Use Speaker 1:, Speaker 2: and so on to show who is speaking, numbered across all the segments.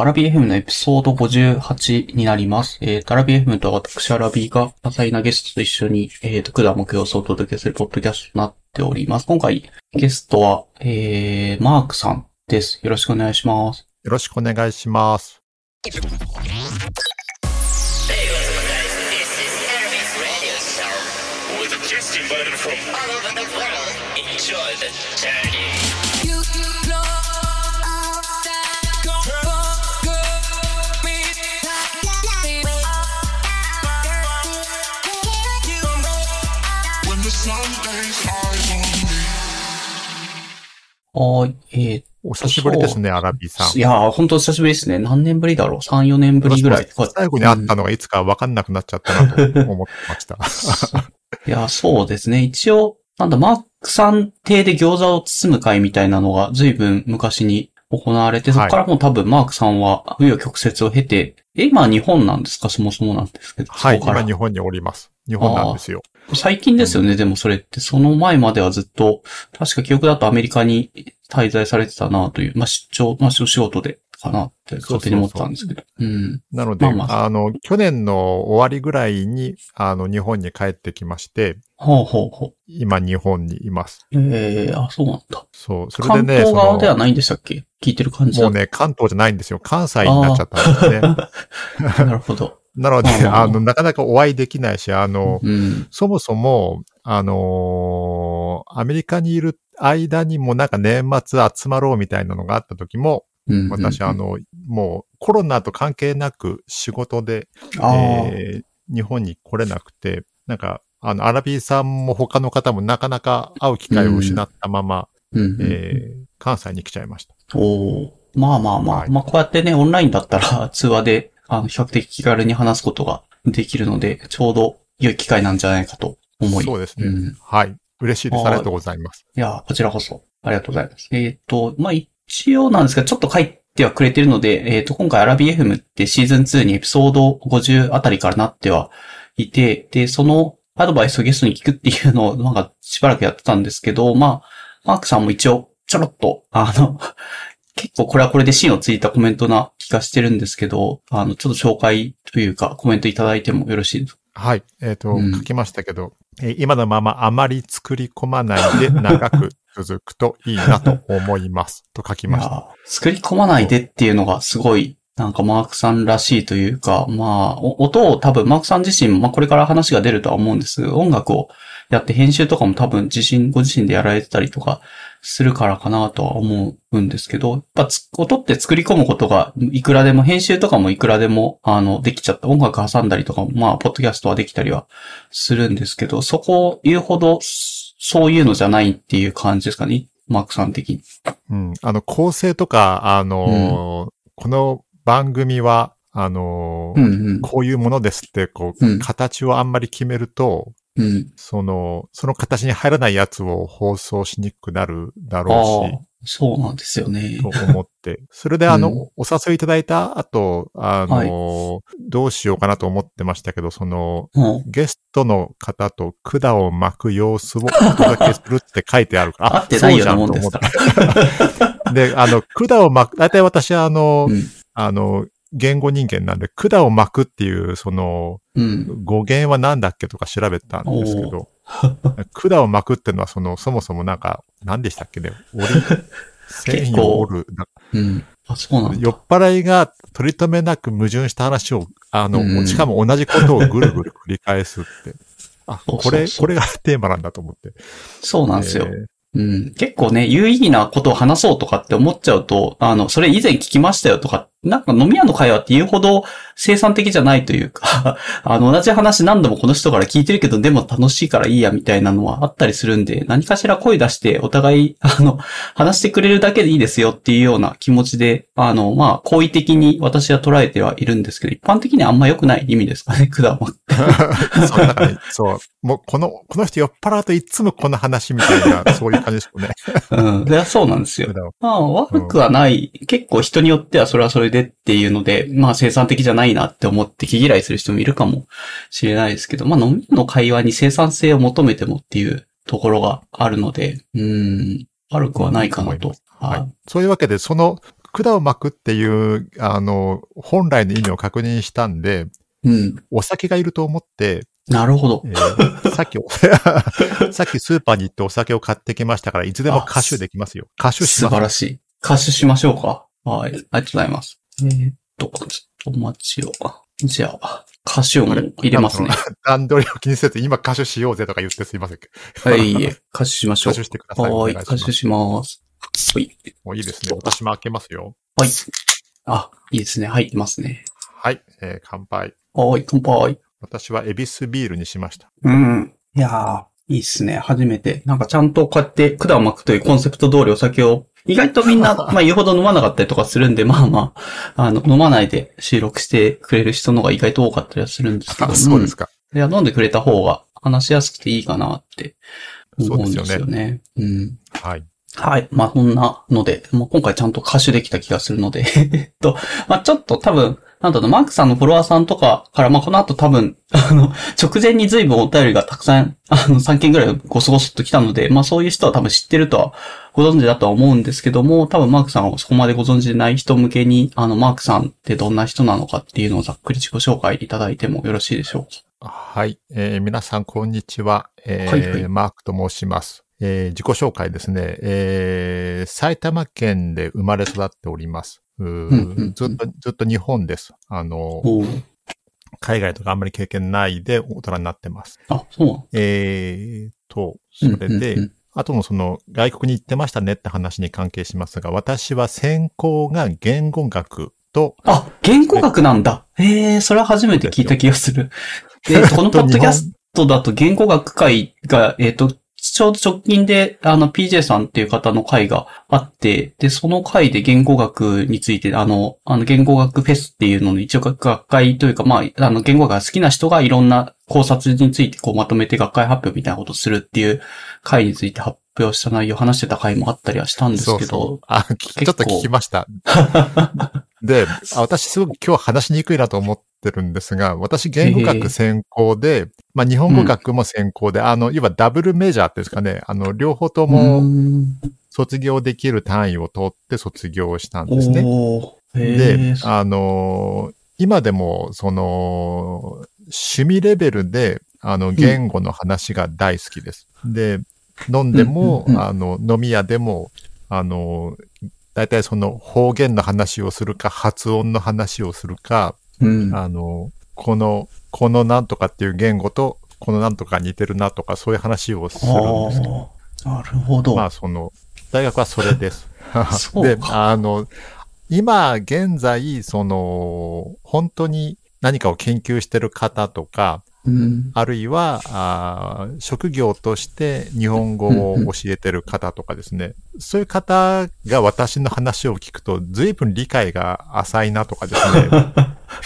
Speaker 1: と、アラビ FM のエピソード58になります。えっ、と、アラビ FM と私、アラビが多彩なゲストと一緒に、えっ、と、管目標をお届けするポッドキャストとなっております。今回、ゲストは、えー、マークさんです。よろしくお願いします。
Speaker 2: よろしくお願いします。
Speaker 3: Invited from
Speaker 4: all over the world. Enjoy the journey.
Speaker 1: はい、えー、
Speaker 2: お久しぶりですね、アラビさん。
Speaker 1: いやー、本当久しぶりですね。何年ぶりだろう ?3、4年ぶりぐらい。
Speaker 2: 最後に会ったのがいつか分かんなくなっちゃったなと思ってました。
Speaker 1: いや、そうですね。一応、なんだ、マークさん邸で餃子を包む会みたいなのが随分昔に行われて、そこからもう多分マークさんは紆余曲折を経て、え、今日本なんですか？そもそもなんですけど。
Speaker 2: はい、今日本におります。日本なんですよ。
Speaker 1: 最近ですよね、でもそれって。その前まではずっと、確か記憶だとアメリカに滞在されてたなという、まあ、出張、まあ、お仕事でかなって勝手に思ってたんですけど。うん。
Speaker 2: なので、
Speaker 1: まあまあ
Speaker 2: あの、去年の終わりぐらいに、あの、日本に帰ってきまして、
Speaker 1: ほうほうほう。
Speaker 2: 今日本にいます。
Speaker 1: ええあ、そうなんだ。
Speaker 2: そう、それ
Speaker 1: 関
Speaker 2: でね、そ
Speaker 1: 東側では
Speaker 2: の、
Speaker 1: ないんでしたっけ？聞いてる感じだ
Speaker 2: もうね、関東じゃないんですよ。関西になっちゃったんですね。
Speaker 1: なるほど。
Speaker 2: なので、
Speaker 1: まあ
Speaker 2: の、なかなかお会いできないし、あの、
Speaker 1: うん。
Speaker 2: そもそも、あのーアメリカにいる間にもなんか年末集まろうみたいなのがあった時も、
Speaker 1: うん
Speaker 2: 私、あ、の、もうコロナと関係なく仕事で、えー日本に来れなくて、なんか、あの、アラビーさんも他の方もなかなか会う機会を失ったまま、
Speaker 1: うんうん。
Speaker 2: えー関西に来ちゃいました。
Speaker 1: おー。まあまあまあ、
Speaker 2: はい。
Speaker 1: まあこうやってね、オンラインだったら通話で、あの、比較的気軽に話すことができるので、ちょうど良い機会なんじゃないかと思い。
Speaker 2: そうですね。
Speaker 1: うん
Speaker 2: はい。嬉しいです。
Speaker 1: はい
Speaker 2: ありがとうございます。
Speaker 1: いや、こちらこそ、ありがとうございます。えっ、と、まあ、一応なんですが、ちょっと書いてはくれてるので、えっ、と、今回アラビ FM ってシーズン2にエピソード50あたりからなってはいて、で、そのアドバイスをゲストに聞くっていうのを、なんかしばらくやってたんですけど、まあ、マークさんも一応、ちょろっと、あの、結構これはこれで芯をついたコメントな気がしてるんですけど、あの、ちょっと紹介というか、コメントいただいてもよろしいですか？
Speaker 2: はい。えっ、と、
Speaker 1: うん
Speaker 2: 書きましたけど、えー今のままあまり作り込まないで 長く続くといいなと思います。と書きました。
Speaker 1: 作り込まないでっていうのがすごい、なんかマークさんらしいというか、まあ、お音を多分マークさん自身も、まあこれから話が出るとは思うんですが、音楽をやって編集とかも多分自身、ご自身でやられてたりとかするからかなとは思うんですけど、やっぱつ音って作り込むことがいくらでも、編集とかもいくらでも、あの、できちゃった。音楽挟んだりとかも、まあ、ポッドキャストはできたりはするんですけど、そこを言うほど、そういうのじゃないっていう感じですかね。マークさん的に。
Speaker 2: うん。あの、構成とか、あのーこの番組は、あのー
Speaker 1: うんうん。
Speaker 2: こういうものですって、こう、
Speaker 1: うん
Speaker 2: 形をあんまり決めると、
Speaker 1: うん。
Speaker 2: その、その形に入らないやつを放送しにくくなるだ
Speaker 1: あ
Speaker 2: ろうし、
Speaker 1: あ、そうなんですよね。
Speaker 2: と思って。それであの、
Speaker 1: うん
Speaker 2: お誘いいただいた後、あの、
Speaker 1: はい
Speaker 2: どうしようかなと思ってましたけど、その、
Speaker 1: うん。
Speaker 2: ゲストの方と管を巻く様子をお届けするって書いてあるから。
Speaker 1: 合ってないようなもん
Speaker 2: そうじゃんと。思って。で、あの、管を巻く、だいたい私はあの、
Speaker 1: うん。
Speaker 2: あの、言語人間なんで、管を巻くっていう、その、
Speaker 1: うん。
Speaker 2: 語源は何だっけとか調べたんですけど、管を巻くっていうのは、その、そもそもなんか、何でしたっけね、折り、繊維を折る、
Speaker 1: うん。あ、そうなんだ。
Speaker 2: 酔っ払いが取り留めなく矛盾した話を、あの、
Speaker 1: うん
Speaker 2: しかも同じことをぐるぐる繰り返すって。あ、これ、これがテーマなんだと思って。
Speaker 1: そうなんですよ。
Speaker 2: えー
Speaker 1: うん。結構ね、有意義なことを話そうとかって思っちゃうと、あの、それ以前聞きましたよとか、なんか飲み屋の会話って言うほど生産的じゃないというか、あの、同じ話何度もこの人から聞いてるけど、でも楽しいからいいやみたいなのはあったりするんで、何かしら声出してお互い、あの、話してくれるだけでいいですよっていうような気持ちで、あの、まあ、好意的に私は捉えてはいるんですけど、一般的にはあんま良くない意味ですかね、果物。
Speaker 2: そう、だからね、そう、もうこの、この人酔っ払うといつもこの話みたいな、そういう感じですよね。
Speaker 1: うん。いやそうなんですよ。まあ、悪くはない。結構人によってはそれはそれでっていうので、まあ生産的じゃないなって思って気嫌いする人もいるかもしれないですけど、まあ飲みの会話に生産性を求めてもっていうところがあるので、うん、悪くはないかなと。
Speaker 2: はい。そういうわけで、その管を巻くっていう、あの、本来の意味を確認したんで、
Speaker 1: うん。
Speaker 2: お酒がいると思って、
Speaker 1: なるほど
Speaker 2: え。ーさっき、さっきスーパーに行ってお酒を買ってきましたから、いつでも歌手できますよ。歌手し
Speaker 1: 素
Speaker 2: ます。
Speaker 1: 晴らしい。歌手しましょうか。はい。ありがとうございます。えーっと、ちょっとお待ちを。じゃあ、歌手音入れますね。
Speaker 2: 段取りを気にせず、今歌手しようぜとか言ってすいません。
Speaker 1: はい、いえ、歌手しましょう
Speaker 2: 歌手。してください。お
Speaker 1: はい、歌手します。はい。
Speaker 2: もういいですね。私も開けますよ。
Speaker 1: はい。あ、いいですね。入ってますね。
Speaker 2: はい、えー乾杯。
Speaker 1: はい、乾杯。
Speaker 2: 私はエビスビールにしました。
Speaker 1: うん。いやー、いいっすね。初めて。なんかちゃんとこうやって管を巻くというコンセプト通りお酒を、意外とみんな、まあ言うほど飲まなかったりとかするんで、まあまあ、あの、飲まないで収録してくれる人の方が意外と多かったりはするんですけど。
Speaker 2: あ、そうですか。
Speaker 1: いや、飲んでくれた方が話しやすくていいかなって思うんですよね。うん。
Speaker 2: はい。
Speaker 1: はい。まあ、そんなので、まあ、今回ちゃんと歌手できた気がするので、えっと、まあ、ちょっと多分、なんだろう、マークさんのフォロワーさんとかから、まあ、この後多分、あの、直前に随分お便りがたくさん、あの、3件ぐらいごそごそっと来たので、まあ、そういう人は多分知ってるとは、ご存知だとは思うんですけども、多分マークさんがそこまでご存知でない人向けに、あの、マークさんってどんな人なのかっていうのをざっくり自己紹介いただいてもよろしいでしょうか？
Speaker 2: はい。えー皆さん、こんにちは。えー
Speaker 1: はいはい
Speaker 2: マークと申します。えー自己紹介ですね。えー埼玉県で生まれ育っております。ずっと、ずっと日本です。あの、海外とかあんまり経験ないで大人になってます。
Speaker 1: あ、そう
Speaker 2: えーと、それで、あとのその外国に行ってましたねって話に関係しますが、私は専攻が言語学と、
Speaker 1: あ、言語学なんだ。へえ、それは初めて聞いた気がする。で、このポッドキャストだと言語学会が、えっ、と、ちょうど直近で、あの、PJ さんっていう方の会があって、で、その会で言語学について、あの、あの、言語学フェスっていうのの一応学会というか、まあ、あの、言語学が好きな人がいろんな考察についてこうまとめて学会発表みたいなことをするっていう会について発表した内容を話してた会もあったりはしたんですけど、
Speaker 2: そうそう。あ、き
Speaker 1: 結構。
Speaker 2: ちょっと聞きました。で、あ私すごく今日話しにくいなと思ってるんですが、私言語学専攻で、まあ日本語学も専攻で、あの、いわばダブルメジャーってですかね、あの、両方と
Speaker 1: う
Speaker 2: も
Speaker 1: ん。
Speaker 2: 卒業できる単位を取って卒業したんですね。で
Speaker 1: ー、
Speaker 2: あの、今でも、その、趣味レベルで、あの、言語の話が大好きです。で、飲んでも、
Speaker 1: うんうんうん
Speaker 2: あの、飲み屋でも、あの、大体その方言の話をするか、発音の話をするか、
Speaker 1: うん。
Speaker 2: あの、この、このなんとかっていう言語と、このなんとか似てるなとか、そういう話をするんです
Speaker 1: なるほど。
Speaker 2: まあ、その、大学はそれです。で、あの、今、現在、その、本当に何かを研究してる方とか、
Speaker 1: うん。
Speaker 2: あるいは、あー職業として日本語を教えてる方とかですね。そういう方が私の話を聞くと、随分理解が浅いなとかですね。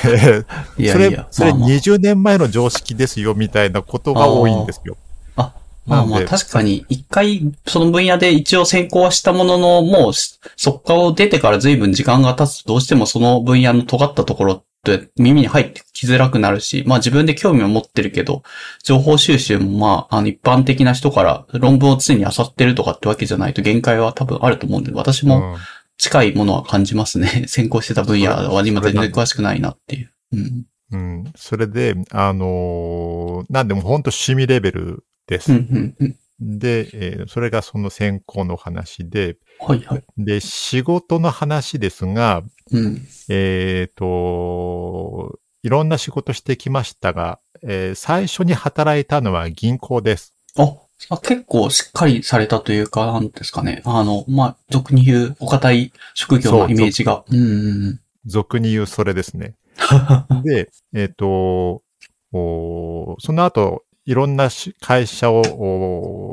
Speaker 2: えーそれ
Speaker 1: いやいや、、
Speaker 2: それ
Speaker 1: まあまあ
Speaker 2: 20年前の常識ですよ、みたいなことが多いんですよ。
Speaker 1: あ、まあまあ確かに、一回その分野で一応専攻はしたものの、もうし、そっから出てから随分時間が経つとどうしてもその分野の尖ったところって耳に入ってきづらくなるし、まあ自分で興味を持ってるけど、情報収集もまあ、あの一般的な人から論文を常に漁ってるとかってわけじゃないと限界は多分あると思うんで、私も
Speaker 2: うん
Speaker 1: 近いものは感じますね。専攻してた分野は今全然詳しくないなっていう。うん。
Speaker 2: うん。それで、あのーなんでも本当趣味レベルです。
Speaker 1: うん、うん、うん。
Speaker 2: で、えーそれがその専攻の話で、
Speaker 1: はい、はい。
Speaker 2: で、仕事の話ですが、
Speaker 1: うん。
Speaker 2: えっ、と、いろんな仕事してきましたが、えー最初に働いたのは銀行です。
Speaker 1: あ、あ結構しっかりされたというか、なんですかね。あの、まあ、俗に言うお堅い職業のイメージが。うんうん
Speaker 2: 俗に言うそれですね。
Speaker 1: うん。
Speaker 2: で、えっ、と、おその後、いろんなし会社を、お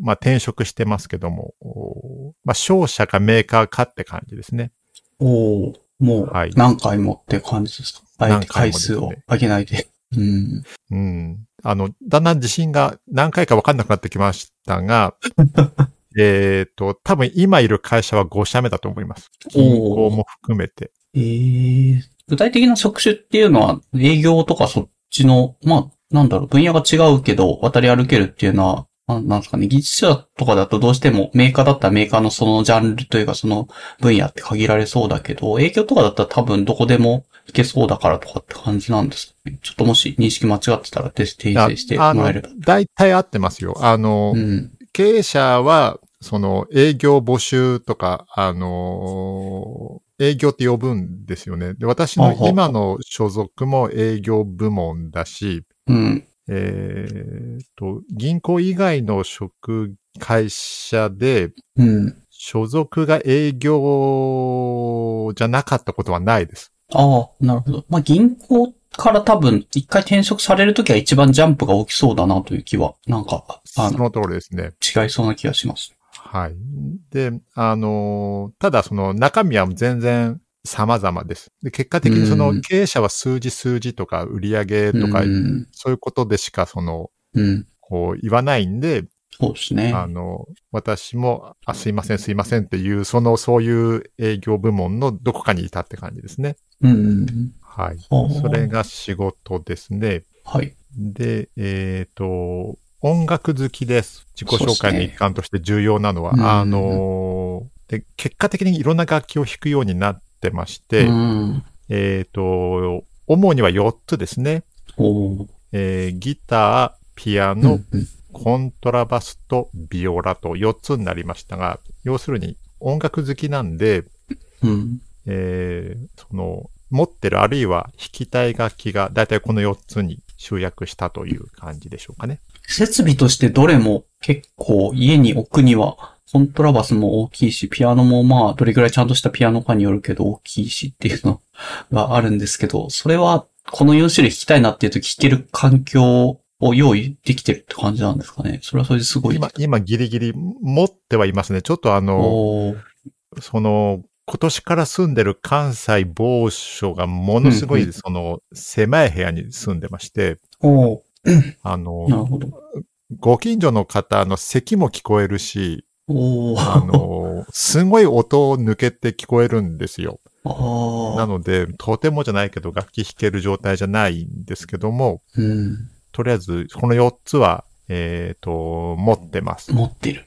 Speaker 2: まあ、転職してますけども、おまあ、商社かメーカーかって感じですね。
Speaker 1: おおもう
Speaker 2: はい
Speaker 1: 何回もって感じですか？あえて
Speaker 2: 何回
Speaker 1: 数を上げないで。うん。
Speaker 2: うん。あの、だんだん自信が何回か分かんなくなってきましたが、えっと、多分今いる会社は5社目だと思います。銀行も含めて。
Speaker 1: ええ具体的な職種っていうのは営業とかそっちの、まあ、なんだろう、分野が違うけど渡り歩けるっていうのはなんなんですかね、技術者とかだとどうしてもメーカーだったらメーカーのそのジャンルというかその分野って限られそうだけど、営業とかだったら多分どこでもいけそうだからとかって感じなんですかね。ちょっともし認識間違ってたら訂正してもらえれば。、
Speaker 2: 大体合ってますよ。あの、
Speaker 1: うん。
Speaker 2: 経営者は、その営業募集とか、あのー営業って呼ぶんですよね。で、私の今の所属も営業部門だし、
Speaker 1: うん。
Speaker 2: えーと、銀行以外の職、会社で、
Speaker 1: うん。
Speaker 2: 所属が営業じゃなかったことはないです。
Speaker 1: ああ、なるほど。まあ、銀行から多分一回転職されるときは一番ジャンプが大きそうだなという気は、なんか、あの、
Speaker 2: その通りですね。
Speaker 1: 違いそうな気がします。
Speaker 2: はい。で、あのーただその中身は全然様々です。で、結果的にそ
Speaker 1: うん
Speaker 2: の経営者は数字数字とか売上とか、
Speaker 1: うん。
Speaker 2: そういうことでしかその、
Speaker 1: うん。
Speaker 2: こう言わないんで、
Speaker 1: そうですね。
Speaker 2: あの、私も、あ、すいません、すいませんっていう、その、そういう営業部門のどこかにいたって感じですね。
Speaker 1: うん。
Speaker 2: はい。それが仕事ですね。
Speaker 1: はい。
Speaker 2: で、えっ、と、音楽好きです。自己紹介の一環として重要なのは、
Speaker 1: ね
Speaker 2: あのーで、結果的にいろんな楽器を弾くようになってまして、
Speaker 1: うん。
Speaker 2: えっ、と、主には4つですね。えーギター、ピア
Speaker 1: う
Speaker 2: ノ、
Speaker 1: んうん
Speaker 2: コントラバスとビオラと4つになりましたが、要するに音楽好きなんで、
Speaker 1: うん。
Speaker 2: えーその、持ってるあるいは弾きたい楽器がだいたいこの4つに集約したという感じでしょうかね。
Speaker 1: 設備としてどれも結構家に置くには、コントラバスも大きいし、ピアノもまあ、どれくらいちゃんとしたピアノかによるけど大きいしっていうのがあるんですけど、それはこの4種類弾きたいなっていう時弾ける環境を用意できてるって感じなんですかね。それはそれですごい。
Speaker 2: 今、今ギリギリ持ってはいますね。ちょっとあの、その、今年から住んでる関西某所がものすごい、
Speaker 1: うんうん
Speaker 2: その、狭い部屋に住んでまして、
Speaker 1: おー
Speaker 2: あの、
Speaker 1: なるほど。
Speaker 2: ご近所の方の咳も聞こえるし、
Speaker 1: おー
Speaker 2: あの、すごい音を抜けて聞こえるんですよ。なので、とてもじゃないけど楽器弾ける状態じゃないんですけども、
Speaker 1: うん。
Speaker 2: とりあえず、この4つは、えっ、と、持ってます。
Speaker 1: 持ってる。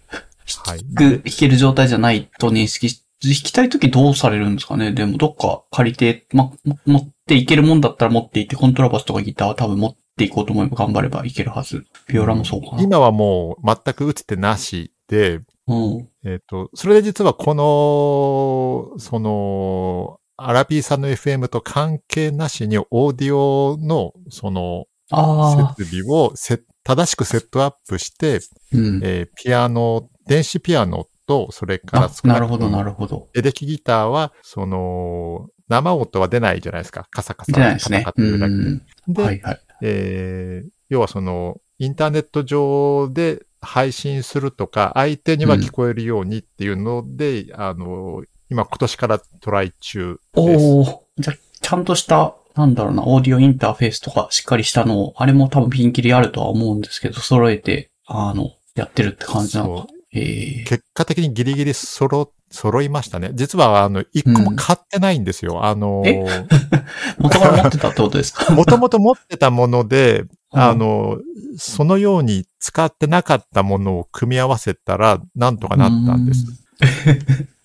Speaker 2: はい。
Speaker 1: 弾ける状態じゃないと認識し、弾きたいときどうされるんですかね？でもどっか借りて、ま、も持っていけるもんだったら持っていって、コントラバスとかギターは多分持っていこうと思えば頑張ればいけるはず。ビオラもそうかな。
Speaker 2: 今はもう全く打つてなしで、
Speaker 1: うん。
Speaker 2: えっ、と、それで実はこの、その、アラビーさんの FM と関係なしにオーディオの、その。設備をせ正しくセットアップして、
Speaker 1: うん。
Speaker 2: えーピアノ、電子ピアノと、それから
Speaker 1: あ、なるほど、なるほど。
Speaker 2: エレキギターは、その、生音は出ないじゃないですか。カサカサ。
Speaker 1: じゃないですね
Speaker 2: カ。タカタ
Speaker 1: う
Speaker 2: いうだけ
Speaker 1: ん。
Speaker 2: で、
Speaker 1: はいはい。
Speaker 2: えー要はその、インターネット上で配信するとか、相手には聞こえるようにっていうので、あの、今今年からトライ中です。
Speaker 1: おおじゃあ、ちゃんとした、なんだろうな、オーディオインターフェースとかしっかりしたのを、あれも多分ピンキリあるとは思うんですけど、揃えて、あの、やってるって感じなのか。ええ
Speaker 2: 結果的にギリギリ揃、揃いましたね。実は、あの、一個も買ってないんですよ。あの、
Speaker 1: え？元から持ってたってことですか？
Speaker 2: もともと持ってたもので、あの、そのように使ってなかったものを組み合わせたら、なんとかなったんです。
Speaker 1: うん。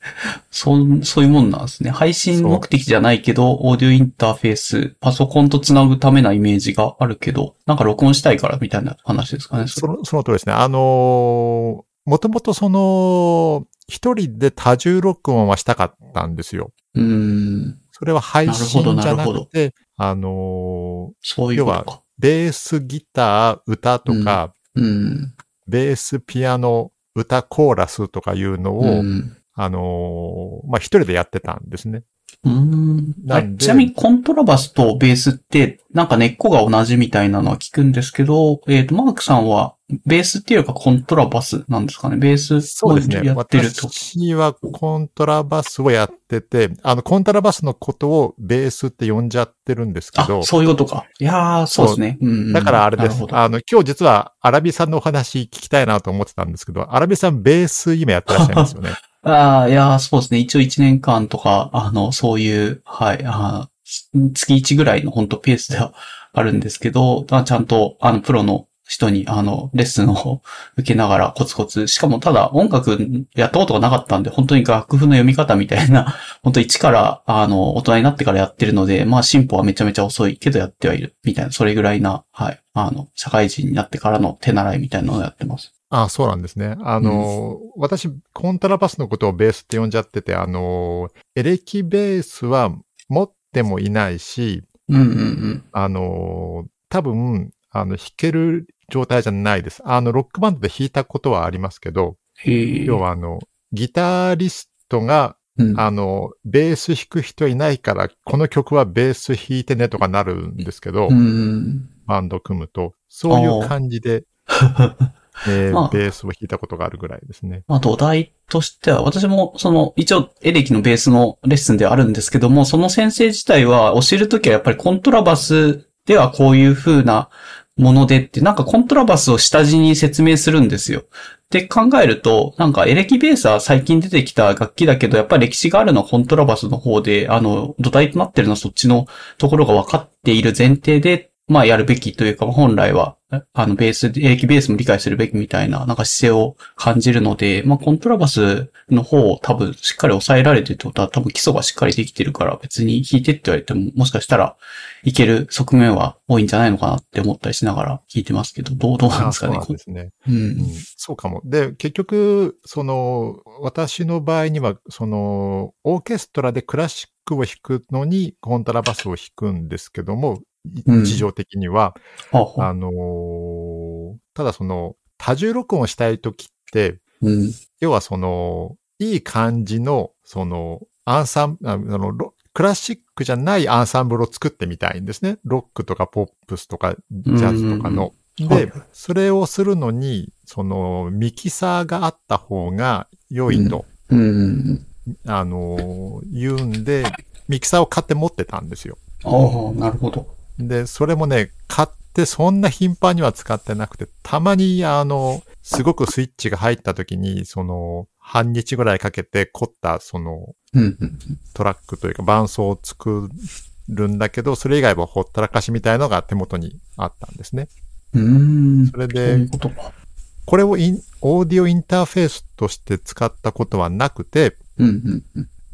Speaker 1: そう、そういうもんなんですね。配信目的じゃないけど、オーディオインターフェース、パソコンとつなぐためなイメージがあるけど、なんか録音したいからみたいな話ですかね。
Speaker 2: その、その通りですね。あのもともとその、一人で多重録音はしたかったんですよ。
Speaker 1: うーん。
Speaker 2: それは配信じゃな
Speaker 1: なるほどなるほ
Speaker 2: くて、あの
Speaker 1: そういうことか。
Speaker 2: ベース、ギター、歌とか、
Speaker 1: うん。
Speaker 2: ベース、ピアノ、歌、コーラスとかいうのを、
Speaker 1: うん。
Speaker 2: あのまあ、一人でやってたんですね。
Speaker 1: うーん
Speaker 2: なんで？
Speaker 1: ちなみにコントラバスとベースって、なんか根っこが同じみたいなのは聞くんですけど、えっ、と、マークさんは、ベースっていうかコントラバスなんですかね？ベースを
Speaker 2: そうですね。
Speaker 1: やってると。
Speaker 2: 私はコントラバスをやってて、あの、コントラバスのことをベースって呼んじゃってるんですけ
Speaker 1: あ
Speaker 2: ど、、
Speaker 1: そういうことか。いやー、そうですね。うん
Speaker 2: だからあれですあの、今日実はアラビさんのお話聞きたいなと思ってたんですけど、アラビさんベース今やってらっしゃいますよね。
Speaker 1: ああ、いや、そうですね。一応1年間とか、あの、そういう、はい、あ月1ぐらいの本当ペースではあるんですけど、まあちゃんと、あの、プロの人に、あの、レッスンを受けながらコツコツ、しかもただ音楽やったことがなかったんで、本当に楽譜の読み方みたいな、本当一から、あの、大人になってからやってるので、まあ進歩はめちゃめちゃ遅いけどやってはいる、みたいな、それぐらいな、はい、あの、社会人になってからの手習いみたいなのをやってます。
Speaker 2: あそうなんですね。あの、私、コントラバスのことをベースって呼んじゃってて、あの、エレキベースは持ってもいないし、
Speaker 1: うんうんうん。
Speaker 2: あの、多分、あの、弾ける状態じゃないです。あの、ロックバンドで弾いたことはありますけど。要はあの、ギタリストが、
Speaker 1: うん、
Speaker 2: あの、ベース弾く人いないから、この曲はベース弾いてねとかなるんですけど、
Speaker 1: うんうん。
Speaker 2: バンド組むと、そういう感じで、えー
Speaker 1: まあ
Speaker 2: ベースを弾いたことがあるぐらいですね。
Speaker 1: まあ土台としては、私もその、一応エレキのベースのレッスンではあるんですけども、その先生自体は教えるときはやっぱりコントラバスではこういう風なものでって、なんかコントラバスを下地に説明するんですよ。で考えると、なんかエレキベースは最近出てきた楽器だけど、やっぱり歴史があるのはコントラバスの方で、あの、土台となってるのはそっちのところが分かっている前提で、まあやるべきというか、本来は、あのベース、エレキベースも理解するべきみたいな、なんか姿勢を感じるので、まあコントラバスの方を多分しっかり抑えられてるってことは多分基礎がしっかりできてるから別に弾いてって言われてももしかしたらいける側面は多いんじゃないのかなって思ったりしながら聞いてますけど、どう、どうなんですかね
Speaker 2: あそうですね。
Speaker 1: う
Speaker 2: うん
Speaker 1: ん。
Speaker 2: そうかも。で、結局、その、私の場合には、その、オーケストラでクラシックを弾くのに、コントラバスを弾くんですけども、
Speaker 1: うん
Speaker 2: 日常的には、
Speaker 1: はあはあ
Speaker 2: あのーただその、多重録音したいときって、
Speaker 1: うん。
Speaker 2: 要はその、いい感じの、その、アンサン、ああの、ロクラシックじゃないアンサンブルを作ってみたいんですね。ロックとかポップスとかジャズとかの。
Speaker 1: はい
Speaker 2: で、それをするのに、その、ミキサーがあった方が良いと、
Speaker 1: うん。
Speaker 2: あの、言うんで、ミキサーを買って持ってたんですよ。
Speaker 1: ああ、なるほど。
Speaker 2: で、それもね、買ってそんな頻繁には使ってなくて、たまにあの、すごくスイッチが入った時に、その、半日ぐらいかけて凝った、その。トラックというか伴奏を作るんだけど、それ以外はほったらかしみたいのが手元にあったんですね。
Speaker 1: うーん。
Speaker 2: それで、
Speaker 1: こ
Speaker 2: れをインオーディオインターフェースとして使ったことはなくて。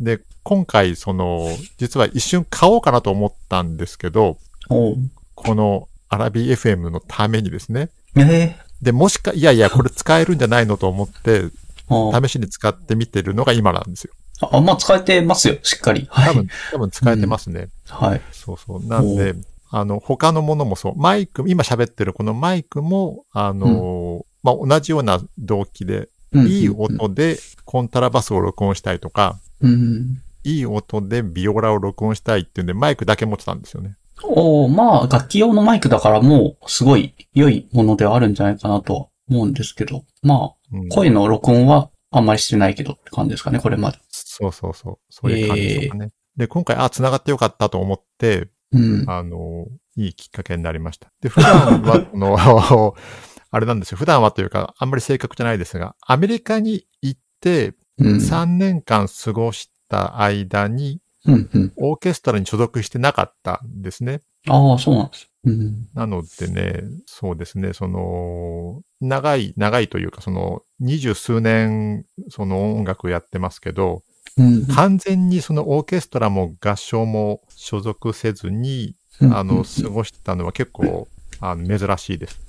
Speaker 2: で、今回、その、実は一瞬買おうかなと思ったんですけど、このアラビ FM のためにですね。
Speaker 1: ええ
Speaker 2: で、もしか、いやいや、これ使えるんじゃないのと思って、
Speaker 1: あ
Speaker 2: 試しに使ってみてるのが今なんですよ。
Speaker 1: あ、まあ使えてますよ、しっかり。はい。
Speaker 2: 多分、多分使えてますね。
Speaker 1: はい。
Speaker 2: そうそう。なんで、あの、他のものもそう。マイク、今喋ってるこのマイクも、あの、まあ、同じような動機で、
Speaker 1: うん
Speaker 2: いい音でコントラバスを録音したいとか、
Speaker 1: うん。
Speaker 2: いい音でビオラを録音したいっていうんで、マイクだけ持ってたんですよね。
Speaker 1: おーまあ、楽器用のマイクだからもう、すごい良いものではあるんじゃないかなとは思うんですけど、ま
Speaker 2: うん
Speaker 1: あ、声の録音はあんまりしてないけどって感じですかね、これまで。
Speaker 2: そうそうそう。そういう感じですかね。で、今回、あ、繋がってよかったと思って、
Speaker 1: うん。
Speaker 2: あの、いいきっかけになりました。で、普段は、この、あれなんですよ。普段はというか、あんまり正確じゃないですが、アメリカに行って、
Speaker 1: うん。
Speaker 2: 3年間過ごした間に、
Speaker 1: うん、うん。
Speaker 2: オーケストラに所属してなかったんですね。
Speaker 1: ああ、そうなんです。うん。
Speaker 2: なのでね、そうですね、その、長い、長いというか、その、二十数年、その音楽をやってますけど、
Speaker 1: うん。
Speaker 2: 完全にそのオーケストラも合唱も所属せずに、あの、過ごしたのは結構、あの、珍しいです。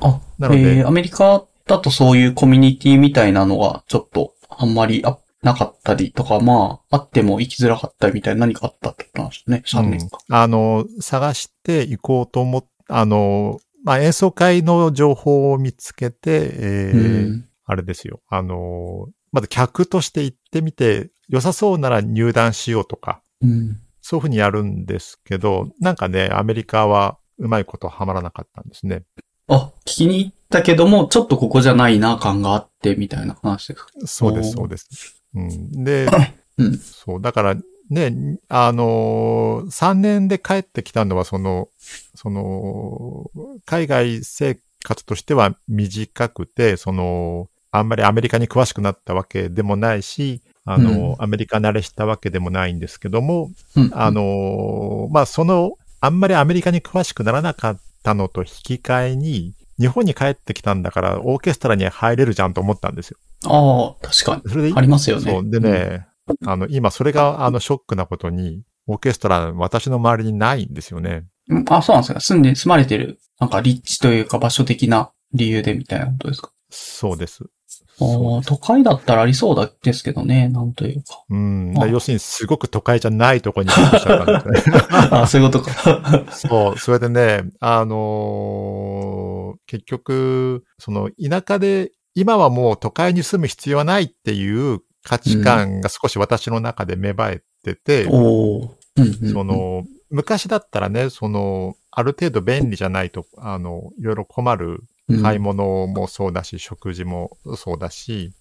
Speaker 1: あ、
Speaker 2: なので
Speaker 1: えー、アメリカだとそういうコミュニティみたいなのがちょっとあんまりあなかったりとか、まあ、あっても行きづらかったりみたいな何かあったってことなんですね。3年間。
Speaker 2: あの、探して行こうと思っあの、まあ、演奏会の情報を見つけて、えー
Speaker 1: うん
Speaker 2: あれですよ。あの、まず客として行ってみて、良さそうなら入団しようとか、
Speaker 1: うん。
Speaker 2: そういうふうにやるんですけど、なんかね、アメリカはうまいことはまらなかったんですね。
Speaker 1: あ、聞きに行ったけども、ちょっとここじゃないな感があって、みたいな話ですか？
Speaker 2: そうです、そうです。うん、で、
Speaker 1: うん
Speaker 2: そう、だからね、あのー、3年で帰ってきたのは、その、その、海外生活としては短くて、その、あんまりアメリカに詳しくなったわけでもないし、あの、アメリカ慣れしたわけでもないんですけども、
Speaker 1: うん。
Speaker 2: あのーまあ、その、あんまりアメリカに詳しくならなかったのと引き換えに、日本に帰ってきたんだから、オーケストラに入れるじゃんと思ったんですよ。
Speaker 1: ああ、確かに。
Speaker 2: それで
Speaker 1: ありますよね。
Speaker 2: そう。でね、あの、今それが、あの、ショックなことに、オーケストラ、私の周りにないんですよね。
Speaker 1: うん。あ、そうなんですか。住んで、住まれてる、なんか立地というか場所的な理由でみたいなことですか？
Speaker 2: そうです。
Speaker 1: ああ、都会だったらありそうだですけどね、なんというか。
Speaker 2: うん。要するに、すごく都会じゃないところに引っ越しちゃったんですね。
Speaker 1: あそういうことか。
Speaker 2: そう。それでね、あのー結局、その、田舎で、今はもう都会に住む必要はないっていう価値観が少し私の中で芽生えてて。
Speaker 1: うん。うんうん
Speaker 2: そ、の、昔だったらね、その、ある程度便利じゃないと、あの、いろいろ困る
Speaker 1: うん。
Speaker 2: 買い物もそうだし、食事もそうだし、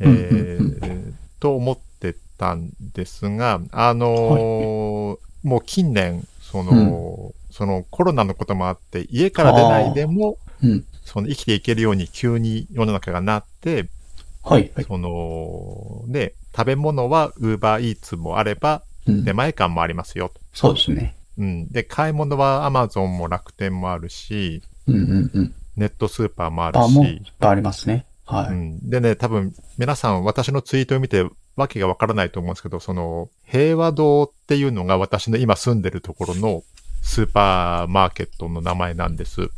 Speaker 2: え
Speaker 1: うんうん。
Speaker 2: ー、と思ってたんですが、あのーもう近年、その、そのコロナのこともあって、家から出ないでも、
Speaker 1: うん。
Speaker 2: その生きていけるように急に世の中がなって、
Speaker 1: はい。はい。
Speaker 2: その、ね、食べ物は Uber Eats もあれば、
Speaker 1: うん
Speaker 2: 出前館もありますよと。
Speaker 1: そうですね。
Speaker 2: うん。で、買い物は Amazon も楽天もあるし、
Speaker 1: うんうんうん。
Speaker 2: ネットスーパーもある
Speaker 1: あ、もう、いっ
Speaker 2: し、
Speaker 1: ぱいありますね。はい。
Speaker 2: うん。でね、多分、皆さん私のツイートを見て、わけがわからないと思うんですけど、その、平和堂っていうのが私の今住んでるところのスーパーマーケットの名前なんです。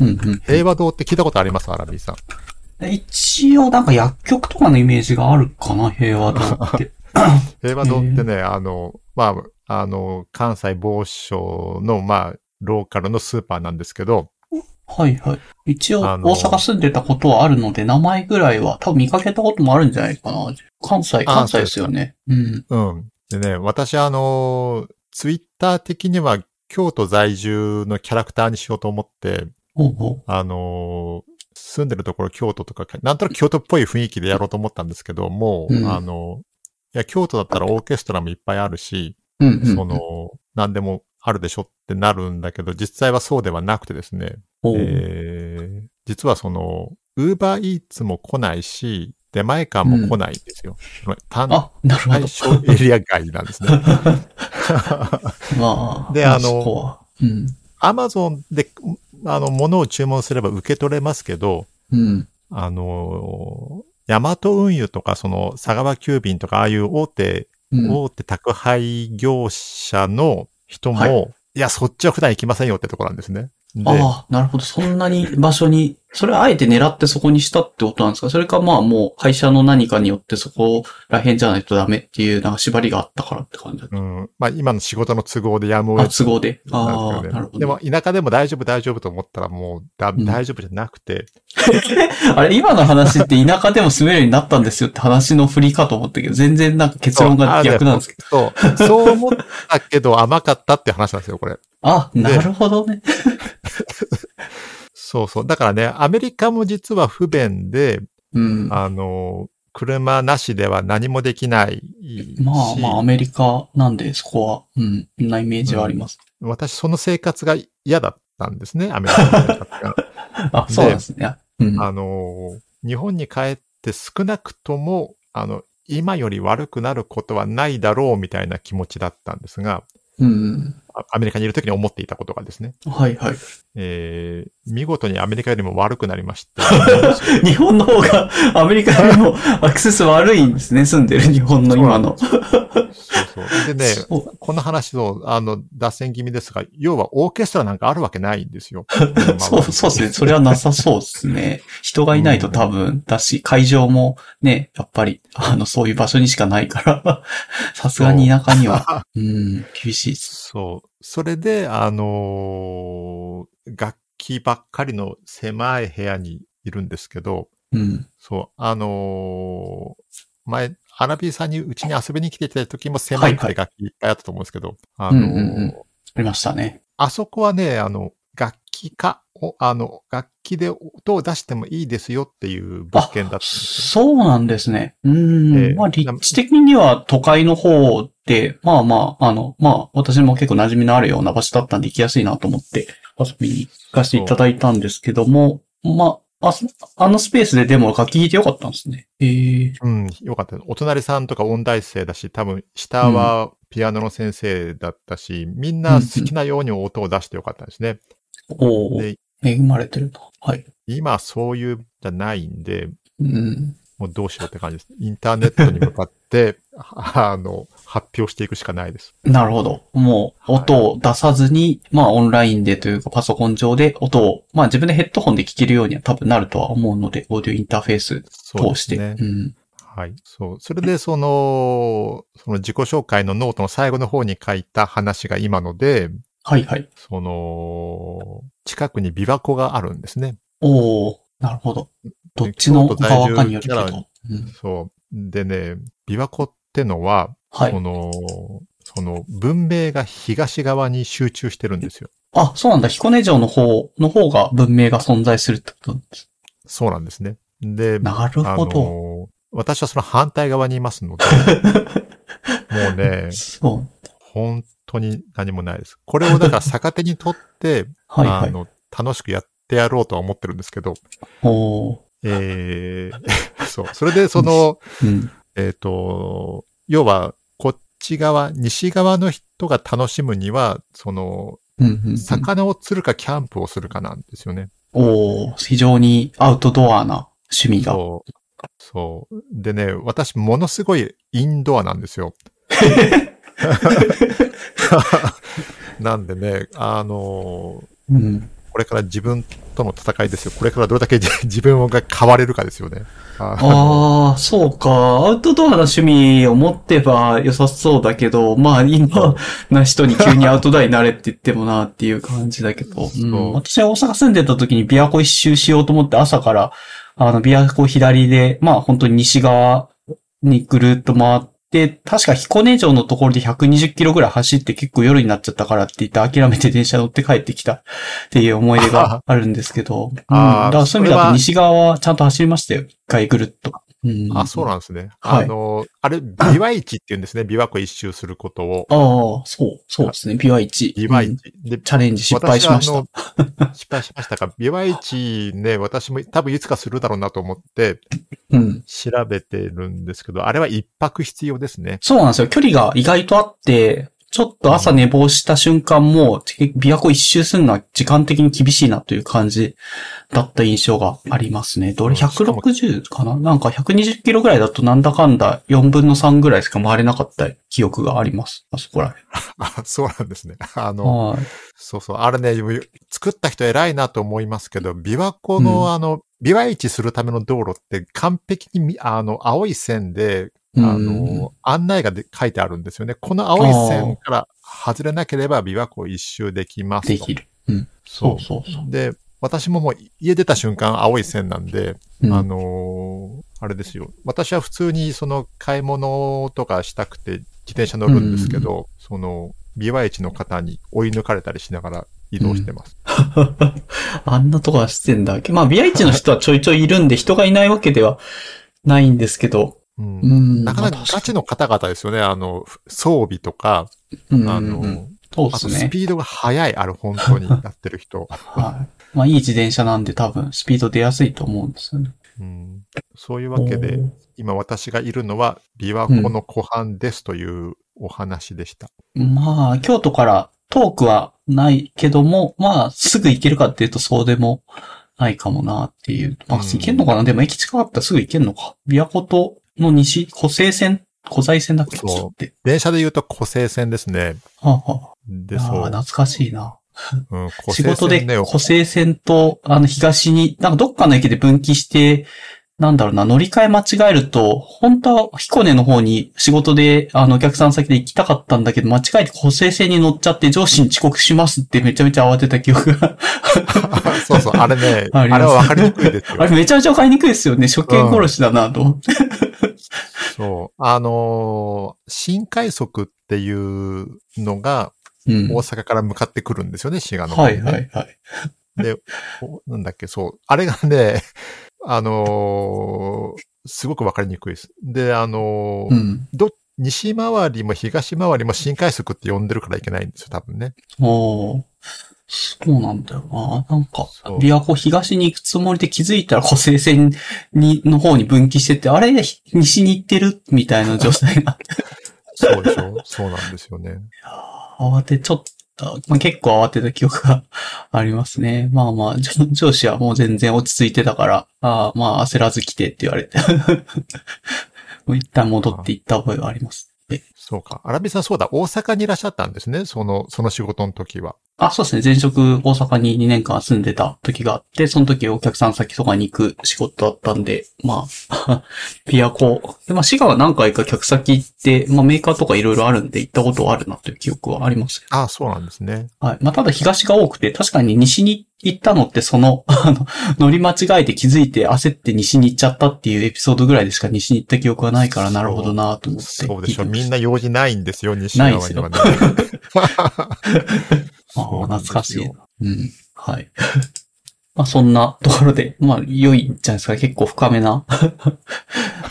Speaker 1: うんうん。
Speaker 2: 平和堂って聞いたことあります？アラビーさん。
Speaker 1: 一応、なんか薬局とかのイメージがあるかな、平和堂って。
Speaker 2: 平和堂ってね、あの、まあ、あの、関西某所の、まあ、ローカルのスーパーなんですけど、
Speaker 1: はいはい。一応、大阪住んでたことはあるので、名前ぐらいは多分見かけたこともあるんじゃないかな。関西、
Speaker 2: あ
Speaker 1: 関西ですよね。うん。
Speaker 2: うん。でね、私あの、ツイッター的には京都在住のキャラクターにしようと思って、
Speaker 1: ほうほ
Speaker 2: あの、住んでるところ京都とか、なんとなく京都っぽい雰囲気でやろうと思ったんですけど、もう、
Speaker 1: うん
Speaker 2: あの、いや、京都だったらオーケストラもいっぱいあるし、
Speaker 1: う。うんうん。
Speaker 2: そ、の、何でもあるでしょってなるんだけど、実際はそうではなくてですね、えー実はその、ウーバーイーツも来ないし、出前館も来ないんですよ。その単。対象エリア外なんですね。
Speaker 1: まあ、
Speaker 2: であの。
Speaker 1: うん。
Speaker 2: アマゾンで、あの、物を注文すれば受け取れますけど、
Speaker 1: うん。
Speaker 2: あの、ヤマト運輸とか、その、佐川急便とか、ああいう大手、
Speaker 1: うん、
Speaker 2: 大手宅配業者の人も、
Speaker 1: はい
Speaker 2: い、や、そっちは普段行きませんよってところなんですね。で、
Speaker 1: ああ、なるほど。そんなに場所に、それあえて狙ってそこにしたってことなんですか？それかまあもう会社の何かによってそこら辺じゃないとダメっていうなんか縛りがあったからって感じだった。
Speaker 2: うん、まあ今の仕事の都合でやむを
Speaker 1: あ、
Speaker 2: 得ず
Speaker 1: 都合で。ああ、
Speaker 2: な
Speaker 1: るほど。
Speaker 2: でも、田舎でも大丈夫、大丈夫と思ったらもうだ、
Speaker 1: ん
Speaker 2: 大丈夫じゃなくて、
Speaker 1: あれ、今の話って田舎でも住めるようになったんですよって話の振りかと思ったけど、全然なんか結論が逆なんですけど。
Speaker 2: そう、そう思ったけど甘かったって話なんですよ、これ。
Speaker 1: あ、なるほどね。
Speaker 2: そうそう。だからね、アメリカも実は不便で、
Speaker 1: うん。
Speaker 2: あの、車なしでは何もできないし。
Speaker 1: まあまあ、アメリカなんで、そこは、うん、なイメージはあります。
Speaker 2: 私、その生活が嫌だったんですね、アメリカの生活が。
Speaker 1: あ、そうですね。うん。
Speaker 2: あの、日本に帰って少なくとも、あの、今より悪くなることはないだろうみたいな気持ちだったんですが、
Speaker 1: うん。
Speaker 2: あアメリカにいる時に思っていたことがですね、
Speaker 1: はいはい。
Speaker 2: えー、見事にアメリカよりも悪くなりまして、
Speaker 1: 日本の方がアメリカよりもアクセス悪いんですね、住んでる日本の今の。
Speaker 2: そうそう。でね、この話の、あの、脱線気味ですが、要はオーケストラなんかあるわけないんですよ。
Speaker 1: そう、そうですね。それはなさそうですね。人がいないと多分だし、会場もね、やっぱり、あの、そういう場所にしかないから、さすがに田舎には、うん、厳しいです。
Speaker 2: そう。それで、あのー楽器ばっかりの狭い部屋にいるんですけど、
Speaker 1: うん。
Speaker 2: そう、あのー前、アラビーさんにうちに遊びに来ていた時も狭い
Speaker 1: はいはい
Speaker 2: 楽器いっぱいあったと思うんですけど、あのー
Speaker 1: うんうんうんありましたね。
Speaker 2: あそこはね、あの、楽器か、おあの、楽器で音を出してもいいですよっていう物件だったんですよ。
Speaker 1: そうなんですね。うん。
Speaker 2: ええ
Speaker 1: まあ、立地的には都会の方で、まあまあ、あの、まあ、私も結構馴染みのあるような場所だったんで行きやすいなと思って遊びに行かせていただいたんですけども、まあ、あそあのスペースででも楽器弾いてよかったんですね。ええ
Speaker 2: うん、よかった。お隣さんとか音大生だし、多分下はピアノの先生だったし、みんな好きなように音を出してよかったですね。
Speaker 1: おー
Speaker 2: で、
Speaker 1: 恵まれてると。はい。
Speaker 2: 今そういうじゃないんで、
Speaker 1: うん。
Speaker 2: もうどうしようって感じです。インターネットに向かって、あの、発表していくしかないです。
Speaker 1: なるほど。もう、
Speaker 2: はい
Speaker 1: 音を出さずに、まあ、オンラインでというか、パソコン上で音を、まあ、自分でヘッドホンで聞けるようには多分なるとは思うので、オーディオインターフェース
Speaker 2: そうで
Speaker 1: 通して。
Speaker 2: すね
Speaker 1: う。ん。
Speaker 2: はい。そう。それで、その、その自己紹介のノートの最後の方に書いた話が今ので、
Speaker 1: はいはい。
Speaker 2: その、近くに琵琶湖があるんですね。
Speaker 1: おー、なるほど。どっちの側かによるけど。うん、
Speaker 2: そう。でね、琵琶湖ってのは、
Speaker 1: はい
Speaker 2: そ。の、その文明が東側に集中してるんですよ。
Speaker 1: あ、そうなんだ。彦根城の方の方が文明が存在するってことです。
Speaker 2: そうなんですね。で、
Speaker 1: なるほど。
Speaker 2: あの、私はその反対側にいますので、もうね、
Speaker 1: そう。
Speaker 2: 本当に何もないです。これをだから逆手にとって、
Speaker 1: はいはい。
Speaker 2: あの、楽しくやってやろうとは思ってるんですけど、
Speaker 1: おー。
Speaker 2: えー、そう。それでその、
Speaker 1: うん。
Speaker 2: えっ、と、要は、こっち側、西側の人が楽しむには、その、
Speaker 1: うんうんうん、
Speaker 2: 魚を釣るかキャンプをするかなんですよね。
Speaker 1: おー、非常にアウトドアな趣味が。
Speaker 2: そう。そう。でね、私、ものすごいインドアなんですよ。なんでね、あの
Speaker 1: うん。
Speaker 2: これから自分との戦いですよ。これからどれだけ自 自分が変われるかですよね。あ
Speaker 1: ああ、そうか。アウトドアな趣味を持ってば良さそうだけど、まあ今な人に急にアウトドアになれって言ってもなっていう感じだけど、うん私は大阪住んでた時に琵琶湖一周しようと思って朝から、あの琵琶湖左で、まあ本当に西側にぐるっと回って、確か彦根城のところで120キロぐらい走って結構夜になっちゃったからって言って諦めて電車乗って帰ってきたっていう思い出があるんですけど、うん、だからそういう意味だと西側はちゃんと走りましたよ。一回ぐるっと。うん
Speaker 2: あ、そうなんですね。
Speaker 1: はい
Speaker 2: あの、あれ、琵琶市って言うんですね。琵琶湖一周することを。
Speaker 1: ああ、そう、そうですね。琵琶市。
Speaker 2: 琵琶
Speaker 1: うん
Speaker 2: 市。で、
Speaker 1: チャレンジ失敗しました。
Speaker 2: 失敗しましたか？琵琶市ね、私も多分いつかするだろうなと思って
Speaker 1: うん。
Speaker 2: 調べてるんですけど、あれは一泊必要ですね。
Speaker 1: そうなんですよ。距離が意外とあって、ちょっと朝寝坊した瞬間も、琵琶湖一周するのは時間的に厳しいなという感じだった印象がありますね。どれ
Speaker 2: しかも
Speaker 1: 160? かな？なんか120キロぐらいだとなんだかんだ4分の3ぐらいしか回れなかった記憶があります。あそこら
Speaker 2: あ、そうなんですね。あ
Speaker 1: 辺。
Speaker 2: の、
Speaker 1: はい。
Speaker 2: そうそう。あれね、作った人偉いなと思いますけど、琵琶湖の、
Speaker 1: うん
Speaker 2: あの、琵琶市するための道路って完璧にみ、あの、青い線で、あ
Speaker 1: うん
Speaker 2: の、案内がで書いてあるんですよね。この青い線から外れなければ琵琶湖一周できますと。
Speaker 1: できる。うん。そうそうそう。
Speaker 2: で、私ももう家出た瞬間青い線なんで、
Speaker 1: うん
Speaker 2: あのーあれですよ。私は普通にその買い物とかしたくて自転車乗るんですけど、その、琵琶市の方に追い抜かれたりしながら移動してます。
Speaker 1: あんなとこはしてんだ。まあ、ビアイチの人はちょいちょいいるんで、人がいないわけではないんですけど。
Speaker 2: うん
Speaker 1: うん。
Speaker 2: なかなかガチの方々ですよね。あの、装備とか、
Speaker 1: うん
Speaker 2: あの、
Speaker 1: そう
Speaker 2: あと
Speaker 1: ですね。
Speaker 2: スピードが速い、ある本当にやってる人。
Speaker 1: はい。まあ、いい自転車なんで多分、スピード出やすいと思うんですよね。
Speaker 2: うん、そういうわけで、今私がいるのは琵琶湖の湖畔ですというお話でした。
Speaker 1: まあ、京都から遠くはないけども、まあ、すぐ行けるかっていうとそうでもないかもなっていう。まあ、
Speaker 2: うん
Speaker 1: 行けんのかな？でも駅近かったらすぐ行けんのか。琵琶湖との西、湖西線？湖西線だっけ？
Speaker 2: そう。電車で言うと湖西線ですね。
Speaker 1: はあ、は
Speaker 2: で、
Speaker 1: あ、
Speaker 2: そう。
Speaker 1: 懐かしいな。
Speaker 2: うん、湖
Speaker 1: 仕
Speaker 2: 西
Speaker 1: 事で湖西線と、あの、東に、なんかどっかの駅で分岐して、なんだろうな、乗り換え間違えると、本当は彦根の方に仕事で、あの、お客さん先で行きたかったんだけど、間違えて湖西線に乗っちゃって上司に遅刻しますってめちゃめちゃ慌てた記憶が。
Speaker 2: そうそう、あれね、
Speaker 1: あ
Speaker 2: あれは分かりにくいですよ
Speaker 1: あれ。めちゃめちゃわかりにくいですよね。初見殺しだなと思って。
Speaker 2: そう。あのー新快速っていうのが
Speaker 1: うん。
Speaker 2: 大阪から向かってくるんですよね、滋賀の方にね、
Speaker 1: はいはいはい。
Speaker 2: で、おなんだっけ、そう。あれがね、あのーすごく分かりにくいです。で、あのー
Speaker 1: うん。
Speaker 2: ど、西回りも東回りも新快速って呼んでるからいけないんですよ、多分ね。
Speaker 1: おーそうなんだよな。なんか、琵琶湖東に行くつもりで気づいたら湖西線に、の方に分岐してて、あれ西に行ってるみたいな状態になって。
Speaker 2: そうでしょそうなんですよね。
Speaker 1: 慌て、ちょった。まあ、結構慌てた記憶が ありますね。まあまあ、上司はもう全然落ち着いてたから、あまあ焦らず来てって言われて。もう一旦戻って行った覚えはあります。
Speaker 2: そうか。アラビさんそうだ、大阪にいらっしゃったんですね。その、その仕事の時は。
Speaker 1: あ、そうですね。前職大阪に2年間住んでた時があって、その時お客さん先とかに行く仕事だったんで、まあ、ピアコ。で、まあ、滋賀は何回か客先行って、まあ、メーカーとかいろいろあるんで行ったことはあるなという記憶はあります
Speaker 2: ああ、そうなんですね。
Speaker 1: はい。まあ、ただ東が多くて、確かに西に行ったのってその、あの、乗り間違えて気づいて焦って西に行っちゃったっていうエピソードぐらいでしか西に行った記憶はないから、なるほどなと思って。
Speaker 2: そうでしょ。みんな用事ないんですよ、西側にはね。なんですよ
Speaker 1: 懐かしいな。うん。はい。まあ、そんなところで、まあ、良いんじゃないですか。結構深めな。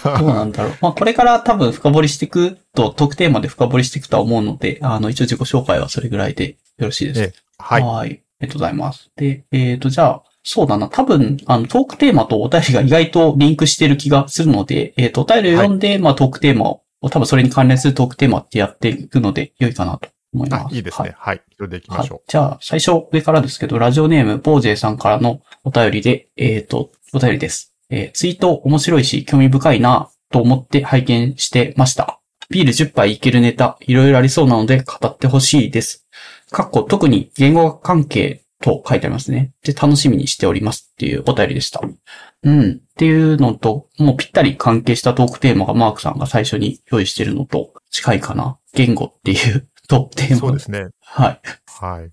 Speaker 1: どうなんだろう。まあ、これから多分深掘りしていくと、トークテーマで深掘りしていくとは思うので、あの、一応自己紹介はそれぐらいでよろしいです
Speaker 2: はい。
Speaker 1: はい。ありがとうございます。で、えっ、と、じゃあ、そうだな。多分、あの、トークテーマとお便りが意外とリンクしてる気がするので、えっ、と、お便りを読んで、まあ、トークテーマを、多分それに関連するトークテーマってやっていくので、良いかなと思いま
Speaker 2: あ、
Speaker 1: す。
Speaker 2: いいですね。はい。それで行きま
Speaker 1: はい
Speaker 2: しょう。。
Speaker 1: じゃあ、最初上からですけど、ラジオネーム、ボージェイさんからのお便りで、えっ、と、お便りです。えーツイート面白いし、興味深いなと思って拝見してました。ビール10杯いけるネタ、いろいろありそうなので語ってほしいです。かっこ特に言語学関係と書いてありますね。で、楽しみにしておりますっていうお便りでした。うん。っていうのと、もうぴったり関係したトークテーマがマークさんが最初に用意してるのと近いかな。言語っていう トークテーマ。
Speaker 2: そうですね。
Speaker 1: はい。
Speaker 2: はい。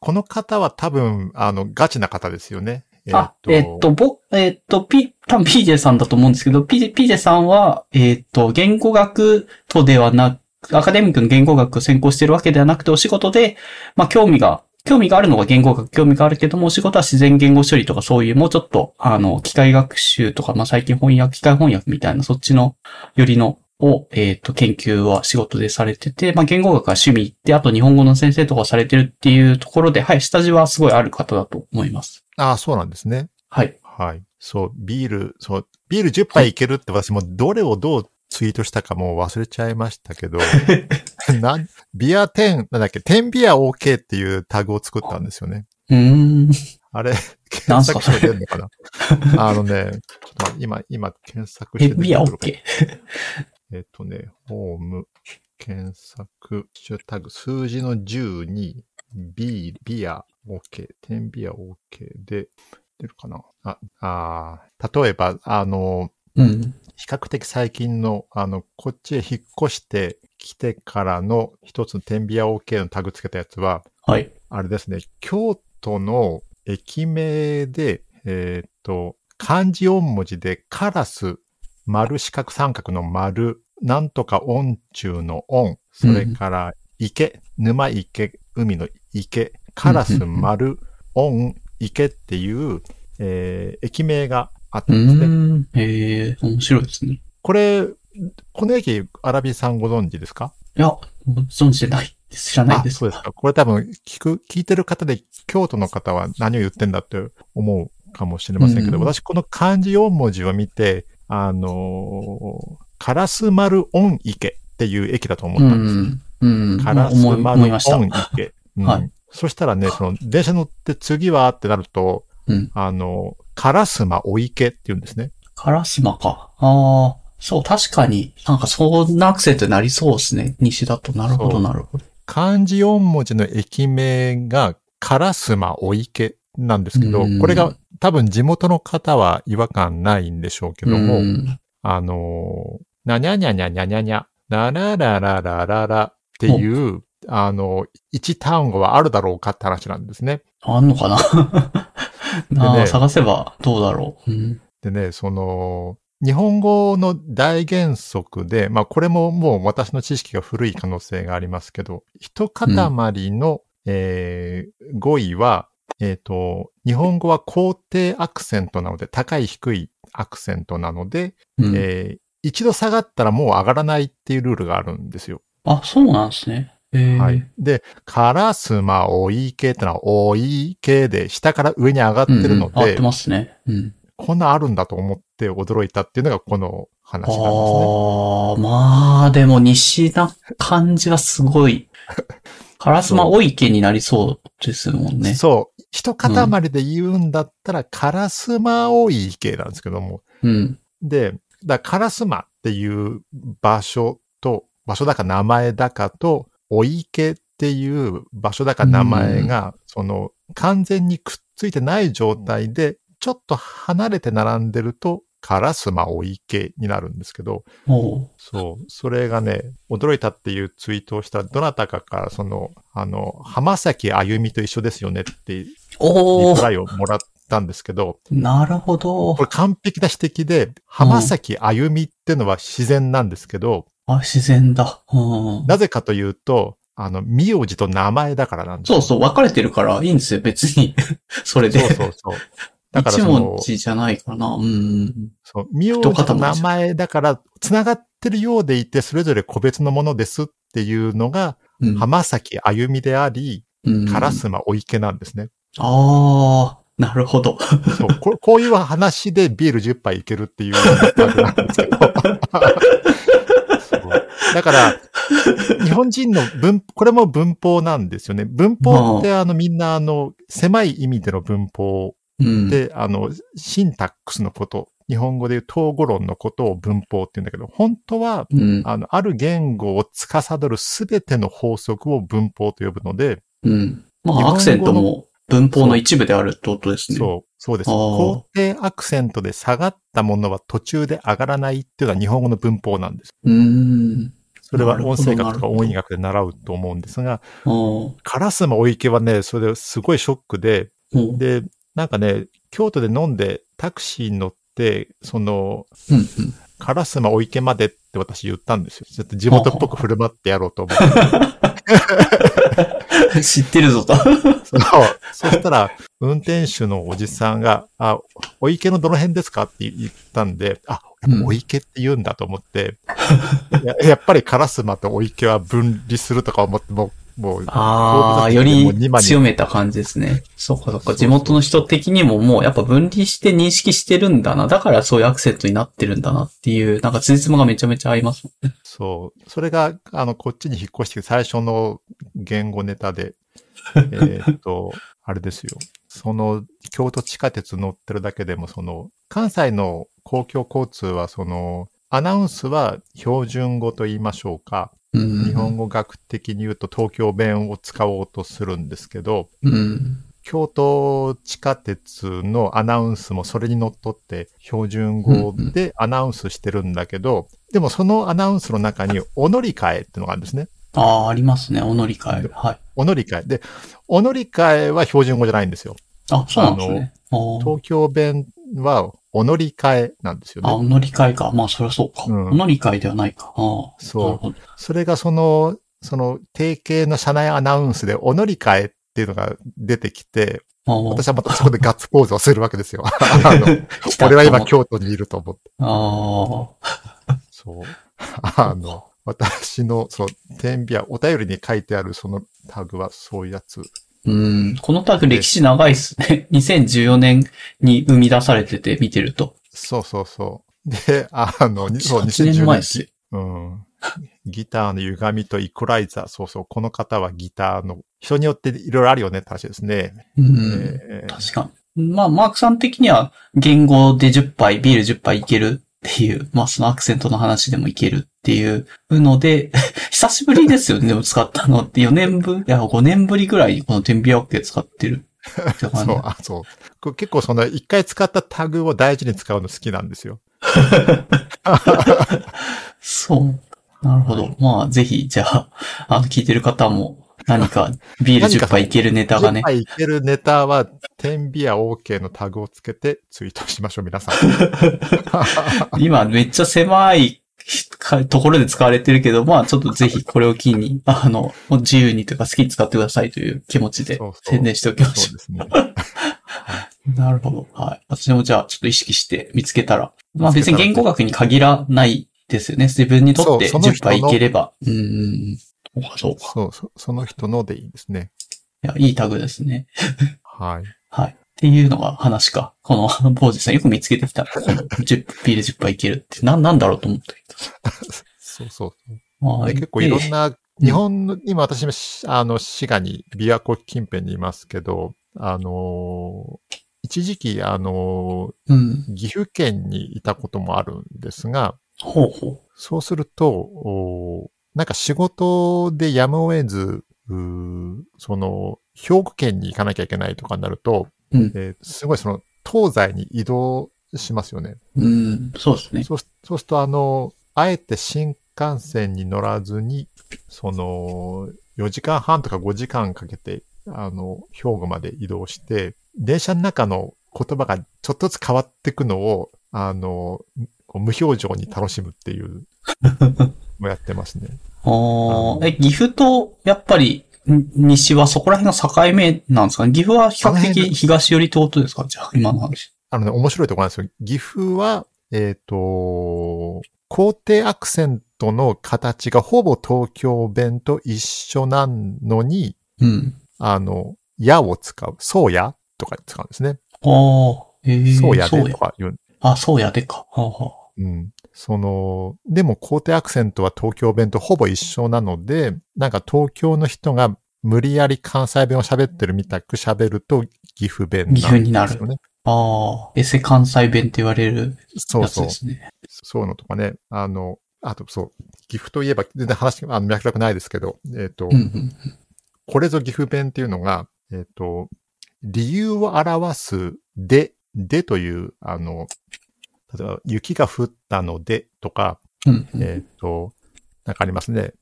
Speaker 2: この方は多分、あの、ガチな方ですよね。
Speaker 1: あ、えっと、ぼ、えっと、ピ、多分 PJ さんだと思うんですけど、PJ、PJ さんは、えっと、言語学とではなく、アカデミックの言語学を専攻してるわけではなくて、お仕事で、まあ、興味が、興味があるのが言語学、興味があるけども、お仕事は自然言語処理とかそういう、もうちょっと、あの、機械学習とか、まあ、最近翻訳、機械翻訳みたいな、そっちの、よりの、を、えっ、と、研究は仕事でされてて、まあ、言語学が趣味で、あと日本語の先生とかをされてるっていうところで、はい、下地はすごいある方だと思います。
Speaker 2: ああ、そうなんですね。
Speaker 1: はい。
Speaker 2: はい。そう、ビール、そう、ビール10杯いけるって私もどれをどうツイートしたかもう忘れちゃいましたけど、なん、ビア10、なんだっけ、10ビア OK っていうタグを作ったんですよね。
Speaker 1: うーん。
Speaker 2: あれ、検索して出るのかな？あのね、ちょっと今、今検索して
Speaker 1: ヘビア
Speaker 2: 出てくるか
Speaker 1: OK。
Speaker 2: えっとね、ホーム、検索、タグ、数字の10に、ビー、ビア、OK、10ビア OK で、出るかな？あ、あー。例えば、あの、
Speaker 1: うん。
Speaker 2: 比較的最近の、あの、こっちへ引っ越してきてからの一つの天ビア OK のタグつけたやつは、
Speaker 1: はい。
Speaker 2: あれですね、京都の駅名で、えーっと、漢字4文字でカラス、丸四角三角の丸、なんとか音中の音、それから池、沼池、海の池、カラス、丸、音、池っていう、えー駅名があっ
Speaker 1: う
Speaker 2: たんですね。
Speaker 1: へえ、面白いですね。
Speaker 2: これ、この駅、アラビさんご存知ですか？
Speaker 1: いや、存じてないです。知らない
Speaker 2: あ、
Speaker 1: です。
Speaker 2: そうですか。これ多分、聞く、聞いてる方で、京都の方は何を言ってんだって思うかもしれませんけど、
Speaker 1: うん
Speaker 2: 私この漢字4文字を見て、あのーカラス丸音池っていう駅だと思ったんですよ。
Speaker 1: うん。うん。
Speaker 2: カラス丸音。池。うん
Speaker 1: はい
Speaker 2: そしたらね、その、電車乗って次はってなると、
Speaker 1: うん。
Speaker 2: あの、カラスマお池って言うんですね。
Speaker 1: カラスマか。ああ、そう、確かに、なんかそんなアクセントになりそうですね。西だと。なるほど、なるほど。
Speaker 2: 漢字4文字の駅名がカラスマお池なんですけど
Speaker 1: うん、
Speaker 2: これが多分地元の方は違和感ないんでしょうけども、
Speaker 1: うん
Speaker 2: あのー、なにゃにゃにゃにゃにゃにゃ、なららららららっていう、あの、一単語はあるだろうかって話なんですね。
Speaker 1: あんのかな？
Speaker 2: でね
Speaker 1: 探せばどうだろう。うん。
Speaker 2: でね、その、日本語の大原則で、まあこれももう私の知識が古い可能性がありますけど、一塊の、えー語彙は、えっ、と、日本語は肯定アクセントなので、高い低いアクセントなので、
Speaker 1: うん
Speaker 2: えー一度下がったらもう上がらないっていうルールがあるんですよ。
Speaker 1: あ、そうなんですね。ええ
Speaker 2: はい。で、カラスマおいけってのは、おいけで下から上に上がってるので、
Speaker 1: うんうん合ってますね。うん。
Speaker 2: こんなあるんだと思って驚いたっていうのがこの話なんですね。
Speaker 1: ああ、まあ、でも西な感じはすごいカラスマ多い毛になりそうですもんね。
Speaker 2: そう。一塊で言うんだったら、カラスマ多い池なんですけども。
Speaker 1: うん。
Speaker 2: で、だカラスマっていう場所と、場所だか名前だかと、お池っていう場所だか名前が、その、完全にくっついてない状態で、ちょっと離れて並んでると、カラスマお池になるんですけど、そう、それがね、驚いたっていうツイートをしたどなたかから、その、あの、浜崎あゆみと一緒ですよねって、リ
Speaker 1: おー
Speaker 2: プライをもらったんですけど、
Speaker 1: なるほど。
Speaker 2: こ。れ完璧な指摘で、浜崎あゆみってのは自然なんですけど、
Speaker 1: あ、自然だ。うん。
Speaker 2: なぜかというと、あの、名字と名前だからなんですよ
Speaker 1: そうそう、分かれてるからいいんですよ、別に。それで。
Speaker 2: そうそうそう。だから
Speaker 1: 一文、字じゃないかな。うん。
Speaker 2: そう、名字と名前だから、繋がってるようでいて、それぞれ個別のものですっていうのが、
Speaker 1: うん
Speaker 2: 浜崎あゆみであり、
Speaker 1: うん
Speaker 2: カラスマお池なんですね。
Speaker 1: ああ、なるほど。
Speaker 2: そうここういう話でビール10杯いけるっていうなんですけど。だから、日本人の文、これも文法なんですよね。文法ってあのみんなあの、狭い意味での文法
Speaker 1: うん。
Speaker 2: で、あの、シンタックスのこと、日本語でいう統合論のことを文法って言うんだけど、本当は、
Speaker 1: うん。
Speaker 2: あの、ある言語を司るすべての法則を文法と呼ぶので、
Speaker 1: うん。まあ、アクセントも文法の一部であるってことですね。
Speaker 2: そう、そうです。肯定アクセントで下がったものは途中で上がらないっていうのは日本語の文法なんです。
Speaker 1: う。うん。
Speaker 2: それは音声学とか音韻学で習うと思うんですが、
Speaker 1: あ
Speaker 2: カラスマお池はね、それですごいショックで。で、なんかね、京都で飲んでタクシーに乗って、その、
Speaker 1: うん。
Speaker 2: カラスマお池までって私言ったんですよ。ちょっと地元っぽく振る舞ってやろうと思って。
Speaker 1: うん。知ってるぞと。
Speaker 2: そう。そしたら、運転手のおじさんが、あ、お池のどの辺ですかって言ったんで、あ、お池って言うんだと思って、や やっぱりカラスマとお池は分離するとか思って、もう、もう、
Speaker 1: ああ、より強めた感じですね。そうかそうか。地元の人的にももうやっぱ分離して認識してるんだな。だからそういうアクセントになってるんだなっていう、なんか辻褄がめちゃめちゃ合いますもんね。
Speaker 2: そう。それが、あの、こっちに引っ越して最初の言語ネタで、えーっと、あれですよ。その、京都地下鉄乗ってるだけでも、その、関西の公共交通は、その、アナウンスは標準語と言いましょうか。
Speaker 1: うん。
Speaker 2: 日本語学的に言うと東京弁を使おうとするんですけど、
Speaker 1: うん。
Speaker 2: 京都地下鉄のアナウンスもそれにのっとって標準語でアナウンスしてるんだけど、でもそのアナウンスの中にお乗り換えってのがあるんですね。
Speaker 1: ああ、ありますね。お乗り換え。はい。
Speaker 2: お乗り換え。で、お乗り換えは標準語じゃないんですよ。
Speaker 1: あ、そうなんですね。
Speaker 2: 東京弁はお乗り換えなんですよ
Speaker 1: あ、お
Speaker 2: ね。
Speaker 1: 乗り換えか。まあ、そりゃそうか。
Speaker 2: うん
Speaker 1: お乗り換えではないか。ああ。
Speaker 2: そう。それがその、その定型の車内アナウンスでお乗り換えっていうのが出てきて、
Speaker 1: ああ
Speaker 2: 私はまたそこでガッツポーズをするわけですよ。俺は今京都にいると思って。
Speaker 1: あ
Speaker 2: そう。あの、私の、そう、天秤はお便りに書いてあるそのタグはそういうやつ。
Speaker 1: あ。うん。このタグ歴史長いっすね。2014年に生み出されてて見てると。
Speaker 2: そうそうそう。で、あの、にそう、
Speaker 1: 8年前。
Speaker 2: うん。ギターの歪みとイコライザー。そうそう。この方はギターの、人によっていろいろあるよねって話ですね。
Speaker 1: うん。
Speaker 2: えー
Speaker 1: 確かに。まあ、マークさん的には、言語で10杯、ビール10杯いけるっていう、まあ、そのアクセントの話でもいけるっていうので、久しぶりですよね、でも使ったのって4年ぶり、いや、5年ぶりぐらいにこの天秤 OK 使ってるって感じ。
Speaker 2: そう、あ、そう。結構その一回使ったタグを大事に使うの好きなんですよ。
Speaker 1: そう。なるほど。まあ、ぜひ、じゃあ、あの、聞いてる方も、何か、ビール10杯いけるネタがね
Speaker 2: 10。杯いけるネタは、天秤や OK のタグをつけてツイートしましょう、皆さん。
Speaker 1: 今、めっちゃ狭いかところで使われてるけど、まあ、ちょっとぜひこれを機に、あの、自由にというか好きに使ってくださいという気持ちで
Speaker 2: そうそう
Speaker 1: 宣伝しておきましょ
Speaker 2: そうですね。
Speaker 1: う。なるほど。はい。私もじゃあ、ちょっと意識して見つけたら。まあ別に言語学に限らないですよね。自分にとって10
Speaker 2: そうその人の
Speaker 1: 杯いければ。うん。そうか、そうか。
Speaker 2: そうそ、その人のでいいですね。
Speaker 1: いや、いいタグですね。
Speaker 2: はい。
Speaker 1: はい。っていうのが話か。この、ボージさんよく見つけてきた。この10ビール10杯いけるって。な、なんだろうと思ったけ
Speaker 2: そうそうそう。結構いろんな日本の、今私もしあの、滋賀に、琵琶湖近辺にいますけど、あのー一時期、あの
Speaker 1: うん。
Speaker 2: ー岐阜県にいたこともあるんですが、
Speaker 1: ほうほ
Speaker 2: そうすると、おなんか仕事でやむを得ず、その、兵庫県に行かなきゃいけないとかになると、
Speaker 1: う。うん。
Speaker 2: えーすごいその、東西に移動しますよね。
Speaker 1: うん。そうですね。
Speaker 2: そうすそうすると、あの、あえて新幹線に乗らずに、その、4時間半とか5時間かけて、あの、兵庫まで移動して、電車の中の言葉がちょっとずつ変わっていくのを、あの、無表情に楽しむっていう、もやってますね。
Speaker 1: ああ、え、岐阜と、やっぱり、ん西はそこら辺が境目なんですか？ね岐阜は比較的東寄りってことですか？じゃあ、今の話。
Speaker 2: あのね、面白いところなんですよ。岐阜は、えっ、と、肯定アクセントの形がほぼ東京弁と一緒なのに、
Speaker 1: うん。
Speaker 2: あの、やを使う。そうやとか使うんですね。
Speaker 1: ああ、ええ
Speaker 2: そうや
Speaker 1: そうや
Speaker 2: でと。か言う。
Speaker 1: あ、そうやでか。はあ、はあ。
Speaker 2: うん。その、でも肯定アクセントは東京弁とほぼ一緒なので、なんか東京の人が無理やり関西弁を喋ってるみたく喋ると岐阜弁なんですよね。
Speaker 1: 岐阜になるああ、エセ関西弁って言われる
Speaker 2: そうそう
Speaker 1: やつで。すね。
Speaker 2: そういうのとかね。あの、あとそう、岐阜といえば全然話があの脈絡ないですけど、えっ、と、
Speaker 1: うんうん。
Speaker 2: これぞ岐阜弁っていうのが、えっ、と、理由を表すで、でという、あの、例えば雪が降ったのでとか、
Speaker 1: うんうん
Speaker 2: えっ、と、なんかありますね。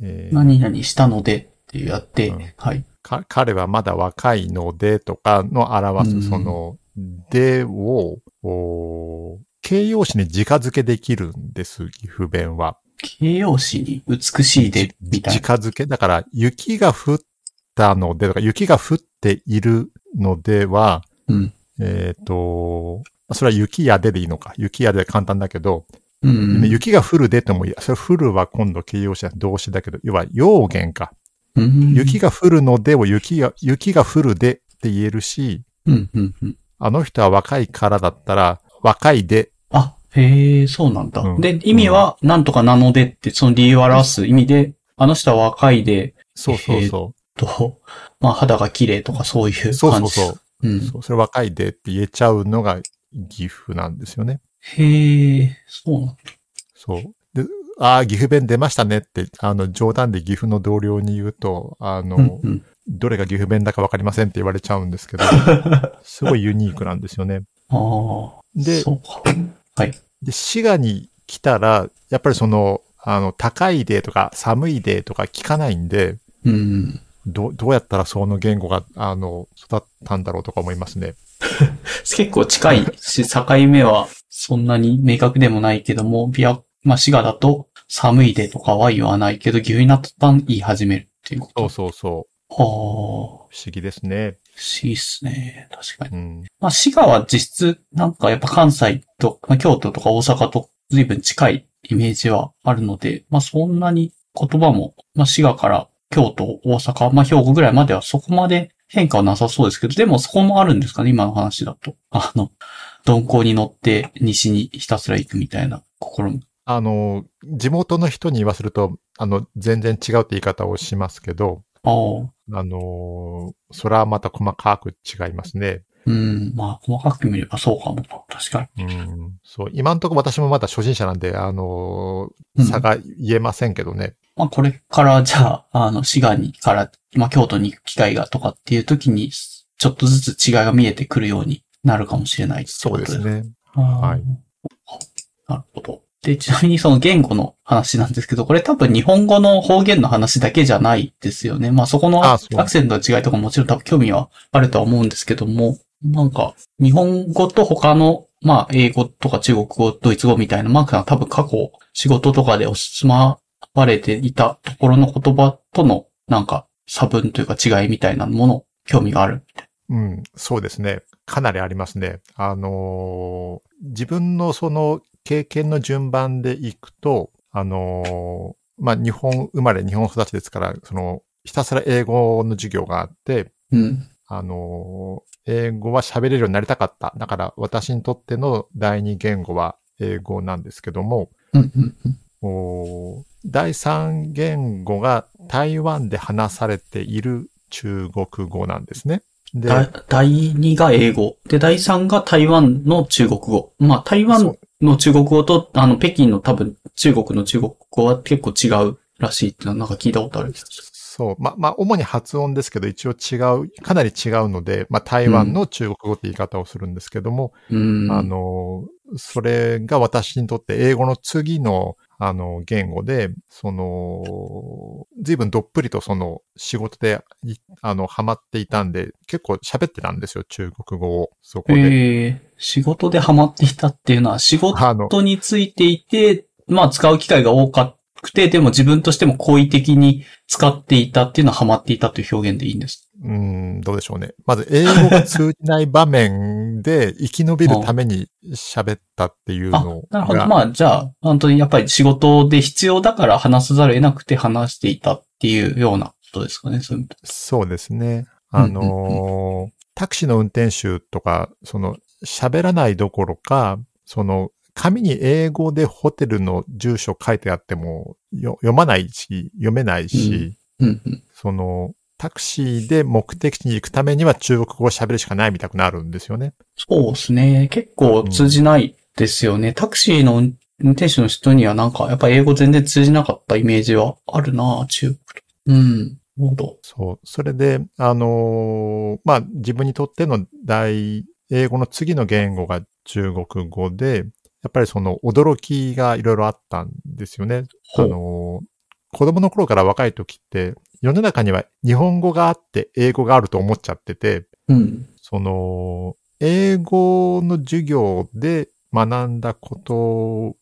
Speaker 2: えー
Speaker 1: 何々したのでってやって、
Speaker 2: うん
Speaker 1: はい。
Speaker 2: か彼はまだ若いのでとかの表
Speaker 1: うん
Speaker 2: す、その、でを、お形容詞に直付けできるんです、岐阜弁は。
Speaker 1: 形容詞に美しいで、みたいな。
Speaker 2: 直付け。だから、雪が降ったのでとか、雪が降っているのでは、
Speaker 1: うん。
Speaker 2: えっ、と、それは雪やででいいのか。雪やで簡単だけど、
Speaker 1: うんうん。
Speaker 2: 雪が降るでってもいい。それ降るは今度形容詞は動詞だけど、要は用言か。
Speaker 1: うん
Speaker 2: 雪が降るのでを雪が、雪が降るでって言えるし、
Speaker 1: うんうんうん。
Speaker 2: あの人は若いからだったら、若いで、
Speaker 1: あ、へえ、そうなんだ。
Speaker 2: うん
Speaker 1: で、意味は、なんとかなのでって、その理由を表す意味で、あの人は若いで、
Speaker 2: そうそうそ
Speaker 1: と、まあ肌が綺麗とかそういう感
Speaker 2: う。
Speaker 1: じ。
Speaker 2: そうそうそう。
Speaker 1: うん。
Speaker 2: そうそれ若いでって言えちゃうのが岐阜なんですよね。
Speaker 1: へえ、そうなんだ。
Speaker 2: そう。で、ああ、岐阜弁出ましたねって、あの、冗談で岐阜の同僚に言うと、あの、
Speaker 1: うんうん。
Speaker 2: どれが岐阜弁だかわかりませんって言われちゃうんですけど、すごいユニークなんですよね。
Speaker 1: ああ。
Speaker 2: で
Speaker 1: そうか。はい。
Speaker 2: で、滋賀に来たら、やっぱりその、あの、高いでとか寒いでとか聞かないんで、
Speaker 1: うん。
Speaker 2: ど、どうやったらその言語が、あの、育ったんだろうとか思いますね。
Speaker 1: 結構近いし、境目はそんなに明確でもないけども、ビア、まあ、滋賀だと寒いでとかは言わないけど、岐阜になったら言い始めるっていうこと。
Speaker 2: そうそうそう。
Speaker 1: はあ。
Speaker 2: 不思議ですね。
Speaker 1: 不思議っすね。確かに。
Speaker 2: うん。
Speaker 1: まあ、滋賀は実質、なんかやっぱ関西と、まあ、京都とか大阪と随分近いイメージはあるので、まあそんなに言葉も、まあ滋賀から京都、大阪、まあ兵庫ぐらいまではそこまで変化はなさそうですけど、でもそこもあるんですかね、今の話だと。あの、鈍行に乗って西にひたすら行くみたいな試み。
Speaker 2: あの、地元の人に言わせると、あの、全然違うって言い方をしますけど、
Speaker 1: あ
Speaker 2: の、それはまた細かく違いますね。
Speaker 1: うん。まあ、細かく見ればそうかもな。確かに。
Speaker 2: うん。そう、今んとこ私もまだ初心者なんで、あの、
Speaker 1: うん
Speaker 2: 差が言えませんけどね。
Speaker 1: まあ、これから、じゃあ、あの、滋賀にから、まあ、京都に行く機会がとかっていう時に、ちょっとずつ違いが見えてくるようになるかもしれない
Speaker 2: そうですね。
Speaker 1: は
Speaker 2: はい
Speaker 1: なるほど。で、ちなみにその言語の話なんですけど、これ多分日本語の方言の話だけじゃないですよね。まあそこのアクセントの違いとかもちろん多分興味はあるとは思うんですけども、なんか日本語と他の、まあ英語とか中国語、ドイツ語みたいな、マークさんは多分過去仕事とかでお住まわれていたところの言葉とのなんか差分というか違いみたいなもの、興味がある。
Speaker 2: うん、そうですね。かなりありますね。あのー自分のその経験の順番でいくと、あのーまあ、日本生まれ、日本育ちですから、その、ひたすら英語の授業があって、
Speaker 1: うん。
Speaker 2: あのー英語は喋れるようになりたかった。だから私にとっての第二言語は英語なんですけども、
Speaker 1: うん、うん、うん。
Speaker 2: お第三言語が台湾で話されている中国語なんですね。で、
Speaker 1: だ第2が英語。で、第3が台湾の中国語。まあ、台湾の中国語と、あの、北京の多分中国の中国語は結構違うらしいっていうのはなんか聞いたことある気がする。
Speaker 2: そう。ま、まあ、主に発音ですけど、一応違う、かなり違うので、まあ、台湾の中国語って言い方をするんですけども、
Speaker 1: うん。
Speaker 2: あの、それが私にとって英語の次の、あの、言語で、その、随分どっぷりとその仕事で、あの、ハマっていたんで、結構喋ってたんですよ、中国語を。そこで。
Speaker 1: えー仕事でハマっていたっていうのは仕、事についていて、まあ使う機会が多かったくて、でも自分としても好意的に使っていたっていうのはハマっていたという表現でいいんです。
Speaker 2: うん、どうでしょうね。まず、英語が通じない場面で生き延びるために喋ったっていう
Speaker 1: あ
Speaker 2: の、
Speaker 1: なるほど。
Speaker 2: が、
Speaker 1: まあじゃあ、本当にやっぱり仕事で必要だから話さざるを得なくて話していたっていうようなことですかね。そういう
Speaker 2: そうですね。あ
Speaker 1: うん
Speaker 2: のータクシーの運転手とか、その、喋らないどころか、その、紙に英語でホテルの住所書いてあっても、よ読まないし、読めないし、
Speaker 1: うんうん。
Speaker 2: その、タクシーで目的地に行くためには中国語を喋るしかないみたくなるんですよね。
Speaker 1: そうですね。結構通じないですよね。タクシーの運運転手の人にはなんか、やっぱ英語全然通じなかったイメージはあるな中国と。うん。なるほど。
Speaker 2: そう。それで、あのーまあ、自分にとっての大、英語の次の言語が中国語で、やっぱりその驚きがいろいろあったんですよね。あのー子供の頃から若い時って、世の中には日本語があって英語があると思っちゃってて、
Speaker 1: うん。
Speaker 2: その、英語の授業で学んだことを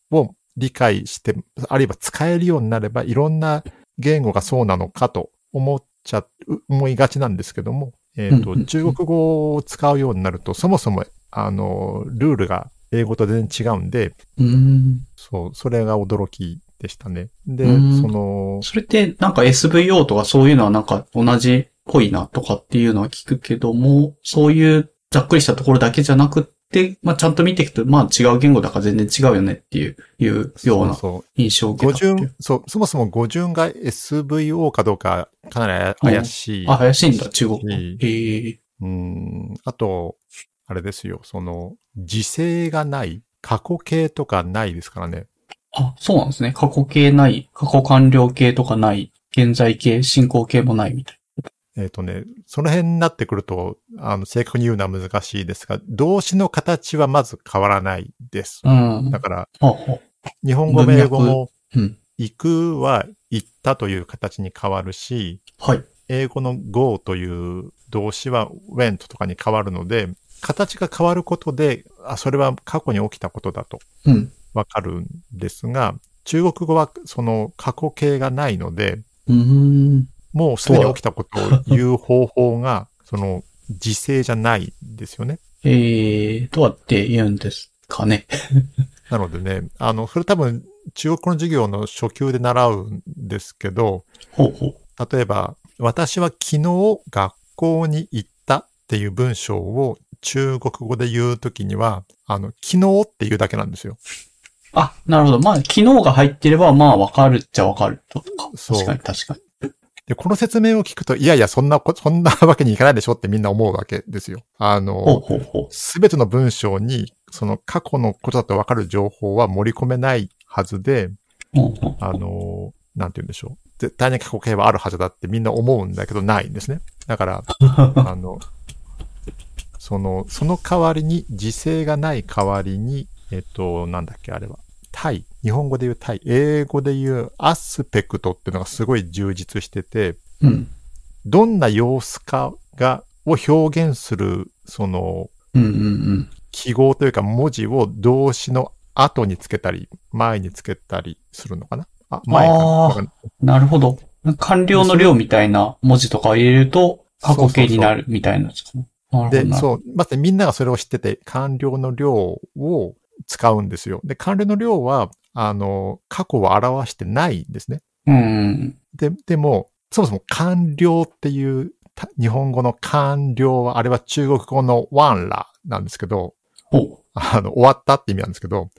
Speaker 2: 理解して、あるいは使えるようになれば、いろんな言語がそうなのかと思っちゃ、う思いがちなんですけども、えっ、と、
Speaker 1: うんうんうん
Speaker 2: 中国語を使うようになると、そもそも、あの、ルールが英語と全然違うんで、
Speaker 1: うん。
Speaker 2: そう、それが驚きでしたね。で、
Speaker 1: うん
Speaker 2: その、
Speaker 1: それってなんか SVO とかそういうのはなんか同じっぽいなとかっていうのは聞くけども、そういうざっくりしたところだけじゃなくって、まあちゃんと見ていくと、まあ違う言語だから全然違うよねっていう、いうような印象を受
Speaker 2: 語
Speaker 1: けたっていう。
Speaker 2: 順、そう、そもそも語順が SVO かどうかかなり怪しい。
Speaker 1: あ、怪しいんだ、中国語。え。
Speaker 2: うん。あと、あれですよ、その、時制がない、過去形とかないですからね。
Speaker 1: あ、そうなんですね。過去形ない、過去完了形とかない、現在形、進行形もないみたい
Speaker 2: えっ、とね、その辺になってくると、あの、正確に言うのは難しいですが、動詞の形はまず変わらないです。
Speaker 1: な。うん。
Speaker 2: だから。日本語も英語も、
Speaker 1: うん。
Speaker 2: 行くは行ったという形に変わるし、
Speaker 1: はい。
Speaker 2: 英語の go という動詞は went とかに変わるので、形が変わることで、あ、それは過去に起きたことだと
Speaker 1: うん。
Speaker 2: わかるんですが、中国語はその過去形がないので、
Speaker 1: うーん。
Speaker 2: もうすでに起きたことを言う方法が、その時制じゃないんですよね。
Speaker 1: えー、どうやって言うんですかね。
Speaker 2: なのでね、あの、それ多分中国語の授業の初級で習うんですけど、
Speaker 1: ほうほう。
Speaker 2: 例えば、私は昨日学校に行ったっていう文章を中国語で言うときには、あの、昨日っていうだけなんですよ。
Speaker 1: あ、なるほど。まあ、昨日が入ってれば、まあ、わかるっちゃわかるとか。
Speaker 2: そう
Speaker 1: 確かに、確かに。
Speaker 2: で、この説明を聞くと、いやいや、そんなこ、そんなわけにいかないでしょってみんな思うわけですよ。あの、すべての文章に、その過去のことだとわかる情報は盛り込めないはずで、
Speaker 1: う。ほうほう
Speaker 2: あの、なんて言うんでしょう。絶対に過去形はあるはずだってみんな思うんだけど、ないんですね。だから、あの、その、その代わりに、時制がない代わりに、えっと、なんだっけ、あれは。対。日本語で言う対。英語で言うアスペクトっていうのがすごい充実してて、
Speaker 1: うん。
Speaker 2: どんな様子かが、を表現する、その、
Speaker 1: うんうんうん。
Speaker 2: 記号というか文字を動詞の後につけたり、前につけたりするのかな？あ、前かな
Speaker 1: るほど。完了の量みたいな文字とかを入れると、過去形になるみたいな。
Speaker 2: で。そう、まずみんながそれを知ってて、完了の量を使うんですよ。で、完了の量は、あの、過去を表してないんですね。
Speaker 1: うん。
Speaker 2: で、でも、そもそも完了っていう、た日本語の完了は、あれは中国語のワンラなんですけど。あの、終わったって意味なんですけど。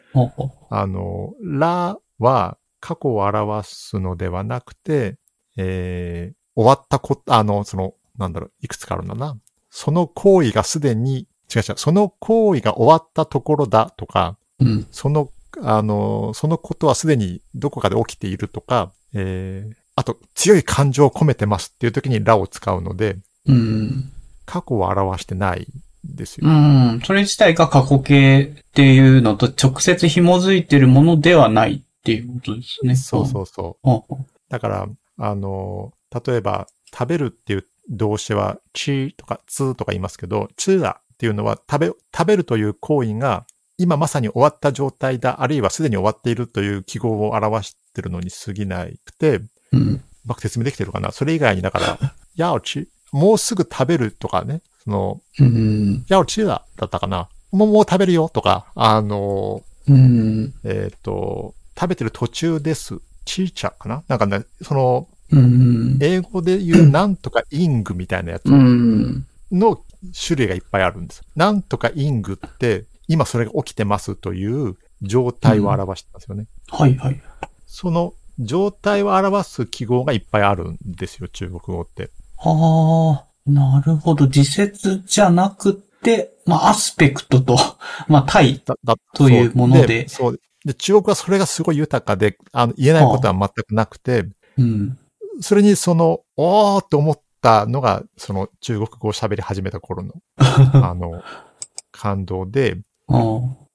Speaker 2: あの、ラは過去を表すのではなくて、えー終わったこ、あの、その、なんだろう、いくつかあるんだな。その行為がすでに、違う違う、その行為が終わったところだとか、
Speaker 1: うん。
Speaker 2: その、あの、そのことはすでにどこかで起きているとか、えーあと、強い感情を込めてますっていう時にラを使うので、
Speaker 1: うん。
Speaker 2: 過去を表してないんですよ。
Speaker 1: うん。それ自体が過去形っていうのと直接紐づいてるものではないっていうことですね。
Speaker 2: そうそうそう。
Speaker 1: うん。
Speaker 2: だから、あの、例えば、食べるっていう動詞は、ちとかつとか言いますけど、ちだっていうのは、食べ、食べるという行為が、今まさに終わった状態だ、あるいはすでに終わっているという記号を表してるのに過ぎなくて、
Speaker 1: うん。
Speaker 2: うまく説明できてるかな？それ以外に、だから、やおち、もうすぐ食べるとかね、その、
Speaker 1: うん。
Speaker 2: やおちだだったかな？もうもう食べるよとか、あの、
Speaker 1: うん。
Speaker 2: えっ、と、食べてる途中です。ちーちゃかな？なんかね、その、
Speaker 1: うん。
Speaker 2: 英語で言うなんとかイングみたいなやつ
Speaker 1: うん。
Speaker 2: の種類がいっぱいあるんです。なんとかイングって、今それが起きてますという状態を表してますよね。
Speaker 1: はいはい。
Speaker 2: その状態を表す記号がいっぱいあるんですよ、中国語って。
Speaker 1: ああ、なるほど。自説じゃなくて、まあ、アスペクトと、まあ、対。
Speaker 2: だだ
Speaker 1: というもので
Speaker 2: そう。そうで、中国はそれがすごい豊かで、あの、言えないことは全くなくて、
Speaker 1: うん。
Speaker 2: それにその、おーって思ったのが、その中国語を喋り始めた頃の、あの、感動で。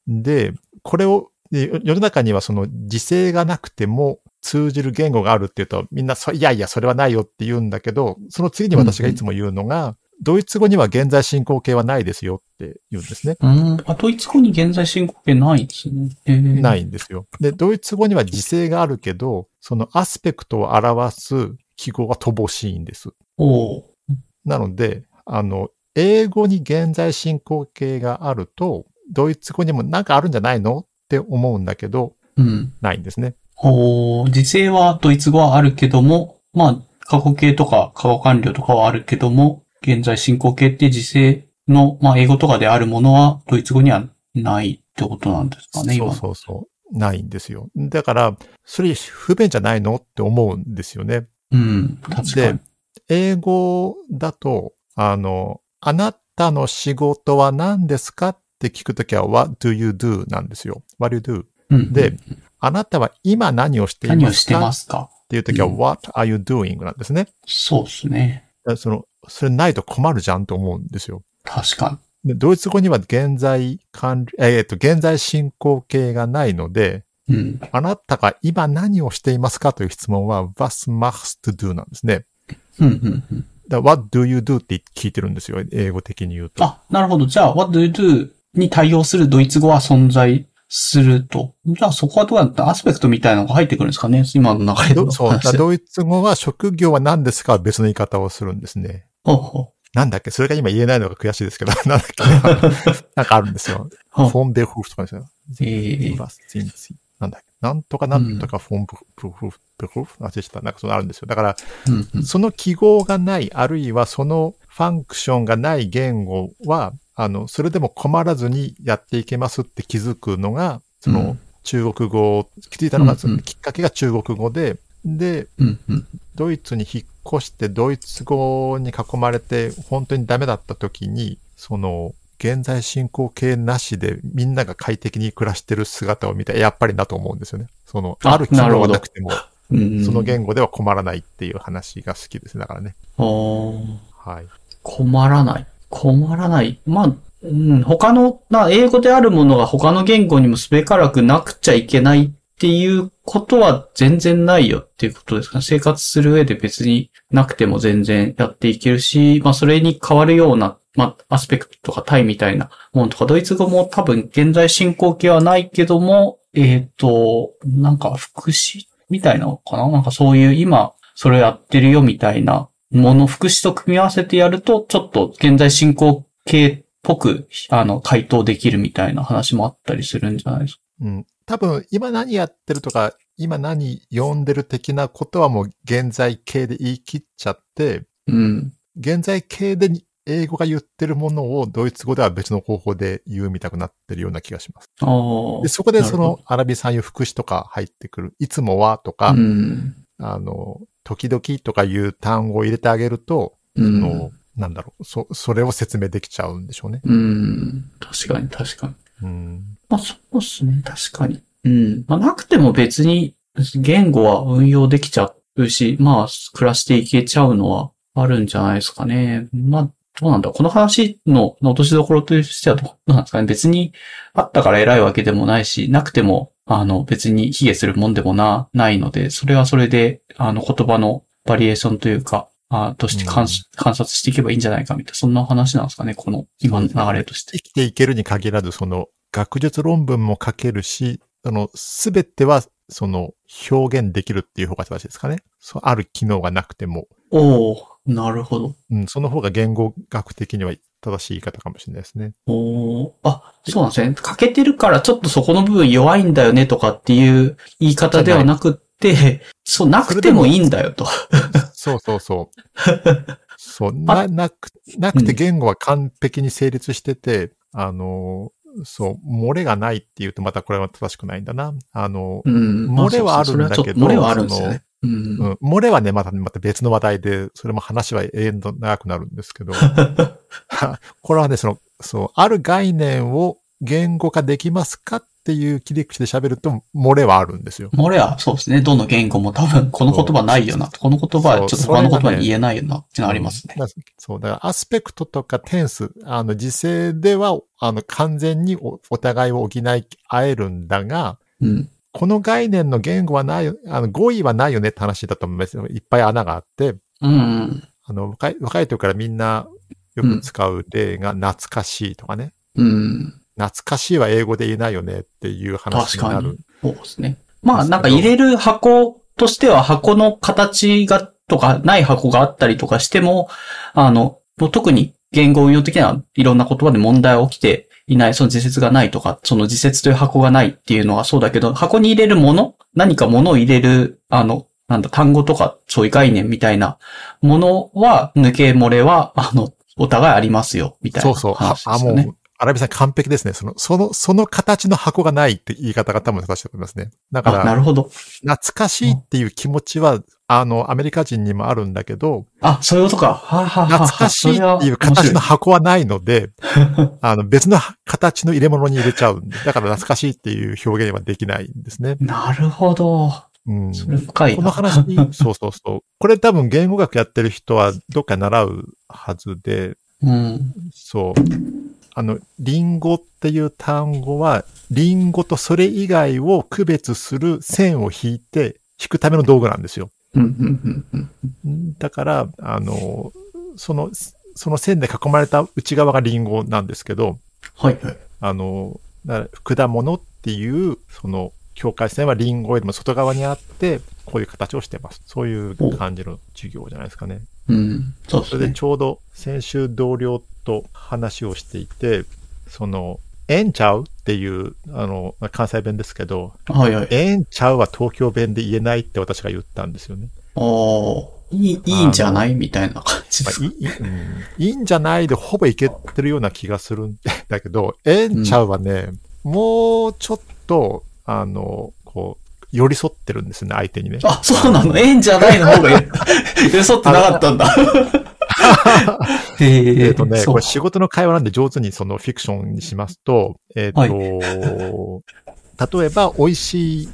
Speaker 2: で、これを、で世の中にはその時勢がなくても通じる言語があるっていうと、みんなそ、いやいや、それはないよって言うんだけど、その次に私がいつも言うのが、ドイツ語には現在進行形はないですよって言うんですね。
Speaker 1: うん。あ、ドイツ語に現在進行形ないですね。えー、。
Speaker 2: ないいんですよ。で、ドイツ語には時勢があるけど、そのアスペクトを表す記号は乏しいんです。
Speaker 1: おう
Speaker 2: なので、あの、英語に現在進行形があると、ドイツ語にもなんかあるんじゃないのって思うんだけど、
Speaker 1: うん。
Speaker 2: ないんですね。
Speaker 1: おー時制はドイツ語はあるけども、まあ、過去形とか過去完了とかはあるけども、現在進行形って時制の、まあ、英語とかであるものはドイツ語にはないってことなんですかね、今
Speaker 2: そうそうそう。ないんですよ。だから、それ不便じゃないのって思うんですよね。
Speaker 1: うん。確か
Speaker 2: で
Speaker 1: に。、
Speaker 2: 英語だと、あの、あなたの仕事は何ですかって聞くときは What do you do? なんですよ。What do you do?
Speaker 1: うん
Speaker 2: で、あなたは今何をしてい
Speaker 1: 何をして
Speaker 2: ますか？っ
Speaker 1: ますか
Speaker 2: ていうときは
Speaker 1: うん
Speaker 2: What are you doing? なんですね。
Speaker 1: そうですね。
Speaker 2: その、それないと困るじゃんと思うんですよ。
Speaker 1: 確か
Speaker 2: でドイツ語には現在完了、えっ、と、現在進行形がないので、
Speaker 1: に。うん。
Speaker 2: あなたが今何をしていますかという質問は Was machst du なんですね。
Speaker 1: うん、うん、うん。
Speaker 2: だ What do you do って聞いてるんですよ。英語的に言うと。
Speaker 1: あ、なるほど。じゃあ、what do you do に対応するドイツ語は存在すると。じゃあ、そこはどうやってアスペクトみたいなのが入ってくるんですかね？今の流れの
Speaker 2: どそう。ドイツ語は職業は何ですかは別の言い方をするんですね。
Speaker 1: ほうほ
Speaker 2: なんだっけ？それが今言えないのが悔しいですけど、なんだっけ？なんかあるんですよ。フォンベルフーフとかですよ。
Speaker 1: ええ
Speaker 2: バスチンツィなんだっけ？なんとかなんとかフォンブルフベルフ？忘れちゃった。なんかそうあるんですよ。だから、
Speaker 1: うんうん
Speaker 2: その記号がない、あるいはそのファンクションがない言語は、あの、それでも困らずにやっていけますって気づくのが、その、
Speaker 1: うん
Speaker 2: 中国語を気づいたのが、きっかけが中国語で、で、ドイツに引っ越してドイツ語に囲まれて本当にダメだった時に、その、現在進行形なしでみんなが快適に暮らしてる姿を見て、やっぱりなと思うんですよね。その、
Speaker 1: あ
Speaker 2: ある機能がなくても、その言語では困らないっていう話が好きですね。だからね。はい。
Speaker 1: 困らない。困らない。まあ、うん、他の、な英語であるものが他の言語にもすべからくなくちゃいけないっていうことは全然ないよっていうことですかね。生活する上で別になくても全然やっていけるし、まあそれに変わるような、まあアスペクトとかタイみたいなものとか、ドイツ語も多分現在進行形はないけども、えっ、と、なんか副詞みたいなのかな？なんかそういう今それをやってるよみたいなもの、副詞と組み合わせてやると、ちょっと現在進行形っぽく、あの、回答できるみたいな話もあったりするんじゃないですか？
Speaker 2: うん。多分、今何やってるとか、今何読んでる的なことはもう現在形で言い切っちゃって、
Speaker 1: うん。
Speaker 2: 現在形でに英語が言ってるものをドイツ語では別の方法で言うみたくなってるような気がします。
Speaker 1: ああ。
Speaker 2: で、そこでそのアラビさんいう副詞とか入ってくる。いつもはとか、
Speaker 1: うん。
Speaker 2: あの、時々とかいう単語を入れてあげると、
Speaker 1: う
Speaker 2: その
Speaker 1: ん。
Speaker 2: なんだろう、そ、それを説明できちゃうんでしょうね。
Speaker 1: うん。確かに確かに。
Speaker 2: うん。
Speaker 1: まあそうですね。確かに。うん。まあなくても別に言語は運用できちゃうし、まあ暮らしていけちゃうのはあるんじゃないですかね。まあどうなんだこの話の落としどころとしてはどうなんですかね。別にあったから偉いわけでもないし、なくてもあの別に卑下するもんでもな、ないので、それはそれであの言葉のバリエーションというか、あとして観,、察していけばいいんじゃないかみたいな、そんな話なんですかね。この今の流れとして。
Speaker 2: 生きていけるに限らず、その、学術論文も書けるし、その、すべては、その、表現できるっていう方が正しいですかね。そう、ある機能がなくても、
Speaker 1: おおなるほど。
Speaker 2: うん、その方が言語学的には正しい言い方かもしれないですね。
Speaker 1: おーあ、そうなんですね。欠けてるからちょっとそこの部分弱いんだよねとかっていう言い方ではなくって、そう、なくてもいいんだよと。
Speaker 2: そうそうそう。そう、な、なく、なくて言語は完璧に成立してて、あの、そう、漏れがないっていうとまたこれは正しくないんだな。あの、
Speaker 1: うん。
Speaker 2: 漏れはあるんだけど
Speaker 1: 漏れはあるんですよね。うん
Speaker 2: う。ん、漏れはね、また、また別の話題で、それも話は永遠と長くなるんですけど、これはね、その、そう、ある概念を言語化できますかっていう切り口で喋ると、漏れはあるんですよ。
Speaker 1: 漏れはそうですね。どの言語も多分この言葉ないよな。この言葉はちょっと他の言葉に言えないよなっていうのはありますね
Speaker 2: そう、だからアスペクトとかテンス、あの、時勢では、あの、完全におお互いを補い合えるんだが、
Speaker 1: うん。
Speaker 2: この概念の言語はないよ、あの、語彙はないよねって話だと思いますよ。いっぱい穴があって、
Speaker 1: うんうん。
Speaker 2: あの、若い、若い時からみんなよく使う例が懐かしいとかね。
Speaker 1: うん。
Speaker 2: 懐かしいは英語で言えないよねっていう話になる
Speaker 1: 確かに。。そうですね。まあなんか入れる箱としては箱の形が、とかない箱があったりとかしても、あの、もう特に言語運用的にはいろんな言葉で問題起きていない、その時節がないとか、その時節という箱がないっていうのはそうだけど、箱に入れるもの何かものを入れる、あの、なんだ、単語とか、そういう概念みたいなものは、抜け漏れは、あの、お互いありますよ、みたいな
Speaker 2: そうそう。あ。もう、アラビさん完璧ですね。その、その、その形の箱がないって言い方が多分正しいと思いますね。だか
Speaker 1: あ、な
Speaker 2: ら、
Speaker 1: るほど。
Speaker 2: 懐かしいっていう気持ちは、あの、アメリカ人にもあるんだけど、
Speaker 1: あ、そういうことか。
Speaker 2: 懐かしいっていう形の箱はないので、あの、別の形の入れ物に入れちゃうんで、だから懐かしいっていう表現はできないんですね。
Speaker 1: なるほど。
Speaker 2: うん。
Speaker 1: それ深いな。
Speaker 2: この話、そうそうそう。これ多分言語学やってる人はどっか習うはずで、
Speaker 1: うん。
Speaker 2: そう。あの、リンゴっていう単語は、リンゴとそれ以外を区別する線を引いて、引くための道具なんですよ。
Speaker 1: うん、うん、うん、うん。
Speaker 2: だから、あの、その、その線で囲まれた内側がリンゴなんですけど、
Speaker 1: はい、はい。
Speaker 2: あの、果物っていう、その、境界線はリンゴよりも外側にあって、こういう形をしてます。そういう感じの授業じゃないですかね。
Speaker 1: うん。そうですね
Speaker 2: それでち。ょうど先週同僚と話をしていて、その、えんちゃうっていう、あの、まあ関西弁ですけど、
Speaker 1: はい、はい。
Speaker 2: えんちゃうは東京弁で言えないって私が言ったんですよね。
Speaker 1: おーいい、いいんじゃないみたいな感じです。
Speaker 2: まあいいいうんいいんじゃないでほぼいけてるような気がするんだけど、えんちゃうはね、もうちょっと、あの、こう、寄り添ってるんですね、相手にね。
Speaker 1: あ、そうなの？ええんじゃないの方が寄り添ってなかったんだ。へ え
Speaker 2: えっ、とね、これ仕事の会話なんで上手にそのフィクションにしますと、えっ、と、例えば美味しい、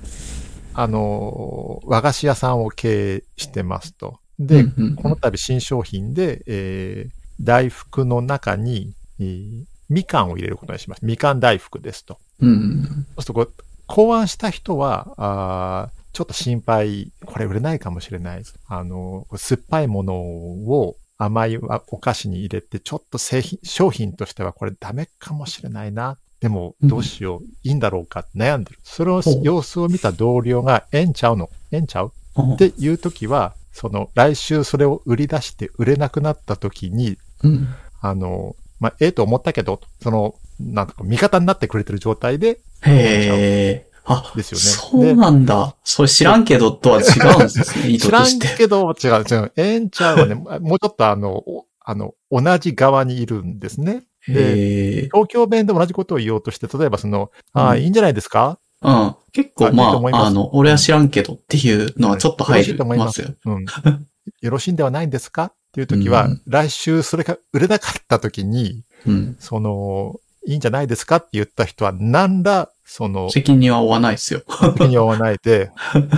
Speaker 2: あの、和菓子屋さんを経営してますと。で、
Speaker 1: うんうんうん
Speaker 2: この度新商品で、えー大福の中に、えーみかんを入れることにします。みかん大福ですと。
Speaker 1: うん。
Speaker 2: そうすると考案した人は、あーちょっと心配、これ売れないかもしれない。あの、酸っぱいものを甘いお菓子に入れて、ちょっと製品、商品としてはこれダメかもしれないな。でも、どうしよう、いいんだろうかって悩んでる。その
Speaker 1: ほう
Speaker 2: 様子を見た同僚が、ええんちゃうの？ええんちゃう？
Speaker 1: っ
Speaker 2: っていう時は、その、来週それを売り出して売れなくなった時に、
Speaker 1: うん。
Speaker 2: あの、まあ、ええと思ったけど、その、なんか味方になってくれてる状態で、
Speaker 1: へえ。あ、
Speaker 2: ですよね
Speaker 1: そうなんだ。それ知らんけどとは違うんですね、意図
Speaker 2: 知らん
Speaker 1: として。
Speaker 2: けど、違う違う。エンチャーはね、もうちょっとあの、おあの、同じ側にいるんですね。で。東京弁で同じことを言おうとして、例えばその、ああ、
Speaker 1: うん
Speaker 2: いいんじゃないですか？
Speaker 1: うん。結構
Speaker 2: あいい
Speaker 1: あ、の、俺は知らんけどっていうのはちょっと入る
Speaker 2: よろしいと思いま
Speaker 1: ますすよ。
Speaker 2: うん。よろしいんではないんですか？っていう時は、
Speaker 1: うん
Speaker 2: 来週それが売れなかった時に、
Speaker 1: うん。
Speaker 2: その、いいんじゃないですか？って言った人は、何ら、その、
Speaker 1: 責任は負わないですよ。
Speaker 2: 責任を負わないで、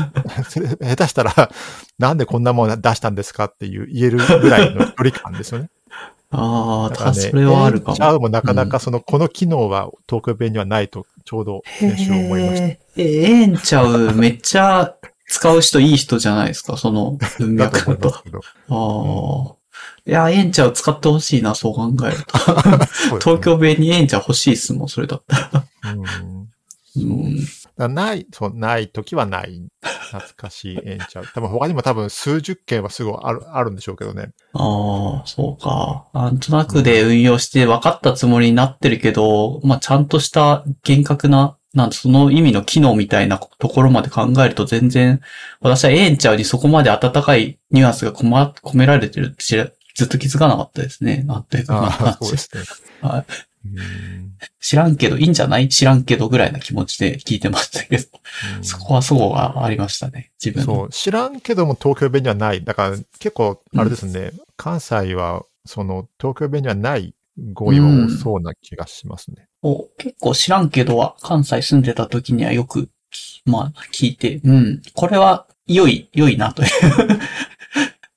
Speaker 2: 下手したら、なんでこんなもの出したんですかっていう言えるぐらいの距離感ですよね。
Speaker 1: ああ、
Speaker 2: ね、
Speaker 1: それはあるか
Speaker 2: チャ
Speaker 1: も。
Speaker 2: ウもなかなかその、この機能は東京弁にはないと、ちょうど先週思いました。
Speaker 1: へえ、えええんちゃう、めっちゃ使う人いい人じゃないですか、その文
Speaker 2: だと
Speaker 1: 脈だと。
Speaker 2: 思いますけど。
Speaker 1: ああ。いや、えんちゃう使ってほしいな、そう考えると。
Speaker 2: ね
Speaker 1: 東京弁にえんちゃう欲しいっすもん、それだったら。
Speaker 2: うん
Speaker 1: うん。
Speaker 2: だからない、そう、ない時はない。懐かしい演ちゃう。多分他にも多分数十件はすぐある、あるんでしょうけどね。
Speaker 1: ああ、そうか。なんとなくで運用して分かったつもりになってるけど、まあ、ちゃんとした厳格な、なんその意味の機能みたいなところまで考えると全然、私はええんちゃうにそこまで温かいニュアンスが込,、ま、込められてるって知らずっと気づかなかったですね。なんていうか
Speaker 2: あそうですね。
Speaker 1: はい
Speaker 2: うん
Speaker 1: 知らんけど、いいんじゃない？知らんけどぐらいな気持ちで聞いてましたけど、
Speaker 2: うん
Speaker 1: そこはそうがありましたね。自分の。
Speaker 2: そう、知らんけども東京弁にはない。だから結構、あれですね、関西は、その、東京弁にはない語彙は多そうな気がしますね。
Speaker 1: お結構知らんけどは、関西住んでた時にはよく、まあ、聞いて、うん、これは良い、良いなという。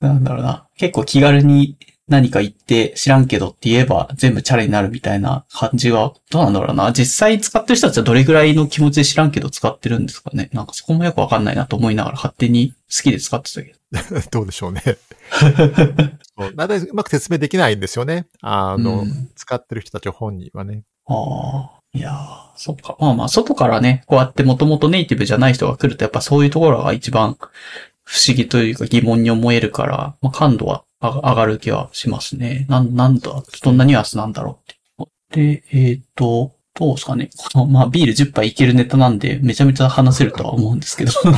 Speaker 1: なんだろうな。結構気軽に何か言って知らんけどって言えば全部チャレになるみたいな感じは、どうなんだろうな。実際使ってる人たちはどれぐらいの気持ちで知らんけど使ってるんですかね。なんかそこもよくわかんないなと思いながら勝手に好きで使ってたけど。
Speaker 2: どうでしょうね。そうだうまく説明できないんですよね。あの、
Speaker 1: うん
Speaker 2: 使ってる人たち本人はね。
Speaker 1: ああ、いやー、そっか。まあまあ、外からね、こうやってもともとネイティブじゃない人が来ると、やっぱそういうところが一番不思議というか疑問に思えるから、まあ感度は上が上がる気はしますね。なん、なんだ、どんなニュアンスなんだろうって。で、えっ、と、どうですかね。この、まあビール10杯いけるネタなんで、めちゃめちゃ話せるとは思うんですけど。
Speaker 2: そう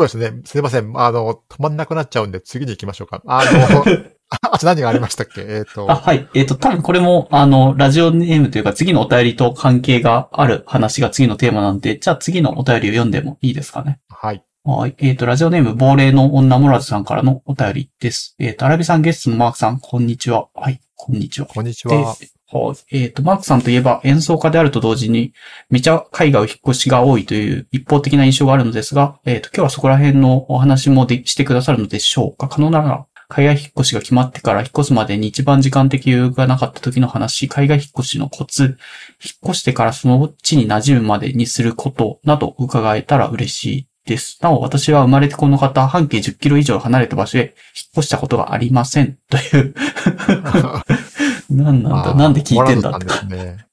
Speaker 2: ですね。すいません。あの、止まんなくなっちゃうんで、次に行きましょうか。あの、ああと何がありましたっけ？えっ、と、
Speaker 1: あ、はい。えっ、と、多分これも、あの、ラジオネームというか次のお便りと関係がある話が次のテーマなんで、じゃあ次のお便りを読んでもいいですかね。
Speaker 2: はい。
Speaker 1: はい。えっ、と、ラジオネーム、亡霊の女モラズさんからのお便りです。えっ、と、アラビさんゲストのマークさん、こんにちは。はい、こんにちは。
Speaker 2: こんにち
Speaker 1: で、
Speaker 2: は。
Speaker 1: はい。えっ、と、マークさんといえば演奏家であると同時に、めちゃ海外を引っ越しが多いという一方的な印象があるのですが、えっ、と、今日はそこら辺のお話もでしてくださるのでしょうか？可能なら、海外引っ越しが決まってから引っ越すまでに一番時間的余裕がなかった時の話、海外引っ越しのコツ、引っ越してからその地に馴染むまでにすることなど伺えたら嬉しいです。なお、私は生まれてこの方、半径10キロ以上離れた場所へ引っ越したことがありません。という。なんなんだ、なんで聞いてんだって。
Speaker 2: モラドさんですね。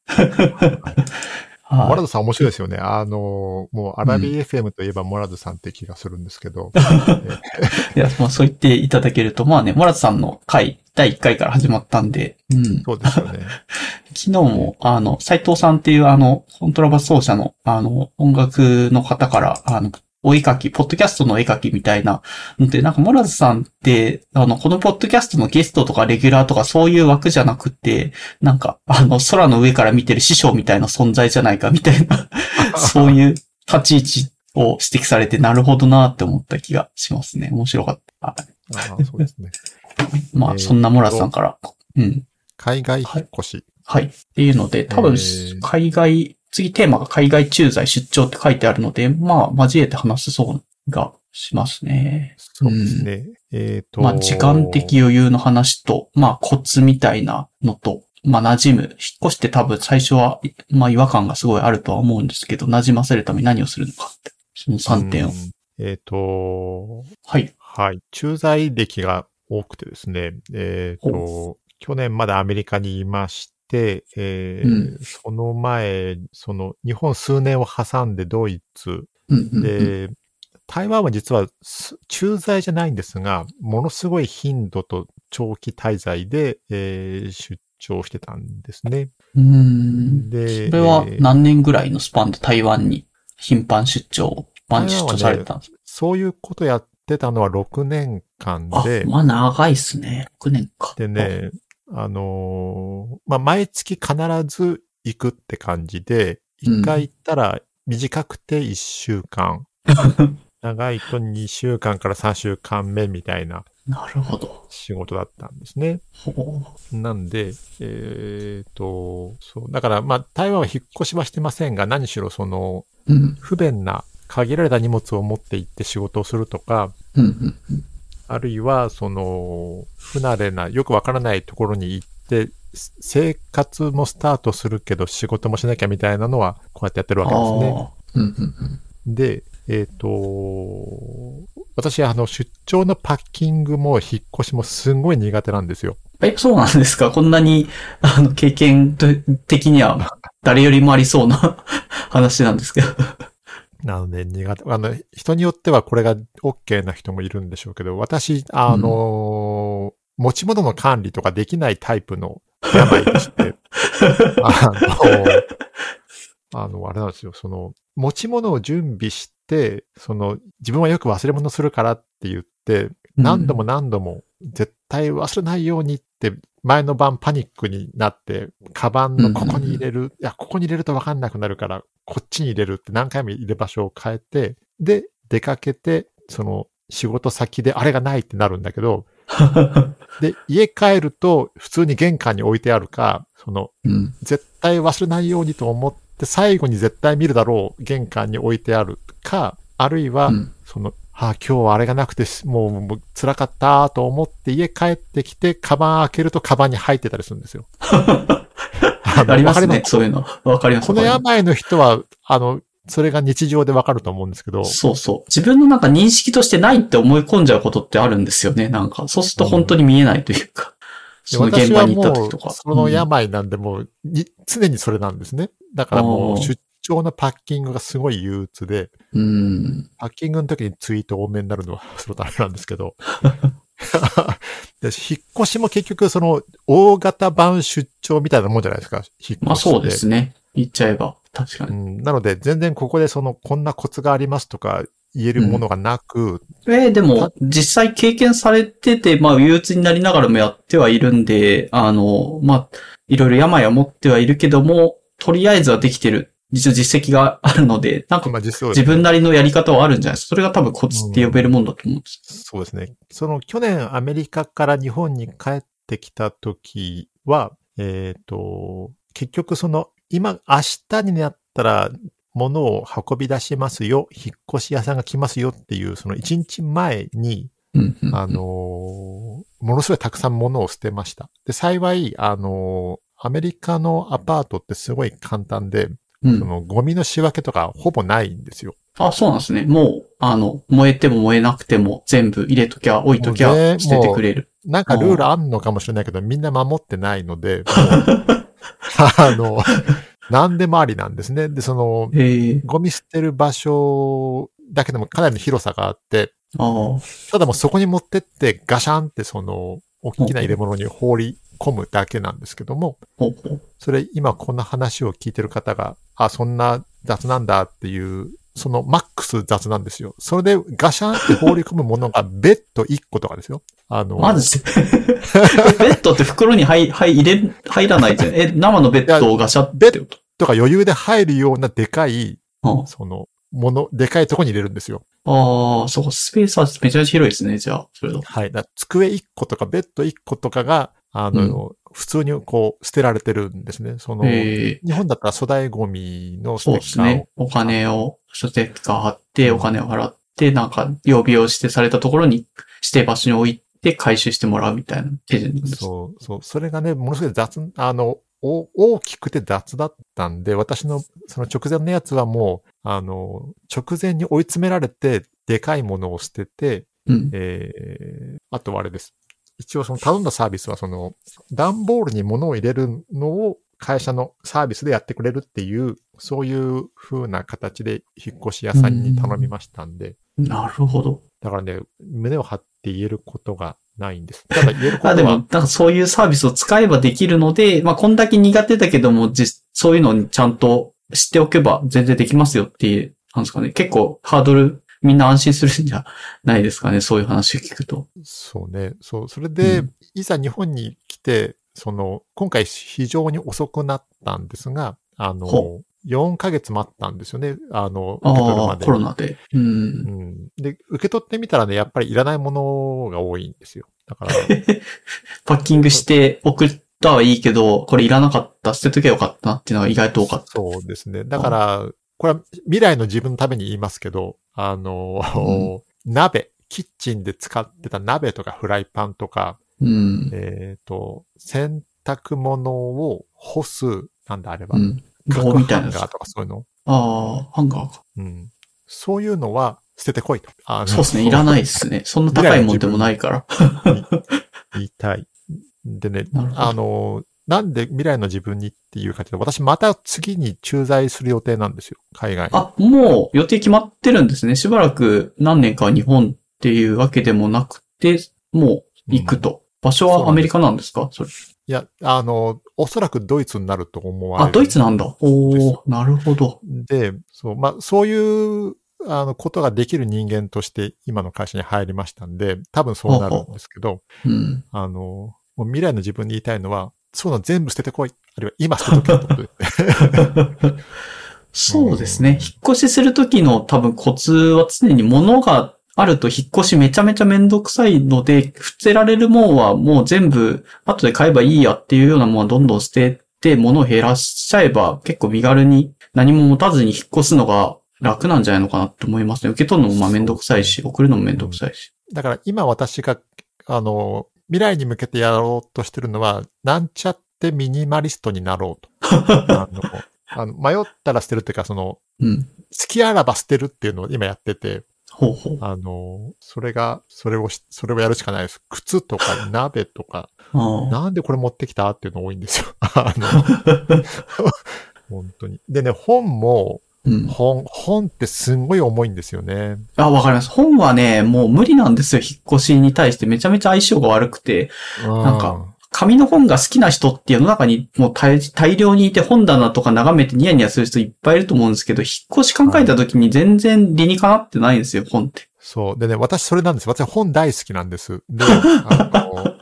Speaker 1: はい
Speaker 2: モラドさん面白いですよね。あの、もうアラビ FM といえばモラドさんって気がするんですけど。
Speaker 1: いや、まあそう言っていただけると、まあね、モラツさんの回、第1回から始まったんで、うん。
Speaker 2: そうですよね。
Speaker 1: 昨日も、あの、斎藤さんっていうあの、コントラバス奏者の、あの、音楽の方から、あの、お絵描き、ポッドキャストの絵描きみたいなので、なんか、モラズさんって、あの、このポッドキャストのゲストとかレギュラーとかそういう枠じゃなくて、なんか、あの、空の上から見てる師匠みたいな存在じゃないかみたいな、そういう立ち位置を指摘されて、なるほどなって思った気がしますね。面白かった。はい
Speaker 2: ああそうですね。
Speaker 1: まあ、
Speaker 2: えー
Speaker 1: そんなモラズさんから、うん。
Speaker 2: 海外引っ越し。
Speaker 1: はい。っていうので、多分
Speaker 2: えー、
Speaker 1: 海外、次テーマが海外駐在出張って書いてあるので、まあ、交えて話せそうがしますね。
Speaker 2: そうですね。えっ、と。
Speaker 1: まあ、時間的余裕の話と、まあ、コツみたいなのと、まあ、馴染む。引っ越して多分最初は、まあ、違和感がすごいあるとは思うんですけど、馴染ませるために何をするのかって。その3点を
Speaker 2: うん。えっ、と、
Speaker 1: はい。
Speaker 2: はい。駐在歴が多くてですね。えっ、と、去年まだアメリカにいまして、えー
Speaker 1: うん
Speaker 2: その前、その日本数年を挟んでドイツ
Speaker 1: うんうんうん、
Speaker 2: で、台湾は実はす駐在じゃないんですが、ものすごい頻度と長期滞在で、えー出張してたんですね。
Speaker 1: うーん。
Speaker 2: で、
Speaker 1: それは
Speaker 2: えー
Speaker 1: 何年ぐらいのスパンで台湾に頻繁出張、頻繁出張されてたんですか？
Speaker 2: そういうことやってたのは6年間
Speaker 1: あ
Speaker 2: で、、
Speaker 1: まあ長いっすね。6年か。
Speaker 2: でね、あのーまあ、毎月必ず行くって感じで、
Speaker 1: うん
Speaker 2: 一回行ったら短くて1週間、長いと2週間から3週間目みたいな
Speaker 1: なるほど。
Speaker 2: 仕事だったんですね。
Speaker 1: ほ
Speaker 2: なんで、えっ、と、そう、だから、まあ、台湾は引っ越しはしてませんが、何しろその、
Speaker 1: う。うん。
Speaker 2: 不便な限られた荷物を持って行って仕事をするとか、
Speaker 1: うんうん。
Speaker 2: あるいは、その、不慣れな、よくわからないところに行って、す生活もスタートするけど仕事もしなきゃみたいなのは、こうやってやってるわけですね。
Speaker 1: うんうんうん。
Speaker 2: で、えっ、と、私、あの、出張のパッキングも引っ越しもすんごい苦手なんですよ。
Speaker 1: え、そうなんですか？こんなに、あの、経験的には誰よりもありそうな 話なんですけど。
Speaker 2: なので、苦手。あの、人によってはこれが OK な人もいるんでしょうけど、私、あの、持ち物の管理とかできないタイプの病でして、あの、あの、あれなんですよ、その、持ち物を準備して、その、自分はよく忘れ物するからって言って、何度も何度も絶対忘れないようにって、前の晩パニックになって、カバンのここに入れる、いや、ここに入れると分かんなくなるから、こっちに入れるって何回も入れ場所を変えて、で、出かけて、その、仕事先であれがないってなるんだけど、で、家帰ると普通に玄関に置いてあるか、その、
Speaker 1: うん。
Speaker 2: 絶対忘れないようにと思って、最後に絶対見るだろう玄関に置いてあるか、あるいは、
Speaker 1: うん
Speaker 2: その、ああ、今日はあれがなくてし、もうもう辛かったと思って家帰ってきて、カバン開けるとカバンに入ってたりするんですよ。あの
Speaker 1: ありますね、そういうの。わかります。
Speaker 2: この病の人は、あの、それが日常でわかると思うんですけど、
Speaker 1: そうそう。自分のなんか認識としてないって思い込んじゃうことってあるんですよね。なんか、そうすると本当に見えないというか。
Speaker 2: で
Speaker 1: その現場に行った時とか。
Speaker 2: その病なんで、もうに、常にそれなんですね。だからもう、出パッキングがすごい憂鬱で、
Speaker 1: うん。
Speaker 2: パッキングの時にツイート多めになるのは そのためなんですけど。で引っ越しも結局その大型版出張みたいなもんじゃないですか。引っ越し
Speaker 1: まあそうですね。言っちゃえば。確か
Speaker 2: う
Speaker 1: に。
Speaker 2: ん。なので全然ここでそのこんなコツがありますとか言えるものがなく、
Speaker 1: えーでも、実際経験されてて、まあ、憂鬱になりながらもやってはいるんで、あの、まあ、いろいろ病は持ってはいるけども、とりあえずはできてる、実は実績があるので、なんか自分なりのやり方はあるんじゃないですか。それが多分コツって呼べるもんだと思うんです。
Speaker 2: そうですね。その去年アメリカから日本に帰ってきた時は、えっ、と、結局その今、明日になったら物を運び出しますよ、引っ越し屋さんが来ますよっていう、その1日前に、
Speaker 1: うんうん
Speaker 2: あのーものすごいたくさん物を捨てました。で、幸い、あのーアメリカのアパートってすごい簡単で、
Speaker 1: うん
Speaker 2: そのゴミの仕分けとかほぼないんですよ。
Speaker 1: あ、そうなんですね。もう、あの、燃えても燃えなくても全部入れときゃ、置いときゃ捨ててくれる。
Speaker 2: なんかルールあんのかもしれないけど、みんな守ってないので、あの、何でもありなんですね。で、その、ゴミ捨てる場所だけでもかなりの広さがあって。ただもうそこに持ってってガシャンってその、大きな入れ物に放り込むだけなんですけども。それ今こんな話を聞いてる方が、あ、そんな雑なんだっていう、そのマックス雑なんですよ。それでガシャンって放り込むものがベッド1個とかですよ。あの、
Speaker 1: マジ？で ベッドって袋に入、入、入れ、入らないじゃん。え、生のベッドをガシャってこと？
Speaker 2: とか余裕で入るようなでかい、
Speaker 1: あ
Speaker 2: その、もの、でかいとこに入れるんですよ。
Speaker 1: ああ、そうか、スペースはめちゃめちゃ広いですね、じゃあ、それ。
Speaker 2: はい。だ机1個とかベッド1個とかが、あの、普通にこう、捨てられてるんですね。その、
Speaker 1: ええ
Speaker 2: 日本だったら粗大ゴミのス
Speaker 1: そうですね。お金を、ステッカー貼って、お金を払って、なんか、曜日を指定されたところに、指定場所に置いて回収してもらうみたいな手順です。
Speaker 2: そう、そう。それがね、ものすごい雑、あの、お大きくて雑だったんで、私のその直前のやつはもう、あの、直前に追い詰められて、でかいものを捨てて、
Speaker 1: うん。
Speaker 2: えー、あとはあれです。一応その頼んだサービスはその、段ボールに物を入れるのを会社のサービスでやってくれるっていう、そういう風な形で引っ越し屋さんに頼みましたんで、
Speaker 1: なるほど。
Speaker 2: だからね、胸を張って言えることがないんです。ただ言えることは、
Speaker 1: あ、でも、なんかそういうサービスを使えばできるので、まあ、こんだけ苦手だけども、実、そういうのにちゃんと知っておけば全然できますよっていう、なんですかね。結構ハードルみんな安心するんじゃないですかね、そういう話を聞くと。
Speaker 2: そうね。そう。それで、
Speaker 1: うん
Speaker 2: いざ日本に来て、その、今回非常に遅くなったんですが、あの
Speaker 1: ほ、
Speaker 2: 4ヶ月待ったんですよね。あの、受け取るまで。
Speaker 1: コロナで。うん。
Speaker 2: うん。で、受け取ってみたらね、やっぱりいらないものが多いんですよ。だから、
Speaker 1: パッキングして送ったはいいけど、これいらなかった、捨てときゃよかったなっていうのが意外と多かった。
Speaker 2: そうですね。だから、これは未来の自分のために言いますけど、あの、鍋、キッチンで使ってた鍋とかフライパンとか、
Speaker 1: うん。
Speaker 2: えっ、と、洗濯物を干す、なんだあれば、
Speaker 1: うん。
Speaker 2: 角
Speaker 1: 棒みたいなやつ
Speaker 2: ハンガーとかそういうの。
Speaker 1: ああ、ハンガーか。
Speaker 2: うん。そういうのは捨ててこいと。あの
Speaker 1: そうですね。いらないですね。そんな高いもんでもないから。
Speaker 2: 言いたい。でね あの、なんで未来の自分にっていうかというと、私また次に駐在する予定なんですよ。海外に。
Speaker 1: あ、もう予定決まってるんですね。しばらく何年かは日本っていうわけでもなくて、もう行くと。場所はアメリカなんですか？それ。
Speaker 2: いや、あの、おそらくドイツになると思われる。
Speaker 1: あ、ドイツなんだ。おー、なるほど。
Speaker 2: で、そう、まあ、そういう、あの、ことができる人間として今の会社に入りましたんで、多分そうなるんですけど、
Speaker 1: うん。
Speaker 2: あの、未来の自分に言いたいのは、そういうの全部捨ててこい。あるいは今捨てとけってことで。
Speaker 1: そうですね。引っ越しするときの多分コツは常に物があると引っ越しめちゃめちゃめんどくさいので、捨てられるもんはもう全部後で買えばいいやっていうようなものはどんどん捨てて物を減らしちゃえば結構身軽に何も持たずに引っ越すのが楽なんじゃないのかなって思いますね。受け取るのもまあめんどくさいし、送るのもめんどくさいし。
Speaker 2: だから今私が、あの、未来に向けてやろうとしてるのは、なんちゃってミニマリストになろうと。あのあの迷ったら捨てるっていうか、その、
Speaker 1: うん。
Speaker 2: 好きあらば捨てるっていうのを今やってて、
Speaker 1: ほうほう。
Speaker 2: あの、それが、それをし、それをやるしかないです。靴とか鍋とか、なんでこれ持ってきたっていうの多いんですよ。あの、本当に。でね、本も、
Speaker 1: うん。
Speaker 2: 本、本ってすんごい重いんですよね。
Speaker 1: あ、わかります。本はね、もう無理なんですよ。引っ越しに対してめちゃめちゃ相性が悪くて。なんか紙の本が好きな人って世の中にもう大大量にいて本棚とか眺めてニヤニヤする人いっぱいいると思うんですけど、引っ越し考えた時に全然理にかなってないんですよ、本って。
Speaker 2: そう。でね、私それなんです。私本大好きなんです。で、あの、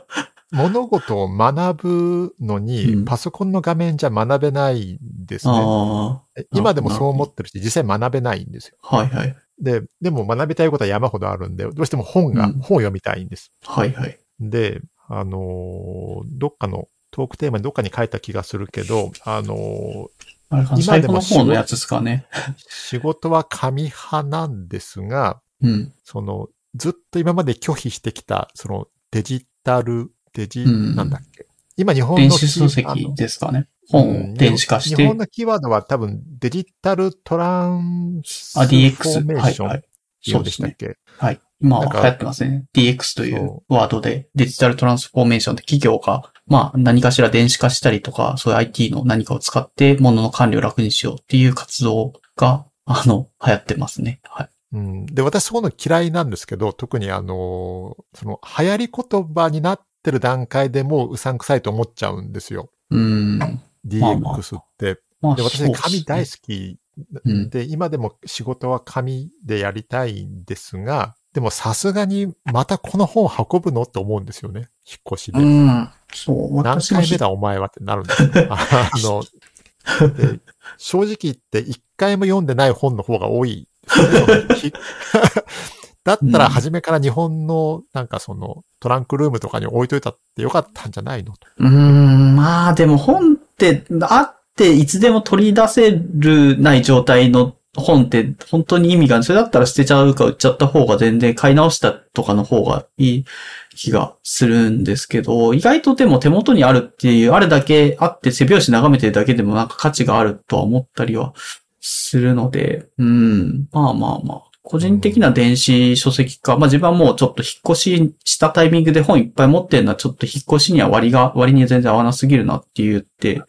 Speaker 2: 物事を学ぶのに、
Speaker 1: うん
Speaker 2: パソコンの画面じゃ学べないんですね。
Speaker 1: あ
Speaker 2: 今でもそう思ってるし、実際学べないんですよ。
Speaker 1: あ、はいはい。
Speaker 2: で、でも学びたいことは山ほどあるんで、どうしても本が、
Speaker 1: うん
Speaker 2: 本を読みたいんです。
Speaker 1: はいはい。
Speaker 2: で、あのーどっかのトークテーマにどっかに書いた気がするけど、あのー
Speaker 1: あれかな、
Speaker 2: 今でも
Speaker 1: 最後の方のやつですかね。
Speaker 2: 仕事は紙派なんですが、
Speaker 1: うん。
Speaker 2: その、ずっと今まで拒否してきた、そのデジタル、デジ、
Speaker 1: うん
Speaker 2: なんだっけ？今日本の
Speaker 1: 電子書
Speaker 2: あ
Speaker 1: 籍
Speaker 2: の
Speaker 1: ですかね。
Speaker 2: うん
Speaker 1: 本を電子化して
Speaker 2: 日本。のキーワードは多分デジタルトランスフ
Speaker 1: あ、
Speaker 2: ォー
Speaker 1: DX。
Speaker 2: メーションっ
Speaker 1: はいはい。
Speaker 2: でしたっけ、
Speaker 1: はい。今流行ってますね。DX という
Speaker 2: そ
Speaker 1: ワードで、デジタルトランスフォーメーションって企業が、まあ何かしら電子化したりとか、そういう IT の何かを使って物の管理を楽にしようっていう活動が、あの、流行ってますね。はい。
Speaker 2: うん。で、私そういうの嫌いなんですけど、特にあの、その流行り言葉になってる段階でもううさんくさいと思っちゃうんですよ。
Speaker 1: うーん。まあまあ
Speaker 2: DX って。
Speaker 1: まあ、
Speaker 2: で、私ね、
Speaker 1: そうです
Speaker 2: 紙大好き
Speaker 1: うん
Speaker 2: で、今でも仕事は紙でやりたいんですが、でもさすがにまたこの本運ぶのって思うんですよね。引っ越しで。
Speaker 1: うん。そう、
Speaker 2: 何回目だお前はってなるんですよ。あの、で正直言って一回も読んでない本の方が多い だったら初めから日本のなんかそのトランクルームとかに置いといたってよかったんじゃないの？
Speaker 1: うーん、まあでも本って、あっていつでも取り出せるない状態の本って本当に意味がない。それだったら捨てちゃうか売っちゃった方が全然買い直したとかの方がいい気がするんですけど、意外とでも手元にあるっていう、あれだけあって背拍子眺めてるだけでもなんか価値があるとは思ったりはするので、うん、まあまあまあ。個人的な電子書籍化、まあ自分はもうちょっと引っ越ししたタイミングで本いっぱい持ってるのはちょっと引っ越しには割が、割に全然合わなすぎるなって言って、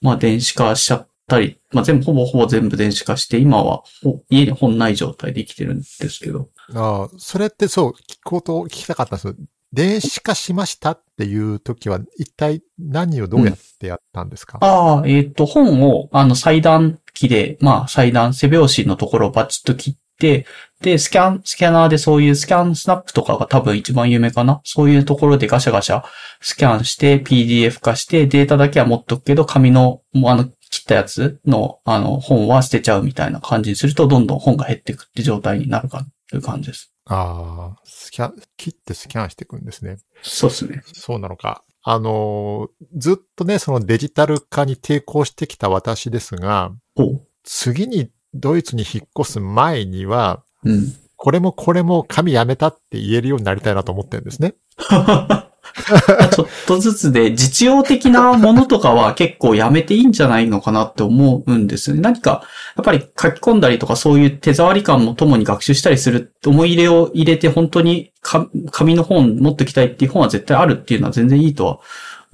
Speaker 1: まあ電子化しちゃったり、まあ全部ほぼほぼ全部電子化して、今はほ家に本ない状態で生きてるんですけど。
Speaker 2: ああ、それってそう、聞こうと聞きたかったんですよ電子化しましたっていう時は、一体何をどうやってやったんですか、
Speaker 1: ああ、えっ、と、本を、あの、裁断機で、まあ、裁断、背拍子のところをバチッと切って、で、スキャン、スキャナーでそういうスキャンスナップとかが多分一番有名かなそういうところでガシャガシャスキャンして PDF 化してデータだけは持っとくけど、紙の、もうあの、切ったやつの、あの、本は捨てちゃうみたいな感じにすると、どんどん本が減っていくって状態になるかという感じです。
Speaker 2: ああ、スキャン、切ってスキャンしていくんですね。
Speaker 1: そうですね。
Speaker 2: そうなのか。あのーずっとね、そのデジタル化に抵抗してきた私ですが。次にドイツに引っ越す前には、
Speaker 1: うん。
Speaker 2: これもこれも紙やめたって言えるようになりたいなと思ってるんですね。
Speaker 1: ちょっとずつで、実用的なものとかは結構やめていいんじゃないのかなって思うんですよね。何か、やっぱり書き込んだりとかそういう手触り感も共に学習したりする、思い入れを入れて本当にか紙の本持ってきたいっていう本は絶対あるっていうのは全然いいとは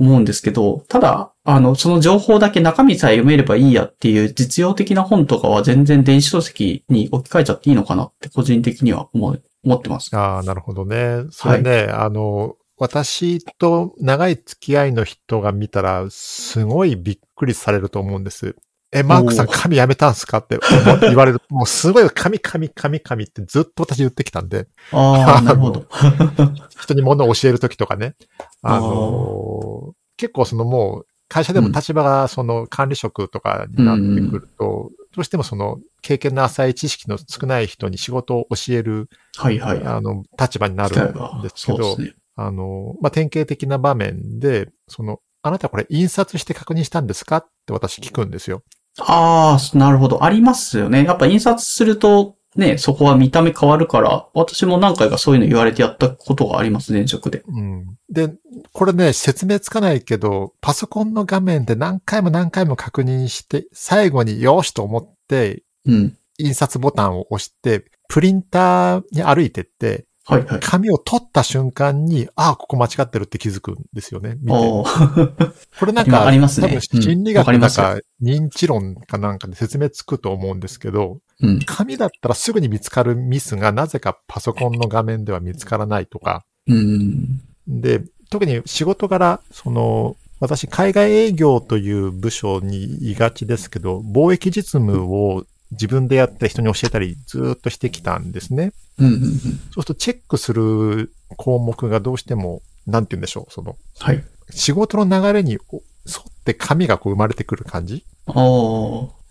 Speaker 1: 思うんですけど、ただ、あの、その情報だけ中身さえ読めればいいやっていう実用的な本とかは全然電子書籍に置き換えちゃっていいのかなって個人的には思う思ってます。
Speaker 2: ああ、なるほどね。それね、あの、私と長い付き合いの人が見たら、すごいびっくりされると思うんです。え、マークさん紙やめたんすかって思言われる。もうすごい紙紙紙紙ってずっと私言ってきたんで、
Speaker 1: ああ、なるほど。
Speaker 2: 人に物を教えるときとかね。あの結構そのもう、会社でも立場がその管理職とかになってくると、どうしてもその経験の浅い知識の少ない人に仕事を教える、
Speaker 1: はいはい。
Speaker 2: あの、立場になるんですけど。あの、まあ、典型的な場面で、その、あなたこれ印刷して確認したんですか？って私聞くんですよ。
Speaker 1: ああ、なるほど。ありますよね。やっぱ印刷すると、ね、そこは見た目変わるから、私も何回かそういうの言われてやったことがあります、前職で。
Speaker 2: うん。で、これね、説明つかないけど、パソコンの画面で何回も何回も確認して、最後によしと思って、
Speaker 1: うん。
Speaker 2: 印刷ボタンを押して、プリンターに歩いてって、
Speaker 1: はいはい。
Speaker 2: 紙を取った瞬間に、ああ、ここ間違ってるって気づくんですよね。見て。これなん
Speaker 1: 今
Speaker 2: か、
Speaker 1: ありますね
Speaker 2: 多分
Speaker 1: うん
Speaker 2: 心理学なんか、認知論かなんかで説明つくと思うんですけど、
Speaker 1: うん。
Speaker 2: 紙だったらすぐに見つかるミスがなぜかパソコンの画面では見つからないとか。
Speaker 1: うん。
Speaker 2: で、特に仕事柄、その、私、海外営業という部署にいがちですけど、貿易実務を自分でやって人に教えたりずーっとしてきたんですね。
Speaker 1: うんうんうん。
Speaker 2: そうするとチェックする項目がどうしても、なんて言うんでしょう、その、
Speaker 1: はい。
Speaker 2: 仕事の流れにお沿って紙がこう生まれてくる感じ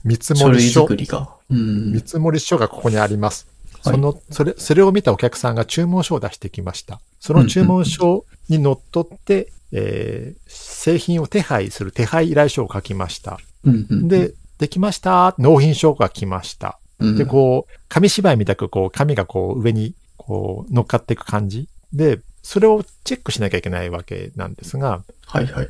Speaker 2: 見積
Speaker 1: 書類
Speaker 2: もり書
Speaker 1: 作。りが。うん
Speaker 2: 見。積もり書がここにあります。
Speaker 1: はい
Speaker 2: その、それ、それを見たお客さんが注文書を出してきました。その注文書にのっとって、えー製品を手配する手配依頼書を書きました。
Speaker 1: うんうん、
Speaker 2: で、できました。納品書が来ました。
Speaker 1: うん、
Speaker 2: で、こう、紙芝居みたく、こう、紙がこう、上に、こう、乗っかっていく感じ。で、それをチェックしなきゃいけないわけなんですが、
Speaker 1: はいはい。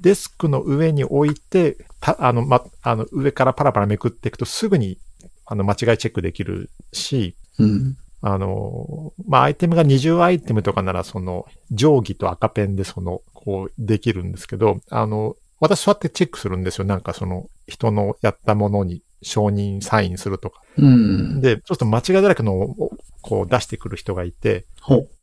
Speaker 2: デスクの上に置いて、た、あの、ま、あの、上からパラパラめくっていくとすぐに、あの、間違いチェックできるし、
Speaker 1: うん。
Speaker 2: あの、まあ、アイテムが20アイテムとかなら、その、定規と赤ペンでその、こう、できるんですけど、あの、私そうやってチェックするんですよ。なんかその、人のやったものに承認サインするとか。
Speaker 1: うん。
Speaker 2: で、ちょっと間違いだらけのを、こう出してくる人がいて。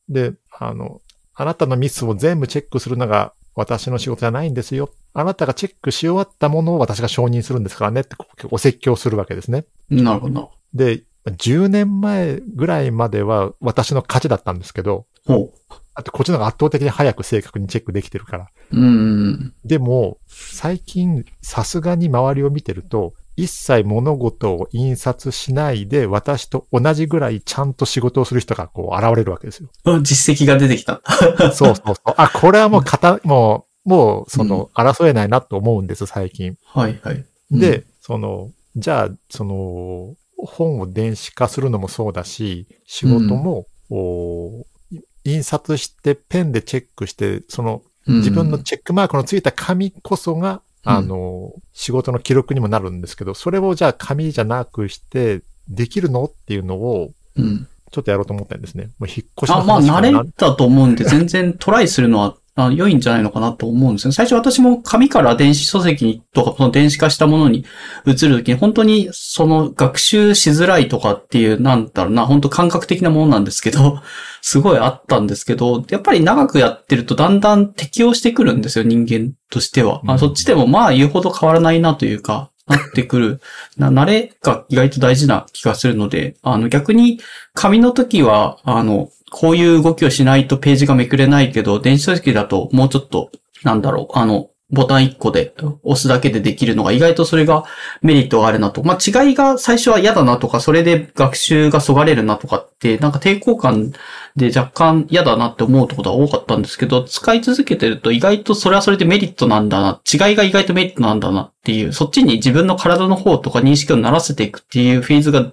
Speaker 2: で、あの、あなたのミスを全部チェックするのが私の仕事じゃないんですよ。あなたがチェックし終わったものを私が承認するんですからねってお説教するわけですね。
Speaker 1: なるほど。
Speaker 2: で、10年前ぐらいまでは私の勝ちだったんですけど、
Speaker 1: ほ
Speaker 2: あとこっちの方が圧倒的に早く正確にチェックできてるから。
Speaker 1: う。うん。
Speaker 2: でも、最近さすがに周りを見てると、一切物事を印刷しないで私と同じぐらいちゃんと仕事をする人がこう現れるわけですよ。
Speaker 1: あ実績が出てきた。
Speaker 2: そうそうそう。あ、これはもう 型、もう、もう、その、争えないなと思うんです、最近。
Speaker 1: はいはい。
Speaker 2: で、その、じゃあ、その、本を電子化するのもそうだし、仕事も、おい印刷してペンでチェックして、その、
Speaker 1: うん、
Speaker 2: 自分のチェックマークのついた紙こそが、
Speaker 1: うん
Speaker 2: あの、仕事の記録にもなるんですけど、それをじゃあ紙じゃなくして、できるのっていうのを、
Speaker 1: うん。
Speaker 2: ちょっとやろうと思ったんですね。もう引っ越しの
Speaker 1: あ、まあ、慣れたと思うんで、全然トライするのは、あ良いんじゃないのかなと思うんですよ。最初私も紙から電子書籍にとか、その電子化したものに移るときに、本当にその学習しづらいとかっていう、なんだろうな、本当感覚的なものなんですけど、すごいあったんですけど、やっぱり長くやってるとだんだん適応してくるんですよ、人間としては。あ
Speaker 2: うん
Speaker 1: そっちでもまあ言うほど変わらないなというか、なってくる。な、慣れが意外と大事な気がするので、あの逆に紙の時は、あの、こういう動きをしないとページがめくれないけど、電子書籍だともうちょっと、なんだろう、あの、ボタン1個で押すだけでできるのが意外とそれがメリットがあるなと。まあ、違いが最初は嫌だなとか、それで学習がそがれるなとかって、なんか抵抗感で若干嫌だなって思うことが多かったんですけど、使い続けてると意外とそれはそれでメリットなんだな、違いが意外とメリットなんだなっていう、そっちに自分の体の方とか認識を慣らせていくっていうフェーズが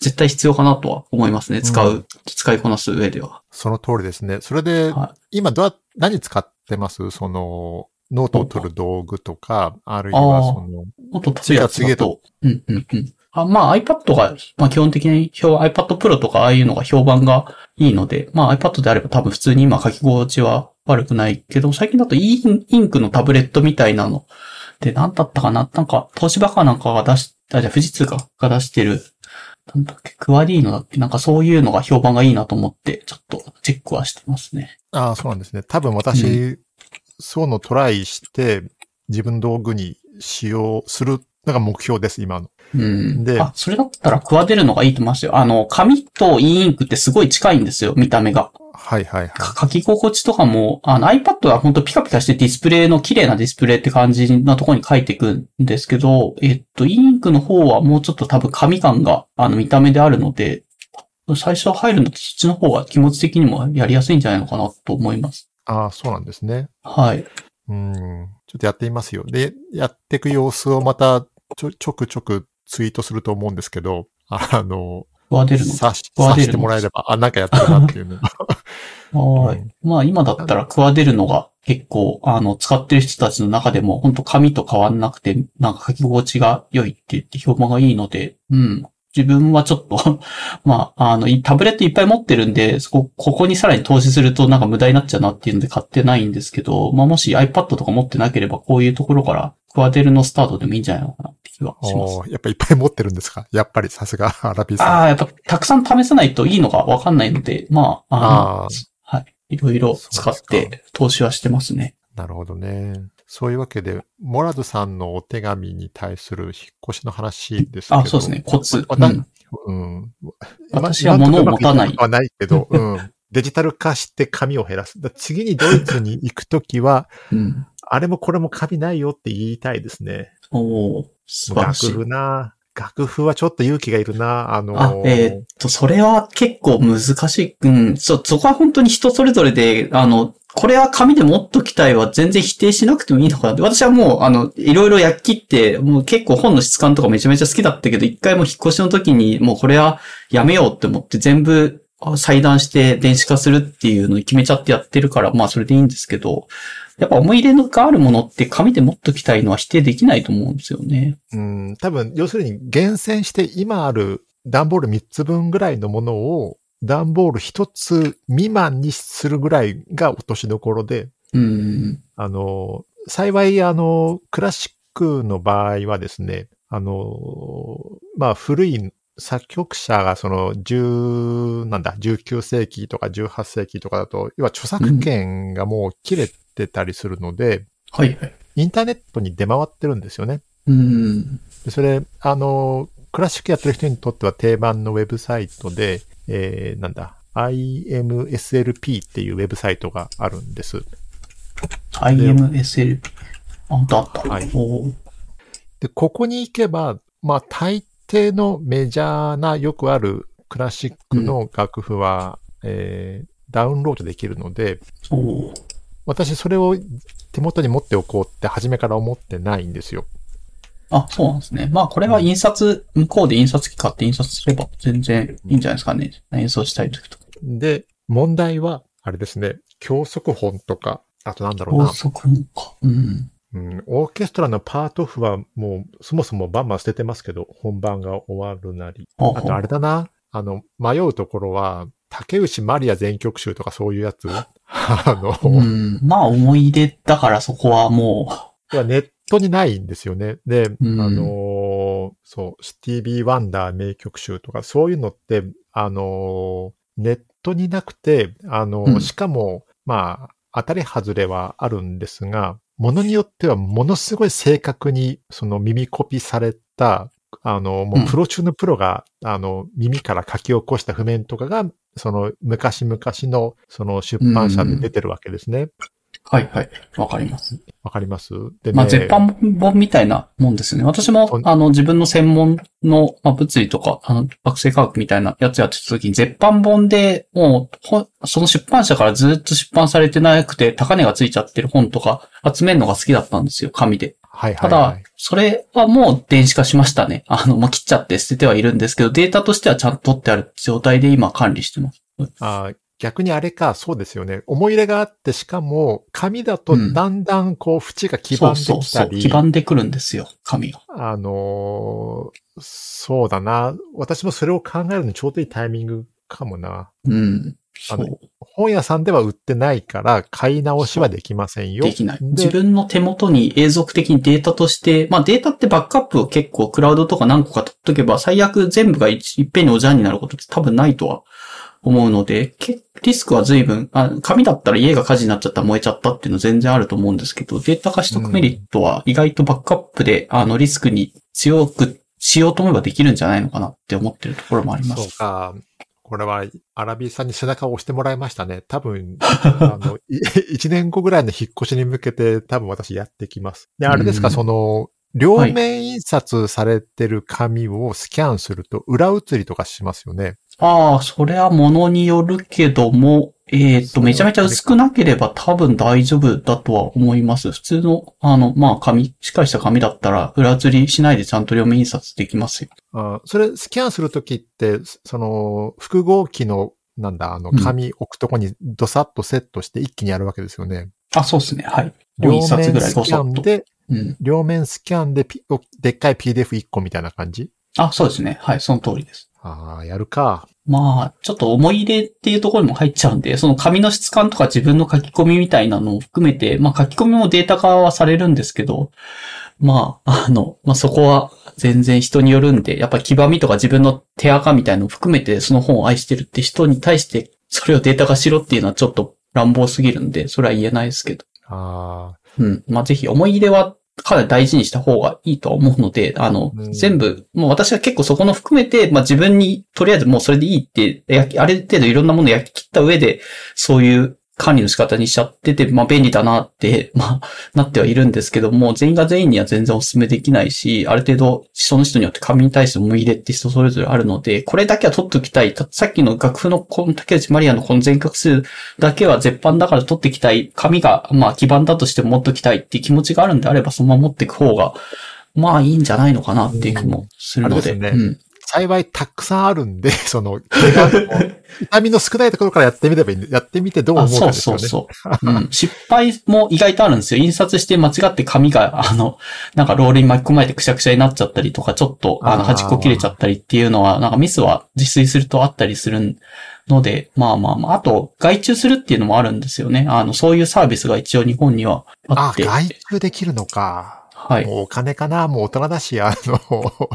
Speaker 1: 絶対必要かなとは思いますね。使う、
Speaker 2: う
Speaker 1: 使いこなす上では。
Speaker 2: その通りですね。それで、
Speaker 1: は
Speaker 2: 今どうや、何使ってます？その、ノートを取る道具とか、あるいはその、
Speaker 1: もっと立つやつ
Speaker 2: と
Speaker 1: だと。うんうんうん。あまあ iPad が、まあ基本的に評 iPad Pro とかああいうのが評判がいいので、まあ iPad であれば多分普通に今書き心地は悪くないけど、最近だと E Ink のタブレットみたいなので、なんだったかな？なんか、東芝かなんかが出し、あ、じゃあ富士通かが出してる、なんだっけ、クワディーノだっけ？なんかそういうのが評判がいいなと思って、ちょっとチェックはしてますね。
Speaker 2: ああ、そうなんですね。多分私、そういうのトライして、自分の道具に使用するのが目標です、今の。
Speaker 1: うん。
Speaker 2: で
Speaker 1: あ、それだったらクワデルのがいいと思いますよ。あの、紙と e インクってすごい近いんですよ、見た目が。
Speaker 2: はいはいはい。
Speaker 1: 書き心地とかも、あの iPad は本当ピカピカしてディスプレイの綺麗なディスプレイって感じなところに書いていくんですけど、えっと、インクの方はもうちょっと多分紙感があの見た目であるので、最初入るのとそっちの方が気持ち的にもやりやすいんじゃないのかなと思います。
Speaker 2: ああ、そうなんですね。
Speaker 1: はい。
Speaker 2: うん。ちょっとやってみますよ。で、やっていく様子をまたちょ、ちょくちょくツイートすると思うんですけど、あの、
Speaker 1: クワデルの？
Speaker 2: さし、
Speaker 1: ワデルの？
Speaker 2: さしてもらえれば、あ、なんかやってるなっていうの。
Speaker 1: はい。まあ今だったらクワデルのが結構、あの、使ってる人たちの中でも本当紙と変わんなくて、なんか書き心地が良いって言って評判がいいので、うん。自分はちょっと、まあ、あの、いタブレットいっぱい持ってるんで、そこ、ここにさらに投資するとなんか無駄になっちゃうなっていうので買ってないんですけど、まあもし iPad とか持ってなければこういうところからクワデルのスタートでもいいんじゃないのかなって気はします
Speaker 2: やっぱいっぱい持ってるんですか？やっぱりさすが、アラピーさん。
Speaker 1: ああ、やっぱたくさん試さないといいのがわかんないので、まあ、あの
Speaker 2: あー
Speaker 1: はい。いろいろ使って投資はしてますね。
Speaker 2: なるほどね。そういうわけで、モラドさんのお手紙に対する引っ越しの話ですけど。
Speaker 1: あ、そうですね。コツ。うん
Speaker 2: うん。
Speaker 1: 私は物を持たない
Speaker 2: はないけど、うん。デジタル化して紙を減らす。だ次にドイツに行くときは、
Speaker 1: うん。
Speaker 2: あれもこれも紙ないよって言いたいですね。
Speaker 1: おー素晴らしい。
Speaker 2: 楽譜な。楽譜はちょっと勇気がいるな。あの
Speaker 1: あ、えーっと、それは結構難しい。うん。そ、そこは本当に人それぞれで、あの、これは紙で持っときたいは全然否定しなくてもいいのかなって。私はもう、あの、いろいろ焼きって、もう結構本の質感とかめちゃめちゃ好きだったけど、一回も引っ越しの時にもうこれはやめようって思って全部裁断して電子化するっていうのに決めちゃってやってるから、まあそれでいいんですけど、やっぱ思い入れのがあるものって紙で持っときたいのは否定できないと思うんですよね。
Speaker 2: うん、多分、要するに厳選して今ある段ボール3つ分ぐらいのものを段ボール1つ未満にするぐらいが落としどころで、
Speaker 1: うん。
Speaker 2: あの、幸い、あの、クラシックの場合はですね、あの、まあ、古い作曲者がその10、なんだ、19世紀とか18世紀とかだと、要は著作権がもう切れてたりするので、
Speaker 1: はいはい。
Speaker 2: インターネットに出回ってるんですよね。
Speaker 1: うん。
Speaker 2: でそれ、あの、クラシックやってる人にとっては定番のウェブサイトで、えー、なんだ、IMSLP っていうウェブサイトがあるんです。
Speaker 1: IMSLP。あ、った。
Speaker 2: はいで、ここに行けば、まあ、大抵のメジャーなよくあるクラシックの楽譜は、えーダウンロードできるので、私それを手元に持っておこうって初めから思ってないんですよ。
Speaker 1: あ、そうなんですね。まあ、これは印刷、向こうで印刷機買って印刷すれば全然いいんじゃないですかね。演奏したい時とか。
Speaker 2: で、問題は、あれですね、教則本とか、あとなんだろうな、
Speaker 1: 高速音か。うん。
Speaker 2: うん、オーケストラのパート譜はもうそもそもバンバン捨ててますけど、本番が終わるなり。
Speaker 1: あ
Speaker 2: あとあれだな、あの、迷うところは、竹内まりや全曲集とかそういうやつ？あの、
Speaker 1: うん。まあ、思い出だからそこはも
Speaker 2: いやネットにないんですよね。で、
Speaker 1: うん
Speaker 2: あのーそう、スティービー・ワンダー名曲集とか、そういうのって、あのーネットになくて、あのー
Speaker 1: うん
Speaker 2: しかも、まあ、当たり外れはあるんですが、ものによってはものすごい正確にその耳コピされた、あの、もうプロ中のプロが、あの、耳から書き起こした譜面とかが、その昔々のその出版社で出てるわけですね。
Speaker 1: はいはい。わかります。
Speaker 2: わかります？でね。
Speaker 1: まあ、絶版本みたいなもんですね。私もあの、自分の専門の、まあ、物理とか、あの、惑星科学みたいなやつやってた時に、絶版本で、もう、ほその出版社からずっと出版されてなくて、高値がついちゃってる本とか、集めるのが好きだったんですよ、紙で。
Speaker 2: はいは
Speaker 1: ただ
Speaker 2: いはい。、
Speaker 1: それはもう電子化しましたね。あの、まあ、切っちゃって捨ててはいるんですけど、データとしてはちゃんと取ってある状態で今管理してます。
Speaker 2: あー逆にあれか、そうですよね。思い入れがあって、しかも、紙だと
Speaker 1: うん
Speaker 2: だんだんこう、縁が黄ばんで
Speaker 1: そうそうそう。
Speaker 2: きたり、
Speaker 1: 黄ばんでくるんですよ、紙が。
Speaker 2: あのーそうだな。私もそれを考えるのにちょうどいいタイミングかもな。
Speaker 1: うん。そ
Speaker 2: あの
Speaker 1: う。
Speaker 2: 本屋さんでは売ってないから、買い直しはできませんよ。
Speaker 1: できない。
Speaker 2: で
Speaker 1: 自分の手元に永続的にデータとして、まあデータってバックアップを結構クラウドとか何個か取っとけば最悪全部が一いっぺんにおじゃんになることって多分ないとは思うので、けリスクは随分、あ紙だったら家が火事になっちゃったら燃えちゃったっていうの全然あると思うんですけど、データ化しとくメリットは意外とバックアップで、あのリスクに強くしようと思えばできるんじゃないのかなって思ってるところもありま
Speaker 2: そう
Speaker 1: す。
Speaker 2: か。これは、アラビーさんに背中を押してもらいましたね。多分、あの、い一年後ぐらいの引っ越しに向けて多分私やってきます。で、あれですか、
Speaker 1: うん
Speaker 2: その、両面印刷されてる紙をスキャンすると裏写りとかしますよね。
Speaker 1: ああ、それはものによるけども、えっ、と、めちゃめちゃ薄くなければ多分大丈夫だとは思います。普通の、あの、まあ、紙、しっかりした紙だったら、裏写りしないでちゃんと両面印刷できますよ。
Speaker 2: あそれ、スキャンするときって、その、複合機の、なんだ、あの、紙置くとこにドサッとセットして一気にやるわけですよね。
Speaker 1: あ、そうですね。はい。
Speaker 2: 両
Speaker 1: 印刷
Speaker 2: 面
Speaker 1: ぐらい
Speaker 2: スキ。ャンで、
Speaker 1: うん。
Speaker 2: 両面スキャンでピ、でっかい PDF1 個みたいな感じ？
Speaker 1: あ、そうですね。はい、その通りです。
Speaker 2: ああ、やるか。
Speaker 1: まあ、ちょっと思い入れっていうところにも入っちゃうんで、その紙の質感とか自分の書き込みみたいなのを含めて、まあ書き込みもデータ化はされるんですけど、まあ、あの、まあそこは全然人によるんで、やっぱり黄ばみとか自分の手垢みたいなのを含めてその本を愛してるって人に対して、それをデータ化しろっていうのはちょっと乱暴すぎるんで、それは言えないですけど。
Speaker 2: ああ、
Speaker 1: うん。まあ、ぜひ思い入れはかなり大事にした方がいいとは思うので、あの、
Speaker 2: うん。
Speaker 1: 全部、もう私は結構そこの含めて、まあ自分にとりあえずもうそれでいいって、ある程度いろんなものを焼き切った上で、そういう管理の仕方にしちゃってて、まあ便利だなって、まあ、なってはいるんですけども、全員が全員には全然お勧めできないし、ある程度、その人によって紙に対して思い入れって人それぞれあるので、これだけは取っておきたい。たさっきの楽譜のこの竹内まりやのこの全画数だけは絶版だから取ってきたい。紙が、まあ基盤だとしても持っておきたいっていう気持ちがあるんであれば、そのまま持っていく方が、まあいいんじゃないのかなっていう気もするので。
Speaker 2: うんあれですね
Speaker 1: うん
Speaker 2: 幸いたくさんあるんで、その、痛みの少ないところからやってみればいいんで、やってみてどう
Speaker 1: あ、
Speaker 2: 思う
Speaker 1: そう
Speaker 2: かですよね。
Speaker 1: そうそう。うん。失敗も意外とあるんですよ。印刷して間違って紙が、あの、なんかロールに巻き込まれてくしゃくしゃになっちゃったりとか、ちょっと、あの、端っこ切れちゃったりっていうのは、なんかミスは自炊するとあったりするので、まあまあまあ、あと、外注するっていうのもあるんですよね。あの、そういうサービスが一応日本にはあ
Speaker 2: あ
Speaker 1: って。
Speaker 2: 外注できるのか。
Speaker 1: はい。
Speaker 2: もうお金かなもう大人だし、あの、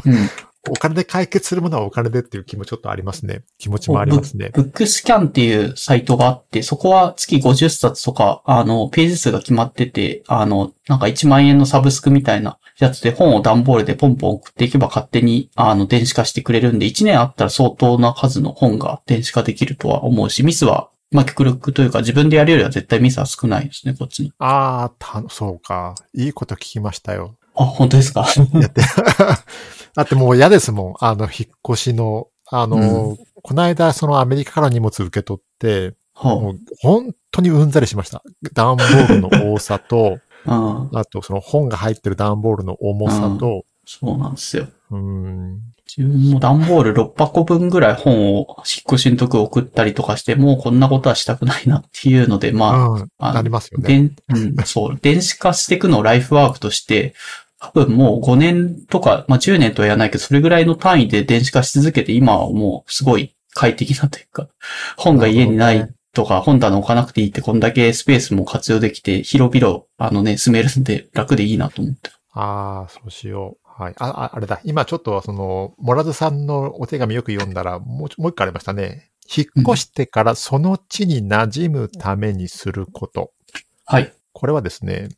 Speaker 1: うん。
Speaker 2: お金で解決するものはお金でっていう気もちょっとありますね。気持ちもありますね。
Speaker 1: ブックスキャンっていうサイトがあって、そこは月50冊とか、あの、ページ数が決まってて、あの、なんか1万円のサブスクみたいなやつで本を段ボールでポンポン送っていけば勝手に、あの、電子化してくれるんで、1年あったら相当な数の本が電子化できるとは思うし、ミスは、まあ、極力というか自分でやるよりは絶対ミスは少ないですね、こっちの。
Speaker 2: ああ、た、そうか。いいこと聞きましたよ。
Speaker 1: あ、本当ですか？
Speaker 2: やって。だってもう嫌ですもん。あの、引っ越しの、あの、この間そのアメリカから荷物受け取って、
Speaker 1: は
Speaker 2: もう本当にうんざりしました。段ボールの多さと、
Speaker 1: あ
Speaker 2: とその本が入ってる段ボールの重さと、
Speaker 1: そうなんですよ。
Speaker 2: うん、
Speaker 1: 自分も段ボール6箱分ぐらい本を引っ越しの時送ったりとかして、もうこんなことはしたくないなっていうので、まあ、
Speaker 2: うん、
Speaker 1: あの
Speaker 2: なりますよね。
Speaker 1: うん、そう、電子化していくのをライフワークとして、多分もう5年とか、まあ10年とは言わないけど、それぐらいの単位で電子化し続けて、今はもうすごい快適なというか、本が家にないとか、本棚置かなくていいって、こんだけスペースも活用できて、広々、あのね、住めるんで楽でいいなと思って。
Speaker 2: ああ、そうしよう。はい。あ、ああれだ。今ちょっとその、モラズさんのお手紙よく読んだら、もうもう一個ありましたね。引っ越してからその地に馴染むためにすること。
Speaker 1: はい。
Speaker 2: これはですね、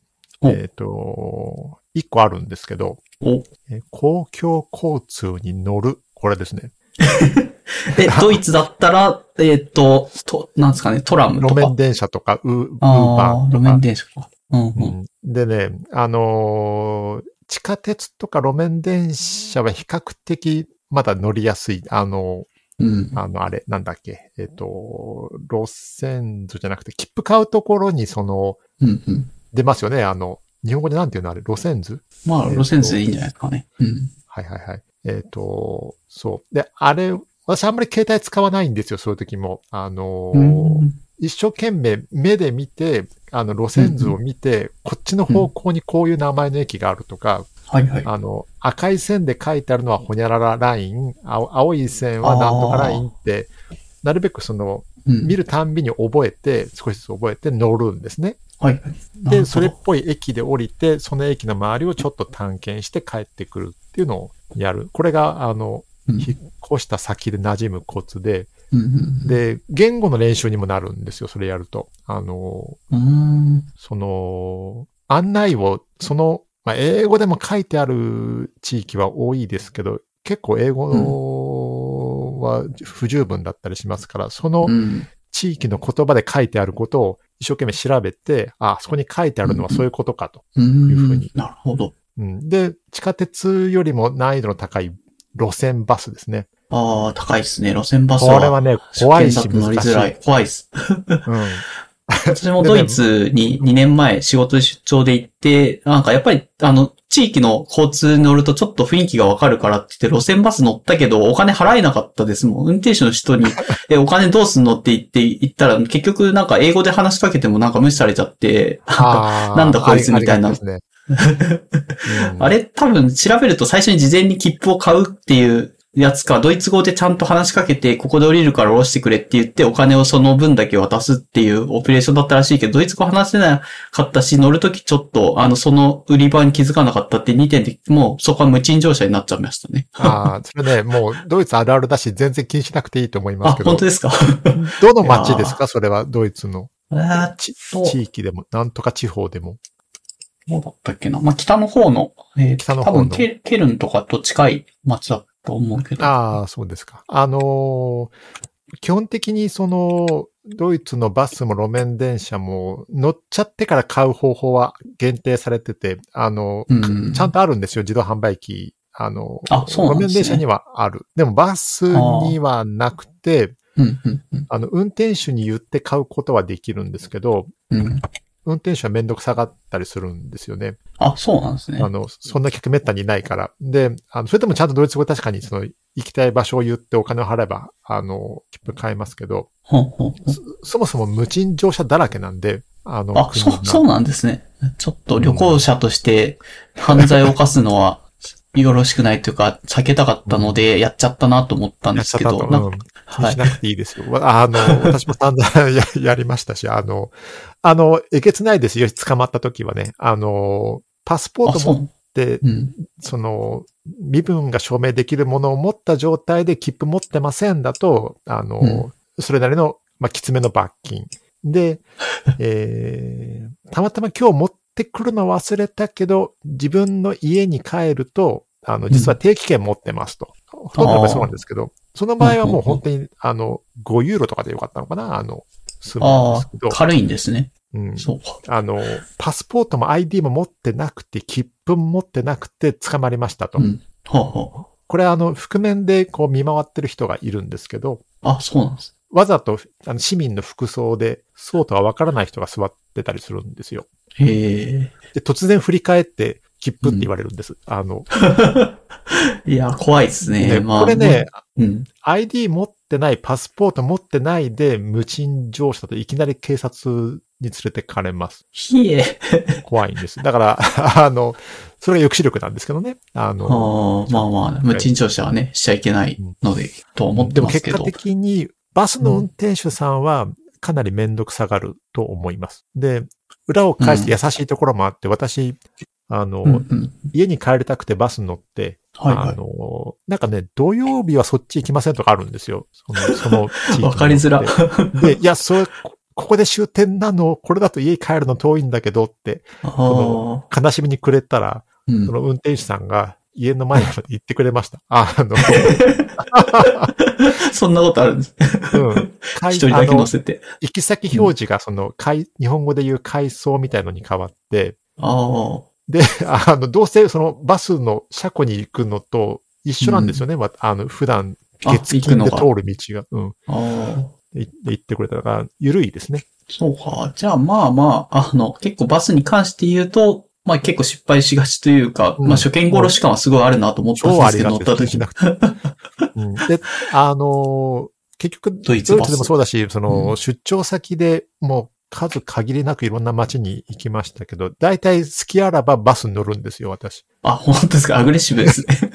Speaker 1: お
Speaker 2: えっ、と、一個あるんですけど、
Speaker 1: お、
Speaker 2: えー公共交通に乗る。これですね。
Speaker 1: え、ドイツだったら、えっ、と、と、なんですかね、トラムとか。
Speaker 2: 路面電車とか、ウーウーバ
Speaker 1: ああ、路面。電車か。うんう。
Speaker 2: うんんでね、あのー地下鉄とか路面電車は比較的まだ乗りやすい。あの
Speaker 1: うん。
Speaker 2: あの、あれ、なんだっけ。えっ、と、路線図じゃなくて、切符買うところにその、
Speaker 1: うんうん。
Speaker 2: 出ますよね。あの、日本語でなんていうの？あれ、路線図？
Speaker 1: まあ、
Speaker 2: えーと
Speaker 1: 路線図でいいんじゃないですかね。うん。
Speaker 2: はいはいはい。えっ、と、そう。で、あれ、私あんまり携帯使わないんですよ、そういう時も。あのー
Speaker 1: うん
Speaker 2: 一生懸命目で見て、あの、路線図を見て、こっちの方向にこういう名前の駅があるとか、
Speaker 1: はいはい。
Speaker 2: あの、赤い線で書いてあるのはホニャララライン、青青い線はなんとかラインって、なるべくその、
Speaker 1: うん
Speaker 2: 見るたんびに覚えて、少しずつ覚えて乗るんですね。
Speaker 1: はい
Speaker 2: で、
Speaker 1: ど
Speaker 2: それっぽい駅で降りて、その駅の周りをちょっと探検して帰ってくるっていうのをやる。これが、あの、
Speaker 1: うん
Speaker 2: 引っ越した先で馴染むコツで、
Speaker 1: うんうん
Speaker 2: で、言語の練習にもなるんですよ、それやると。あの、
Speaker 1: うん。
Speaker 2: その、案内を、その、まあ、英語でも書いてある地域は多いですけど、結構英語は不十分だったりしますから、その
Speaker 1: うん。
Speaker 2: 地域の言葉で書いてあることを一生懸命調べて、あ、そこに書いてあるのはそういうことかと。
Speaker 1: うん。
Speaker 2: いうふうに
Speaker 1: なるほど。
Speaker 2: うん、で、地下鉄よりも難易度の高い路線バスですね。
Speaker 1: ああ、高いですね。路線バス
Speaker 2: こ
Speaker 1: は。
Speaker 2: れはね、怖いし
Speaker 1: 乗り。づらい。怖いです。
Speaker 2: うん。
Speaker 1: 私もドイツに2年前仕事出張で行って、なんかやっぱり、あの、地域の交通に乗るとちょっと雰囲気がわかるからって言って路線バス乗ったけど、お金払えなかったですもん。運転手の人に、え、お金どうすんのって言って、言ったら、結局なんか英語で話しかけてもなんか無視されちゃって、なんだこいつみたいな
Speaker 2: あ
Speaker 1: れ多分調べると最初に事前に切符を買うっていうやつか、ドイツ語でちゃんと話しかけて、ここで降りるから降ろしてくれって言って、お金をその分だけ渡すっていうオペレーションだったらしいけど、ドイツ語話せなかったし、乗るときちょっと、あの、その売り場に気づかなかったって2点で、もうそこは無賃乗車になっちゃいましたね。
Speaker 2: ああ、それね、もうドイツあるあるだし、全然気にしなくていいと思いま
Speaker 1: あ、
Speaker 2: すけど。
Speaker 1: 本当ですか？
Speaker 2: どの町ですか？それはドイツの地域でも、なんとか地方でも。
Speaker 1: どうだったっけな？まあ、北の方の、えー
Speaker 2: 北の方の
Speaker 1: 多分ケ、ケルンとかと近い町だと思うけど。
Speaker 2: ああ、そうですか。あのー基本的にその、ドイツのバスも路面電車も乗っちゃってから買う方法は限定されてて、あの、
Speaker 1: うん
Speaker 2: ちゃんとあるんですよ、自動販売機。あの、
Speaker 1: あそうなんですね
Speaker 2: 路面電車にはある。でもバスにはなくて、
Speaker 1: うん、うん、うん
Speaker 2: あの、運転手に言って買うことはできるんですけど、
Speaker 1: うん。
Speaker 2: 運転手はめんどくさがったりするんですよね。
Speaker 1: あ、そうなんですね。
Speaker 2: あの、そんな客めったにいないから。で、あの、それでもちゃんとドイツ語確かにその、行きたい場所を言ってお金を払えば、あの、切符買えますけど、
Speaker 1: ほんほんほん
Speaker 2: そそもそも無賃乗車だらけなんで、あの、
Speaker 1: あ、そう、そうなんですね。ちょっと旅行者として犯罪を犯すのはよろしくないというか、避けたかったので、やっちゃったなと思ったんですけど、
Speaker 2: うん
Speaker 1: か
Speaker 2: 気にしなくていいですよ。わあの、私も散々ややりましたし、あの、あの、えげつないですよ、捕まった時はね。あの、パスポー
Speaker 1: あ、
Speaker 2: ト持っ
Speaker 1: そう。
Speaker 2: て、
Speaker 1: うん。
Speaker 2: その、身分が証明できるものを持った状態で切符持ってませんだと、あの、それなりの、まあ、きつめの罰金。で、えー、たまたま今日持ってくるの忘れたけど、自分の家に帰ると、あの、実は定期券持ってますと。ほとんどの場合そうなんですけど、その場合はもう本当に、あの、5ユーロとかでよかったのかなあの、済むんで
Speaker 1: あ
Speaker 2: すけど
Speaker 1: あ、、軽いんですね。
Speaker 2: うん、
Speaker 1: そうか。
Speaker 2: あの、パスポートも ID も持ってなくて、切符も持ってなくて捕まりましたと。
Speaker 1: うん。ほうほう。
Speaker 2: これあの、覆面でこう見回ってる人がいるんですけど、
Speaker 1: あ、そうなんです。
Speaker 2: わざとあの市民の服装で、そうとはわからない人が座ってたりするんですよ。
Speaker 1: へえ。
Speaker 2: で、突然振り返って、切符って言われるんです。あの、
Speaker 1: いや、怖いですね。
Speaker 2: で
Speaker 1: まあ。
Speaker 2: これね、
Speaker 1: うん。
Speaker 2: ID 持ってない、パスポート持ってないで、無賃乗車といきなり警察に連れてかれます。
Speaker 1: ひえ。
Speaker 2: 怖いんです。だから、あの、それが抑止力なんですけどね。あの、
Speaker 1: ああ、まあまあ、無賃乗車はね、しちゃいけないので、と思っ
Speaker 2: で
Speaker 1: てますけど。
Speaker 2: も結果的に、バスの運転手さんはかなりめんどくさがると思います。で、裏を返して優しいところもあって、私、あの、
Speaker 1: うんうん。
Speaker 2: 家に帰りたくてバス乗って、
Speaker 1: はいはい
Speaker 2: あの、なんかね、土曜日はそっち行きませんとかあるんですよ。その、その地域
Speaker 1: わかりづら。
Speaker 2: で、いや、それ、ここで終点なの？これだと家帰るの遠いんだけどって、
Speaker 1: あ
Speaker 2: この悲しみにくれたら、
Speaker 1: ーうん
Speaker 2: その運転手さんが家の前まで行ってくれました。あの、
Speaker 1: そんなことあるんです。
Speaker 2: うん。
Speaker 1: 一人だけ乗せて。
Speaker 2: 行き先表示がその、海日本語で言う階層みたいのに変わって、
Speaker 1: ああ。
Speaker 2: で、あの、どうせそのバスの車庫に行くのと一緒なんですよね。まあの、普段、
Speaker 1: あ
Speaker 2: 月金で通る道が。うん。
Speaker 1: ああ。
Speaker 2: で、で行ってくれたから、ゆるいですね。
Speaker 1: そうか。じゃあまあまあ、あの、結構バスに関して言うと、まあ結構失敗しがちというか、
Speaker 2: うん
Speaker 1: まあ初見殺し感はすごいあるなと思ったん
Speaker 2: 超
Speaker 1: ですけど、乗った時。
Speaker 2: うん、で、あのー結局、
Speaker 1: ドイツ
Speaker 2: でもそうだし、その、
Speaker 1: うん
Speaker 2: 出張先でもう数限りなくいろんな街に行きましたけど、大体好きあらばバスに乗るんですよ、私。
Speaker 1: あ、本当ですか？アグレッシブですね。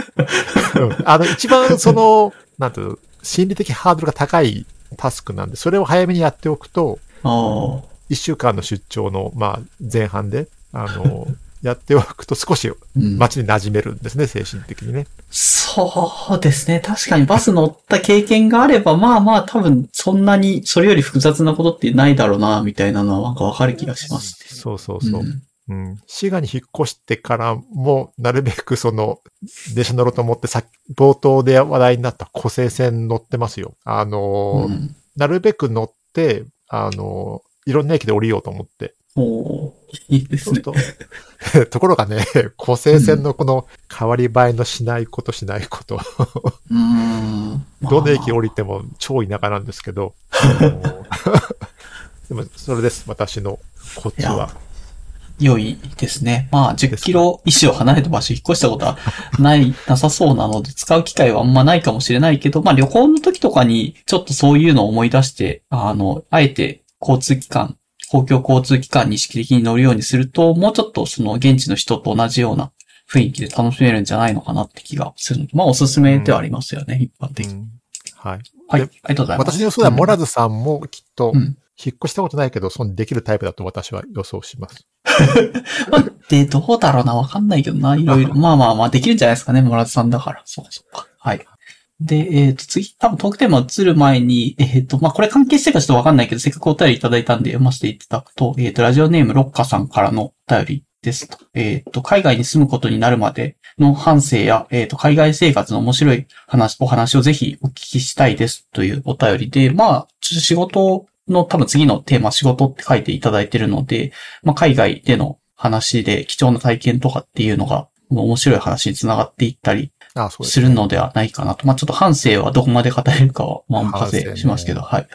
Speaker 2: うんあの、一番その、なんていうの、心理的ハードルが高いタスクなんで、それを早めにやっておくと。一週間の出張の、まあ、前半で、あの、やっておくと少し
Speaker 1: うん
Speaker 2: 街に馴染めるんですね、精神的にね。
Speaker 1: そうですね。確かにバス乗った経験があれば、まあまあ多分そんなにそれより複雑なことってないだろうな、みたいなのはなんかわかる気がしますね。
Speaker 2: そうそうそう。
Speaker 1: ん
Speaker 2: うん。滋賀に引っ越してからも、なるべくその、電車乗ろうと思ってさっき冒頭で話題になった湖西線乗ってますよ。あのー
Speaker 1: うん
Speaker 2: なるべく乗って、あのーいろんな駅で降りようと思って。
Speaker 1: おーいいですね。
Speaker 2: と、ところがね、湖西線のこの変わり映えのしないことしないこと、
Speaker 1: うーん。
Speaker 2: どの駅
Speaker 1: を
Speaker 2: 降りても超田舎なんですけど、あのーでもそれです、私のコツは。
Speaker 1: 良いですね。まあ、10キロ以上離れた場所引っ越したことはない、なさそうなので、使う機会はあんまないかもしれないけど、まあ旅行の時とかに、ちょっとそういうのを思い出して、あの、あえて交通機関、公共交通機関に意識的に乗るようにすると、もうちょっとその現地の人と同じような雰囲気で楽しめるんじゃないのかなって気がするので、まあおすすめではありますよね、一般的に。
Speaker 2: うんはい。
Speaker 1: はい、あ
Speaker 2: で
Speaker 1: りがとうございます。
Speaker 2: 私の予想では、モラ
Speaker 1: ズ。
Speaker 2: ズさんもきっと
Speaker 1: う、ん。
Speaker 2: 引っ越したことないけど、そのできるタイプだと私は予想します。
Speaker 1: で、どうだろうな、わかんないけどな、いろいろ。まあまあまあ、できるんじゃないですかね、モラズさんだから。そうかそうか。はい。で、えっ、と、次、多分トークテーマ移る前に、えっ、と、まあこれ関係してるかちょっとわかんないけど、せっかくお便りいただいたんで読ませていただくと、えっ、と、ラジオネームロッカさんからのお便りですと。えっ、と、海外に住むことになるまでの反省や、えっ、と、海外生活の面白い話、お話をぜひお聞きしたいですというお便りで、まあ、ちょっと仕事の多分次のテーマ仕事って書いていただいてるので、まあ、海外での話で貴重な体験とかっていうのが、面白い話につながっていったり
Speaker 2: あそうです
Speaker 1: するのではないかなと。まあ、ちょっと反省はどこまで語れるかは、まあ、お任せしますけど、はい。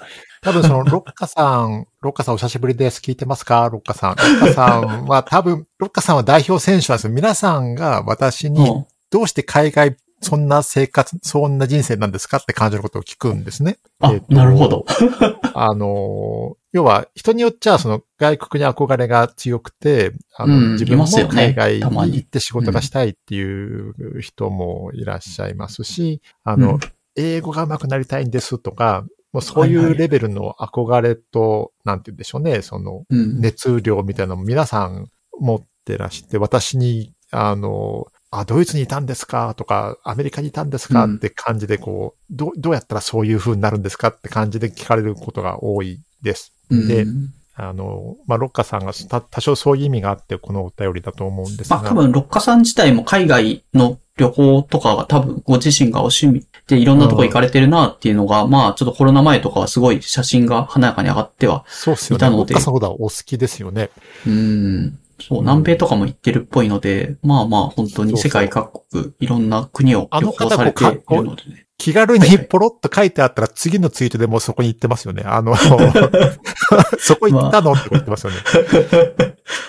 Speaker 2: 多分その、ロッカさん、ロッカさんお久しぶりです。聞いてますか？ロッカさん。ロッカさんは多分、ロッカさんは代表選手なんですよ。皆さんが私に、
Speaker 1: うん
Speaker 2: どうして海外、そんな生活、そんな人生なんですかって感じのことを聞くんですね。
Speaker 1: あ、
Speaker 2: えっと
Speaker 1: なるほど。
Speaker 2: あの、要は人によっちゃその外国に憧れが強くて、あの、
Speaker 1: うん
Speaker 2: 自分も海外
Speaker 1: に
Speaker 2: に行って仕事がしたいっていう人もいらっしゃいますし、あの、
Speaker 1: うん
Speaker 2: 英語が上手くなりたいんですとか、もうそういうレベルの憧れと、なんて言うんでしょうね、その
Speaker 1: うん。
Speaker 2: 熱量みたいなのも皆さん持ってらして、私に、あの、あ、ドイツにいたんですか？とか、アメリカにいたんですか？
Speaker 1: うん
Speaker 2: って感じで、こう、どう、どうやったらそういう風になるんですか？って感じで聞かれることが多いです。で
Speaker 1: うん
Speaker 2: あの、まあ、ロッカさんがた多少そういう意味があって、このお便りだと思うんですが。
Speaker 1: まあ多分、六花さん自体も海外の旅行とかが多分ご自身がお趣味でいろんなとこ行かれてるなっていうのが、まあちょっとコロナ前とかはすごい写真が華やかに上がっては、
Speaker 2: そうっすよね。
Speaker 1: いたので
Speaker 2: ロッカさんほどはお好きですよね。
Speaker 1: うん。そう、南米とかも行ってるっぽいので、まあまあ本当に世界各国、いろんな国を旅行されているのでね。
Speaker 2: 気軽にポロッと書いてあったら次のツイートでもうそこに行ってますよね。あの、そこ行ったのって言ってますよね。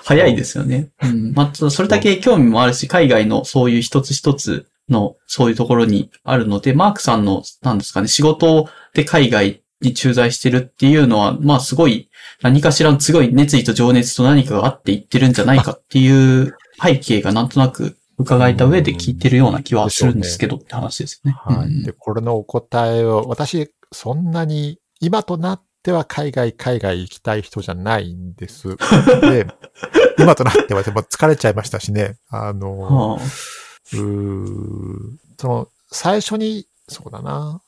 Speaker 1: 早いですよね。うん。まあ、それだけ興味もあるし、海外のそういう一つ一つのそういうところにあるので、マークさんの、なんですかね、仕事で海外に駐在してるっていうのは、まあすごい、何かしらのすごい熱意と情熱と何かがあって言ってるんじゃないかっていう背景がなんとなく伺えた上で聞いてるような気はするんですけどって話ですよね。
Speaker 2: はい。で、これのお答えを、私、そんなに、今となっては海外、海外行きたい人じゃないんです。で、今となってはでも疲れちゃいましたしね。あの、
Speaker 1: はあ
Speaker 2: うーその、最初に、そうだな。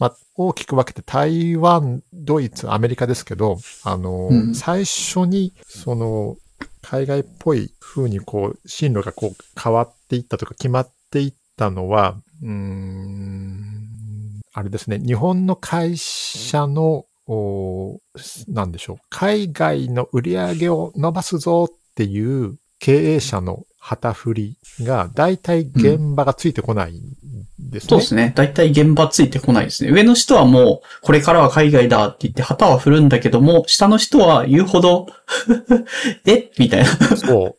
Speaker 2: まあ、大きく分けて台湾、ドイツ、アメリカですけど、あの、
Speaker 1: うん。
Speaker 2: 最初に、その、海外っぽい風にこう、進路がこう変わっていったとか決まっていったのは、うーん、あれですね、日本の会社の、おなんでしょう、海外の売り上げを伸ばすぞっていう経営者の旗振りが、大体現場がついてこないんですね。
Speaker 1: そうですね。だいたい現場ついてこないですね。上の人はもう、これからは海外だって言って旗は振るんだけども、下の人は言うほど、え？みたいな
Speaker 2: そう。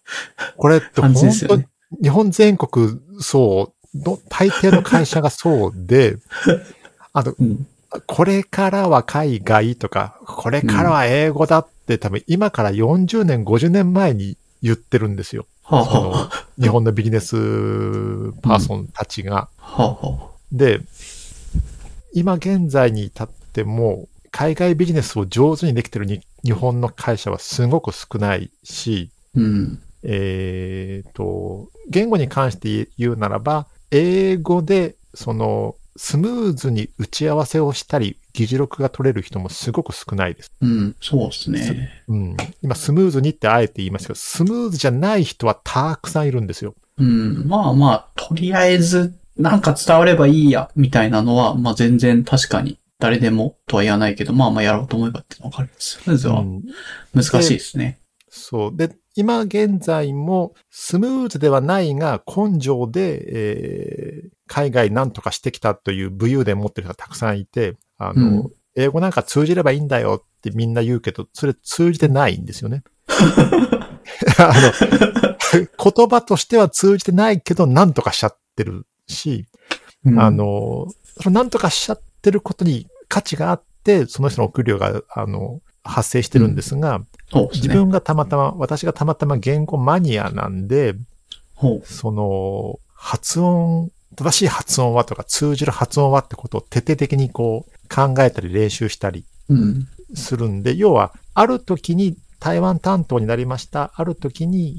Speaker 2: これって本当
Speaker 1: ね。
Speaker 2: 日本全国そう、の大抵の会社がそうで、あの、
Speaker 1: うん。
Speaker 2: これからは海外とか、これからは英語だって多分今から40年、50年前に言ってるんですよ。
Speaker 1: はあ、
Speaker 2: そ
Speaker 1: は
Speaker 2: の日本のビジネスパーソンたちが。
Speaker 1: あ、はあ、は
Speaker 2: で、今現在に至っても、海外ビジネスを上手にできてるに日本の会社はすごく少ないし、
Speaker 1: うん。
Speaker 2: えっ、と、言語に関して言うならば、英語で、その、スムーズに打ち合わせをしたり、議事録が取れる人もすごく少ないです。
Speaker 1: うん。そうですね。
Speaker 2: うん。今、スムーズにってあえて言いますけど、スムーズじゃない人はたくさんいるんですよ。
Speaker 1: うん。まあまあ、とりあえず、なんか伝わればいいや、みたいなのは、まあ全然確かに、誰でもとは言わないけど、まあまあやろうと思えばっていうのはわかります。まずは
Speaker 2: うん
Speaker 1: 難しいですね。
Speaker 2: そう。で、今現在もスムーズではないが根性で、えー海外なんとかしてきたという武勇伝持ってる人がたくさんいて、あの、
Speaker 1: うん
Speaker 2: 英語なんか通じればいいんだよってみんな言うけど、それ通じてないんですよね。あの、言葉としては通じてないけど、なんとかしちゃってるし、
Speaker 1: うん
Speaker 2: あ、の、そのなんとかしちゃってることに価値があって、その人のお給料が、あの、発生してるんですが、
Speaker 1: そうですね。
Speaker 2: 自分がたまたま、私がたまたま言語マニアなんで。その、発音、正しい発音はとか通じる発音はってことを徹底的にこう考えたり練習したり
Speaker 1: うん。
Speaker 2: するんで、要は、ある時に台湾担当になりました。ある時に、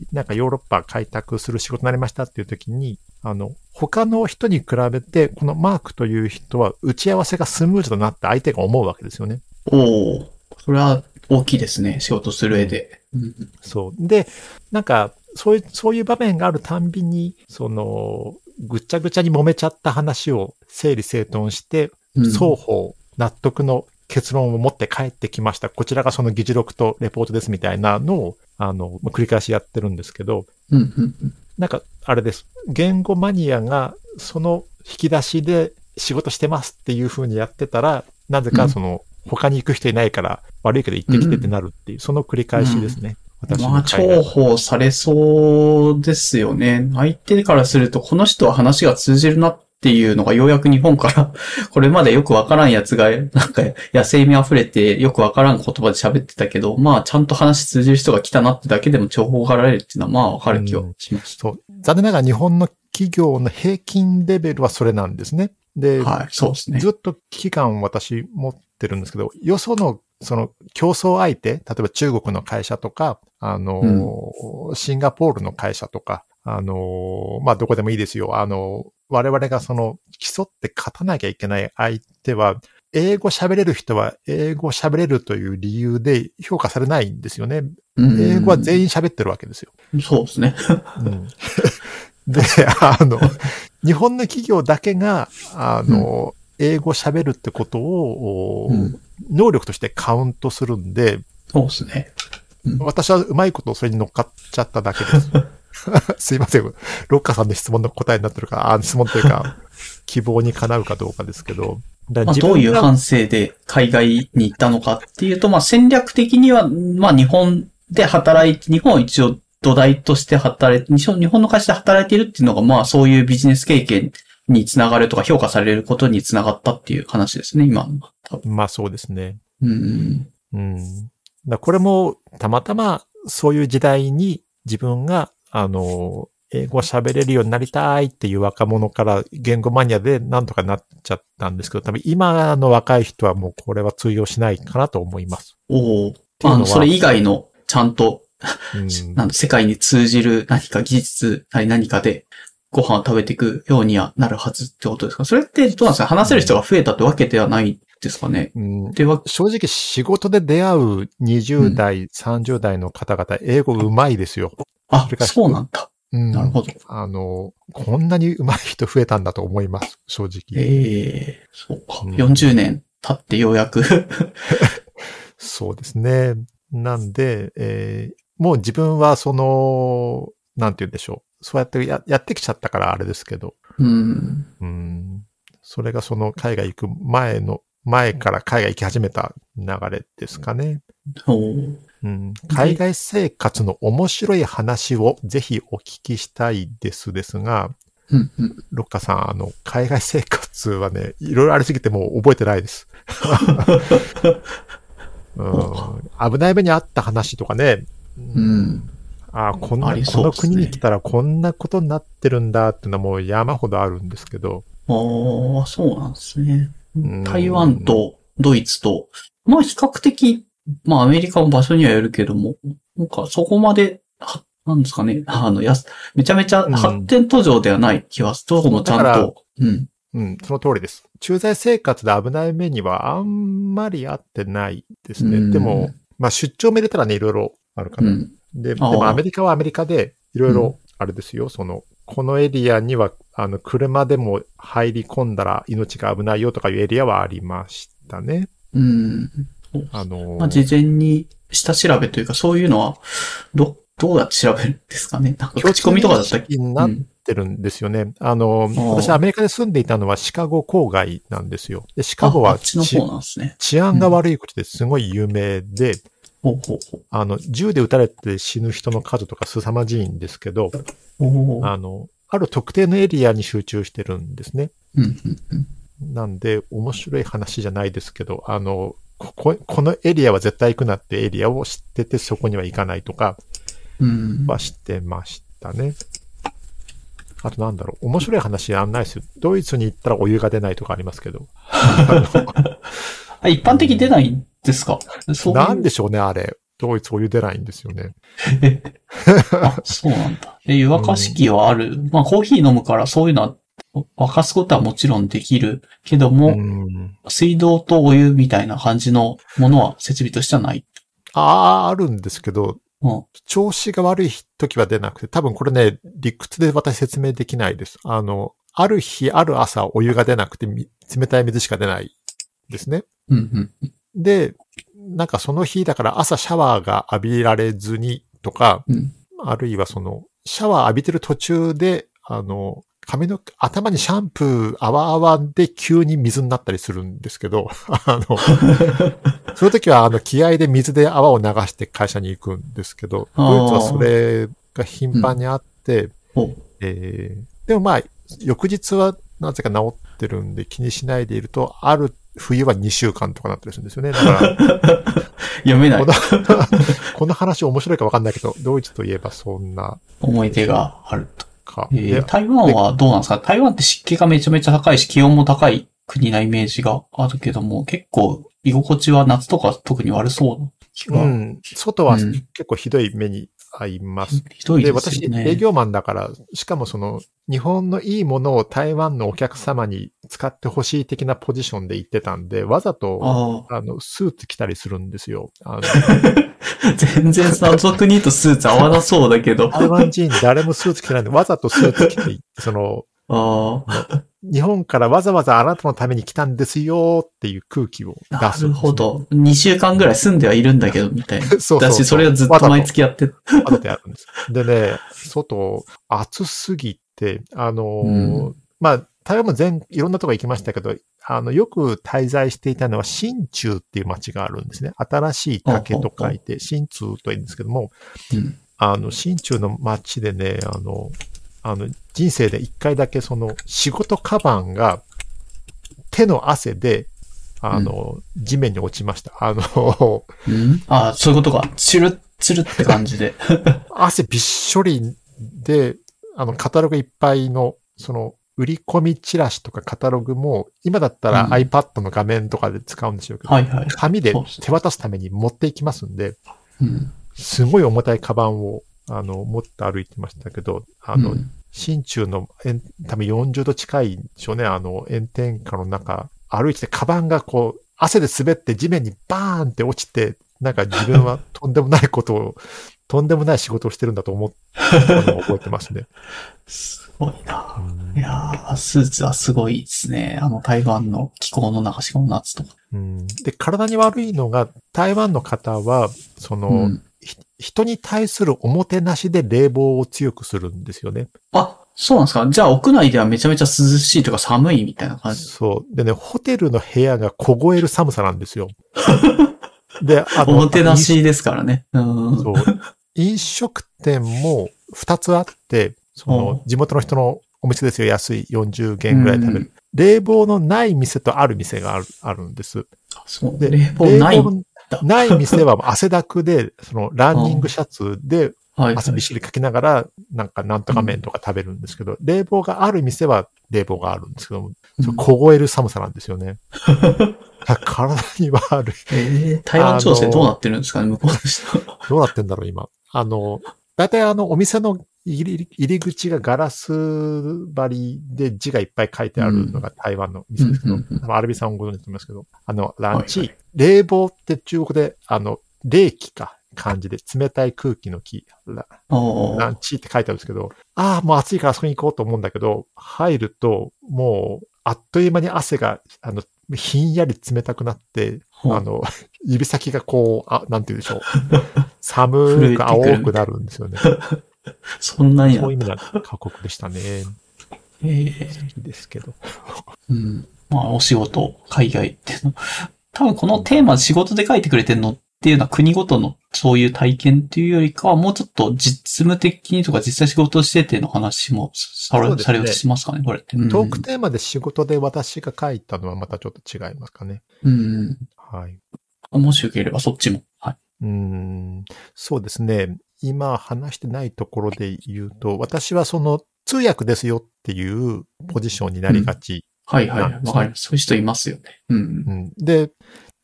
Speaker 2: いなんかヨーロッパ開拓する仕事になりましたっていう時に、あの、他の人に比べて、このマークという人は打ち合わせがスムーズだなって相手が思うわけですよね。
Speaker 1: おおそれは大きいですね。仕事する上で。うん。
Speaker 2: そう。で、なんか、そういう、そういう場面があるたんびに、その、ぐっちゃぐちゃに揉めちゃった話を整理整頓して、
Speaker 1: うん
Speaker 2: 双方納得の結論を持って帰ってきました。こちらがその議事録とレポートですみたいなのを、あの、まあ繰り返しやってるんですけど。なんか、あれです。言語マニアが、その引き出しで仕事してますっていう風にやってたら、なぜかその、他に行く人いないから、悪いけど行ってきてってなるっていう、その繰り返しですね。
Speaker 1: まあ、重宝されそうですよね。相手からすると、この人は話が通じるなっていうのがようやく日本から、これまでよくわからんやつが、なんか野生味溢れてよくわからん言葉で喋ってたけど、まあ、ちゃんと話通じる人が来たなってだけでも重宝がられるっていうのは、まあ、わかる気はしまし
Speaker 2: そう。残念ながら日本の企業の平均レベルはそれなんですね。で、
Speaker 1: た。はい、そうですね。
Speaker 2: ずっと危機感を私持ってるんですけど、よその、その競争相手、例えば中国の会社とか、あの、シンガポールの会社とか、あの、まあ、どこでもいいですよ。あの、我々がその、競って勝たなきゃいけない相手は、英語喋れる人は英語喋れるという理由で評価されないんですよね。
Speaker 1: うん
Speaker 2: 英語は全員喋ってるわけですよ。
Speaker 1: そうですね。
Speaker 2: うん で、あの、日本の企業だけが、あの、英語喋るってことを、お
Speaker 1: うん
Speaker 2: 能力としてカウントするんで、
Speaker 1: そうですね。
Speaker 2: 私はうまいことそれに乗っかっちゃっただけです。すいません。ロッカーさんの質問の答えになってるか、あ質問というか、希望にかなうかどうかですけど。だ
Speaker 1: まあ、どういう反省で海外に行ったのかっていうと、まあ、戦略的には、まあ、日本で働いて、日本を一応土台として働いて、日本日本の会社で働いているっていうのが、まあ、そういうビジネス経験につながるとか評価されることにつながったっていう話ですね、今
Speaker 2: まあそうですね。
Speaker 1: うん。
Speaker 2: うん。だこれも、たまたま、そういう時代に自分が、あの、英語を喋れるようになりたいっていう若者から言語マニアでなんとかなっちゃったんですけど、多分今の若い人はもうこれは通用しないかなと思います。
Speaker 1: おお。あの、それ以外の、ちゃんと、
Speaker 2: うん、
Speaker 1: 世界に通じる何か技術何かで、ご飯を食べていくようにはなるはずってことですか？それってどうなんですか？話せる人が増えたってわけではないですかね？
Speaker 2: うん
Speaker 1: では、
Speaker 2: 正直仕事で出会う20代、30代の方々、英語うまいですよ。
Speaker 1: あ
Speaker 2: そ
Speaker 1: うなんだ。
Speaker 2: うん
Speaker 1: なるほど。
Speaker 2: あの、こんなにうまい人増えたんだと思います、正直。
Speaker 1: ええそうか。
Speaker 2: うん
Speaker 1: 40年経ってようやく。
Speaker 2: そうですね。なんで、えーもう自分はその、なんて言うんでしょう。そうやってややってきちゃったからあれですけど、
Speaker 1: うん。
Speaker 2: うん。それがその海外行く前の、前から海外行き始めた流れですかね。
Speaker 1: そう。
Speaker 2: うん、海外生活の面白い話をぜひお聞きしたいですですが、
Speaker 1: うんうん。
Speaker 2: ロッカさん、あの、海外生活はね、いろいろありすぎてもう覚えてないです。うん、危ない目にあった話とかね、
Speaker 1: うん。
Speaker 2: あこんな、
Speaker 1: あり
Speaker 2: この国に来たらこんなことになってるんだっていうのはもう山ほどあるんですけど、
Speaker 1: ああ、そうなんですね
Speaker 2: うん。
Speaker 1: 台湾とドイツと、まあ比較的、まあアメリカも場所にはよるけども、なんかそこまで、はなんですかね、あの、やす、めちゃめちゃ発展途上ではない気はする。どこもちゃんと。うん。
Speaker 2: うん、その通りです。駐在生活で危ない目にはあんまりあってないですね。
Speaker 1: うん
Speaker 2: でも、まあ出張も入れたらね、いろいろあるかな。
Speaker 1: うん。
Speaker 2: で、でもアメリカはアメリカで、いろいうろ
Speaker 1: ん、
Speaker 2: あれですよ、その、このエリアには、あの、車でも入り込んだら命が危ないよとかいうエリアはありましたね。
Speaker 1: うん。
Speaker 2: あの、
Speaker 1: まあ事前に下調べというか、そういうのは、ど、どうやって調べるんですかね？なんか口コミとかだったっけ
Speaker 2: になってるんですよね。あの、
Speaker 1: ああ
Speaker 2: 私アメリカで住んでいたのはシカゴ郊外なんですよ。で、シカゴは
Speaker 1: ああっちの
Speaker 2: ち
Speaker 1: 方なんですね。
Speaker 2: 治安が悪いことですごい有名で、
Speaker 1: ほうほうほ
Speaker 2: あの、銃で撃たれて死ぬ人の数とか凄まじいんですけど、あの、ある特定のエリアに集中してるんですね。なんで、面白い話じゃないですけど、あの、ここ、このエリアは絶対行くなってエリアを知っててそこには行かないとか
Speaker 1: うん。
Speaker 2: は知ってましたね。あとなんだろう、面白い話あんないですよ。ドイツに行ったらお湯が出ないとかありますけど。
Speaker 1: あ、一般的に出ないんですか？そう
Speaker 2: なんでしょうね、あれ。ドイツお湯出ないんですよね。
Speaker 1: あ、そうなんだ。え、湯沸かし器はある？まあ、コーヒー飲むからそういうのは、沸かすことはもちろんできるけども、
Speaker 2: うん。
Speaker 1: 水道とお湯みたいな感じのものは設備としてはない。
Speaker 2: ああ、あるんですけど、
Speaker 1: うん。
Speaker 2: 調子が悪い時は出なくて、多分これね、理屈で私説明できないです。あの、ある日、ある朝、お湯が出なくて、み冷たい水しか出ないですね。
Speaker 1: うん、うん。
Speaker 2: で、なんかその日だから朝シャワーが浴びられずにとか、
Speaker 1: うん。
Speaker 2: あるいはその、シャワー浴びてる途中で、あの、髪の、頭にシャンプー、泡泡で急に水になったりするんですけど、あの、その時はあの、気合で水で泡を流して会社に行くんですけど、ドイツはそれが頻繁にあって、
Speaker 1: お
Speaker 2: えーでもまあ、翌日はなぜか治ってるんで気にしないでいると、ある冬は2週間とかなったりするんですよね。だから、
Speaker 1: 読めない
Speaker 2: この この話面白いかわかんないけど、ドイツといえばそんな
Speaker 1: 思い出があると。
Speaker 2: か。
Speaker 1: えー
Speaker 2: で
Speaker 1: 台湾はどうなんですか？台湾って湿気がめちゃめちゃ高いし、気温も高い国なイメージがあるけども、結構居心地は夏とか特に悪そう。
Speaker 2: うん、外は
Speaker 1: うん
Speaker 2: 結構ひどい目に遭います。
Speaker 1: ひどい
Speaker 2: で、
Speaker 1: です
Speaker 2: 私、
Speaker 1: よね。
Speaker 2: 営業マンだから、しかもその、日本のいいものを台湾のお客様に使ってほしい的なポジションで行ってたんで、わざと、
Speaker 1: あ
Speaker 2: あの、スーツ着たりするんですよ。あの、
Speaker 1: あ、全然謎国とスーツ合わなそうだけど。
Speaker 2: 台湾人誰もスーツ着てないんで、わざとスーツ着て、その、
Speaker 1: ああ、
Speaker 2: 日本からわざわざあなたのために来たんですよっていう空気を出すん
Speaker 1: なるほど。2週間ぐらい住んではいるんだけど、みたいな。
Speaker 2: そうそうそう
Speaker 1: だし、それをずっと毎月やって。
Speaker 2: わざとやるんです。でね、外、暑すぎて、あのー
Speaker 1: うん
Speaker 2: まあ、台湾も全、いろんなとこ行きましたけど、あの、よく滞在していたのは、新中っていう街があるんですね。新しい竹と書いて、新中と言うんですけども、
Speaker 1: うん
Speaker 2: あの、新中の街でね、あの、あの、人生で一回だけその、仕事カバンが、手の汗で、あの、地面に落ちました。あの、
Speaker 1: うん？ああ、そういうことか。チルッ、チルって感じで。
Speaker 2: 汗びっしょりで、あの、カタログいっぱいの、その、売り込みチラシとかカタログも、今だったら
Speaker 1: うん
Speaker 2: iPad の画面とかで使うんでしょうけど、
Speaker 1: はいはい。
Speaker 2: 紙で手渡すために持っていきますんで、
Speaker 1: うん。
Speaker 2: すごい重たいカバンを、あの、持って歩いてましたけど、あの、
Speaker 1: うん
Speaker 2: 新中の炎多分40度近いんでしょうね、あの炎天下の中、歩いてて、カバンがこう、汗で滑って地面にバーンって落ちて、なんか自分は とんでもないことを、とんでもない仕事をしてるんだと思ったのを覚えてますね。
Speaker 1: すごいな。いやー、スーツはすごいですね。あの台湾の気候の中、しかも夏とか。
Speaker 2: うん、で、体に悪いのが、台湾の方は、その、
Speaker 1: うん
Speaker 2: ひ人に対するおもてなしで冷房を強くするんですよね。
Speaker 1: あ、そうなんですか？じゃあ屋内ではめちゃめちゃ涼しいとか寒いみたいな感じ？
Speaker 2: そう。でね、ホテルの部屋が凍える寒さなんですよ。で、あ
Speaker 1: おもてなしですからね。うん。
Speaker 2: そう。飲食店も2つあって、そ
Speaker 1: お
Speaker 2: の、地元の人のお店ですよ。安い40元ぐらいで食べ
Speaker 1: う
Speaker 2: る。冷房のない店とある店がある、あるんです。
Speaker 1: そう。
Speaker 2: で、
Speaker 1: 冷房ない。
Speaker 2: 冷房ない店は汗だくで、その、ランニングシャツで
Speaker 1: はい。
Speaker 2: 汗びっしりかきながら、なんかなんとか麺とか食べるんですけど、冷房がある店は冷房があるんですけども、凍える寒さなんですよね。体に悪い。
Speaker 1: えー、台湾情勢どうなってるんですかね向こうの人。
Speaker 2: どうなってんだろう、今。あの、大体あの、お店の入り口がガラス張りで字がいっぱい書いてあるのが台湾の店ですけど、アルビさんもご存知だと思いますけど、あの、ランチ、
Speaker 1: はい
Speaker 2: 冷房って中国で、あの、冷気か、漢字で冷たい空気の気、ランチって書いてあるんですけど、ああ、もう暑いからあそこに行こうと思うんだけど、入ると、もう、あっという間に汗が、あの、ひんやり冷たくなって、あの、指先がこう、あ、なんて言うんでしょう。寒く青くなるんですよね。
Speaker 1: そんなにな
Speaker 2: そういう意味では過酷でしたね。
Speaker 1: えー
Speaker 2: いいですけど。
Speaker 1: うん。まあ、お仕事、海外っていうの。多分このテーマ仕事で書いてくれてるのっていうのは国ごとのそういう体験っていうよりかは、もうちょっと実務的にとか実際仕事してての話もされ,、
Speaker 2: ね
Speaker 1: されようとしますかね、これって。うん
Speaker 2: トークテーマで仕事で私が書いたのはまたちょっと違いますかね。
Speaker 1: うん。
Speaker 2: はい。
Speaker 1: もしよければそっちも。はい。
Speaker 2: うーん、そうですね。今話してないところで言うと、私はその通訳ですよっていうポジションになりがち。
Speaker 1: はいはい。
Speaker 2: なんですね
Speaker 1: わかります。そういう人いますよね。うん。
Speaker 2: うんで、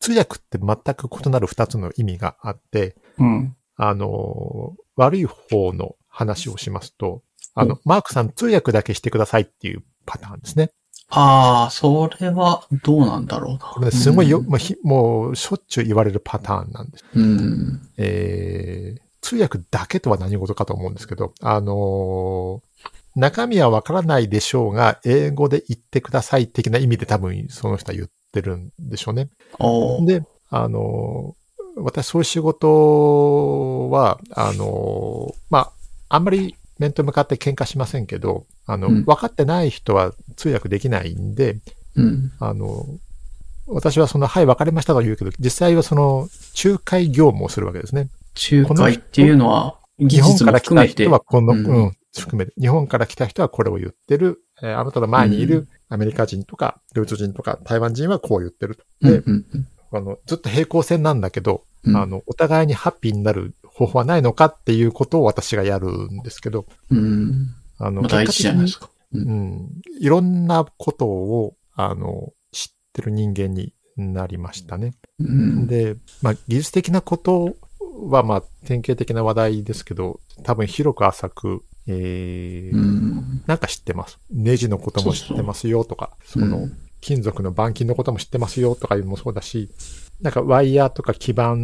Speaker 2: 通訳って全く異なる二つの意味があって、
Speaker 1: うん。
Speaker 2: あの、悪い方の話をしますと、あの、マークさん通訳だけしてくださいっていうパターンですね。
Speaker 1: ああ、それはどうなんだろうな。
Speaker 2: これね、すごいよ、
Speaker 1: うん
Speaker 2: もうひもうしょっちゅう言われるパターンなんです。
Speaker 1: うん。
Speaker 2: えー、通訳だけとは何事かと思うんですけど、あのー中身はわからないでしょうが、英語で言ってください的な意味で多分その人は言ってるんでしょうね。で、あのー私そういう仕事は、あのーまあ、あんまり面と向かって喧嘩しませんけど、あの、
Speaker 1: うん
Speaker 2: 分かってない人は通訳できないんで、
Speaker 1: うん。
Speaker 2: あの、私はその、はい、分かりましたと言うけど、実際はその、仲介業務をするわけですね。
Speaker 1: 仲介っていうのは、技
Speaker 2: 日本
Speaker 1: 術も
Speaker 2: から来た
Speaker 1: 含めて。
Speaker 2: 人はこの、
Speaker 1: う
Speaker 2: うんん、含めて、日本から来た人はこれを言ってる、えーあなたの前にいうるアメリカ人とか、ドイツ人とか、台湾人はこう言ってると。で、
Speaker 1: うんうんうん
Speaker 2: あの、ずっと平行線なんだけど、
Speaker 1: うん
Speaker 2: あの、お互いにハッピーになる方法はないのかっていうことを私がやるんですけど、
Speaker 1: うん。
Speaker 2: あの、
Speaker 1: まあ大事じゃないですか。
Speaker 2: うん、いろんなことを、あの、知ってる人間になりましたね。
Speaker 1: うん。
Speaker 2: で、まあ、技術的なことは、まあ、典型的な話題ですけど、多分広く浅く、えー
Speaker 1: うん。
Speaker 2: なんか知ってます。ネジのことも知ってますよとか、その、
Speaker 1: うん
Speaker 2: 金属の板金のことも知ってますよとかいうのもそうだし、なんかワイヤーとか基板、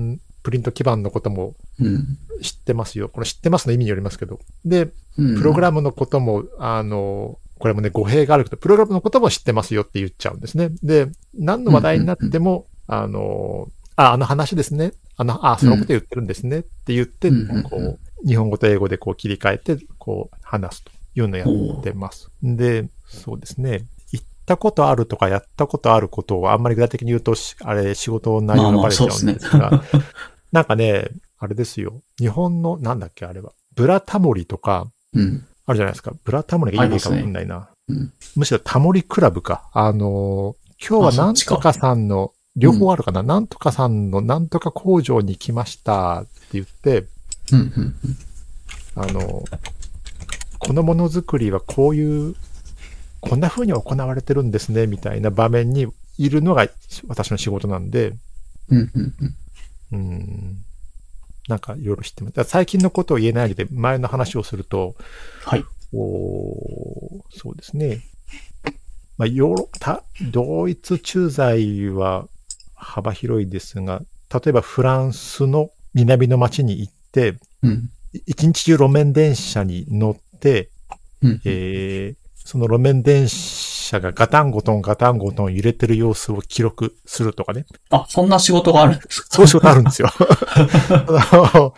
Speaker 2: プリント基板のことも
Speaker 1: うん。
Speaker 2: 知ってますよ。これ知ってますの意味によりますけど。で、
Speaker 1: うん
Speaker 2: プログラムのことも、あの、これもね、語弊があるけど、プログラムのことも知ってますよって言っちゃうんですね。で、何の話題になっても、あの、あ、あの話ですね。あの、あ、そのこと言ってるんですねって言って、
Speaker 1: うん
Speaker 2: こう、日本語と英語でこう切り替えて、こう、話すというのをやってます。で、そうですね。言ったことあるとかやったことあることをあんまり具体的に言うとし、あれ、仕事の内容がバレちゃうんですが、なんかね、あれですよ。日本の、なんだっけ、あれは。ブラタモリとか、
Speaker 1: うん。
Speaker 2: あるじゃないですか。ブラタモリがいいのかわかんないな。
Speaker 1: うん。
Speaker 2: むしろタモリクラブか。あのー今日はなんとかさんの、両方あるかな、なんとかさんのなんとか工場に来ましたって言って、
Speaker 1: うん。うん。
Speaker 2: あのーこのものづくりはこういう、こんな風に行われてるんですね、みたいな場面にいるのが私の仕事なんで、
Speaker 1: うん。うん。
Speaker 2: うん、なんかいろいろ知ってます。最近のことを言えないので、前の話をすると、
Speaker 1: はい。
Speaker 2: こう、そうですね。まあ、ヨーロた、ドイツ駐在は幅広いですが、例えばフランスの南の町に行って、
Speaker 1: うん。
Speaker 2: い一日中路面電車に乗って、
Speaker 1: うん。
Speaker 2: えーその路面電車がガタンゴトンガタンゴトン揺れてる様子を記録するとかね。
Speaker 1: あ、そんな仕事があるんですか？
Speaker 2: そういう仕事あるんですよ。あ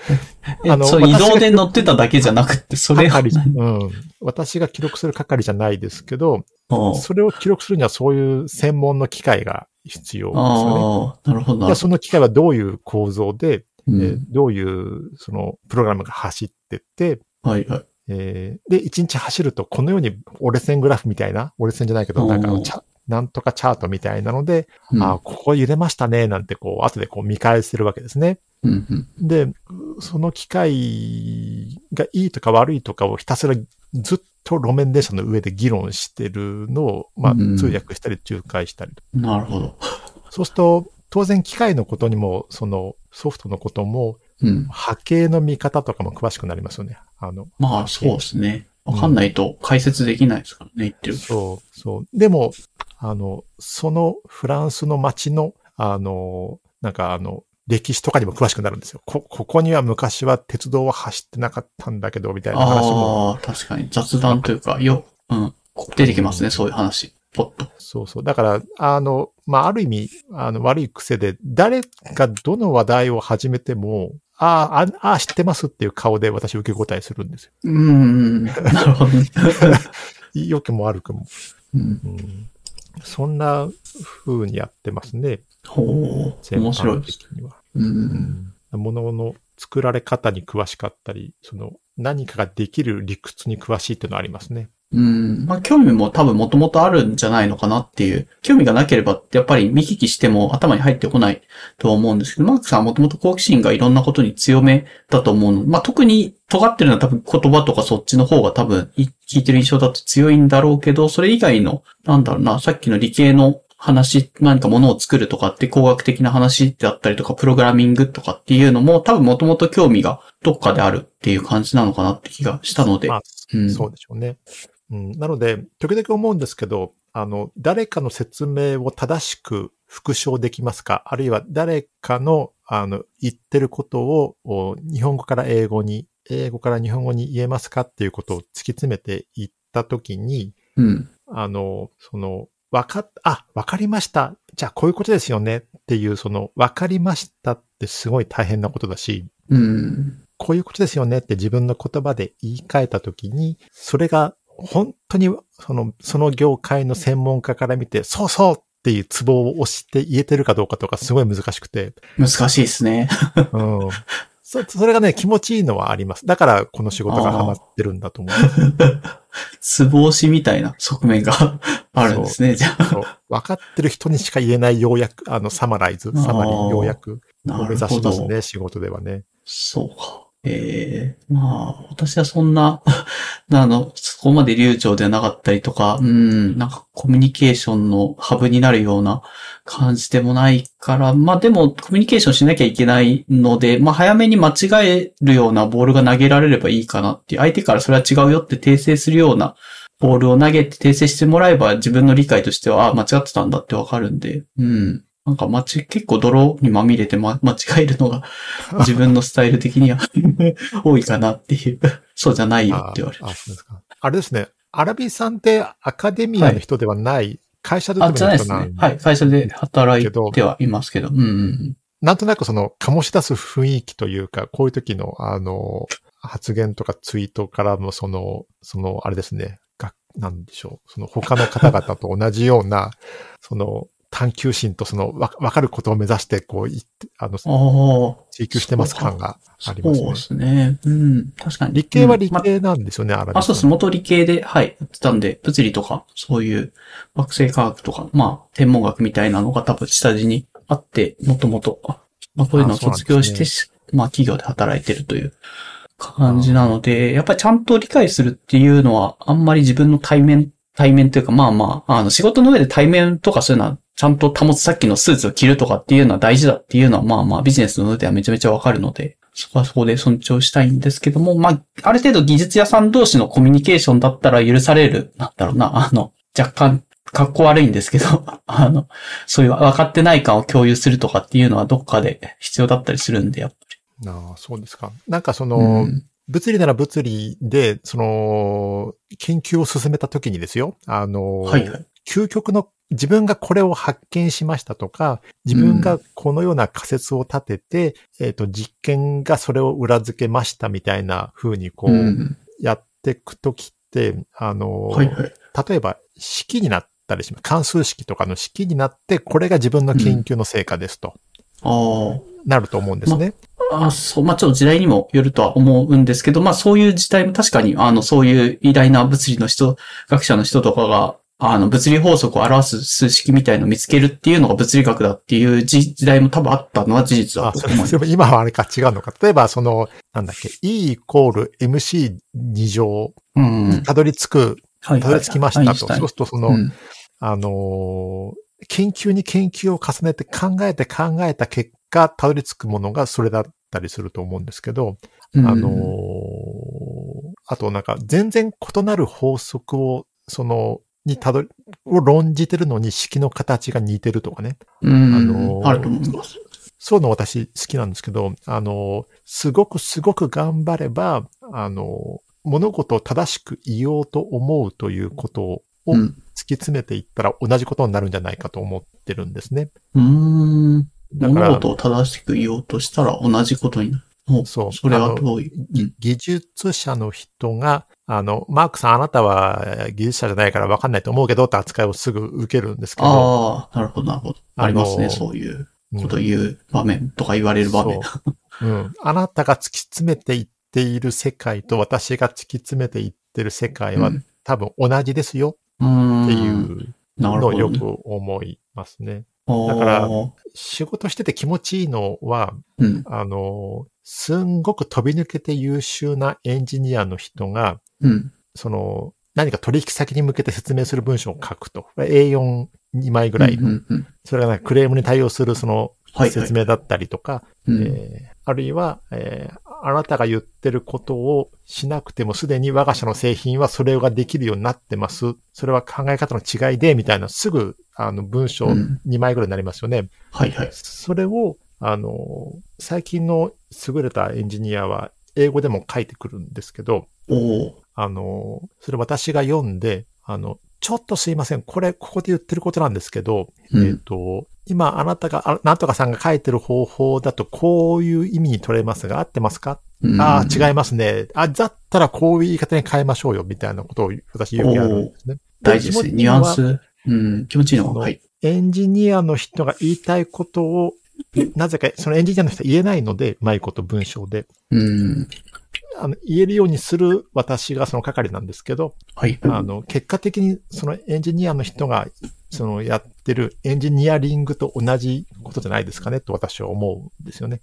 Speaker 2: の
Speaker 1: 移動で乗ってただけじゃなくて、それ
Speaker 2: 係うん。私が記録する係じゃないですけど、
Speaker 1: あ
Speaker 2: それを記録するにはそういう専門の機械が必要ですよね。
Speaker 1: あ、なるほど
Speaker 2: その機械はどういう構造で、
Speaker 1: ど。う
Speaker 2: えー
Speaker 1: ん。
Speaker 2: どういうそのプログラムが走ってって、
Speaker 1: はいはい。
Speaker 2: えーで、一日走るとこのように折れ線グラフみたいな、折れ線じゃないけど、なんかチャなんとかチャートみたいなので、
Speaker 1: うん
Speaker 2: あーここ揺れましたね、なんてこう、後でこう見返せるわけですね。
Speaker 1: うんうん。
Speaker 2: で、その機械がいいとか悪いとかをひたすらずっと路面電車の上で議論してるのを、まあ、
Speaker 1: うん
Speaker 2: 通訳したり仲介したりと。
Speaker 1: なるほど。
Speaker 2: そうすると、当然機械のことにも、そのソフトのことも、
Speaker 1: うん。
Speaker 2: 波形の見方とかも詳しくなりますよね。あの、
Speaker 1: まあ、そうですね。わかんないと解説できないですからね、言ってる。
Speaker 2: そう、そう。でも、あの、そのフランスの街の、あの、なんかあの、歴史とかにも詳しくなるんですよ。こ、ここには昔は鉄道は走ってなかったんだけど、みたいな話も。
Speaker 1: ああ、確かに雑談というか、よ、うん。出てきますね、そういう話。ポッと。
Speaker 2: そうそう。だから、あの、まあ、ある意味、あの、悪い癖で、誰がどの話題を始めても、ああ、ああ、知ってますっていう顔で私受け答えするんですよ。
Speaker 1: うーん。なるほどね。
Speaker 2: 良くも悪くも。
Speaker 1: うん。
Speaker 2: うん、そんな風にやってますね。
Speaker 1: ほう。
Speaker 2: 全
Speaker 1: 面白い。う。
Speaker 2: うんん。ものの作られ方に詳しかったり、その何かができる理屈に詳しいっていうのはありますね。
Speaker 1: うん。まあ、興味も多分もともとあるんじゃないのかなっていう。興味がなければ、やっぱり見聞きしても頭に入ってこないとは思うんですけど、マークさんはもともと好奇心がいろんなことに強めだと思うの。まあ、特に尖ってるのは多分言葉とかそっちの方が多分い聞いてる印象だと強いんだろうけど、それ以外の、なんだろうな、さっきの理系の話、何か物を作るとかって工学的な話であったりとか、プログラミングとかっていうのも多分もともと興味がどっかであるっていう感じなのかなって気がしたので。
Speaker 2: まあ、
Speaker 1: うん
Speaker 2: そうでしょうね。うん、なので、時々思うんですけど、あの、誰かの説明を正しく復唱できますか？あるいは誰かの、あの、言ってることを、お日本語から英語に、英語から日本語に言えますか？っていうことを突き詰めていったときに、
Speaker 1: うん。
Speaker 2: あの、その、わかっ、あ、わかりました。じゃあこういうことですよねっていう、その、わかりましたってすごい大変なことだし、
Speaker 1: うん。
Speaker 2: こういうことですよねって自分の言葉で言い換えたときに、それが本当にその、その業界の専門家から見て、そうそうっていうツボを押して言えてるかどうかとかすごい難しくて、
Speaker 1: 難しいですね。
Speaker 2: うん。そそれがね、気持ちいいのはあります。だからこの仕事がハマってるんだと思います。
Speaker 1: つぼ押しみたいな側面があるんですね、じゃあ。
Speaker 2: 分かってる人にしか言えない要約、あの、サマライズ、サマリー要約
Speaker 1: な
Speaker 2: を目指します。ね、仕事ではね。
Speaker 1: そうか。ええまあ、私はそんな、あの、そこまで流暢ではなかったりとか、うん、なんかコミュニケーションのハブになるような感じでもないから、まあでもコミュニケーションしなきゃいけないので、まあ早めに間違えるようなボールが投げられればいいかなっていう、相手からそれは違うよって訂正するようなボールを投げて訂正してもらえば自分の理解としては、あ、間違ってたんだってわかるんで、うん。なんか間違、結構泥にまみれて、ま、間違えるのが 自分のスタイル的には 多いかなっていう。そうじゃないよって言われる
Speaker 2: あ。あ、そうですか。あれですね。アラビさんってアカデミアの人ではない、会社で
Speaker 1: あ、
Speaker 2: 勤め
Speaker 1: じゃないですね。はい。会社で働いてはいますけど。うんうん
Speaker 2: なんとなくその、醸し出す雰囲気というか、こういう時の、あの、発言とかツイートからも、その、その、あれですね、が、なんでしょう、その他の方々と同じような、その、探求心とその、わ、わかることを目指して、こう、いって、あの、
Speaker 1: うん。ああ。
Speaker 2: 追求してます感がありますね
Speaker 1: そうで。すね。うん。確かに。
Speaker 2: 理系は理
Speaker 1: うんま
Speaker 2: 系なんですよね、アラビさん。
Speaker 1: あ、そうです。元理系で、はい、やってたんで、物理とか、そういう惑星科学とか、まあ、天文学みたいなのが多分下地にあって、もともと、あまあ、こういうのを卒業して、まあ、企業で働いてるという感じなので、やっぱりちゃんと理解するっていうのは、あんまり自分の対面、対面というか、まあまあ、あの、仕事の上で対面とかそういうのは、ちゃんと保つさっきのスーツを着るとかっていうのは大事だっていうのは、まあまあ、ビジネスの上ではめちゃめちゃわかるので、そこはそこで尊重したいんですけども、まあ、ある程度技術屋さん同士のコミュニケーションだったら許される、なんだろうな、あの、若干、格好悪いんですけど、あの、そういう分かってない感を共有するとかっていうのはどっかで必要だったりするんで、やっぱ
Speaker 2: ああ、そうですか。なんかそ
Speaker 1: り。
Speaker 2: の、
Speaker 1: うん
Speaker 2: 物理なら物理で、その、研究を進めた時にですよ。あの、
Speaker 1: はいはい。
Speaker 2: 究極の自分がこれを発見しましたとか、自分がこのような仮説を立てて、えっ、と、実験がそれを裏付けましたみたいな風にこう、
Speaker 1: うん
Speaker 2: やっていくときって、あの、
Speaker 1: はいはい。
Speaker 2: 例えば式になったりします。関数式とかの式になって、これが自分の研究の成果ですと、
Speaker 1: あ
Speaker 2: なると思うんですね。
Speaker 1: あ。あそう、まあちょっと時代にもよるとは思うんですけど、まあそういう時代も確かに、あの、そういう偉大な物理の人、学者の人とかが、あの、物理法則を表す数式みたいのを見つけるっていうのが物理学だっていう時時代も多分あったのは事実だ
Speaker 2: あ、それ
Speaker 1: と思います。
Speaker 2: 今はあれか違うのか。例えば、その、なんだっけ、E イコール MC2 乗
Speaker 1: うん。
Speaker 2: にたどり着く、
Speaker 1: はい
Speaker 2: たどり着きましたと。そうすると、その、
Speaker 1: うん。
Speaker 2: あのー研究に研究を重ねて考えて考えた結果、たどり着くものがそれだったりすると思うんですけど、
Speaker 1: うん
Speaker 2: あのーあとなんか全然異なる法則を、その、にたどり、を論じてるのに式の形が似てるとかね。
Speaker 1: うん。
Speaker 2: あのー
Speaker 1: あると思います。
Speaker 2: そういうの私好きなんですけど、あの、すごくすごく頑張れば、あの、物事を正しく言おうと思うということを突
Speaker 1: うん。
Speaker 2: き詰めていったら同じことになるんじゃないかと思ってるんですね。
Speaker 1: うーん。
Speaker 2: だから
Speaker 1: 物事を正しく言おうとしたら同じことになる。お
Speaker 2: そう
Speaker 1: それはどういう。うん
Speaker 2: 技術者の人が、あの、マークさんあなたは技術者じゃないから分かんないと思うけどって扱いをすぐ受けるんですけど、
Speaker 1: ああ、なるほど、なるほど。ありますね、そういう
Speaker 2: うん
Speaker 1: こと言う場面とか言われる場面。
Speaker 2: そう。うん。あなたが突き詰めていっている世界と私が突き詰めていってる世界は
Speaker 1: うん
Speaker 2: 多分同じですよ。っていうのをよ
Speaker 1: ね。
Speaker 2: く思いますね。
Speaker 1: だ
Speaker 2: だから仕事してて気持ちいいのは、
Speaker 1: うん。
Speaker 2: あの、すんごく飛び抜けて優秀なエンジニアの人が、
Speaker 1: うん。
Speaker 2: その、何か取引先に向けて説明する文章を書くと。これ A42 枚ぐらいの。
Speaker 1: うんうんうん
Speaker 2: それがクレームに対応するその
Speaker 1: はい、はい。
Speaker 2: 説明だったりとか、
Speaker 1: うん
Speaker 2: えーあるいは、えーあなたが言ってることをしなくてもすでに我が社の製品はそれができるようになってます。それは考え方の違いで、みたいなすぐ、あの、文章
Speaker 1: うん
Speaker 2: 2枚ぐらいになりますよね。
Speaker 1: はいはい。
Speaker 2: それを、あの、最近の優れたエンジニアは英語でも書いてくるんですけど、あの、それ私が読んで、あの、ちょっとすいません。これ、ここで言ってることなんですけど、
Speaker 1: うん
Speaker 2: えっ、と、今あなたが、あなんとかさんが書いてる方法だとこういう意味に取れますが合ってますか、
Speaker 1: うん
Speaker 2: ああ、違いますね。あ、だったらこういう言い方に変えましょうよ、みたいなことを私よくやるんですね。
Speaker 1: 大事ですね。ニュアンス？うん。気持ちいいの？は。
Speaker 2: その
Speaker 1: はい。
Speaker 2: エンジニアの人が言いたいことを、なぜかそのエンジニアの人は言えないので、うまいこと文章で。
Speaker 1: うん。
Speaker 2: あの、言えるようにする私がその係なんですけど、
Speaker 1: はい。
Speaker 2: あの、結果的にそのエンジニアの人が、そのやってるエンジニアリングと同じことじゃないですかねと私は思うんですよね。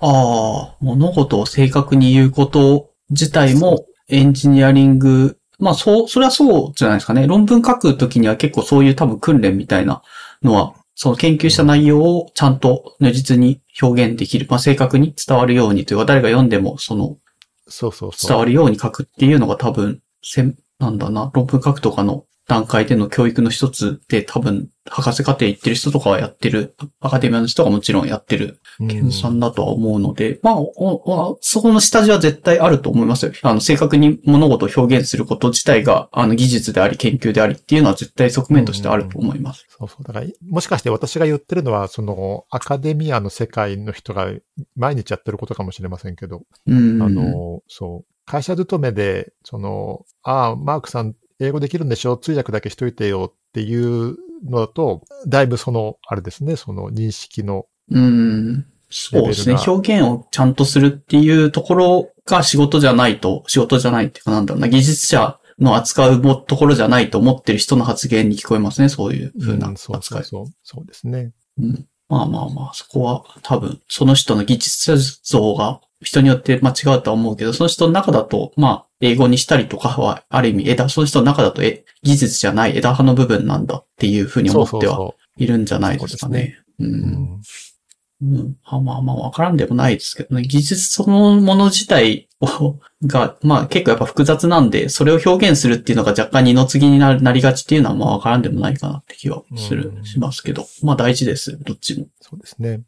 Speaker 1: ああ、物事を正確に言うこと自体もエンジニアリング、まあそう、それはそうじゃないですかね。論文書くときには結構そういう多分訓練みたいなのは、その研究した内容をちゃんと如実に表現できる、まあ正確に伝わるようにというか、誰が読んでもその
Speaker 2: そうそうそう。
Speaker 1: 伝わるように書くっていうのが多分、せん、なんだな、論文書くとかの段階での教育の一つで多分、博士課程行ってる人とかはやってる、アカデミアの人がもちろんやってる
Speaker 2: うん
Speaker 1: 研鑽だとは思うので、まあ、おおそこの下地は絶対あると思いますよ。あの、正確に物事を表現すること自体が、あの、技術であり、研究でありっていうのは絶対側面としてあると思います。
Speaker 2: そうそう。だから、もしかして私が言ってるのは、その、アカデミアの世界の人が毎日やってることかもしれませんけど、
Speaker 1: うん。
Speaker 2: あの、そう。会社勤めで、その、ああ、マークさん、英語できるんでしょ？通訳だけしといてよっていうのだと、だいぶその、あれですね、その認識の、
Speaker 1: うん。そうですね表現をちゃんとするっていうところが仕事じゃないと、仕事じゃないっていうかなんだろうな、技術者の扱うもところじゃないと思ってる人の発言に聞こえますね、そういう風な
Speaker 2: うんそうそ
Speaker 1: 扱い。
Speaker 2: うそう。そうですね。
Speaker 1: うんまあまあまあ、そこは多分、その人の技術者像が人によって間違うとは思うけど、その人の中だと、まあ、英語にしたりとかは、ある意味枝、その人の中だとえ技術じゃない枝葉の部分なんだっていうふうに思っては
Speaker 2: そ
Speaker 1: いるんじゃないですかね。う
Speaker 2: そうですう。ん
Speaker 1: うん。あまあまあ、わからんでもないですけどね。技術そのもの自体を、が、まあ結構やっぱ複雑なんで、それを表現するっていうのが若干二の次にななりがちっていうのはまあわからんでもないかなって気はする
Speaker 2: う、ん
Speaker 1: しますけど。まあ大事です、どっちも。
Speaker 2: そうですね。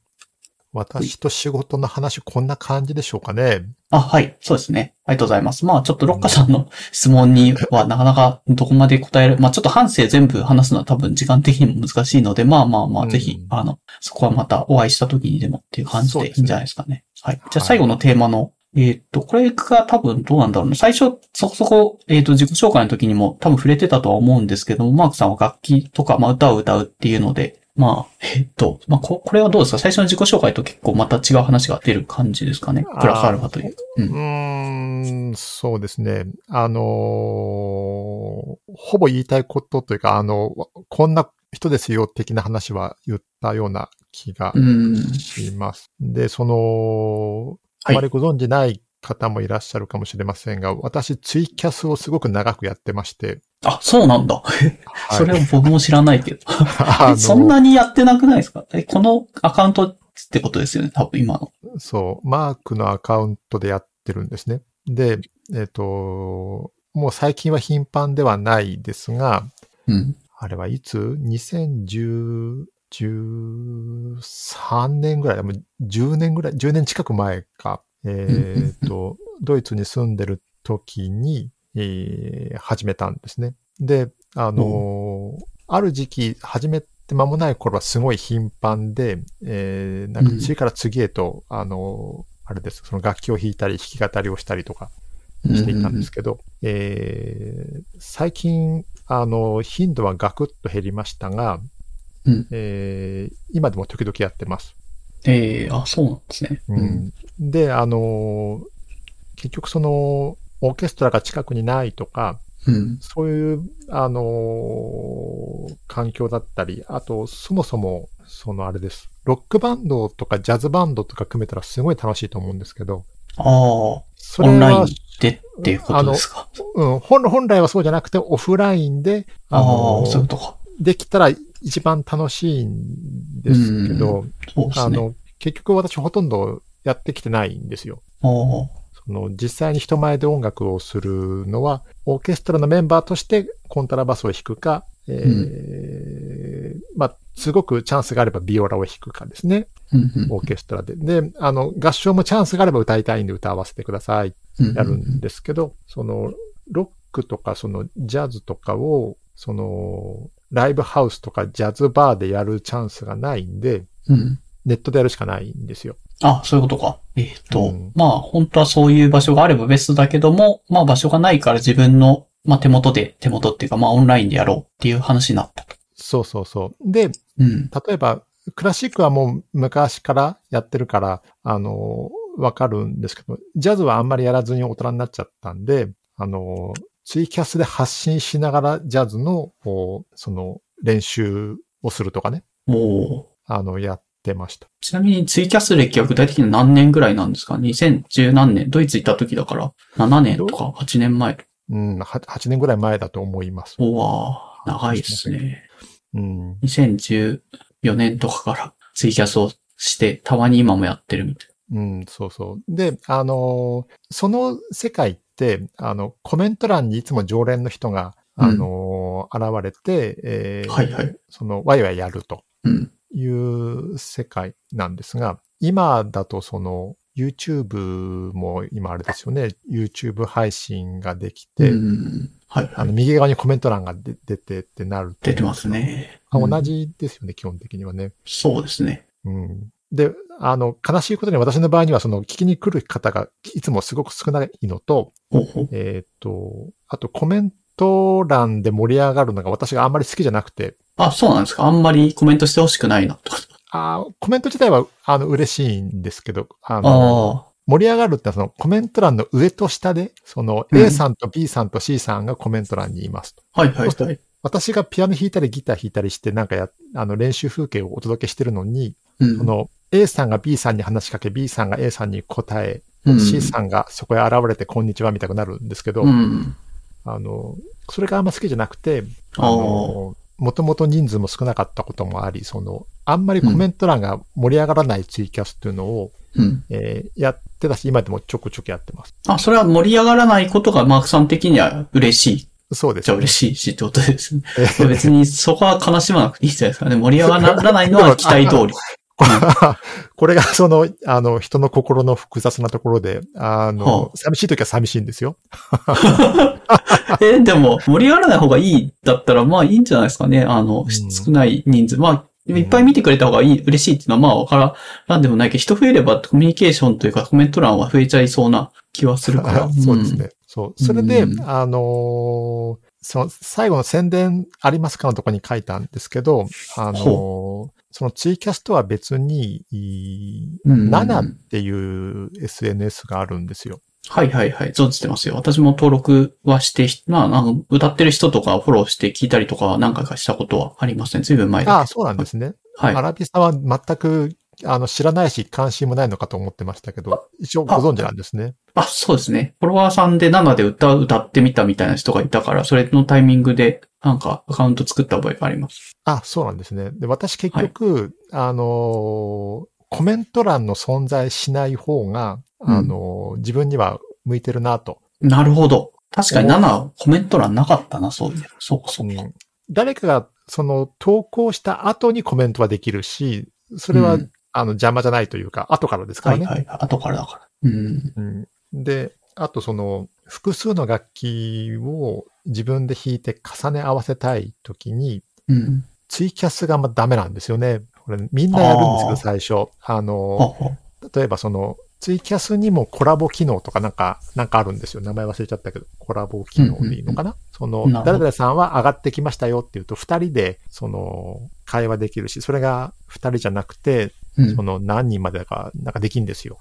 Speaker 2: 私と仕事の話、こんな感じでしょうかね。
Speaker 1: あ、はい。そうですね。ありがとうございます。まあちょっとロッカさんの質問にはなかなかどこまで答える、まあちょっと半生全部話すのは多分時間的にも難しいので、まあまあま
Speaker 2: うん
Speaker 1: あぜひ、あの、そこはまたお会いした時にでもっていう感じ
Speaker 2: で
Speaker 1: いいんじゃないですかね。はい。じゃあ
Speaker 2: はい
Speaker 1: 最後のテーマの、えーっと、これが多分どうなんだろうな。最初、そこそこ、えーっと、自己紹介の時にも多分触れてたとは思うんですけども、マークさんは楽器とか、まあ歌を歌うっていうので、まあ、えーっと、まあこ、これはどうですか？最初の自己紹介と結構また違う話が出る感じですかね？プラスアルファというか。うん
Speaker 2: うーん、そうですね。あのーほぼ言いたいことというか、あの、こんな人ですよ的な話は言ったような気が
Speaker 1: うん。
Speaker 2: します。で、その、あ
Speaker 1: はい
Speaker 2: まりご存知ない方もいらっしゃるかもしれませんが、私、ツイキャスをすごく長くやってまして、
Speaker 1: あ、そうなんだ。
Speaker 2: はい
Speaker 1: それは僕も知らないけど。そんなにやってなくないですか？え、このアカウントってことですよね、多分今の。
Speaker 2: そう、マークのアカウントでやってるんですね。で、えっ、と、もう最近は頻繁ではないですが、
Speaker 1: うん。
Speaker 2: あれはいつ ?2010、13年ぐらい、もう10年ぐらい、10年近く前か。えっ、と、ドイツに住んでる時に、えー始めたんですね。で、あのーある時期、始めて間もない頃はすごい頻繁で、えーなんか次から次へと、あのーあれです、その楽器を弾いたり、弾き語りをしたりとかしていたんですけど、えー最近、あの、頻度はガクッと減りましたが、
Speaker 1: うん。
Speaker 2: えー今でも時々やってます。
Speaker 1: ええあ、そうなんですね。
Speaker 2: うん。で、あの、結局その、オーケストラが近くにないとか、
Speaker 1: うん。
Speaker 2: そういう、あの、環境だったり、あと、そもそも、そのあれです。ロックバンドとかジャズバンドとか組めたらすごい楽しいと思うんですけど、
Speaker 1: ああ、オ
Speaker 2: それは
Speaker 1: ンライン、でっていうことですか？
Speaker 2: うん、本本来はそうじゃなくてオフラインで、
Speaker 1: ああ
Speaker 2: の
Speaker 1: そういうことか。
Speaker 2: できたら一番楽しいんですけど、
Speaker 1: ね。
Speaker 2: あの、結局私ほとんどやってきてないんですよ。その実際に人前で音楽をするのは、オーケストラのメンバーとしてコントラバスを弾くか、えーまあ、すごくチャンスがあればビオラを弾くかですね。
Speaker 1: うんうん
Speaker 2: オーケストラで。で、あの、合唱もチャンスがあれば歌いたいんで歌わせてください。
Speaker 1: うん
Speaker 2: やるんですけど、その、ロックとか、その、ジャズとかを、その、ライブハウスとかジャズバーでやるチャンスがないんで、
Speaker 1: うん。
Speaker 2: ネットでやるしかないんですよ。
Speaker 1: あ、そういうことか。えっ、と、
Speaker 2: うん
Speaker 1: まあ、本当はそういう場所があればベストだけども、まあ場所がないから自分の、まあ手元で、手元っていうか、まあオンラインでやろうっていう話になったと。
Speaker 2: そうそうそう。で、
Speaker 1: うん。
Speaker 2: 例えば、クラシックはもう昔からやってるから、あの、わかるんですけど、ジャズはあんまりやらずに大人になっちゃったんで、あの、ツイキャスで発信しながらジャズの、その、練習をするとかね、
Speaker 1: おー
Speaker 2: あの、やってました。
Speaker 1: ちなみにツイキャス歴は具体的には何年ぐらいなんですか ?2010 何年？ドイツ行った時だから、7年とか8年前と。
Speaker 2: うん、は8年ぐらい前だと思います。
Speaker 1: おわー長いですね。
Speaker 2: うん。
Speaker 1: 2014年とかからツイキャスをして、たまに今もやってるみたい
Speaker 2: うん、そうそう。で、あのーその世界って、あの、コメント欄にいつも常連の人が、あのー現れて、えー
Speaker 1: はいはい
Speaker 2: その、ワイワイやると。いう世界なんですが、今だとその、YouTube も今あれですよね、YouTube 配信ができて、
Speaker 1: うん。はい
Speaker 2: あの、
Speaker 1: はい。
Speaker 2: 右側にコメント欄が出出てってなると
Speaker 1: 出てます。ね。
Speaker 2: あ
Speaker 1: うん
Speaker 2: 同じですよね、基本的にはね。
Speaker 1: そうですね。
Speaker 2: うん。で、あの、悲しいことに私の場合には、その、聞きに来る方がいつもすごく少ないのと、えっ、と、あとコメント欄で盛り上がるのが私があんまり好きじゃなくて、
Speaker 1: あ、そうなんですかあんまりコメントしてほしくないなってこと。
Speaker 2: あーコメント自体は、あの、嬉しいんですけど、あの、
Speaker 1: あ
Speaker 2: 盛り上がるってのはそのコメント欄の上と下で、その
Speaker 1: うん
Speaker 2: A さんと B さんと C さんがコメント欄にいますと。
Speaker 1: あ。はいはいはい。
Speaker 2: 私がピアノ弾いたりギター弾いたりして、なんかや、あの、練習風景をお届けしてるのに、
Speaker 1: うん
Speaker 2: その A さんが B さんに話しかけ、B さんが A さんに答え、
Speaker 1: うん
Speaker 2: C さんがそこへ現れてこんにちはみたくなるんですけど、
Speaker 1: うん。
Speaker 2: あの、それがあんま好きじゃなくて、あの、もともと人数も少なかったこともあり、その、あんまりコメント欄が盛り上がらないツイキャスっていうのを、
Speaker 1: うん。
Speaker 2: えーやってたし、今でもちょくちょくやってます。
Speaker 1: あ、それは盛り上がらないことがマークさん的には嬉しい。
Speaker 2: そうですね。
Speaker 1: じゃあ嬉しいしってことですね。
Speaker 2: えー
Speaker 1: 別にそこは悲しまなくていいじゃないですかね。盛り上がらないのは期待通り。
Speaker 2: これがその、あの、人の心の複雑なところで、あの
Speaker 1: は、
Speaker 2: 寂しい時は寂しいんですよ。
Speaker 1: え、でも、盛り上がらない方がいいだったら、まあいいんじゃないですかね。あの、
Speaker 2: ん
Speaker 1: 少ない人数。まあ、いっぱい見てくれた方がいい、嬉しいっていうのは、まあわからんでもないけど、人増えればコミュニケーションというかコメント欄は増えちゃいそうな気はするから。
Speaker 2: そうですね。そう。それで、
Speaker 1: うん
Speaker 2: あのーその最後の宣伝ありますかのところに書いたんですけど、あのーそのツイキャスとは別に、い
Speaker 1: うん
Speaker 2: 7っていう SNS があるんですよ。
Speaker 1: はいはいはい。存じてますよ。私も登録はして、まあ、なんか歌ってる人とかフォローして聞いたりとかは何回かしたことはありません。ずいぶん前だ
Speaker 2: ああ、そうなんですね。
Speaker 1: はい
Speaker 2: ア。ラビさんは全くあの知らないし関心もないのかと思ってましたけど、一応ご存知なんですね。
Speaker 1: あ、そうですね。フォロワーさんで7で歌う、歌ってみたみたいな人がいたから、それのタイミングで、なんか、アカウント作った覚えがあります。
Speaker 2: あ、そうなんですね。で、私結局、あのーコメント欄の存在しない方が、あのー自分には向いてるなと。
Speaker 1: なるほど。確かに7、コメント欄なかったな、そういう。そうか、そうか。
Speaker 2: うん誰かがその投稿した後にコメントはできるし、それは、
Speaker 1: うん
Speaker 2: あの邪魔じゃないというか、後からですからね。
Speaker 1: はいはい。後からだから。うん。
Speaker 2: うん、で、あとその、複数の楽器を自分で弾いて重ね合わせたいときに、
Speaker 1: うん。
Speaker 2: ツイキャスがまあダメなんですよね。これみんなやるんですけど、最初。あ
Speaker 1: は
Speaker 2: の、
Speaker 1: は
Speaker 2: 例えばその、ツイキャスにもコラボ機能とかなんか、なんかあるんですよ。名前忘れちゃったけど、コラボ機能でいいのかな、その、
Speaker 1: なるほど
Speaker 2: 誰々さんは上がってきましたよって言うと、二人で、その、会話できるし、それが二人じゃなくて、
Speaker 1: うん
Speaker 2: その何人までだか、なんかできるんですよ。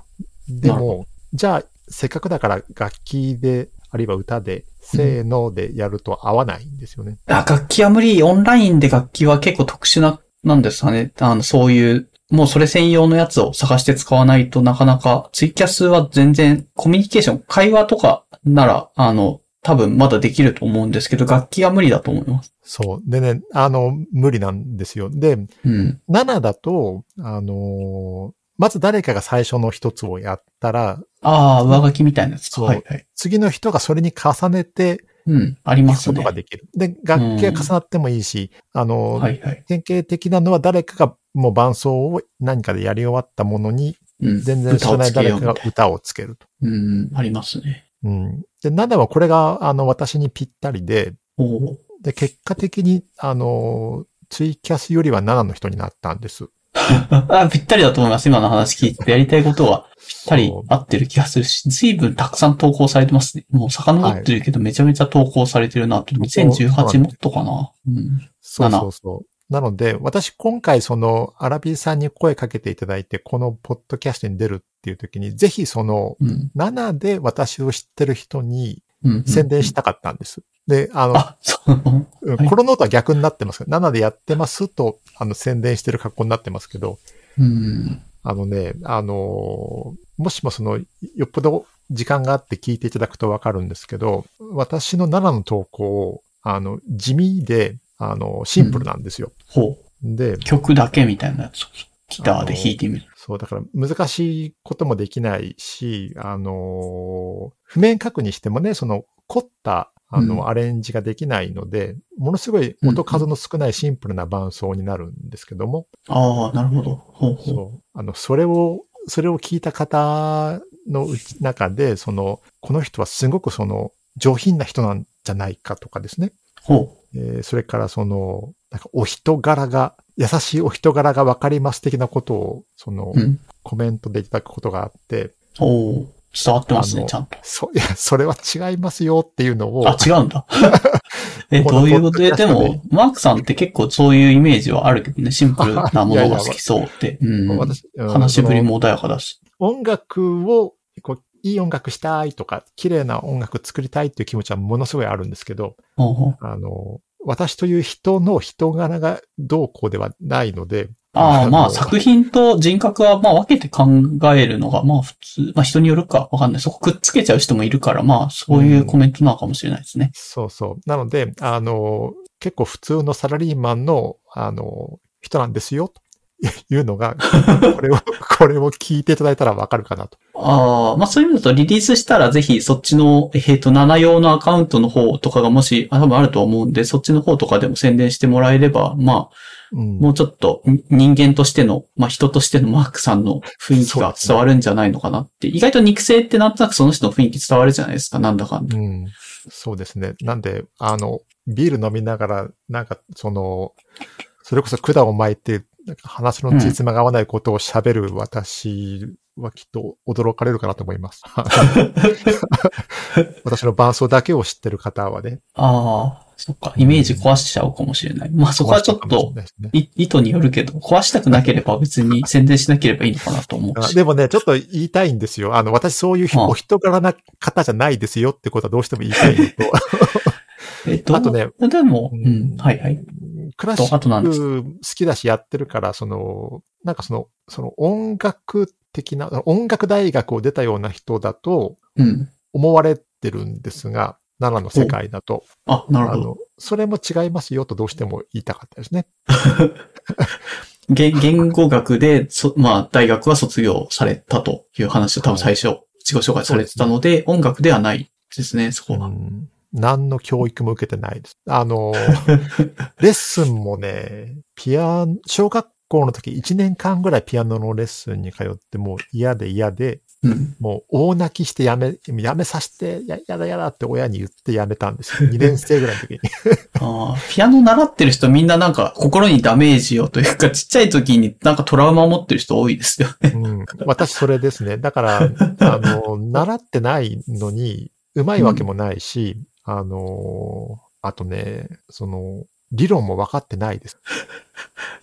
Speaker 2: でも、じゃあ、せっかくだから楽器で、あるいは歌で、せーのでやると合わないんですよね。
Speaker 1: あ、楽器は無理。オンラインで楽器は結構特殊な、なんですかね。あの、そういう、もうそれ専用のやつを探して使わないとなかなか、ツイキャスは全然コミュニケーション、会話とかなら、あの、多分まだできると思うんですけど、楽器は無理だと思います。
Speaker 2: そう。でね、あの、無理なんですよ。で、
Speaker 1: うん。
Speaker 2: 7だと、あのーまず誰かが最初の一つをやったら、
Speaker 1: ああ、上書きみたいなやつか。
Speaker 2: そう
Speaker 1: はいはい。
Speaker 2: 次の人がそれに重ねて
Speaker 1: うん。ありますね。
Speaker 2: ことができる。で、楽器が重なってもいいし、あのー
Speaker 1: はいはい。
Speaker 2: 典型的なのは誰かがもう伴奏を何かでやり終わったものに、
Speaker 1: うん。
Speaker 2: 全然知らない誰かが
Speaker 1: 歌をつけ
Speaker 2: ると。
Speaker 1: なうん。ありますね。
Speaker 2: うん。で、7はこれが、あの、私にぴったりで、
Speaker 1: おお。
Speaker 2: で、結果的に、あのーツイキャスよりは7の人になったんです。
Speaker 1: あ、ぴったりだと思います。今の話聞いてて、やりたいことはぴったり合ってる気がするし、随分たくさん投稿されてますね。もう遡ってるけど、めちゃめちゃ投稿されてるなって。2018もっとかな。うん。
Speaker 2: そうそうそう。なので、私今回その、アラビーさんに声かけていただいて、このポッドキャストに出るっていう時に、ぜひその、
Speaker 1: うん。
Speaker 2: 7で私を知ってる人に
Speaker 1: うん。
Speaker 2: 宣伝したかったんです。で、あの、
Speaker 1: あ、そう。
Speaker 2: うん
Speaker 1: はい
Speaker 2: このノートは逆になってます。7でやってますと、あの、宣伝してる格好になってますけど、
Speaker 1: うん。
Speaker 2: あのね、あのーもしもその、よっぽど時間があって聞いていただくとわかるんですけど、私の7の投稿、あの、地味で、あの、シンプルなんですよ。
Speaker 1: ほう。
Speaker 2: で、
Speaker 1: 曲だけみたいなやつ。ギターで弾いてみる。
Speaker 2: そう、だから難しいこともできないし、あのー譜面書くにしてもね、その凝った、あの、
Speaker 1: うん
Speaker 2: アレンジができないので、ものすごい音数の少ないシンプルな伴奏になるんですけども、
Speaker 1: ああ、なるほど。ほうほう。
Speaker 2: そう、あの、それを、それを聞いた方のうち中で、その、この人はすごくその、上品な人なんじゃないかとかですね。
Speaker 1: ほ
Speaker 2: えーそれからその、なんかお人柄が、優しいお人柄がわかります的なことを、その、
Speaker 1: う。うん。
Speaker 2: コメントでいただくことがあって、
Speaker 1: おお伝わってますね、ちゃんと。
Speaker 2: そ、いや、それは違いますよっていうのを、
Speaker 1: あ、違うんだ。え、どういうこと？で、でも、マークさんって結構そういうイメージはあるけどね、シンプルな ものが好きそうって。うん。
Speaker 2: 私、うん
Speaker 1: 話しぶりも穏やかだし。
Speaker 2: 音楽を、こう、いい音楽したいとか、綺麗な音楽作りたいっていう気持ちはものすごいあるんですけど、
Speaker 1: ほうほう
Speaker 2: あの、私という人の人柄がどうこうではないので、
Speaker 1: ああ、ま
Speaker 2: の
Speaker 1: あ作品と人格はまあ分けて考えるのがまあ普通、まあ人によるかわかんない。そこくっつけちゃう人もいるから、まあそういうコメントなのかもしれないですね。
Speaker 2: そうそう。なので、あの、結構普通のサラリーマンの、あの、人なんですよ、と いうのが、これを、これを聞いていただいたらわかるかなと。
Speaker 1: ああ、まあそういう意味だとリリースしたらぜひそっちの、えっ、と、7用のアカウントの方とかがもし、あ多分あると思うんで、そっちの方とかでも宣伝してもらえれば、まあ、
Speaker 2: うん
Speaker 1: もうちょっとに人間としての、まあ人としてのマークさんの雰囲気が伝わるんじゃないのかなって。意外と肉声ってなんとなくその人の雰囲気伝わるじゃないですか、なんだかんだ。
Speaker 2: うん。そうですね。なんで、あの、ビール飲みながら、なんか、その、それこそ管を巻いて、なんか話のつじつまが合わないことを喋る私はきっと驚かれるかなと思います。私の伴奏だけを知ってる方はね。
Speaker 1: ああ、そっか、イメージ壊しちゃうかもしれない。まあそこはちょっと
Speaker 2: ね
Speaker 1: い意図によるけど、壊したくなければ別に宣伝しなければいいのかなと思うし。
Speaker 2: あでもね、ちょっと言いたいんですよ。あの、私そういう
Speaker 1: あ
Speaker 2: お人柄な方じゃないですよってことはどうしても言いたいのと、
Speaker 1: えっと、
Speaker 2: あとね、
Speaker 1: でも、うん、はいはい。
Speaker 2: クラシック好きだしやってるから、その、なんかその、その音楽的な、音楽大学を出たような人だと
Speaker 1: うん。
Speaker 2: 思われてるんですが、奈良の世界だと。
Speaker 1: あ、なる
Speaker 2: あ
Speaker 1: ほど。
Speaker 2: の、それも違いますよとどうしても言いたかったですね。
Speaker 1: 言言語学で、そまあ、大学は卒業されたという話を多分最初、自己紹介されてたので、音楽ではないですね、そこは。
Speaker 2: うん何の教育も受けてないです。あの、レッスンもね、ピアノ、小学校の時1年間ぐらいピアノのレッスンに通ってもう嫌で嫌で、
Speaker 1: うん。
Speaker 2: もう大泣きしてやめ、やめさせて、や、やだやだって親に言ってやめたんですよ。2年生ぐらいの時に。
Speaker 1: あーピアノ習ってる人みんななんか心にダメージをというか、ちっちゃい時になんかトラウマを持ってる人多いですよね。
Speaker 2: うん、私それですね。だから、あの、習ってないのに、うまいわけもないし、あの、あとね、その、理論も分かってないです。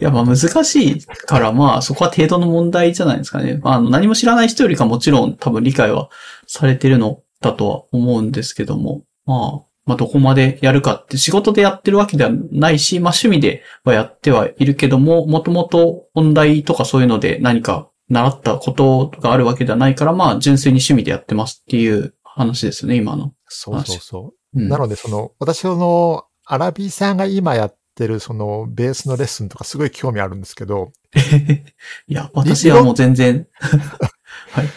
Speaker 1: いや、まあ難しいから、まあそこは程度の問題じゃないですかね。まああの何も知らない人よりかもちろん多分理解はされてるのだとは思うんですけども、まあ、まあどこまでやるかって仕事でやってるわけではないし、まあ趣味ではやってはいるけども、もともと本題とかそういうので何か習ったことがあるわけではないから、まあ純粋に趣味でやってますっていう話ですね、今の。
Speaker 2: そうそうそう。
Speaker 1: うん、
Speaker 2: なので、その、私その、アラビーさんが今やってる、その、ベースのレッスンとかすごい興味あるんですけど、
Speaker 1: いや、私はもう全然、はい。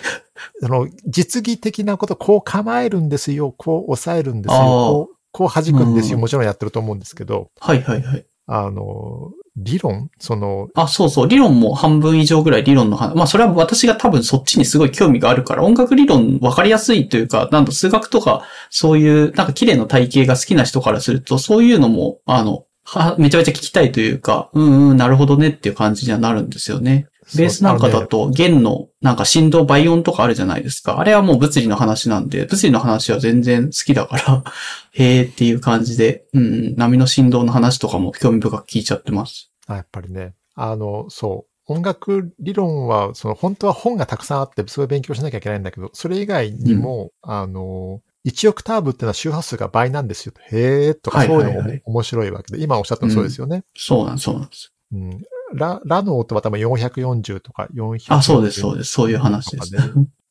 Speaker 2: その、実技的なこと、こう構えるんですよ、こう抑えるんですよ、こう、こう弾くんですよ、
Speaker 1: うん
Speaker 2: もちろんやってると思うんですけど、
Speaker 1: はいはいはい。
Speaker 2: あの、理論？その、
Speaker 1: あ、そうそう。理論も半分以上ぐらい理論の話。まあそれは私が多分そっちにすごい興味があるから、音楽理論分かりやすいというか、なんと数学とか、そういう、なんか綺麗な体系が好きな人からすると、そういうのも、あの、は、めちゃめちゃ聞きたいというか、うんうん、なるほどねっていう感じにはなるんですよね。ベースなんかだと、弦の、なんか振動、倍音とかあるじゃないですか。あれはもう物理の話なんで、物理の話は全然好きだから、へーっていう感じで、うんうん、波の振動の話とかも興味深く聞いちゃってます。
Speaker 2: あやっぱりね、あの、そう。音楽理論は、その、本当は本がたくさんあって、すごい勉強しなきゃいけないんだけど、それ以外にも、あの、1オクターブっていうのは周波数が倍なんですよ。へーとか、そういうのも
Speaker 1: はいはいはい
Speaker 2: 面白いわけで、今おっしゃったのそうですよね。
Speaker 1: そうなん、そうなんです。
Speaker 2: うん。ラ、ラの音は多分440とか400。
Speaker 1: あ、そうです、そうです。そういう話です。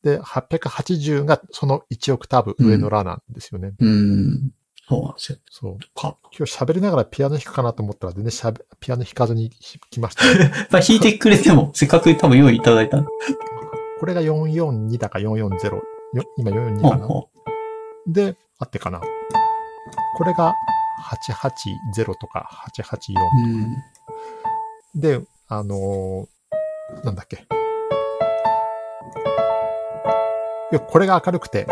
Speaker 2: で、880がその1オクターブ上のラなんですよね。
Speaker 1: うん。そうなんですよ。
Speaker 2: そう。
Speaker 1: か。
Speaker 2: 今日喋りながらピアノ弾くかなと思ったら全然しゃべ、ピアノ弾かずに 来ました、ね。
Speaker 1: まあ、弾いてくれても、せっかく多分用意いただいた。
Speaker 2: これが442だか440。よ今442かな。で、あってかな。これが880とか884。
Speaker 1: ううん。
Speaker 2: で、あのーなんだっけ。いやこれが明るくて、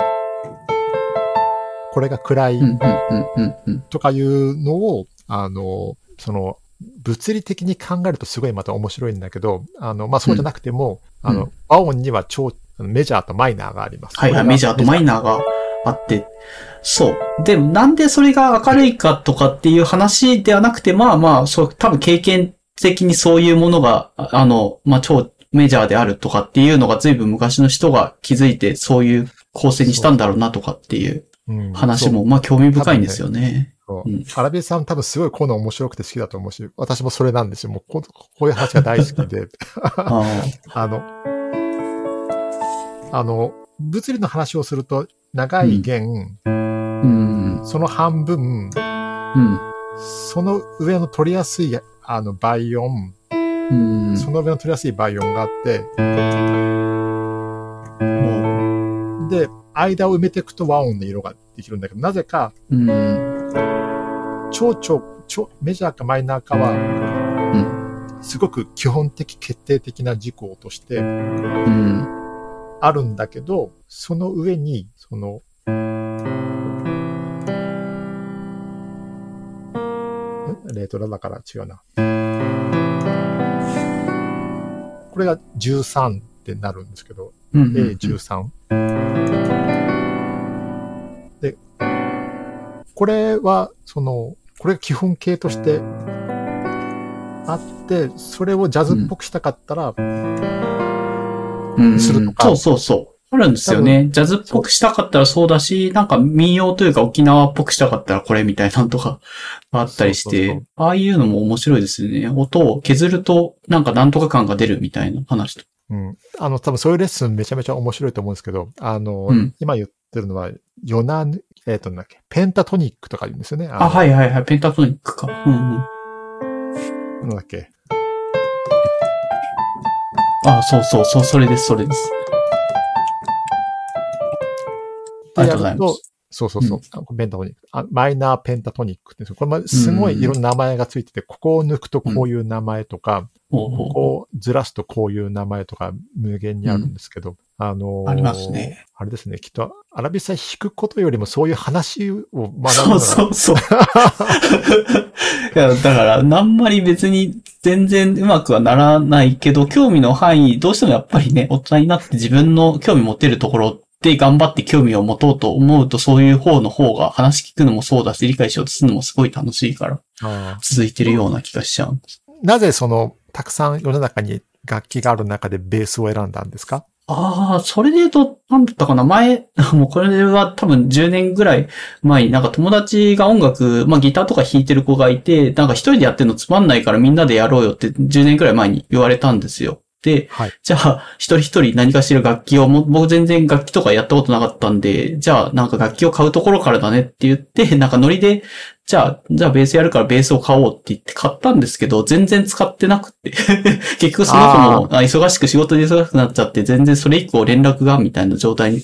Speaker 2: これが暗い。とかいうのを、あの、その、物理的に考えるとすごいまた面白いんだけど、あの、まあ、そうじゃなくても、
Speaker 1: うん
Speaker 2: あの、和音には超、メジャーとマイナーがあります。
Speaker 1: はいはい、メジャーとマイナーがあって、そう。で、なんでそれが明るいかとかっていう話ではなくて、まあまあ、そう、多分経験的にそういうものが、ああの、まあ超メジャーであるとかっていうのが随分昔の人が気づいて、そういう構成にしたんだろうなとかっていう
Speaker 2: うん
Speaker 1: 話も、まあ興味深いんですよね。
Speaker 2: そう
Speaker 1: うん
Speaker 2: アラビエさん多分すごいこういうの面白くて好きだと思うし、私もそれなんですよ。もうこうこういう話が大好きで。
Speaker 1: あ
Speaker 2: あの、あの、物理の話をすると、長い弦、
Speaker 1: あうん。
Speaker 2: その半分、
Speaker 1: うん。
Speaker 2: その上の取りやすい、あの、倍音、
Speaker 1: うん。
Speaker 2: その上の取りやすい倍音があって、
Speaker 1: も
Speaker 2: で、間を埋めていくと和音の色ができるんだけど、なぜか、
Speaker 1: う、うん。
Speaker 2: 超超、超、メジャーかマイナーかは、すごく基本的決定的な事項として
Speaker 1: うん。
Speaker 2: あるんだけど、その上に、その、レートラだから違うな。これが13ってなるんですけど、
Speaker 1: うん。
Speaker 2: A13。で、これは、その、これが基本形としてあって、それをジャズっぽくしたかったら、
Speaker 1: うん。
Speaker 2: するとか
Speaker 1: そうそうそう。あるんですよね。ジャズっぽくしたかったらそうだし、なんか民謡というか沖縄っぽくしたかったらこれみたいなのとかあったりし
Speaker 2: そうそうそう
Speaker 1: て、ああいうのも面白いですよね。音を削るとなんかなんとか感が出るみたいな話と。
Speaker 2: うん。あの、多分そういうレッスンめちゃめちゃ面白いと思うんですけど、あの、
Speaker 1: うん
Speaker 2: 今言ってるのは、ヨナ、えっ、と、なんだっけ、ペンタトニックとか言うんですよね。
Speaker 1: あ、
Speaker 2: の
Speaker 1: はいはいはい。ペンタトニックか。うんうん。
Speaker 2: なんだっけ。
Speaker 1: あ、そうそうそう。それです、それです。ありがとうございま
Speaker 2: でやる
Speaker 1: す。
Speaker 2: そうそうそう。あペンタトニックあ。マイナーペンタトニックってこれますごいいろんな名前がついてて、ここを抜くとこういう名前とか、
Speaker 1: ほうほう
Speaker 2: ここをずらすとこういう名前とか無限にあるんですけど、あのー
Speaker 1: ありますね。
Speaker 2: あれですね。きっと、アラビサ弾くことよりもそういう話を学ぶのが
Speaker 1: そうそうそう。いや、だから、あんまり別に全然うまくはならないけど、興味の範囲、どうしてもやっぱりね、大人になって自分の興味持てるところで頑張って興味を持とうと思うと、そういう方の方が話聞くのもそうだし、理解しようとするのもすごい楽しいから、続いてるような気がしちゃう。
Speaker 2: なぜその、たくさん世の中に楽器がある中でベースを選んだんですか？
Speaker 1: ああ、それで言うと、なんだったかな？前、もうこれは多分10年ぐらい前になんか友達が音楽、まあギターとか弾いてる子がいて、なんか一人でやってるのつまんないからみんなでやろうよって10年ぐらい前に言われたんですよ。で、
Speaker 2: はい。
Speaker 1: じゃあ、一人一人何かしら楽器を、も僕全然楽器とかやったことなかったんで、じゃあなんか楽器を買うところからだねって言って、なんかノリで、じゃあ、じゃあベースやるからベースを買おうって言って買ったんですけど、全然使ってなくて。結局その子もあ忙しく仕事で忙しくなっちゃって、全然それ以降連絡がみたいな状態に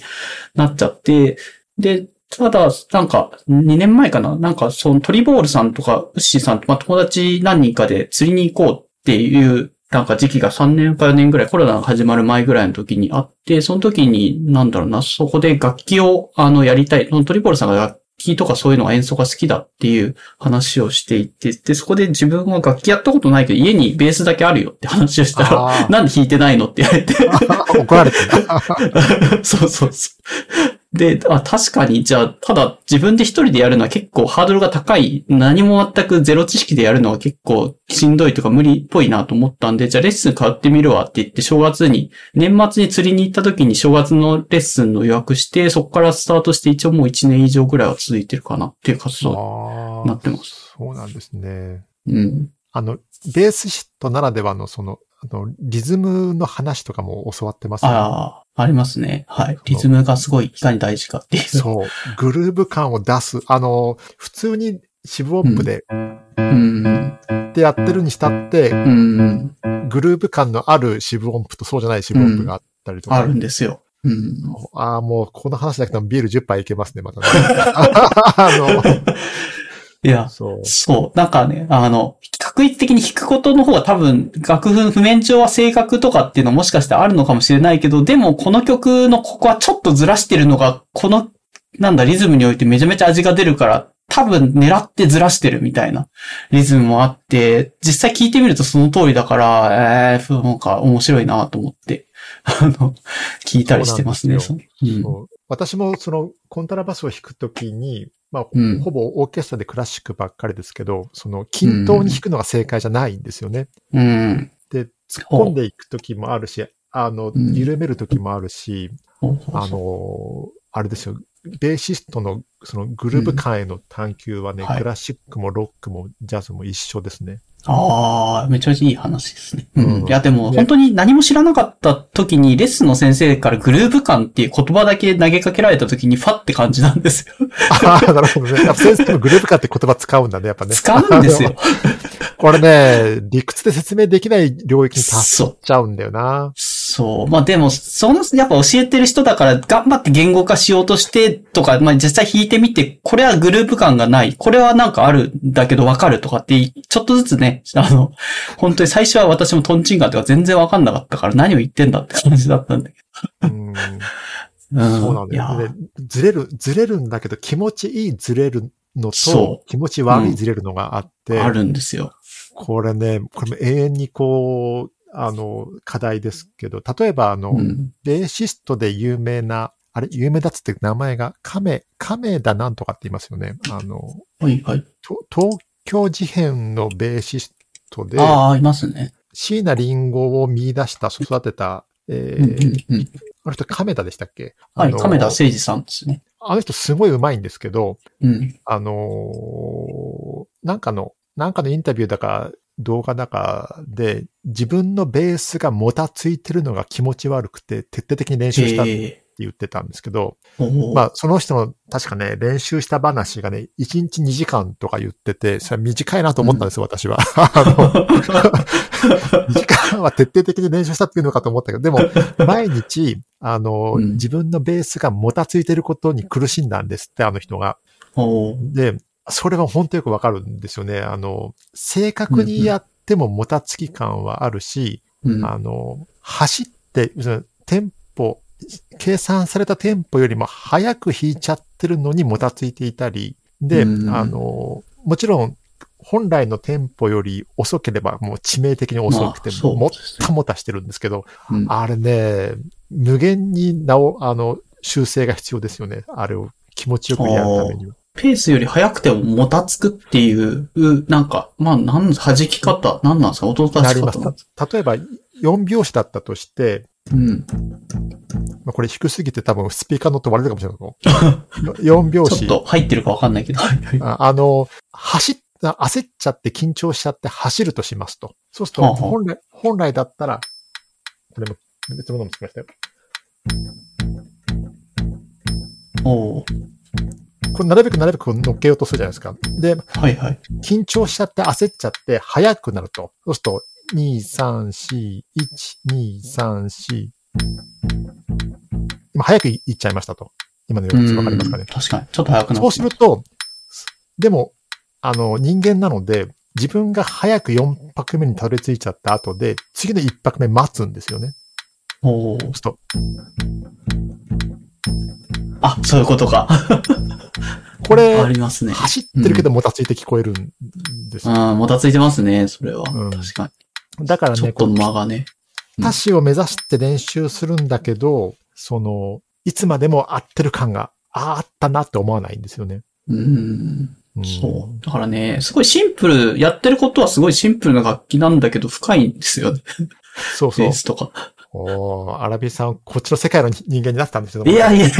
Speaker 1: なっちゃって、で、ただ、なんか、2年前かな？なんか、そのトリボールさんとか、ウッシーさんと、まあ、友達何人かで釣りに行こうっていう、なんか時期が3年か4年ぐらい、コロナが始まる前ぐらいの時にあって、その時に、なんだろうな、そこで楽器を、あの、やりたい。トリボールさんが楽器とかそういうのが演奏が好きだっていう話をしていて、で、そこで自分は楽器やったことないけど、家にベースだけあるよって話をした
Speaker 2: あ
Speaker 1: ら、
Speaker 2: ー
Speaker 1: なんで弾いてないのって言われて、
Speaker 2: 怒られてた。
Speaker 1: そうそうそう。で、あ、確かに、じゃあ、ただ自分で一人でやるのは結構ハードルが高い。何も全くゼロ知識でやるのは結構しんどいとか無理っぽいなと思ったんで、じゃあレッスン変わってみるわって言って正月に、年末に釣りに行った時に正月のレッスンの予約して、そこからスタートして一応もう一年以上ぐらいは続いてるかなっていう活動
Speaker 2: あ
Speaker 1: なってます。
Speaker 2: そうなんですね。
Speaker 1: うん。
Speaker 2: あの、ベースシットならではのその、あの、リズムの話とかも教わってますよね
Speaker 1: ああ、ありますね。はい。リズムがすごいいかに大事かっていう。
Speaker 2: そう。グルーヴ感を出す。あの、普通に四分音符で、
Speaker 1: うん。
Speaker 2: ってやってるにしたって、
Speaker 1: うん。
Speaker 2: グルーヴ感のある四分音符とそうじゃない四分音符があったりとか。
Speaker 1: あるんですよ。うん。
Speaker 2: ああ、もう、この話だけでもビール10杯いけますね、またね。あ
Speaker 1: いや
Speaker 2: の、、そう。
Speaker 1: そう。なんかね、あの、確率的に弾くことの方が多分、楽譜、譜面上は正確とかっていうのもしかしてあるのかもしれないけど、でもこの曲のここはちょっとずらしてるのが、この、なんだ、リズムにおいてめちゃめちゃ味が出るから、多分狙ってずらしてるみたいなリズムもあって、実際聞いてみるとその通りだから、えー、なんか面白いなと思って、あの、聞いたりしてますね。
Speaker 2: そう
Speaker 1: うん
Speaker 2: 私もそのコントラバスを弾くときに、まあ、
Speaker 1: うん
Speaker 2: ほぼオーケストラでクラシックばっかりですけど、その均等に弾くのが正解じゃないんですよね。
Speaker 1: うん。
Speaker 2: で、突っ込んでいくときもあるし、あの、
Speaker 1: うん
Speaker 2: 緩めるときもあるし、
Speaker 1: ほうほう
Speaker 2: あの、あれですよ、ベーシストのそのグルーヴ感への探求はね、
Speaker 1: はい
Speaker 2: クラシックもロックもジャズも一緒ですね。
Speaker 1: ああ、めちゃめちゃいい話ですね。うん。
Speaker 2: うん
Speaker 1: いや、でも、
Speaker 2: ね
Speaker 1: 本当に何も知らなかった時に、レッスンの先生からグルーヴ感っていう言葉だけ投げかけられた時に、ファって感じなんですよ。
Speaker 2: ああ、なるほどね。やっぱ先生もグループ化って言葉使うんだね、やっぱね。
Speaker 1: 使うんですよ。
Speaker 2: これね、理屈で説明できない領域に達っちゃうんだよな。
Speaker 1: そ う。まあでも、その、やっぱ教えてる人だから、頑張って言語化しようとしてとか、まあ実際弾いてみて、これはグループ感がない。これはなんかあるんだけどわかるとかって、ちょっとずつね、あの、本当に最初は私もトンチンカンとか全然わかんなかったから何を言ってんだって感じだったんだけ
Speaker 2: うん、
Speaker 1: ど。うん。
Speaker 2: そうなんだよ、ね。ずれる、ずれるんだけど気持ちいいずれるの
Speaker 1: そ
Speaker 2: と、気持ち悪いずれるのがあって、
Speaker 1: あるんですよ。
Speaker 2: これね、これも永遠にこう、あの、課題ですけど、例えばあの、
Speaker 1: うん。
Speaker 2: ベーシストで有名な、あれ、有名だっつって名前が、亀、亀田なんとかって言いますよね。あの、
Speaker 1: はいはい。
Speaker 2: と東京事変のベーシストで、
Speaker 1: ああ、いますね。
Speaker 2: 椎名林檎を見出した、育てた、え
Speaker 1: うん
Speaker 2: ー
Speaker 1: うんうん。
Speaker 2: あの人亀田でしたっけ？
Speaker 1: はい、亀田誠二さんですね。
Speaker 2: あの人すごい上手いんですけど、
Speaker 1: うん。
Speaker 2: あのーなんかの、なんかのインタビューだか、動画だかで、自分のベースがもたついてるのが気持ち悪くて、徹底的に練習したって
Speaker 1: え
Speaker 2: 言ってたんですけど、
Speaker 1: えおー
Speaker 2: まあ、その人の確かね、練習した話がね、1日2時間とか言ってて、それは短いなと思ったんですよ、私は。あの、2時間は徹底的に練習したっていうのかと思ったけど、でも、毎日、あの、
Speaker 1: うん
Speaker 2: 自分のベースがもたついてることに苦しんだんですって、あの人が。で、それは本当よくわかるんですよね。あの、正確にやってももたつき感はあるし、
Speaker 1: うん。
Speaker 2: あの、走って、テンポ、計算されたテンポよりも早く弾いちゃってるのにもたついていたり、で、
Speaker 1: うん
Speaker 2: あの、もちろん、本来のテンポより遅ければもう致命的に遅くて、もったもたしてるんですけど、
Speaker 1: うん
Speaker 2: あれね、無限になお、あの、修正が必要ですよね。あれを気持ちよくやるためには。
Speaker 1: ペースより速くてももたつくっていう、うなんか、まあ、なん、弾き方、なんなんですか？音の出し
Speaker 2: なります。
Speaker 1: 方
Speaker 2: 例えば、4拍子だったとして、
Speaker 1: うん。
Speaker 2: まあ、これ低すぎて多分スピーカーの音割れるかもしれないけど。4拍子。
Speaker 1: ちょっと入ってるかわかんないけど。
Speaker 2: ああの、走っ、焦っちゃって緊張しちゃって走るとしますと。そうすると、
Speaker 1: はあはあ
Speaker 2: 本来、本来だったら、これも別のものもつきましたよ。
Speaker 1: おー
Speaker 2: これなるべくなるべく乗っけようとするじゃないですか。で、
Speaker 1: はいはい。
Speaker 2: 緊張しちゃって焦っちゃって速くなると。そうすると、2、3、4、1、2、3、4。今早くいっちゃいましたと。今の4つわかりますかね
Speaker 1: うん。確かに。ちょっと速くな
Speaker 2: そうすると、でも、あの、人間なので、自分が早く4拍目にたどり着いちゃった後で、次の1拍目待つんですよね。
Speaker 1: おー
Speaker 2: そうすると、
Speaker 1: あ、そういうことか。
Speaker 2: これ
Speaker 1: あ、りますね。
Speaker 2: 走ってるけどもたついて聞こえるんですよ。
Speaker 1: うん、もたついてますね、それは。
Speaker 2: うん
Speaker 1: 確か
Speaker 2: だから
Speaker 1: に。ちょ
Speaker 2: ね、
Speaker 1: っと間がね。
Speaker 2: 歌詞を目指して練習するんだけど、その、いつまでも合ってる感が、ああ、あったなって思わないんですよね。
Speaker 1: うん。
Speaker 2: うん
Speaker 1: そう。だからね、すごいシンプル、やってることはすごいシンプルな楽器なんだけど深いんですよね。
Speaker 2: そうそう
Speaker 1: ベー。スとか。
Speaker 2: おーアラビさん、こっちの世界の人間になったんですよ。
Speaker 1: いやいや い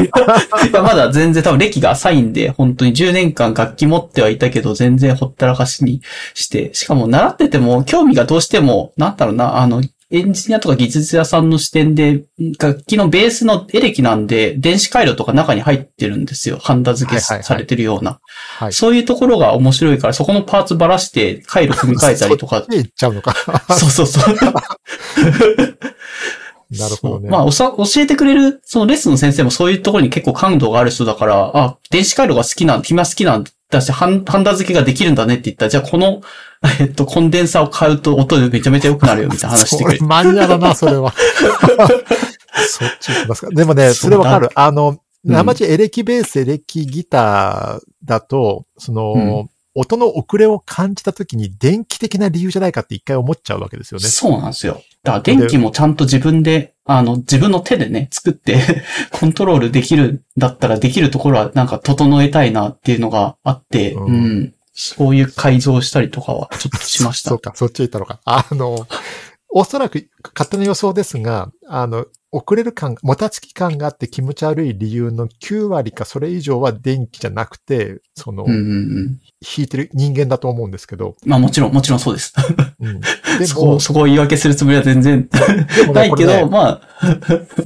Speaker 1: や、まだ全然多分歴が浅いんで、本当に10年間楽器持ってはいたけど、全然ほったらかしにして、しかも習ってても興味がどうしても、なんだろうな、あの、エンジニアとか技術屋さんの視点で、楽器のベースのエレキなんで、電子回路とか中に入ってるんですよ。ハンダ付けされてるような。
Speaker 2: はい。
Speaker 1: そういうところが面白いから、そこのパーツばらして回路組み替えたりとか
Speaker 2: そっ。ちで行っちゃうのか。
Speaker 1: そうそうそう。
Speaker 2: なるほどね。
Speaker 1: まあ、おさ、教えてくれる、そのレッスンの先生もそういうところに結構感度がある人だから、あ、電子回路が好きなん、君は好きなんだし、ハンハンダ付けができるんだねって言ったら、じゃあこの、えっと、コンデンサーを買うと音でめちゃめちゃ良くなるよみたいな話してくれる。
Speaker 2: マニアだな、それは。そっち行きますか。でもね、
Speaker 1: そ
Speaker 2: れわかる。あの、
Speaker 1: うん
Speaker 2: 生地エレキベース、エレキギターだと、その、
Speaker 1: うん
Speaker 2: 音の遅れを感じた時に電気的な理由じゃないかって一回思っちゃうわけですよね。
Speaker 1: そうなんですよ。だ電気もちゃんと自分で、あの、自分の手でね、作って、コントロールできるんだったらできるところはなんか整えたいなっていうのがあって、
Speaker 2: う
Speaker 1: うんん。そういう改造したりとかはちょっとしました
Speaker 2: そう。か、そっち行ったのか。あの、おそらく勝手な予想ですが、あの、遅れる感、もたつき感があって気持ち悪い理由の9割かそれ以上は電気じゃなくて、その、
Speaker 1: うんうんうん。
Speaker 2: 引いてる人間だと思うんですけど、
Speaker 1: まあもちろん、もちろんそうです。
Speaker 2: うん、で
Speaker 1: そこ、
Speaker 2: も、
Speaker 1: そこを言い訳するつもりは全然ないけど、
Speaker 2: ね
Speaker 1: まあ、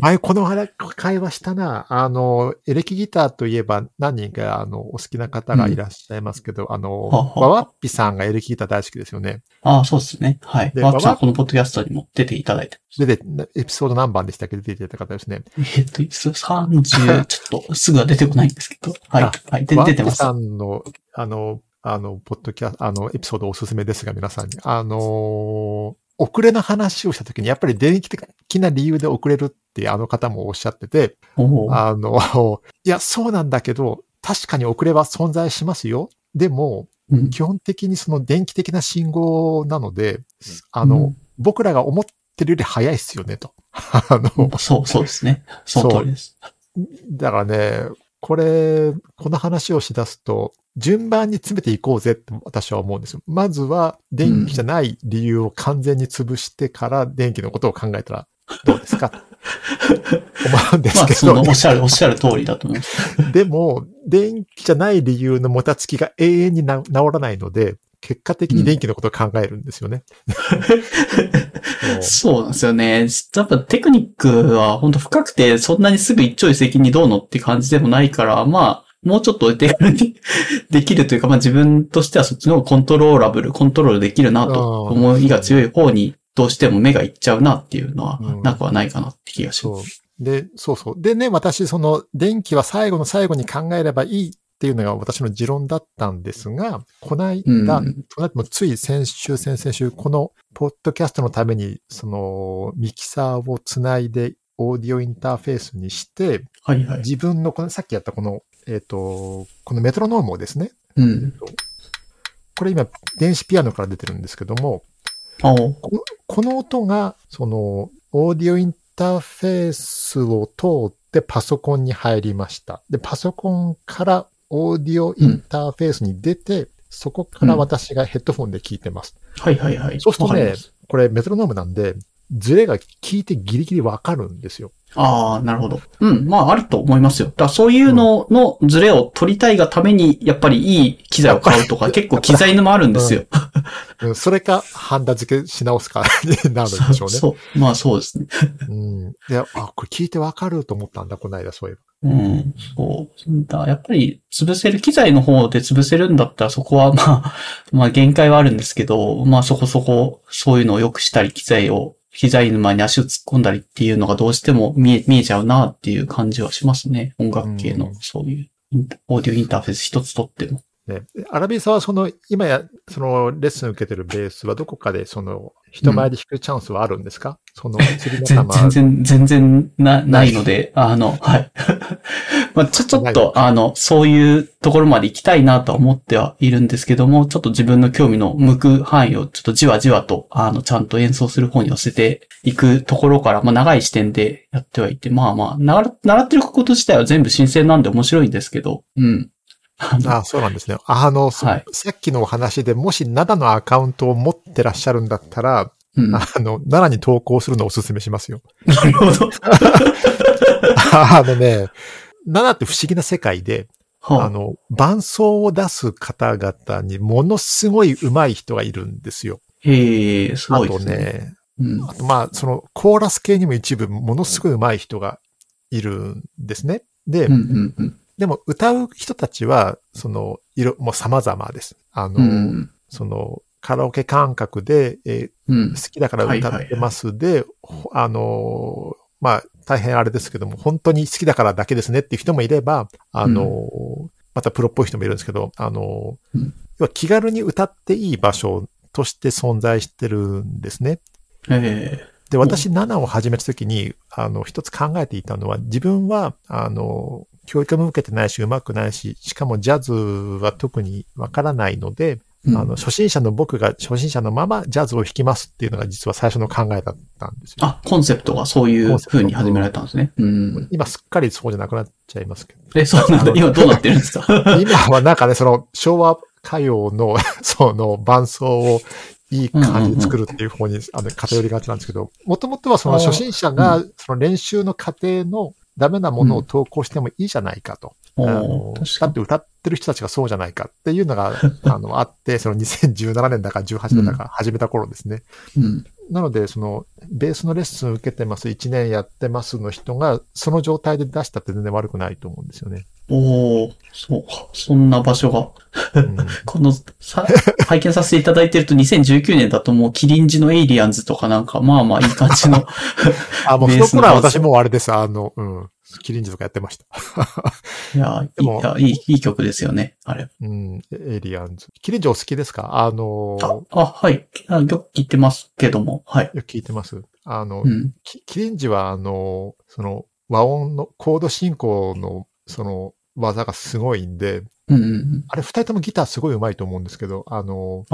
Speaker 2: 前この話会話したな。あの、エレキギターといえば何人か、あの、お好きな方がいらっしゃいますけど、あの、
Speaker 1: はは
Speaker 2: ワワッピさんがエレキギター大好きですよね。
Speaker 1: ああ、そうですね。はい。
Speaker 2: で
Speaker 1: ワークさん、
Speaker 2: わ
Speaker 1: このポッドキャストにも出ていただいて。
Speaker 2: で、で、エピソード何番でしたっけ？出ていただいた方ですね。
Speaker 1: えっと、30、ちょっとすぐは出てこないんですけど。はい
Speaker 2: あ。
Speaker 1: はい。出てます。
Speaker 2: ピさんの、あの、あの、ポッドキャあの、エピソードおすすめですが、皆さんに。あの、遅れの話をしたときに、やっぱり電気的な理由で遅れるってあの方もおっしゃってて、あの、いや、そうなんだけど、確かに遅れは存在しますよ。でも、
Speaker 1: うん
Speaker 2: 基本的にその電気的な信号なので、あの、
Speaker 1: うん
Speaker 2: 僕らが思ってるより早いっすよね、と。あの、
Speaker 1: そう、そうですね。その通りです。
Speaker 2: だからね、これ、この話をしだすと、順番に詰めていこうぜって私は思うんですよ。まずは、電気じゃない理由を完全に潰してから、電気のことを考えたらどうですか？と 思うんで
Speaker 1: まあ、
Speaker 2: すけど、
Speaker 1: その、おっしゃる、おっしゃる通りだと思います。
Speaker 2: でも、電気じゃない理由のもたつきが永遠にな治らないので、結果的に電気のことを考えるんですよね。
Speaker 1: そうなんですよね。やっぱテクニックは本当深くて、そんなにすぐ一朝一夕にどうのって感じでもないから、まあ、もうちょっと手軽に できるというか、まあ自分としてはそっちの方がコントローラブル、コントロールできるなと思いが強い方にどうしても目がいっちゃうなっていうのは
Speaker 2: うん
Speaker 1: なくはないかなって気がしま
Speaker 2: そう
Speaker 1: す。。
Speaker 2: で、そうそう。でね、私、その、電気は最後の最後に考えればいいっていうのが私の持論だったんですが、こないだ、つい先週、先々週、この、ポッドキャストのために、その、ミキサーをつないで、オーディオインターフェースにして、
Speaker 1: はいはい。
Speaker 2: 自分の、この、さっきやったこの、えっ、と、このメトロノームをですね、
Speaker 1: うん。
Speaker 2: これ今、電子ピアノから出てるんですけども、
Speaker 1: あお
Speaker 2: この音が、その、オーディオインターフェースを通ってパソコンに入りました。で、パソコンからオーディオインターフェースに出て、そこから私がヘッドフォンで聞いてます。
Speaker 1: はいはいはい。
Speaker 2: そうするとねこれメトロノームなんで、ズレが聞いてギリギリわかるんですよ。
Speaker 1: ああ、なるほど。うん。まあ、あると思いますよ。だそういうののズレを取りたいがために、やっぱりいい機材を買うとか、結構機材沼あるんですよ。
Speaker 2: うんそれか、ハンダ付けし直すかになるんでしょうね。
Speaker 1: そう。まあそうですね。
Speaker 2: うん。で、あ、これ聞いてわかると思ったんだ、この間、そういえば。
Speaker 1: うん。そう。だやっぱり、潰せる、機材の方で潰せるんだったら、そこはまあ、まあ限界はあるんですけど、まあそこそこ、そういうのを良くしたり、機材を、機材沼に足を突っ込んだりっていうのがどうしても見え、見えちゃうなっていう感じはしますね。音楽系の
Speaker 2: う、ん
Speaker 1: そういう、オーディオインターフェース一つとっても。
Speaker 2: ね、アラビーさんはその、今や、その、レッスン受けてるベースはどこかで、その、人前で弾くチャンスはあるんですか、その、釣り
Speaker 1: 全
Speaker 2: 仲間。
Speaker 1: 全然、全然な、ないので、あの、はい。まあ、ちょ、ちょっと、あの、そういうところまで行きたいなとは思ってはいるんですけども、ちょっと自分の興味の向く範囲をちょっとじわじわと、あの、ちゃんと演奏する方に寄せていくところから、まあ、長い視点でやってはいて、まあまあ、習習ってること自体は全部新鮮なんで面白いんですけど、うん。あ
Speaker 2: そうなんですね。あの、そ
Speaker 1: はい
Speaker 2: さっきのお話でもし灘のアカウントを持ってらっしゃるんだったら、
Speaker 1: うん。な
Speaker 2: あの、奈良に投稿するのをお勧めしますよ。
Speaker 1: るほど。
Speaker 2: あのね、奈良って不思議な世界で、
Speaker 1: はあ、
Speaker 2: あの、伴奏を出す方々にものすごい上手い人がいるんですよ。
Speaker 1: へえ、す
Speaker 2: あと
Speaker 1: ごいですね。
Speaker 2: ね、
Speaker 1: うん。
Speaker 2: あとまあ、その、コーラス系にも一部ものすごい上手い人がいるんですね。で、
Speaker 1: うんうんうん。
Speaker 2: でも歌う人たちは、その、色、もう様々です。あの、
Speaker 1: うん
Speaker 2: その、カラオケ感覚で、え
Speaker 1: うん。うん
Speaker 2: ー好きだから歌ってますで、ほあのーまあ、大変あれですけども、本当に好きだからだけですねっていう人もいれば、あのーまたプロっぽい人もいるんですけど、あのー
Speaker 1: うん
Speaker 2: 要は気軽に歌っていい場所として存在してるんですね。
Speaker 1: ええ
Speaker 2: で、私、7を始めたときに、あの、一つ考えていたのは、自分は、あの、教育も受けてないし、上手くないし、しかもジャズは特にわからないので、
Speaker 1: うん
Speaker 2: あの、初心者の僕が初心者のままジャズを弾きますっていうのが実は最初の考えだったんですよ。
Speaker 1: あ、コンセプトがそういう風に始められたんですね。うん。
Speaker 2: 今すっかりそうじゃなくなっちゃいますけど。
Speaker 1: え、そうなんだ。今どうなってるんですか？
Speaker 2: 今はなんかね、その昭和歌謡の、その伴奏をいい感じで作るっていう方に、あの、偏りがちなんですけど、もともとはその初心者が、その練習の過程のダメなものを投稿してもいいじゃないかと。
Speaker 1: お
Speaker 2: あの。だって歌ってる人たちがそうじゃないかっていうのが、あの、あって、その2017年だか18年だか始めた頃ですね。
Speaker 1: うん。
Speaker 2: なので、その、ベースのレッスン受けてます、1年やってますの人が、その状態で出したって全然悪くないと思うんですよね。
Speaker 1: おー、そうか。そんな場所が。
Speaker 2: うん
Speaker 1: この、さ、拝見させていただいてると2019年だともうキリンジのエイリアンズとかなんか、まあまあいい感じの。
Speaker 2: あ、もうその頃は私もうあれです。あの、うん。キリンジとかやってました。
Speaker 1: いや、い
Speaker 2: でも
Speaker 1: いやいい、いい曲ですよね、あれ。
Speaker 2: うん。エイリアンズ。キリンジお好きですか？あの、
Speaker 1: あ、あはい。あよく聞いてますけども、はい。
Speaker 2: よく聞いてます。あの、
Speaker 1: うん。
Speaker 2: キキリンジは、あの、その、和音の、コード進行の、その、技がすごいんで、
Speaker 1: うんうんうん。
Speaker 2: あれ二人ともギターすごい上手いと思うんですけど、あの、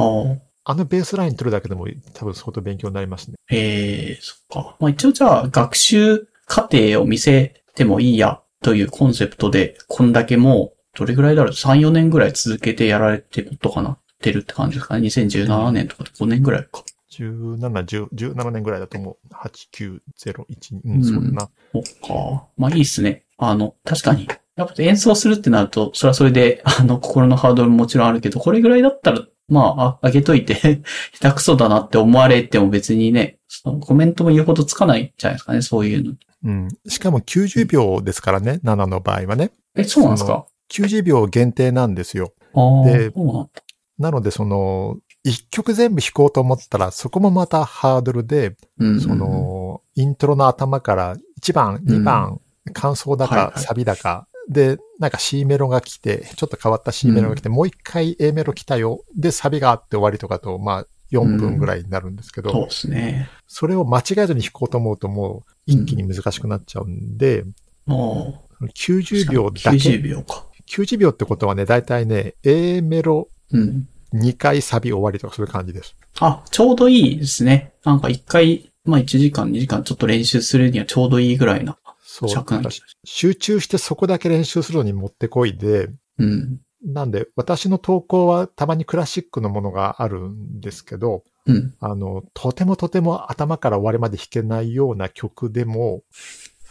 Speaker 1: あ
Speaker 2: のベースライン取るだけでも多分相当勉強になりますね。
Speaker 1: ええそっか。まあ一応じゃあ、学習過程を見せてもいいや、というコンセプトで、こんだけもう、どれぐらいだろう ?3、4年ぐらい続けてやられてるとかなってるって感じですかね ?2017 年とかで5年ぐらいか。
Speaker 2: 17、10 17年ぐらいだと思う。8、9、0、1、う
Speaker 1: うん
Speaker 2: ん、そうだな。
Speaker 1: そっか。まあいいっすね。あの、確かに。やっぱ演奏するってなると、それはそれで、あの、心のハードルももちろんあるけど、これぐらいだったら、まあ、ああげといて、下手くそだなって思われても別にね、そのコメントも言うほどつかないんじゃないですかね、そういうの。
Speaker 2: うん。しかも90秒ですからね、7の場合はね。
Speaker 1: え、そうなんですか
Speaker 2: ？90秒限定なんですよ。
Speaker 1: ああ、
Speaker 2: で
Speaker 1: そうな
Speaker 2: ので、その、一曲全部弾こうと思ったら、そこもまたハードルで、
Speaker 1: うん。
Speaker 2: その、イントロの頭から1番、2番、感想だか、
Speaker 1: はいはい
Speaker 2: サビだか、で、なんか C メロが来て、ちょっと変わった C メロが来て、もう一回 A メロ来たよ。で、サビがあって終わりとかと、まあ、4分ぐらいになるんですけど、
Speaker 1: そうですね。
Speaker 2: それを間違えずに弾こうと思うともう一気に難しくなっちゃうんで、
Speaker 1: も
Speaker 2: 90秒
Speaker 1: う、
Speaker 2: だけ。
Speaker 1: 90秒か。
Speaker 2: 90秒ってことはね、だいたいね、A メロ
Speaker 1: うん。
Speaker 2: 2回サビ終わりとかそういう感じです。
Speaker 1: あ、ちょうどいいですね。なんか一回、まあ1時間、2時間ちょっと練習するにはちょうどいいぐらいな
Speaker 2: そう。
Speaker 1: 尺なんです。
Speaker 2: 集中してそこだけ練習するのにもってこいで、
Speaker 1: うん。
Speaker 2: なんで、私の投稿はたまにクラシックのものがあるんですけど、
Speaker 1: うん。
Speaker 2: あの、とてもとても頭から終わりまで弾けないような曲でも、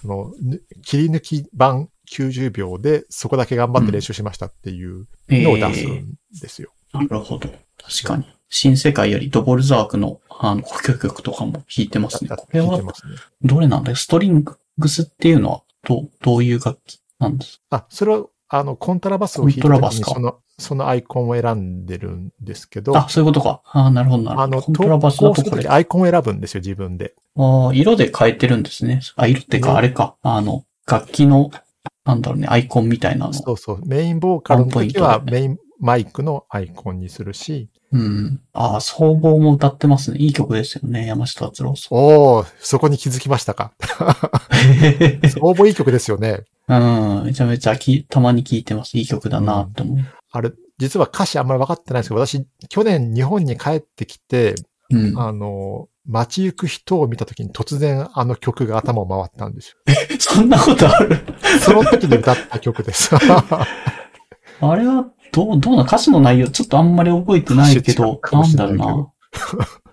Speaker 2: その、ぬ切り抜き版90秒でそこだけ頑張って練習しましたっていうのを出すんですよ。
Speaker 1: なるほど。確かに。新世界よりドボルザークの、あの、呼吸曲とかも弾いてますね。
Speaker 2: や
Speaker 1: これは。どれなんだ？よストリング？スっていうのは、どう、どういう楽器なんです？
Speaker 2: あ、それは、あの、コントラバスを弾いた
Speaker 1: コントラバスか
Speaker 2: 時にその、そのアイコンを選んでるんですけど、
Speaker 1: あ、そういうことか。ああ、なるほど、なるほど。
Speaker 2: あの、
Speaker 1: コントラバスだ
Speaker 2: と
Speaker 1: これ。あ
Speaker 2: アイコンを選ぶんですよ、自分で。
Speaker 1: あ、色で変えてるんですね。あ、色ってか、
Speaker 2: ね
Speaker 1: あれか。あの、楽器の、なんだろうね、アイコンみたいなの。
Speaker 2: そうそう。メインボーカルの時はメインマイクのアイコンにするし、
Speaker 1: うん。ああ、総合も歌ってますね。いい曲ですよね、山下達郎さん。
Speaker 2: おー、そこに気づきましたか？応募いい曲ですよね。
Speaker 1: うん、めちゃめちゃき、たまに聴いてます。いい曲だなって思う。
Speaker 2: あれ、実は歌詞あんまり分かってないんですけど、私、去年日本に帰ってきて、
Speaker 1: うん。
Speaker 2: あの、街行く人を見た時に突然あの曲が頭を回ったんですよ。
Speaker 1: そんなことある？
Speaker 2: その時に歌った曲です。
Speaker 1: あれは、どう、どうな、歌詞の内容ちょっとあんまり覚えてないけど、
Speaker 2: な
Speaker 1: んだろうな
Speaker 2: ど。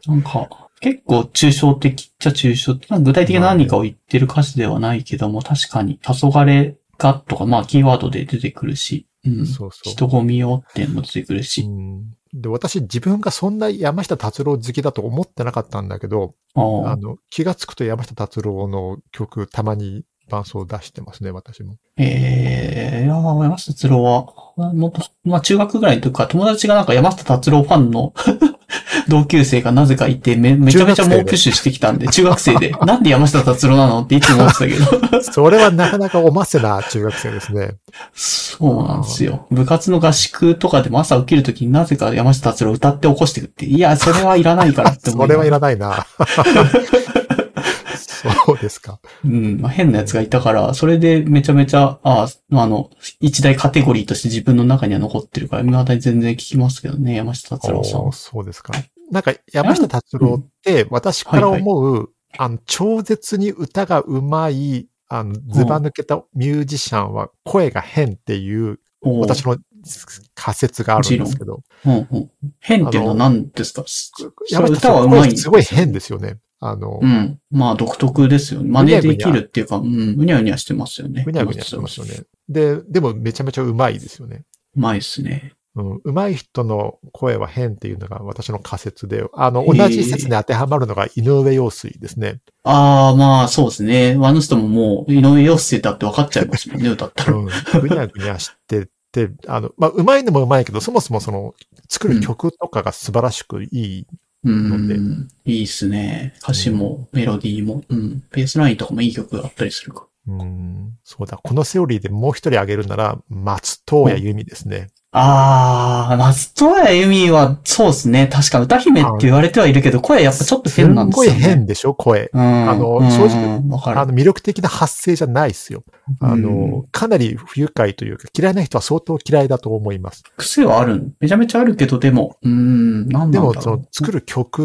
Speaker 1: なんか、結構抽象的っちゃ抽象的。具体的な何かを言ってる歌詞ではないけども、確かに、黄昏がとか、まあ、キーワードで出てくるし、うん。
Speaker 2: そうそう。
Speaker 1: 人混みよっていうのも出てくるし。
Speaker 2: うんで、私自分がそんな山下達郎好きだと思ってなかったんだけど、
Speaker 1: あ
Speaker 2: の、気がつくと山下達郎の曲たまに伴奏出してますね、私も。
Speaker 1: ええいやー山下達郎は、もっと、まあ中学ぐらいの時から友達がなんか山下達郎ファンの 同級生がなぜかいてめ、めちゃめちゃ猛プッシュしてきたんで、中学生で、なんで山下達郎なのっていつも思ってたけど、
Speaker 2: それはなかなかおませな中学生ですね。
Speaker 1: そうなんですよ。部活の合宿とかでも朝起きるときになぜか山下達郎歌って起こしてくって、いや、それはいらないからって思
Speaker 2: それはい
Speaker 1: ら
Speaker 2: らないな。そうですか。
Speaker 1: うん、まあ、変なやつがいたから、それでめちゃめちゃ、ああ、あの、一大カテゴリーとして自分の中には残ってるから、未だに全然聞きますけどね、山下達郎さん。
Speaker 2: そうですか。なんか山下達郎って私から思う、あの、超絶に歌が上手い、あの、ズバ抜けたミュージシャンは声が変っていう、
Speaker 1: おー
Speaker 2: 私の仮説があるんですけど。
Speaker 1: うんうん。変っていうのは何ですか？歌はうまい。
Speaker 2: すごい変ですよね。あの、
Speaker 1: うん。まあ独特ですよね。真似できるっていうか、うん、うにゃうにゃしてますよね。
Speaker 2: ぐにゃぐにゃしてますよね。で、でもめちゃめちゃうまいですよね。
Speaker 1: うまいですね。
Speaker 2: うん、うまい人の声は変っていうのが私の仮説で、あの、同じ説に当てはまるのが井上陽水ですね。
Speaker 1: ああ、まあそうですね。あの人ももう、井上陽水だって分かっちゃいますもんね、歌ったら。
Speaker 2: うん。ぐにゃぐにゃしてて、あの、まあ、うまいのもうまいけど、そもそもその、作る曲とかが素晴らしくいい。
Speaker 1: うん。いいっすね。歌詞もメロディーも。うん。ベースラインとかもいい曲があったりするか。
Speaker 2: うん。そうだ。このセオリーでもう一人挙げるなら、松任谷由実ですね。
Speaker 1: ああ、松任谷由実は、そうですね。確か歌姫って言われてはいるけど、声やっぱちょっと変なんですよね。
Speaker 2: 変でしょ声。
Speaker 1: うん。
Speaker 2: あの
Speaker 1: うん
Speaker 2: 正直。あの、魅力的な発声じゃないですよ。あ
Speaker 1: う
Speaker 2: の
Speaker 1: ん、
Speaker 2: かなり不愉快というか、嫌いな人は相当嫌いだと思います。
Speaker 1: 癖はある。めちゃめちゃあるけど、でも、うーん、なんだろう。
Speaker 2: その、作る曲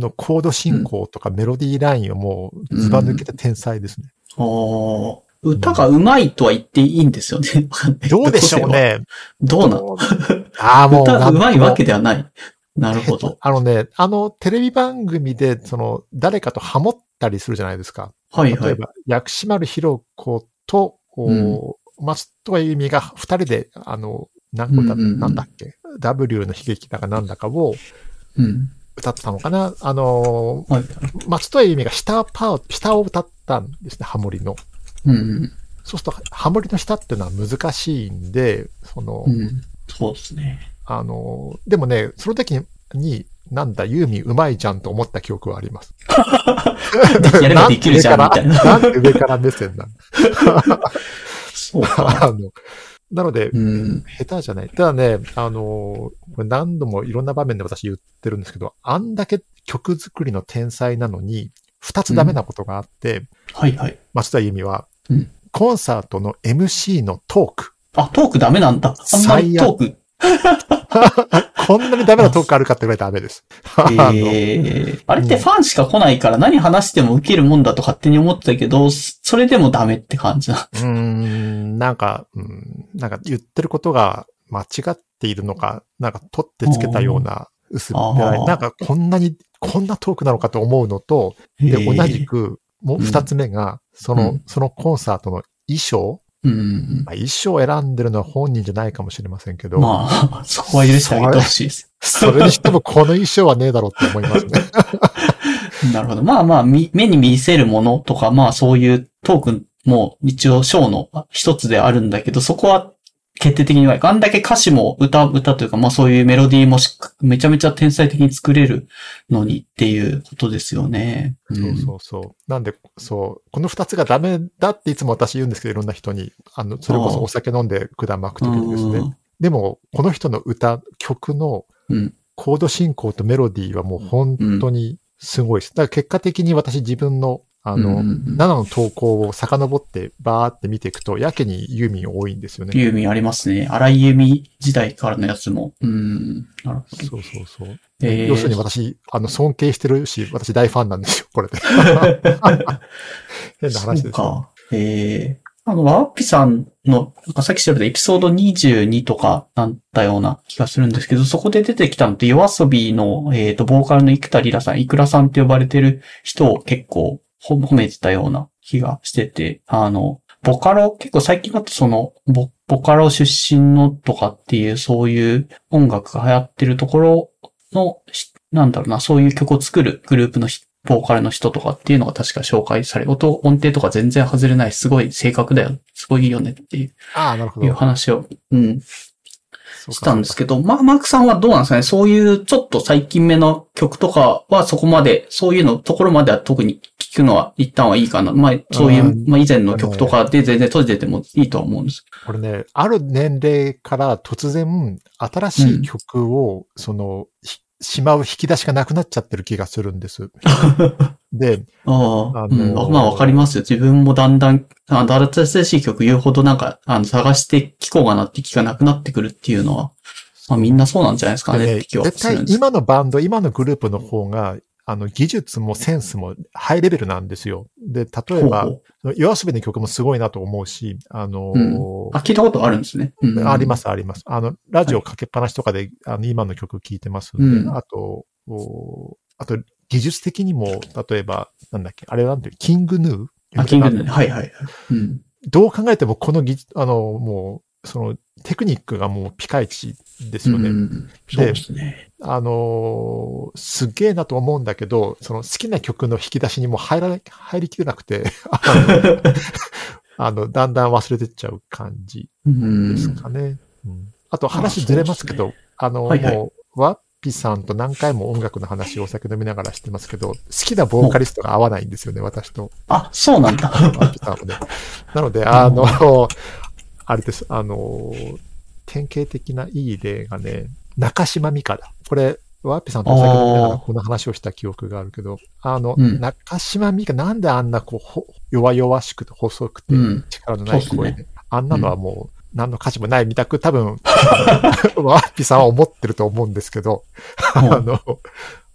Speaker 2: のコード進行とかメロディーラインはもう、ズバ抜けて天才ですね。
Speaker 1: あー歌が上手いとは言っていいんですよね。
Speaker 2: どうでしょう。ね。
Speaker 1: どうなの？
Speaker 2: の ああ、もう、
Speaker 1: 歌上手いわけではない。なるほど。
Speaker 2: あのね、あの、テレビ番組で、その、誰かとハモったりするじゃないですか。
Speaker 1: はいはい。
Speaker 2: 例えば、薬師丸ひろ子と、お松任谷由実が二人で、あの、何個だ、
Speaker 1: うんうんうん
Speaker 2: なんだっけ ?W の悲劇だかなんだかを
Speaker 1: うん。
Speaker 2: 歌ってたのかな？あの、
Speaker 1: はい。
Speaker 2: 松任谷由実が下パー、下を歌ったんですね、ハモリの。
Speaker 1: うん。
Speaker 2: そうすると、ハモリの下っていうのは難しいんで、その、
Speaker 1: うん。そうですね。
Speaker 2: あの、でもね、その時に、なんだ、ユーミンうまいじゃんと思った記憶はあります。
Speaker 1: やればできるじゃん、みたいな。
Speaker 2: なんで上から目線なの？
Speaker 1: そうか。
Speaker 2: あの、なので、
Speaker 1: うん。
Speaker 2: 下手じゃない。ただね、あの、これ何度もいろんな場面で私言ってるんですけど、あんだけ曲作りの天才なのに、二つダメなことがあって、
Speaker 1: はいはい。
Speaker 2: 松田由美は、
Speaker 1: うん
Speaker 2: コンサートの MC のトーク。
Speaker 1: あ、トークダメなんだ。あんトーク。
Speaker 2: こんなにダメなトークあるかってぐらいダメです。
Speaker 1: えー、あれってファンしか来ないから何話しても受けるもんだと勝手に思ってたけど、それでもダメって感じな。
Speaker 2: うーん、なんか、うん、なんか言ってることが間違っているのか、なんか取ってつけたような薄っぺらい、なんかこんなに、こんなトークなのかと思うのと、で、同じく、もう二つ目が、その、
Speaker 1: うん
Speaker 2: そのコンサートの衣装、
Speaker 1: うん。
Speaker 2: まあ、衣装を選んでるのは本人じゃないかもしれませんけど、
Speaker 1: まあ、そこは許してあげてほしいです。
Speaker 2: それにしてもこの衣装はねえだろうって思いますね。
Speaker 1: なるほど。まあまあ、み目に見せるものとか、まあそういうトークも一応ショーの一つであるんだけど、そこは決定的には、あんだけ歌詞も歌、歌というか、まあそういうメロディーもしめちゃめちゃ天才的に作れるのにっていうことですよね。ん
Speaker 2: そうそうそう。なんで、そう、この二つがダメだっていつも私言うんですけど、いろんな人に、あの、それこそお酒飲んで管巻くときにですね。
Speaker 1: うん
Speaker 2: でも、この人の歌、曲の
Speaker 1: うん。
Speaker 2: コード進行とメロディーはもう本当にすごいです。だから結果的に私自分の、あの、
Speaker 1: うんうんうん
Speaker 2: 7の投稿を遡ってバーって見ていくと、やけにユーミン多いんですよね。
Speaker 1: ユーミンありますね。荒井由実時代からのやつも。うん。なるほど。
Speaker 2: そうそうそう。
Speaker 1: えー
Speaker 2: 要するに私、あの、尊敬してるし、私大ファンなんですよ、これで。変な話ですよ。
Speaker 1: そうか。ええあの、ワーピさんの、なんかさっき調べたエピソード22とかなんだような気がするんですけど、そこで出てきたのって、夜遊びの、えっ、と、ボーカルの生田リラさん、イクラさんって呼ばれてる人を結構ほ褒めてたような気がしてて、あの、ボカロ、結構最近だとその、ボ、ボカロ出身のとかっていう、そういう音楽が流行ってるところの、しなんだろうな、そういう曲を作るグループの人ボーカルの人とかっていうのが確か紹介され、音、音程とか全然外れない、すごい正確だよ、すごいいいよねっていう
Speaker 2: ああ、なるほ
Speaker 1: いう
Speaker 2: ど。
Speaker 1: 話を、うん、したんですけど、まあ、マークさんはどうなんですかね？そういうちょっと最近目の曲とかはそこまで、そういうのところまでは特に聞くのは一旦はいいかな。まあ、そういうう、
Speaker 2: ん
Speaker 1: まあ以前の曲とかで全然閉じててもいいとは思うんです。
Speaker 2: これね、ある年齢から突然、新しい曲を、その、ひしまう引き出しがなくなっちゃってる気がするんです。で、
Speaker 1: ああ、
Speaker 2: あのー
Speaker 1: うん、まあわかりますよ。自分もだんだん、あの、新しい曲言うほどなんか、あの、探して聴こうかなって気がなくなってくるっていうのは、まあみんなそうなんじゃないですかね
Speaker 2: でね
Speaker 1: って気は
Speaker 2: 絶対。今のバンド、今のグループの方が、あの、技術もセンスもハイレベルなんですよ。で、例えば、夜遊びの曲もすごいなと思うし、あの
Speaker 1: うあ、聞いたことあるんですね。うん
Speaker 2: あります、あります。あの、ラジオかけっぱなしとかで、あの、今の曲聴いてますんで、
Speaker 1: うん
Speaker 2: あと、おあと、技術的にも、例えば、なんだっけ、あれなんていう、キングヌー？
Speaker 1: あ、キングヌーはいはいはい。うん。
Speaker 2: どう考えてもこの技術、あの、もう、その、テクニックがもうピカイチですよね。
Speaker 1: うんそうですね。
Speaker 2: あのーすっげえなと思うんだけど、その好きな曲の引き出しにも入らない、入りきれなくて、あの、だんだん忘れてっちゃう感じ
Speaker 1: うん
Speaker 2: ですかね。うんあと話ずれますけど、
Speaker 1: あ
Speaker 2: あの、
Speaker 1: はいはい
Speaker 2: もう、ワッピさんと何回も音楽の話をお酒飲みながらしてますけど、好きなボーカリストが合わないんですよね、私と。
Speaker 1: あ、そうなんだ。
Speaker 2: ピさんもね。なので、あの、あれです、あの、典型的ないい例がね、中島美嘉だ。これ、ワッピさんとお酒飲みながらこの話をした記憶があるけど、あの、
Speaker 1: うん
Speaker 2: 中島美嘉なんであんなこうほ、弱々しくて細くて
Speaker 1: うん
Speaker 2: 力のない声で、
Speaker 1: そうっす
Speaker 2: あんなのはもう、何の価値もないみたく多分、ワッピさんは思ってると思うんですけど、あの、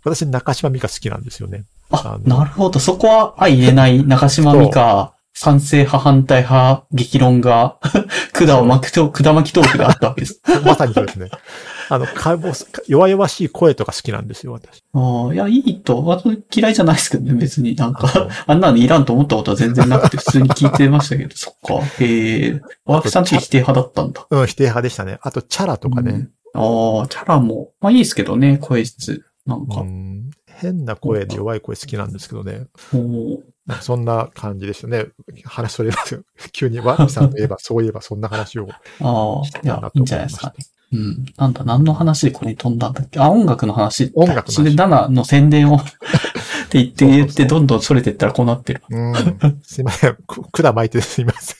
Speaker 2: 私中島美嘉好きなんですよね。
Speaker 1: あ、なるほど。そこは相入れない 中島美嘉、賛成派、反対派、激論が、管を巻くと、管巻きトークがあったわけです。
Speaker 2: まさにそうですね。あの、かぼす弱々しい声とか好きなんですよ、私。
Speaker 1: ああ、いや、いいと、私嫌いじゃないですけどね、別になんか、あんなのいらんと思ったことは全然なくて、普通に聞いてましたけど、そっか。へえ、ワークさんち否定派だったんだ。
Speaker 2: うん、否定派でしたね。あと、チャラとかね。
Speaker 1: うんああ、チャラも、まあいいですけどね、声質。なん
Speaker 2: う
Speaker 1: か。
Speaker 2: ん、変な声で弱い声好きなんですけどね。そんな感じでしたね。話それますよ。急にワッピさんといえば、そういえばそんな話を。
Speaker 1: ああ、い
Speaker 2: たなと、
Speaker 1: やいいんじゃないですかね。うん。なんだ、何の話でこれに飛んだんだっけ？あ、音楽の話。
Speaker 2: 音楽の話
Speaker 1: それで7の宣伝をって言って言って、どんどんそれてったらこうなってる。
Speaker 2: うん。すいません。く管巻いて すいません。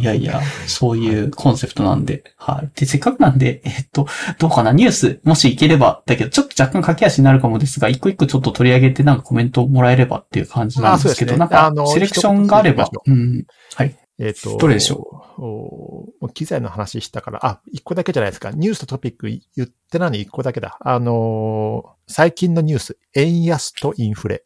Speaker 1: いやいや、そういうコンセプトなんで。はい。で、せっかくなんで、えっと、どうかな、ニュース、もしいければ、だけど、ちょっと若干駆け足になるかもですが、一個一個ちょっと取り上げてなんかコメントをもらえればっていう感じなんですけど、
Speaker 2: ね
Speaker 1: なんかセレクションがあればうん。はい。
Speaker 2: えっと。
Speaker 1: どれでしょ
Speaker 2: うもう機材の話したから、あ、一個だけじゃないですか。ニュースとトピック言ってないのに一個だけだ。あのー最近のニュース、円安とインフレ。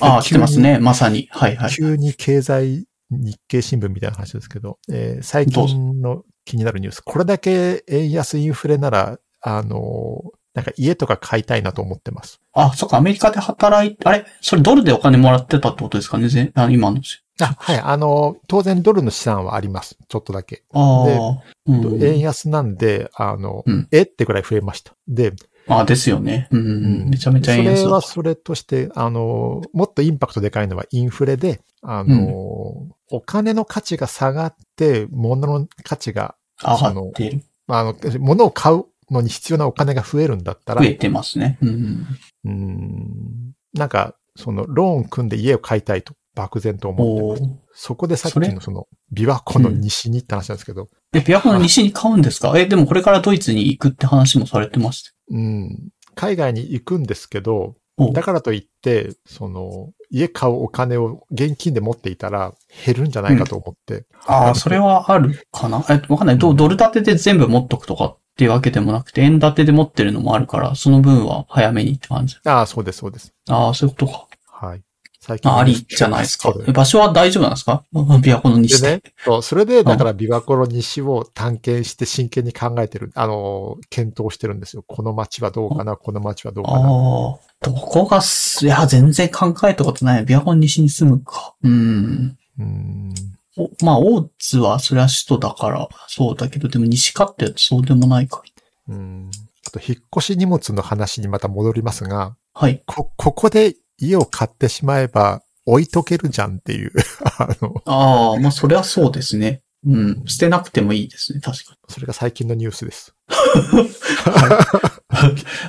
Speaker 1: ああ、来てますね。まさに。はいはい。
Speaker 2: 急に経済日経新聞みたいな話ですけど、えー最近の気になるニュース。これだけ円安インフレなら、あのーなんか家とか買いたいなと思ってます。
Speaker 1: あ、そっか、アメリカで働いて、あれ？それドルでお金もらってたってことですかね今の。
Speaker 2: あ、はい。あのー当然ドルの資産はあります。ちょっとだけ。
Speaker 1: ああ、うん。
Speaker 2: 円安なんで、あの、
Speaker 1: うん
Speaker 2: えってぐらい増えました。で、
Speaker 1: あですよね。うん。
Speaker 2: うん
Speaker 1: めちゃめちゃ円安だ
Speaker 2: それはそれとして、あの、もっとインパクトでかいのはインフレで、あの、お金の価値が下がって、物の価値が、
Speaker 1: 上がっている。
Speaker 2: まああの、物を買うのに必要なお金が増えるんだったら、
Speaker 1: 増えてますね。うん。
Speaker 2: うん、なんか、その、ローン組んで家を買いたいと、漠然と思ってます。そこでさっきのその、琵琶湖の西にって話なんですけど、
Speaker 1: え、琵琶湖の西に買うんですか？え、でもこれからドイツに行くって話もされてました。
Speaker 2: うん、海外に行くんですけど、
Speaker 1: お
Speaker 2: だからといって、その、家買うお金を現金で持っていたら減るんじゃないかと思って。
Speaker 1: ああ、それはあるかな？え、わかんない。どドル建てで全部持っとくとかっていうわけでもなくて、円建てで持ってるのもあるから、その分は早めにって感じ。
Speaker 2: ああ、そうです、そうです。
Speaker 1: ああ、そういうことか。
Speaker 2: はい。最近。
Speaker 1: あありじゃないですか場所は大丈夫なんですか？琵琶湖の西で。
Speaker 2: でね、そうそれで、だから琵琶湖の西を探検して真剣に考えてる、あの、検討してるんですよ。この街はどうかな、この街はどうか
Speaker 1: ああ
Speaker 2: な。、
Speaker 1: どこがす、いや、全然考えたことない。琵琶湖の西に住むか。うん。
Speaker 2: うん。
Speaker 1: おまあ、大津はそれは首都だから、そうだけど、でも西かってそうでもないか。
Speaker 2: うん。あと、引っ越し荷物の話にまた戻りますが、
Speaker 1: はい。
Speaker 2: こ、ここで家を買ってしまえば置いとけるじゃんっていう、あの、
Speaker 1: ああ、まあ、それはそうですね。うん。捨てなくてもいいですね。確かに。
Speaker 2: それが最近のニュースです。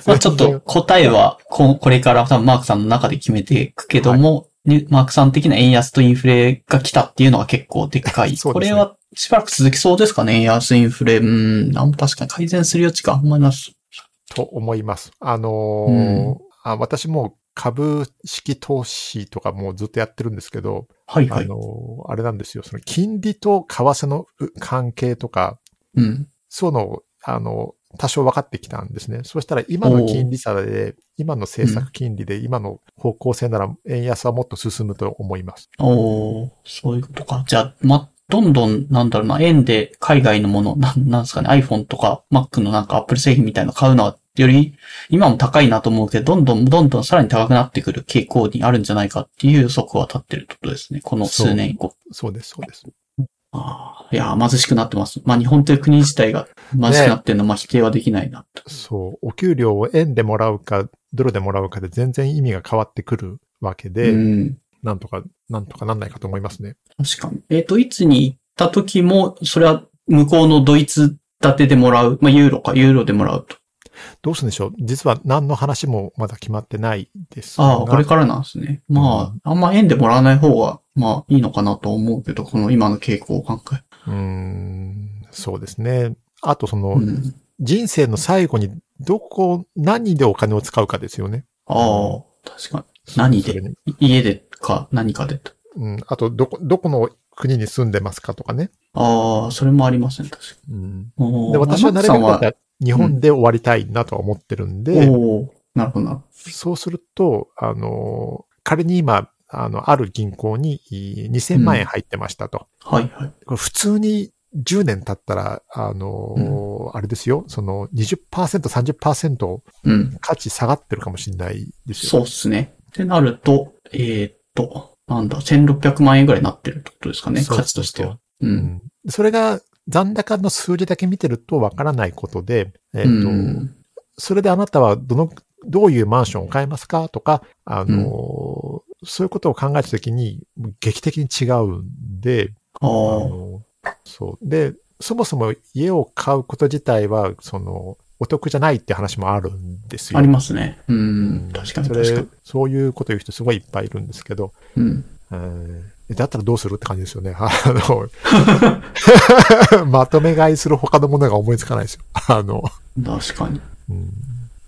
Speaker 1: まあ、ちょっと答えはこ、これから多分マークさんの中で決めていくけども、にマークさん的な円安とインフレが来たっていうのは結構でっかい。
Speaker 2: ね
Speaker 1: これはしばらく続きそうですかね？円安、インフレ。うん、なん確かに改善する余地があんまりなす。
Speaker 2: と思います。あのー
Speaker 1: うん
Speaker 2: あ私も株式投資とかもうずっとやってるんですけど、
Speaker 1: はいはい。
Speaker 2: あのーあれなんですよ。その金利と為替のう関係とか、
Speaker 1: うん。
Speaker 2: その、あの、多少分かってきたんですね。そしたら今の金利差で、今の政策金利で、今の方向性なら円安はもっと進むと思います。
Speaker 1: おーそういうことか。じゃあ、ま、どんどん、なんだろうな、円で海外のもの、なん、なんですかね、iPhone とか Mac のなんか Apple 製品みたいなの買うのは、より、今も高いなと思うけど、どんどん、どんどんさらに高くなってくる傾向にあるんじゃないかっていう予測は立ってるってことですね。この数年以降。
Speaker 2: そうです、そうです。
Speaker 1: ああ、いやー、貧しくなってます。まあ、日本という国自体が貧しくなってるのは、まあ、否定はできないなと。
Speaker 2: そう。お給料を円でもらうか、ドルでもらうかで全然意味が変わってくるわけで、
Speaker 1: うん。
Speaker 2: なんとか、なんとかなんないかと思いますね。
Speaker 1: 確かに。えっ、と、いつに行った時も、それは向こうのドイツ建てでもらう。まあ、ユーロか、ユーロでもらうと。
Speaker 2: どうするんでしょう？実は何の話もまだ決まってないですが。
Speaker 1: ああ、これからなんですね。まあ、あんま円でもらわない方が、まあ、いいのかなと思うけど、この今の傾向を考え。
Speaker 2: うーん、そうですね。あとその、
Speaker 1: うん。
Speaker 2: 人生の最後にどこ、何でお金を使うかですよね。
Speaker 1: ああ、確かに。何で？
Speaker 2: それに
Speaker 1: 家でか、何かでと。
Speaker 2: うん。あと、どこ、どこの国に住んでますかとかね。
Speaker 1: ああ、それもありますね、確か
Speaker 2: うん。
Speaker 1: に。おー
Speaker 2: で、私はなるべくったら日本で終わりたいなとは思ってるんで、
Speaker 1: おーなるほどな
Speaker 2: そうすると、あの、仮に今、あの、ある銀行にい2000万円入ってましたと。
Speaker 1: ど。はいはい。
Speaker 2: これ普通に10年経ったら、あの、あれですよ、その20%、30%
Speaker 1: うん。
Speaker 2: 価値下がってるかもしれないですよ。
Speaker 1: そうっすね。ってなると、えーっと、なんだ、1600万円ぐらいになってるってことですかね、価値としては。う。
Speaker 2: うんんそれが残高の数字だけ見てるとわからないことで、えっ、
Speaker 1: う
Speaker 2: と、
Speaker 1: ん。
Speaker 2: それであなたはどの、どういうマンションを買いますかとか、あの、そういうことを考えたときに劇的に違うんで、あのそう。で、そもそも家を買うこと自体は、その、お得じゃないって話もあるんですよ。
Speaker 1: ありますね。う。
Speaker 2: うんん
Speaker 1: 確かに確かに。、
Speaker 2: そういうこと言う人すごいいっぱいいるんですけど、
Speaker 1: うん。
Speaker 2: えーだったらどうするって感じですよね。あの、まとめ買いする他のものが思いつかないですよ。あの、
Speaker 1: 確かに。
Speaker 2: うん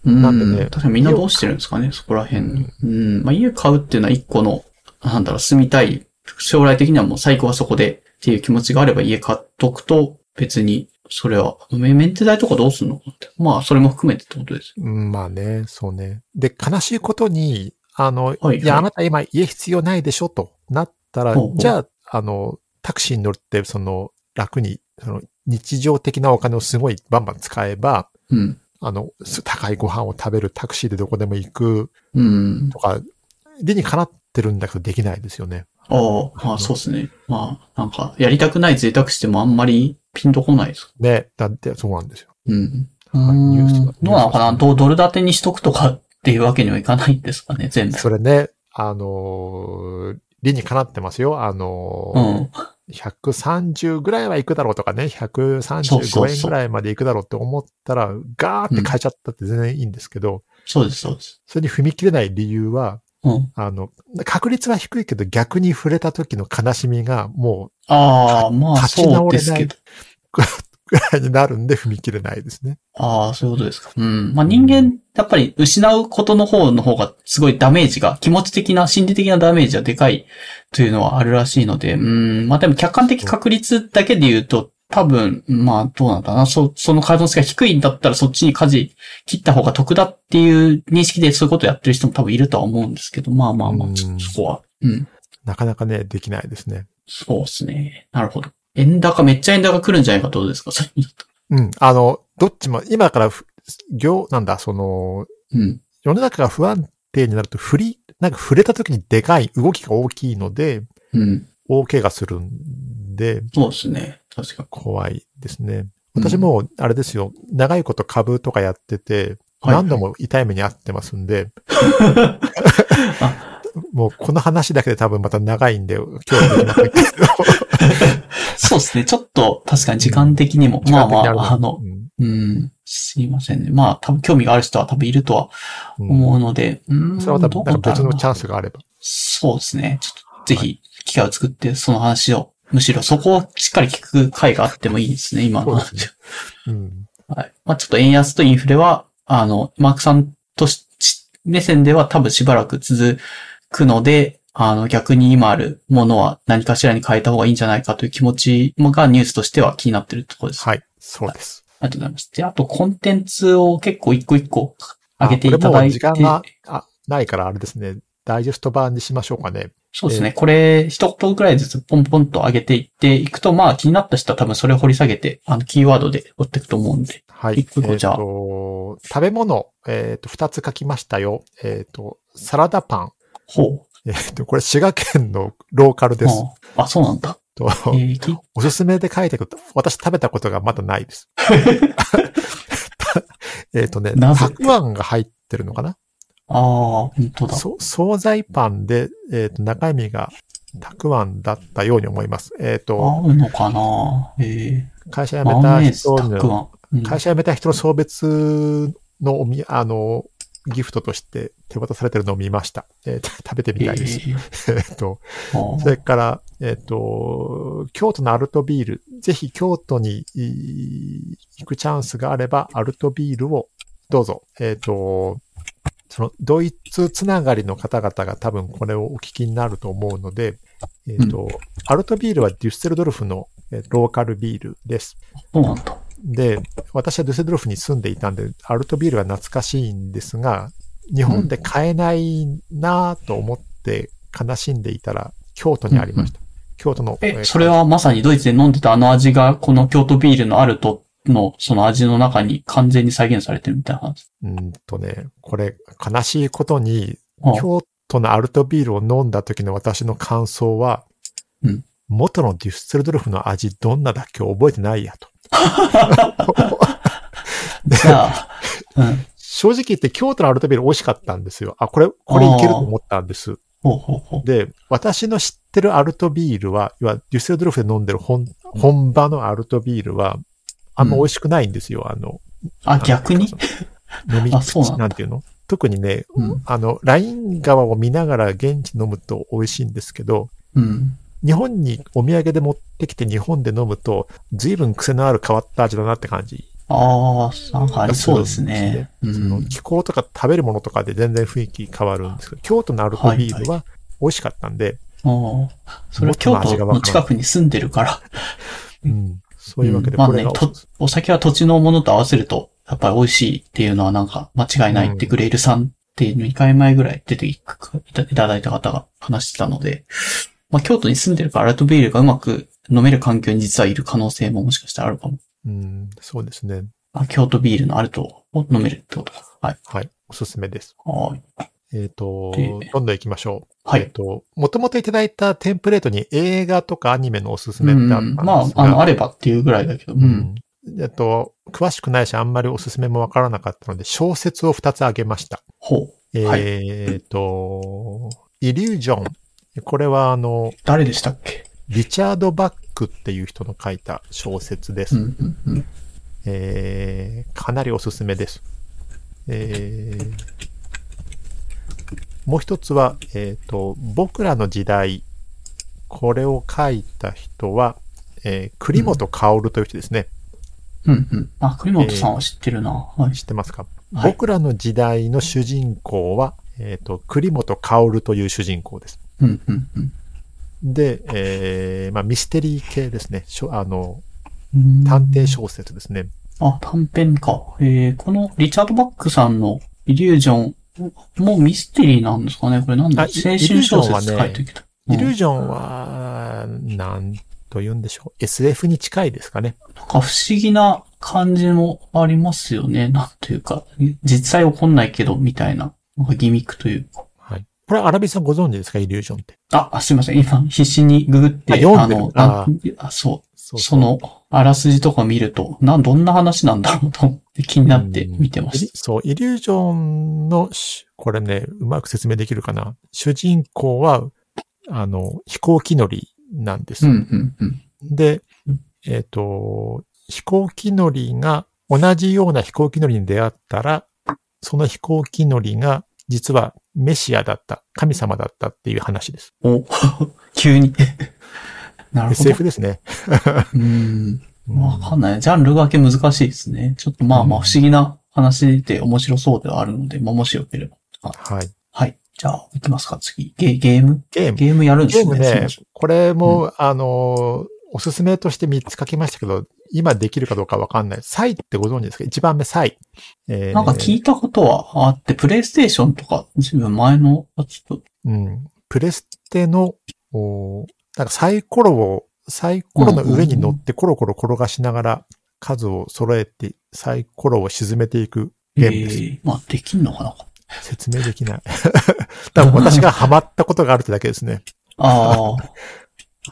Speaker 1: うん。
Speaker 2: なんでね
Speaker 1: 確かにみんなどうしてるんですかね、そこら辺に。うん。まあ、家買うっていうのは一個の、なんだろう、住みたい。将来的にはもう最後はそこでっていう気持ちがあれば家買っとくと、別に、それは、メメンテ代とかどうすんのかって。まあ、それも含めてってことですよ。
Speaker 2: うんまあね、そうね。で、悲しいことに、あの、
Speaker 1: はい
Speaker 2: いや、あなた今家必要ないでしょとなったらじゃあ、あの、タクシーに乗って、その、楽に、その、日常的なお金をすごいバンバン使えば、
Speaker 1: うん。
Speaker 2: あの、す高いご飯を食べるタクシーでどこでも行く
Speaker 1: うん。
Speaker 2: とか、理にかなってるんだけどできないですよね。
Speaker 1: ああ、まあそうですね。まあ、なんか、やりたくない贅沢してもあんまりピンとこないです。
Speaker 2: ね、だってそうなんですよ。
Speaker 1: うん。
Speaker 2: はいニュースは
Speaker 1: どうなのかな？ドドル建てにしとくとかっていうわけにはいかないんですかね、全部。
Speaker 2: それね、あのー理にかなってますよ。あの
Speaker 1: う
Speaker 2: ー
Speaker 1: ん。
Speaker 2: 130ぐらいは行くだろうとかね、
Speaker 1: そうそう
Speaker 2: 135
Speaker 1: そう
Speaker 2: 円ぐらいまで行くだろうって思ったら、ガーって変えちゃったって全然いいんですけど、
Speaker 1: そうです、そうです。
Speaker 2: それに踏み切れない理由は、
Speaker 1: うん。
Speaker 2: あの、確率は低いけど逆に触れた時の悲しみがも
Speaker 1: ああ、まあ
Speaker 2: 立ち直れないぐらいになるんで踏み切れないですね。
Speaker 1: ああ、そういうことですか。うん。まあ人間、やっぱり失うことの方の方がすごいダメージが、気持ち的な、心理的なダメージはでかいというのはあるらしいので、うん。まあでも客観的確率だけで言うと、多分、まあどうなんだな。そ、その可能性が低いんだったらそっちに舵切った方が得だっていう認識でそういうことをやってる人も多分いるとは思うんですけど、まあまあまあ、そこは。うん。
Speaker 2: なかなかね、できないですね。
Speaker 1: そうですね。なるほど。円高、めっちゃ円高来るんじゃないかどうですか？それ
Speaker 2: うん。あの、どっちも、今からふ、業、なんだ、その、
Speaker 1: うん。
Speaker 2: 世の中が不安定になると、振り、なんか触れた時にでかい、動きが大きいので、
Speaker 1: うん。
Speaker 2: 大怪我するんで、
Speaker 1: そうですね。確か
Speaker 2: 怖いですね。
Speaker 1: うん
Speaker 2: 私も、あれですよ、長いこと株とかやってて、
Speaker 1: はい
Speaker 2: 何度も痛い目に遭ってますんで、
Speaker 1: あ
Speaker 2: もうこの話だけで多分また長いんで、今日はできませんけど。
Speaker 1: そうですね。ちょっと確かに時間的にも、まあまあ、あの
Speaker 2: う、ん
Speaker 1: うん、すいませんね。まあ、多分興味がある人は多分いるとは
Speaker 2: うん
Speaker 1: 思うので、うん、
Speaker 2: それはまたなんか別のチャン
Speaker 1: ス。
Speaker 2: スがあれば。
Speaker 1: そうですね。ちょっとぜひ、機会を作って、その話を、むしろそこをしっかり聞く回があってもいいですね、今の話
Speaker 2: そうですうん。
Speaker 1: はい。まあちょっと円安とインフレは、あの、マークさんとし、し目線では多分しばらく続くので、あの、逆に今あるものは何かしらに変えた方がいいんじゃないかという気持ちもがニュースとしては気になってるところです。
Speaker 2: はい。そうです。
Speaker 1: ありがとうございます。で、あとコンテンツを結構一個一個上げていただいて。
Speaker 2: 時間があないからあれですね。ダイジェスト版にしましょうかね。
Speaker 1: そうですね。これ、一言くらいずつポンポンと上げていっていくと、まあ気になった人は多分それを掘り下げて、あの、キーワードで追っていくと思うんで。
Speaker 2: はい。
Speaker 1: 一個一個じゃあ
Speaker 2: えっと食べ物、えっ、と、二つ書きましたよ。えっ、と、サラダパン。
Speaker 1: ほう。
Speaker 2: えっ、と、これ滋賀県のローカルです。
Speaker 1: ああ、そうなんだ。
Speaker 2: と おすすめで書いてくると、私食べたことがまだないです。えっとね、たくあんが入ってるのかな？
Speaker 1: ああ、本当だ。
Speaker 2: そ惣菜パンで、えっ、と、中身がたくあんだったように思います。えっ、と、
Speaker 1: 合うのかなえ
Speaker 2: 会社
Speaker 1: ー、
Speaker 2: 辞めた人の、
Speaker 1: ん。うん
Speaker 2: 会社辞めた人の送別のおみ、あの、ギフトとして手渡されてるのを見ました。えー食べてみたいです。
Speaker 1: え
Speaker 2: えっと、それから、えっ、と、京都のアルトビール。ぜひ京都にい行くチャンスがあれば、アルトビールをどうぞ。えっ、と、その、ドイツつながりの方々が多分これをお聞きになると思うので、えっ、と、アルトビールはデュッセルドルフのえーローカルビールです。で、私はデュッセルドルフに住んでいたんで、アルトビールは懐かしいんですが、日本で買えないなぁと思って悲しんでいたら、京都にありました。京都の。
Speaker 1: え、
Speaker 2: ー
Speaker 1: それはまさにドイツで飲んでたあの味が、この京都ビールのアルトのその味の中に完全に再現されてるみたいな話。
Speaker 2: うんとね、これ、悲しいことに、
Speaker 1: あ
Speaker 2: 京都のアルトビールを飲んだ時の私の感想は、
Speaker 1: うん
Speaker 2: 元のデュッセルドルフの味どんなだっけ覚えてないやと。
Speaker 1: じゃあ、うん。
Speaker 2: 正直言って京都のアルトビール美味しかったんですよ。あ、これ、これいけると思ったんです。
Speaker 1: ほうほうほう。
Speaker 2: で、私の知ってるアルトビールは、いわゆるデュッセルドルフで飲んでる本本場のアルトビールは、あんま美味しくないんですよ。あの、
Speaker 1: あ、逆に？
Speaker 2: 飲み
Speaker 1: あそうなんだ
Speaker 2: なんていうの？特にね、
Speaker 1: うん。
Speaker 2: あの、ライン川を見ながら現地飲むと美味しいんですけど、
Speaker 1: うん。
Speaker 2: 日本にお土産で持ってきて日本で飲むと、随分癖のある変わった味だなって感じ。
Speaker 1: ああ、なんかありそうですね。う
Speaker 2: その
Speaker 1: ん。
Speaker 2: 気候とか食べるものとかで全然雰囲気変わるんですけど、京都のアルトビールは美味しかったんで、
Speaker 1: ああ。それは京都の近くに住んでるから。
Speaker 2: うん、そういうわけで
Speaker 1: うんまあね
Speaker 2: お
Speaker 1: 酒は土地のものと合わせると、やっぱり美味しいっていうのはなんか間違いないってグレールさんって2回前ぐらい出ていただいた方が話してたので、まあ京都に住んでるからアルトビールがうまく飲める環境に実はいる可能性ももしかしたらあるかも。
Speaker 2: うん、そうですね。
Speaker 1: あ京都ビールのアルトを飲めるってことか。はい。
Speaker 2: はい。おすすめです。
Speaker 1: はい。
Speaker 2: えっ、と
Speaker 1: で、
Speaker 2: どんどん行きましょう。
Speaker 1: はい。
Speaker 2: えっと、もともといただいたテンプレートに映画とかアニメのおすすめ
Speaker 1: うん
Speaker 2: ってあったんですが、
Speaker 1: まあ、あの、あればっていうぐらいだけど。う。
Speaker 2: うんん。えっと、詳しくないし、あんまりおすすめもわからなかったので、小説を2つあげました。
Speaker 1: ほう。はい
Speaker 2: えっと、イリュージョン。これは、あの、
Speaker 1: 誰でしたっけ？
Speaker 2: リチャード・バックっていう人の書いた小説です。
Speaker 1: うん、うん、うん。
Speaker 2: えーかなりおすすめです。えーもう一つは、えっ、と、僕らの時代、これを書いた人は、えー栗本薫という人ですね。
Speaker 1: うん、うん。あ、栗本さんは知ってるな。はい。
Speaker 2: 知ってますか、
Speaker 1: はい
Speaker 2: 僕らの時代の主人公は、えっ、と、栗本薫という主人公です。
Speaker 1: うん、うん、うん
Speaker 2: で、えーまあ、ミステリー系ですね。あの、
Speaker 1: うん。
Speaker 2: 探偵小説ですね。
Speaker 1: あ、短編か。えー、このリチャード・バックさんのイリュージョンもうミステリーなんですかね？これなんだ？
Speaker 2: あ
Speaker 1: 青春小説書いてきた。ン
Speaker 2: イリュージョンは、なんと言うんでしょう。SF に近いですかね。
Speaker 1: なんか不思議な感じもありますよね。なんというか、実際起こんないけど、みたいな。なんかギミックというか。
Speaker 2: はい。これ、アラビさんご存知ですか？イリュージョンって。
Speaker 1: あ、あすいません。今、必死にググって、
Speaker 2: あ
Speaker 1: の、
Speaker 2: あ
Speaker 1: あそう。
Speaker 2: そ
Speaker 1: その、あらすじとか見ると、なん、どんな話なんだろうと思って気になって見てま
Speaker 2: イリ
Speaker 1: し
Speaker 2: そう、イリュージョンのし、これね、うまく説明できるかな？主人公は、あの、飛行機乗りなんです。
Speaker 1: た。うん、うん、うん。
Speaker 2: で
Speaker 1: うん、
Speaker 2: えっ、と、飛行機乗りが、同じような飛行機乗りに出会ったら、その飛行機乗りが、実はメシアだった、神様だったっていう話です。
Speaker 1: お、急に。なるほど。
Speaker 2: SF ですね。
Speaker 1: うん。
Speaker 2: うん
Speaker 1: わかんない。ジャンル分け難しいですね。ちょっとまあまあ
Speaker 2: うん
Speaker 1: 不思議な話で面白そうではあるので、まあもしよければ。
Speaker 2: はい。
Speaker 1: はい。じゃあ、行きますか、次。ゲゲーム？
Speaker 2: ゲーム。
Speaker 1: ゲームやるんですね。
Speaker 2: ゲームねこれも、あの、おすすめとして3つ書きましたけど、今できるかどうかわかんない。サイってご存知ですか？一番目サイ。えー
Speaker 1: なんか聞いたことはあって、プレイステーションとか、自分前のやつと、
Speaker 2: うん。プレステの、おなんかサイコロを、サイコロの上に乗ってコロコロ転がしながら数を揃えてサイコロを沈めていくゲームです。
Speaker 1: えーまあ、できんのかな
Speaker 2: 説明できない。多分私がハマったことがあるってだけですね。
Speaker 1: ああ、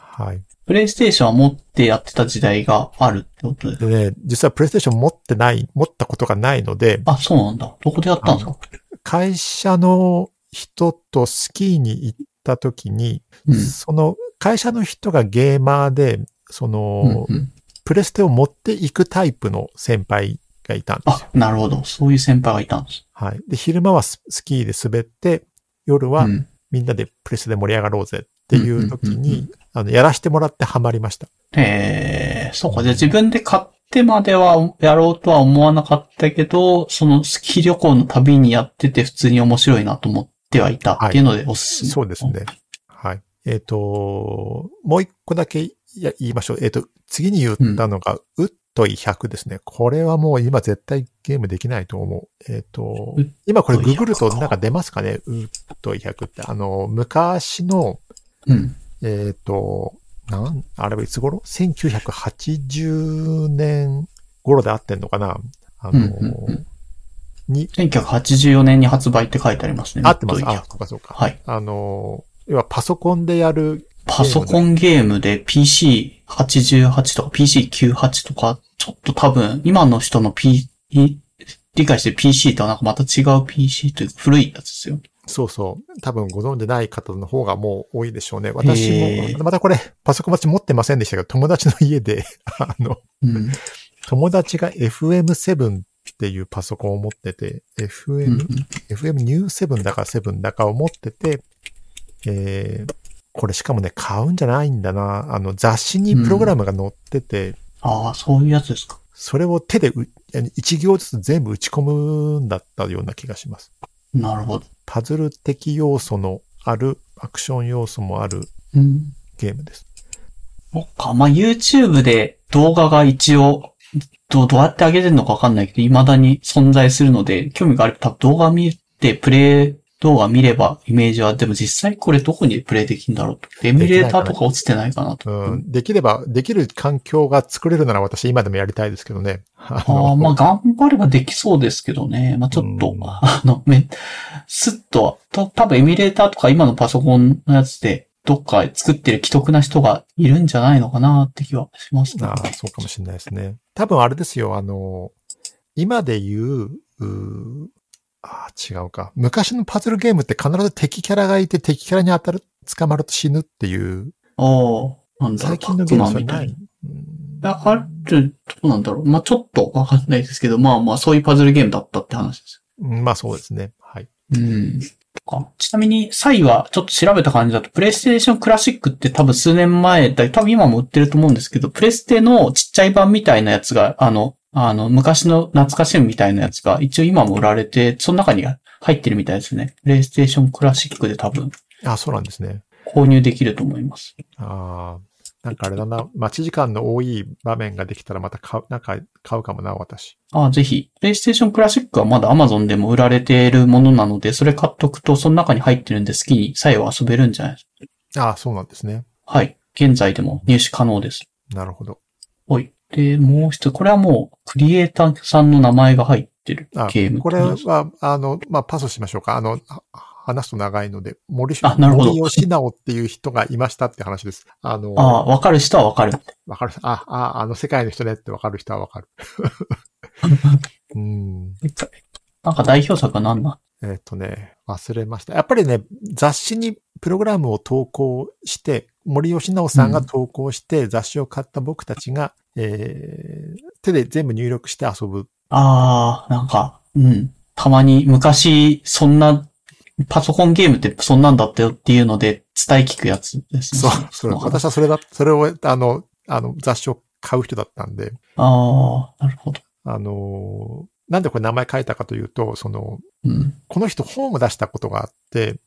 Speaker 2: はい。
Speaker 1: プレイステーションは持ってやってた時代があるってことで。
Speaker 2: でね、実はプレイステーション持ってない、持ったことがないので、
Speaker 1: あ、そうなんだ。どこでやったんですか？
Speaker 2: 会社の人とスキーに行った時に、
Speaker 1: うん。
Speaker 2: その会社の人がゲーマーで、その、
Speaker 1: うんうん
Speaker 2: プレステを持っていくタイプの先輩がいたんですよ
Speaker 1: あ。、なるほど。そういう先輩がいたんです。
Speaker 2: はい。で、昼間はススキーで滑って、夜は
Speaker 1: うん
Speaker 2: みんなでプレステで盛り上がろうぜっていう時
Speaker 1: うんうんうん
Speaker 2: に、あの、やらしてもらってハマりました。
Speaker 1: えー、そうか。じゃあ自分で買ってまではやろうとは思わなかったけど、そのスキー旅行の旅にやってて普通に面白いなと思ってはいたっていうのでおすすめ。
Speaker 2: そうですね。はい。えっ、と、もう一個だけや言いましょう。えっ、と、次に言ったのが、ウッドイ100ですね。これはもう今絶対ゲームできないと思う。えっ、と
Speaker 1: ウッ、
Speaker 2: 今これ
Speaker 1: ウッドイ100
Speaker 2: ググるとなんか出ますかね？ウッドイ100って。あの、昔の、
Speaker 1: うん。
Speaker 2: えっ、と、なん、あれはいつ頃 ?1980 年頃であってんのかな？あの、
Speaker 1: うんうんうん
Speaker 2: に、
Speaker 1: 1984年に発売って書いてありますね。
Speaker 2: 合ってます？あ、そうかそうか。
Speaker 1: はい。
Speaker 2: あの、要はパソコンでやる、
Speaker 1: パソコンゲームで PC88 とか PC98 とか、ちょっと多分、今の人の P、理解してる PC とはなんかまた違う PC というか古いやつですよ。
Speaker 2: そうそう。多分ご存知ない方の方がもう多いでしょうね。私も、またこれ、パソコン持ってませんでしたけど、友達の家で、あの、
Speaker 1: うん。
Speaker 2: 友達が FM7 っていうパソコンを持ってて、
Speaker 1: うん
Speaker 2: FM、FM ニュー7だか7だかを持ってて、えー、これしかもね、買うんじゃないんだな。あの、雑誌にプログラムが載ってて、
Speaker 1: ああ、そういうやつですか。
Speaker 2: それを手でう一行ずつ全部打ち込むんだったような気がします。
Speaker 1: なるほど。
Speaker 2: パズル的要素のある、アクション要素もある。ゲームです。
Speaker 1: そっか。まあ、YouTube で動画が一応、どう、どうやって上げてるのかわかんないけど、未だに存在するので、興味があれば多分動画見て、プレイ動画見ればイメージは、でも実際これどこにプレイできるんだろうと。エミュレーターとか落ちてないかなと。
Speaker 2: うん。できれば、できる環境が作れるなら私今でもやりたいですけどね。あ
Speaker 1: あまあ、頑張ればできそうですけどね。まあ、ちょっと
Speaker 2: うん、
Speaker 1: あの、め、スッと、と、多分エミュレーターとか今のパソコンのやつで、どっか作ってる既得な人がいるんじゃないのかなって気はしますね。
Speaker 2: ああ、そうかもしれないですね。多分あれですよ、あの、今で言う、うーああ、違うか。昔のパズルゲームって必ず敵キャラがいて敵キャラに当たる、捕まると死ぬっていう、
Speaker 1: ああ、なんだろう。
Speaker 2: 最近のゲームそれ
Speaker 1: みた
Speaker 2: ないい。うん
Speaker 1: いや、ある、どうなんだろう？まあ、ちょっとわかんないですけど、まあまあ、そういうパズルゲームだったって話です。
Speaker 2: うんまあそうですね。はい。
Speaker 1: うん。ちなみに、サイはちょっと調べた感じだと、プレイステーションクラシックって多分数年前だ、多分今も売ってると思うんですけど、プレステのちっちゃい版みたいなやつが、あの、あの、昔の懐かしむみたいなやつが、一応今も売られて、その中に入ってるみたいですね。プレイステーションクラシックで多分
Speaker 2: あそうなんですね。
Speaker 1: 購入できると思います。
Speaker 2: ああ、なんかあれだな。待ち時間の多い場面ができたらまた買う、なんか買うかもな、私。
Speaker 1: あぜひ。プレイステーションクラシックはまだ Amazon でも売られているものなので、それ買っとくと、その中に入ってるんで好きに最後遊べるんじゃないですか。
Speaker 2: ああ、そうなんですね。
Speaker 1: はい。現在でも入手可能です。
Speaker 2: なるほど。
Speaker 1: はい。で、もう一つ、これはもう、クリエイターさんの名前が入ってる
Speaker 2: あ
Speaker 1: ゲーム
Speaker 2: これは、あの、まあ、パスしましょうか。あの、は話すと長いので、森
Speaker 1: あなるほど
Speaker 2: 森吉直っていう人がいましたって話です。あの、
Speaker 1: ああ、わかる人はわかる。
Speaker 2: わかる。あ、あ、あの世界の人ねってわかる人はわかる。うん。
Speaker 1: なんか代表作は何なん
Speaker 2: えっ、とね、忘れました。やっぱりね、雑誌にプログラムを投稿して、森吉直さんが投稿して、雑誌を買った僕たちが、えー、手で全部入力して遊ぶ。
Speaker 1: ああ、なんか、うん。たまに昔、そんな、パソコンゲームってそんなんだったよっていうので、伝え聞くやつですね。
Speaker 2: そう、それ、私はそれだ、それを、あの、あの、雑誌を買う人だったんで、
Speaker 1: ああ、なるほど。
Speaker 2: あのーなんでこれ名前書いたかというと、その、
Speaker 1: うん。
Speaker 2: この人本を出したことがあって、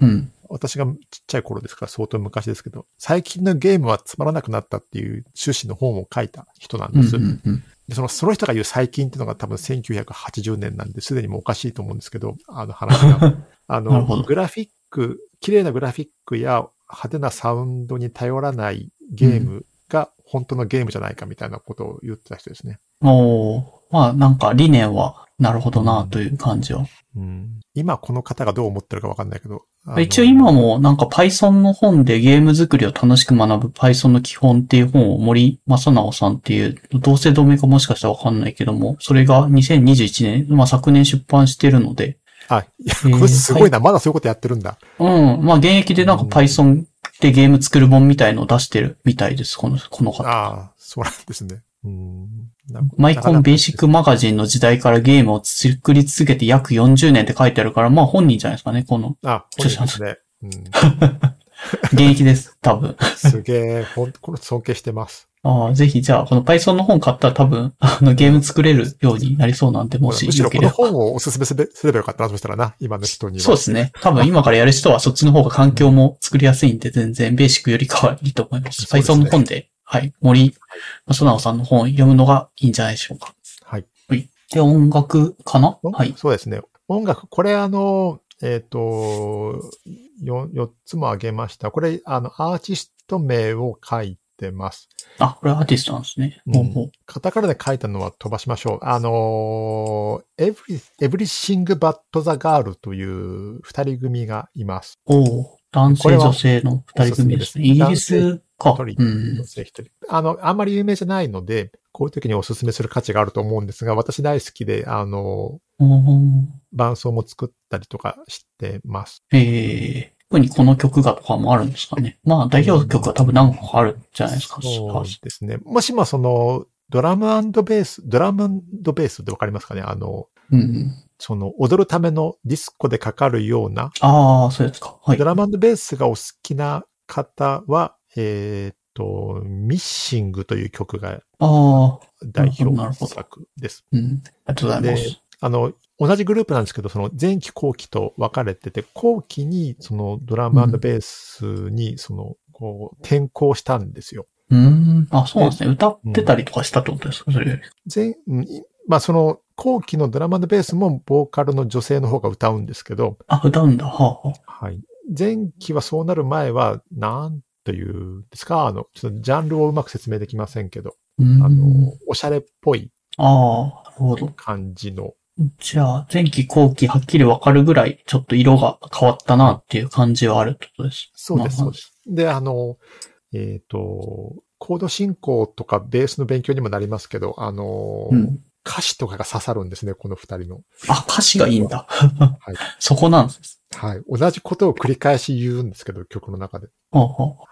Speaker 1: うん。
Speaker 2: 私がちっちゃい頃ですから相当昔ですけど、最近のゲームはつまらなくなったっていう趣旨の本を書いた人なん
Speaker 1: うん
Speaker 2: です。
Speaker 1: うんうん。
Speaker 2: でその、その人が言う最近っていうのが多分1980年なんで、すでにもうおかしいと思うんですけど、あの話が。あの、グラフィック、綺麗なグラフィックや派手なサウンドに頼らないゲームが本当のゲームじゃないかみたいなことを言ってた人ですね。
Speaker 1: おーまあなんか理念は、なるほどなという感じは。
Speaker 2: うん、今この方がどう思ってるかわかんないけど。
Speaker 1: 一応今もなんか Python の本でゲーム作りを楽しく学ぶ Python の基本っていう本を森正直さんっていう、同姓同名かもしかしたらわかんないけども、それが2021年、まあ昨年出版してるので、
Speaker 2: あ、いこれすごいな。まだそういうことやってるんだ。
Speaker 1: うん、まあ現役でなんか Python でゲーム作る本みたいのを出してるみたいです、この、この方。
Speaker 2: ああ、そうなんですね。
Speaker 1: マイコンベーシックマガジンの時代からゲームを作り続けて約40年って書いてあるから、まあ本人じゃないですかね、この。
Speaker 2: あ、本人ですね。うん。
Speaker 1: 現役です、多分。
Speaker 2: すげえ、ほん、これ尊敬してます。
Speaker 1: ああ、ぜひ、じゃあ、この Python の本買ったら多分、あの、ゲーム作れるようになりそうなんで、もし
Speaker 2: むしろ。この本をおすすめすれすればよかったな、そしたらな、今の人には。
Speaker 1: そうですね。多分今からやる人はそっちの方が環境も作りやすいんで、全然ベーシックよりかはいいと思います。Python の本で、はい、森正直さんの本を読むのがいいんじゃないでしょうか。
Speaker 2: はい。
Speaker 1: はい。で、音楽かな？はい。
Speaker 2: そうですね。音楽、これあの、えっ、と、よ、4つも挙げました。これ、あの、アーティスト名を書いてます。
Speaker 1: あ、これアーティストなんですね。
Speaker 2: うん
Speaker 1: ほうほう
Speaker 2: カタカナで書いたのは飛ばしましょう。あのー、Every, Everything But the Girl という二人組がいます。
Speaker 1: おお男性女性の二人組ですね。イギリスか。
Speaker 2: 一人、
Speaker 1: うん
Speaker 2: 女。性一人。あの、あんまり有名じゃないので、こういう時にお勧めする価値があると思うんですが、私大好きで、あの、伴奏も作ったりとかしてます。
Speaker 1: ええ特にこの曲がとかもあるんですかね。まあ、代表曲は多分何個かあるんじゃないですか。
Speaker 2: そうですね。もしもその、ドラムベース、ドラムベースってわかりますかね？あの、
Speaker 1: うん。
Speaker 2: その、踊るためのディスコでかかるような、
Speaker 1: ああ、そうですか。はい
Speaker 2: ド。ラムベースがお好きな方は、えーっと、ミッシングという曲が
Speaker 1: ああ、
Speaker 2: 代表作です。
Speaker 1: うん。ありがとうございま。
Speaker 2: ですあの、同じグループなんですけど、その前期後期と分かれてて、後期にそのドラムベースにその、こう、転校したんですよ。
Speaker 1: うーん。あ、そうなんですね。歌ってたりとかしたってことですか？それより。
Speaker 2: 前、まあその後期のドラムベースもボーカルの女性の方が歌うんですけど、
Speaker 1: あ、歌うんだ。はあ、は
Speaker 2: い。前期はそうなる前は、なんというんですか、あの、ちょっとジャンルをうまく説明できませんけど。あの、おしゃれっぽい
Speaker 1: ああ、なるほど。
Speaker 2: 感じの、
Speaker 1: じゃあ、前期後期はっきりわかるぐらい、ちょっと色が変わったなっていう感じはあるってことです。
Speaker 2: そうです、
Speaker 1: まあ
Speaker 2: そうです。で、あの、えっ、と、コード進行とかベースの勉強にもなりますけど、あの、
Speaker 1: うん。
Speaker 2: 歌詞とかが刺さるんですね、この二人の。
Speaker 1: あ、歌詞がいいんだ。
Speaker 2: はい
Speaker 1: そこなんです。
Speaker 2: はい。同じことを繰り返し言うんですけど、曲の中で。
Speaker 1: は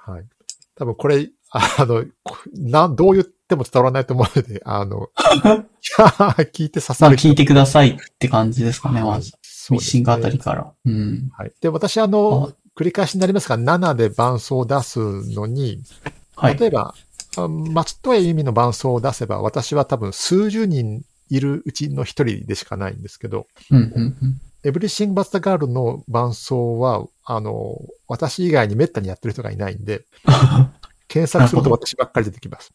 Speaker 1: あは
Speaker 2: い。多分これ、あの、こなん、どう言っても伝わらないと思うので、あの、聞いて刺
Speaker 1: ま
Speaker 2: さる
Speaker 1: 聞いてくださいって感じですかね、まず。ミシングあたりから。うん。
Speaker 2: はい。で、私あの、繰り返しになりますが、7で伴奏を出すのに、
Speaker 1: はい。
Speaker 2: 例えば、あ松任谷由実の伴奏を出せば、私は多分数十人いるうちの一人でしかないんですけど、
Speaker 1: うん、うん、うん。
Speaker 2: Everything But The Girl の伴奏は、あの、私以外に滅多にやってる人がいないんで、検索すると私ばっかり出てきます。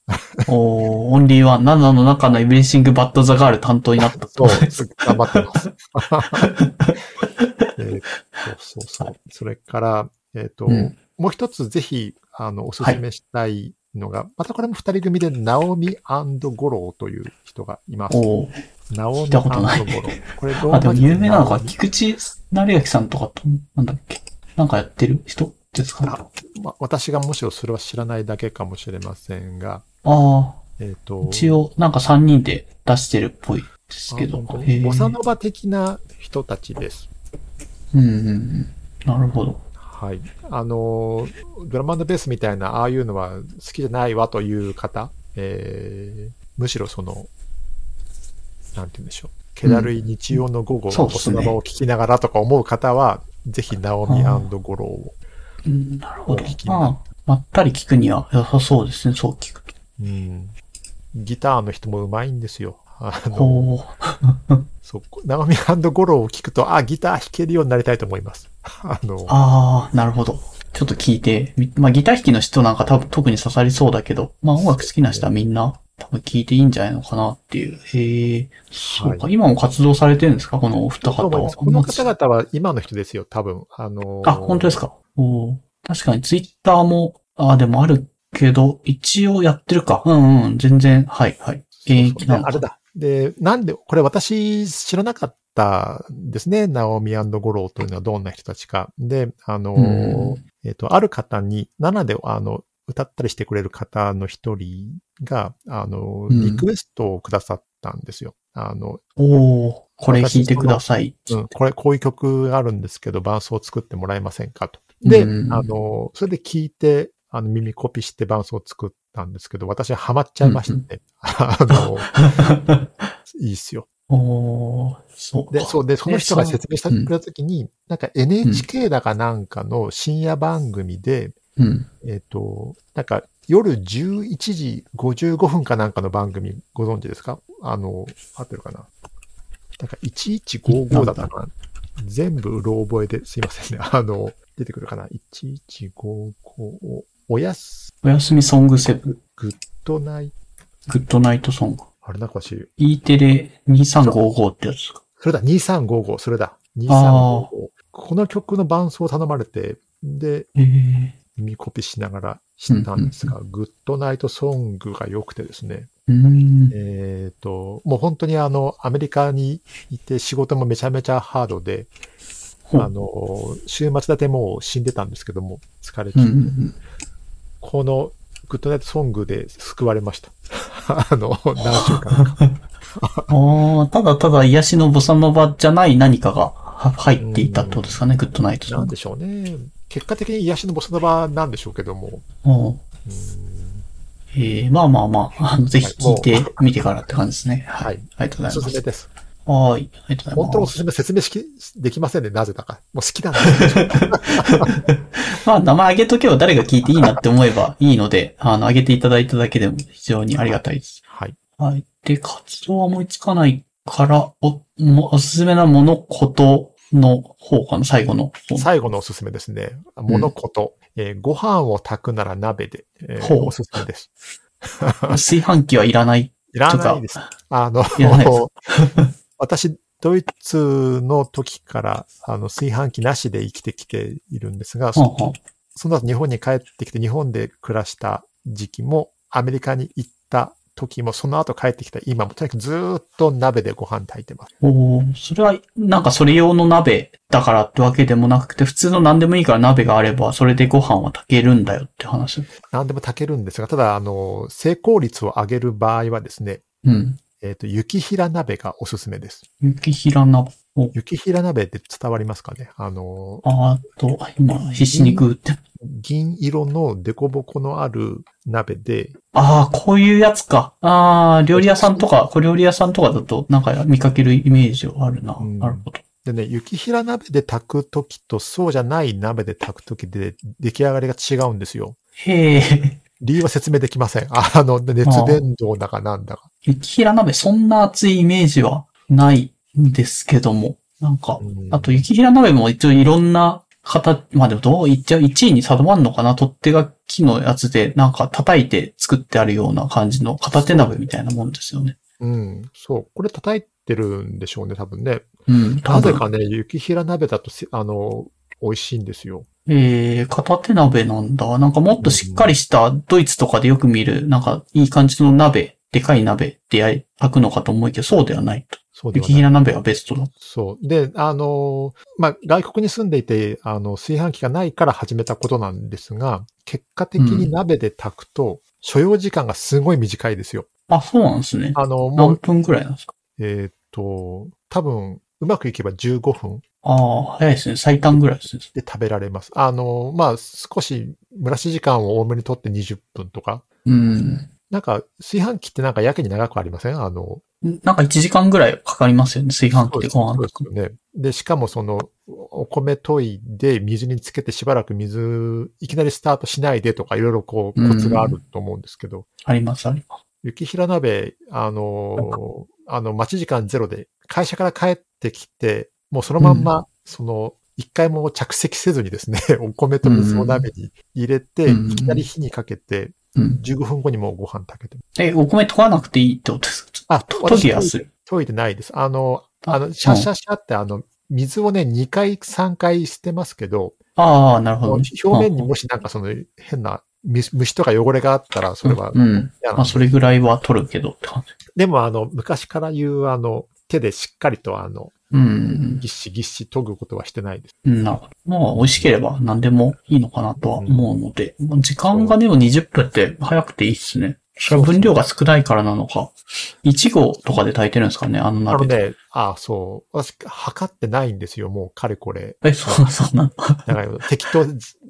Speaker 1: おーオンリーワン、7の中の Everything But The Girl 担当になった
Speaker 2: そう、頑張ってます。えーっと、そうそう。それから、えーっと、
Speaker 1: うん
Speaker 2: もう一つぜひ、あの、おすすめしたいのが、またこれも二人組で、ナオミゴローという人がいます。ナオミ
Speaker 1: 聞いたことない
Speaker 2: ゴロー。これ、ロ
Speaker 1: あ、でも有名なのか、菊池成明さんとかと、なんだっけ？なんかやってる人？ですかね
Speaker 2: あま私がむしろそれは知らないだけかもしれませんが、
Speaker 1: あ
Speaker 2: えっ、と
Speaker 1: あ、、一応、なんか3人で出してるっぽいですけど。
Speaker 2: ボサノバ的な人たちです。
Speaker 1: うんうんうん。なるほど。
Speaker 2: はい。あの、ドラマベースみたいな、ああいうのは好きじゃないわという方、えー、むしろその、なんて言うんでしょう。気だるい日曜の午後、
Speaker 1: うですね
Speaker 2: サノバを聞きながらとか思う方は、ぜひ、ナオミゴローを。
Speaker 1: うん、なるほどまあ、まったり聞くには良さそうですね、そう聞くと。
Speaker 2: うん。ギターの人も上手いんですよ。あの。そう、ナオミゴローを聞くと、あ、ギター弾けるようになりたいと思います。あの、
Speaker 1: ああ、なるほど。ちょっと聞いて、みまあギター弾きの人なんか多分特に刺さりそうだけど、まあ音楽好きな人はみんな多分聞いていいんじゃないのかなっていう。へえ、そうか、
Speaker 2: は
Speaker 1: 今も活動されてるんですか？このお二方は。
Speaker 2: この方々は今の人ですよ、多分。あの、
Speaker 1: あ、本当ですか？おー確かにツイッターも、あでもあるけど、一応やってるか。うんうん、全然、はいはい。現役なのか
Speaker 2: そうそうであれだ。で、なんで、これ私知らなかったですね。ナオミゴローというのはどんな人たちか。で、あの、
Speaker 1: うん
Speaker 2: えっ、と、ある方に、7で、あの、歌ったりしてくれる方の一人が、あの、
Speaker 1: うん
Speaker 2: リクエストをくださったんですよ。あの、
Speaker 1: おおこれ弾いてください。
Speaker 2: うん、これ、こういう曲があるんですけど、伴奏を作ってもらえませんかと。で、
Speaker 1: うん
Speaker 2: あの、それで聞いて、あの、耳コピして伴奏を作ったんですけど、私はハマっちゃいまして、あの、いいっすよ。
Speaker 1: おーそうか。
Speaker 2: で、そうで、その人が説明して
Speaker 1: うん
Speaker 2: くれたときに、なんか NHK だかなんかの深夜番組で、
Speaker 1: うん。
Speaker 2: えっ、と、なんか夜11時55分かなんかの番組ご存知ですか？あの、合ってるかな？なんか1155だったかな？全部うろ覚えですいませんね。あの、出てくるかな ?1155 おやす、
Speaker 1: おやすみソングセブン、 good night good night song。
Speaker 2: あれなんか私、
Speaker 1: E テレ2355ってやつですか？
Speaker 2: それだ、2355、それだ。2355
Speaker 1: あ。
Speaker 2: この曲の伴奏を頼まれて、で、
Speaker 1: ええ
Speaker 2: 耳コピしながら知ったんですが、グッドナイトソングが良くてですね、
Speaker 1: うーん。
Speaker 2: えっ、と、もう本当にあの、アメリカにいて仕事もめちゃめちゃハードで、あの、週末だってもう死んでたんですけども、疲れ切って、
Speaker 1: んうん。
Speaker 2: このグッドナイトソングで救われました。あの、何週間か。
Speaker 1: ああ、ただただ癒しのボサノバじゃない何かがは入っていたってことですかね、グッドナイト。
Speaker 2: なんでしょうね。結果的に癒しのボスノバなんでしょうけども、
Speaker 1: ええまあまあまあ、あの、ぜひ聞いてみてからって感じですね。は。
Speaker 2: はいい。
Speaker 1: ありがとう
Speaker 2: お
Speaker 1: ございます。
Speaker 2: すすめです。
Speaker 1: はい。ありがとうございます。
Speaker 2: 本当のおすすめ説明しきできませんね、なぜだか。もう好きなんで。
Speaker 1: まあ、名前あげとけば誰が聞いていいなって思えばいいので、あの、あげていただいただけでも非常にありがたいです。
Speaker 2: はい。
Speaker 1: はい。で、活動は思いつかないから、お、もおすすめなもの、ことの方かな、最後の方。
Speaker 2: 最後のおすすめですね。物事。えーご飯を炊くなら鍋で、えー
Speaker 1: ほう
Speaker 2: おすすめです。
Speaker 1: 炊飯器はいらない。
Speaker 2: いらないです。あの
Speaker 1: いらないです、
Speaker 2: 私、ドイツの時から、あの、炊飯器なしで生きてきているんですが、その後日本に帰ってきて日本で暮らした時期も、アメリカに行った時も、その後帰ってきた今も、とにかくずーっと鍋でご飯炊いてます。
Speaker 1: おーそれは、なんかそれ用の鍋だからってわけでもなくて、普通の何でもいいから鍋があれば、それでご飯は炊けるんだよって話。
Speaker 2: 何でも炊けるんですが、ただ、あの、成功率を上げる場合はですね、
Speaker 1: うん。
Speaker 2: えっ、と、雪平鍋がおすすめです。
Speaker 1: 雪平鍋。お
Speaker 2: 雪平鍋って伝わりますかね？あの、
Speaker 1: あーと、今、必死にグーって。
Speaker 2: 銀色のデコボコのある鍋で、
Speaker 1: ああ、こういうやつか。ああ、料理屋さんとか、小料理屋さんとかだと、なんか見かけるイメージはあるな。
Speaker 2: うん
Speaker 1: なるほど。
Speaker 2: でね、雪平鍋で炊くときとそうじゃない鍋で炊くときで出来上がりが違うんですよ。
Speaker 1: へえ。
Speaker 2: 理由は説明できません。あの、熱伝導だかなんだか。
Speaker 1: 雪平鍋、そんな熱いイメージはないんですけども。なんか、
Speaker 2: うん
Speaker 1: あと雪平鍋も一応いろんな形、まあでもどう言っちゃう1位に定まんのかな？取っ手が木のやつで、なんか叩いて作ってあるような感じの片手鍋みたいなもんですよね。
Speaker 2: うん、そう。これ叩いてるんでしょうね、多分ね。
Speaker 1: うん。
Speaker 2: なぜかね、雪平鍋だとせ、あの、美味しいんですよ。
Speaker 1: えー、片手鍋なんだ。なんかもっとしっかりしたドイツとかでよく見る、なんかいい感じの鍋、でかい鍋で炊くのかと思いきや、そうではないと。
Speaker 2: そうではない
Speaker 1: 雪平鍋はベストだ。
Speaker 2: そう。で、あの、まあ、外国に住んでいて、あの、炊飯器がないから始めたことなんですが、結果的に鍋で炊くと、所要時間がすごい短いですよ。
Speaker 1: あ、そうなんですね。
Speaker 2: あの、もう、
Speaker 1: 何分くらいなんですか？
Speaker 2: えーっと、多分、うまくいけば15分
Speaker 1: ああ、早いですね。最短ぐらいですね。
Speaker 2: で食べられます。あの、まあ、少し蒸らし時間を多めにとって20分とか。
Speaker 1: うん。
Speaker 2: なんか、炊飯器ってなんかやけに長くありません？あの、
Speaker 1: なんか1時間ぐらいかかりますよね。炊飯器でご飯
Speaker 2: そうで。すよね。で、しかもその、お米研いで水につけてしばらく水、いきなりスタートしないでとかいろいろこうコツがあると思うんですけど、
Speaker 1: あります、あります。
Speaker 2: 雪平鍋、あの、あの、待ち時間ゼロで、会社から帰ってきて、もうそのまんま、その、一回も着席せずにですね、お米と水を鍋に入れて、
Speaker 1: うん
Speaker 2: いきなり火にかけて、
Speaker 1: うん。
Speaker 2: 15分後にもうご飯炊けて。
Speaker 1: え、お米研がなくていいってことですか？
Speaker 2: あ、
Speaker 1: と研ぎやすい。
Speaker 2: 研いでないです。あの、あの、シャッシャッシャってあの、水をね、2回、3回捨てますけど、
Speaker 1: ああ、なるほどね。
Speaker 2: 表面にもしなんかその変な虫虫とか汚れがあったら、それは
Speaker 1: うんうん。まあ、それぐらいは取るけどって感じ。
Speaker 2: でもあの、昔から言うあの、手でしっかりとあの、
Speaker 1: うん。
Speaker 2: ぎっしぎっし研ぐことはしてないです。
Speaker 1: うんなるほど。まあ、美味しければ何でもいいのかなとは思うので、まあ時間がでも20分って早くていいっすね。分量が少ないからなのか。1合とかで炊いてるんですかね、あの
Speaker 2: あの
Speaker 1: 鍋で。
Speaker 2: ね、あそう。私、測ってないんですよ、もう、かれこれ。
Speaker 1: え、そう、そうなの？
Speaker 2: だから、適当、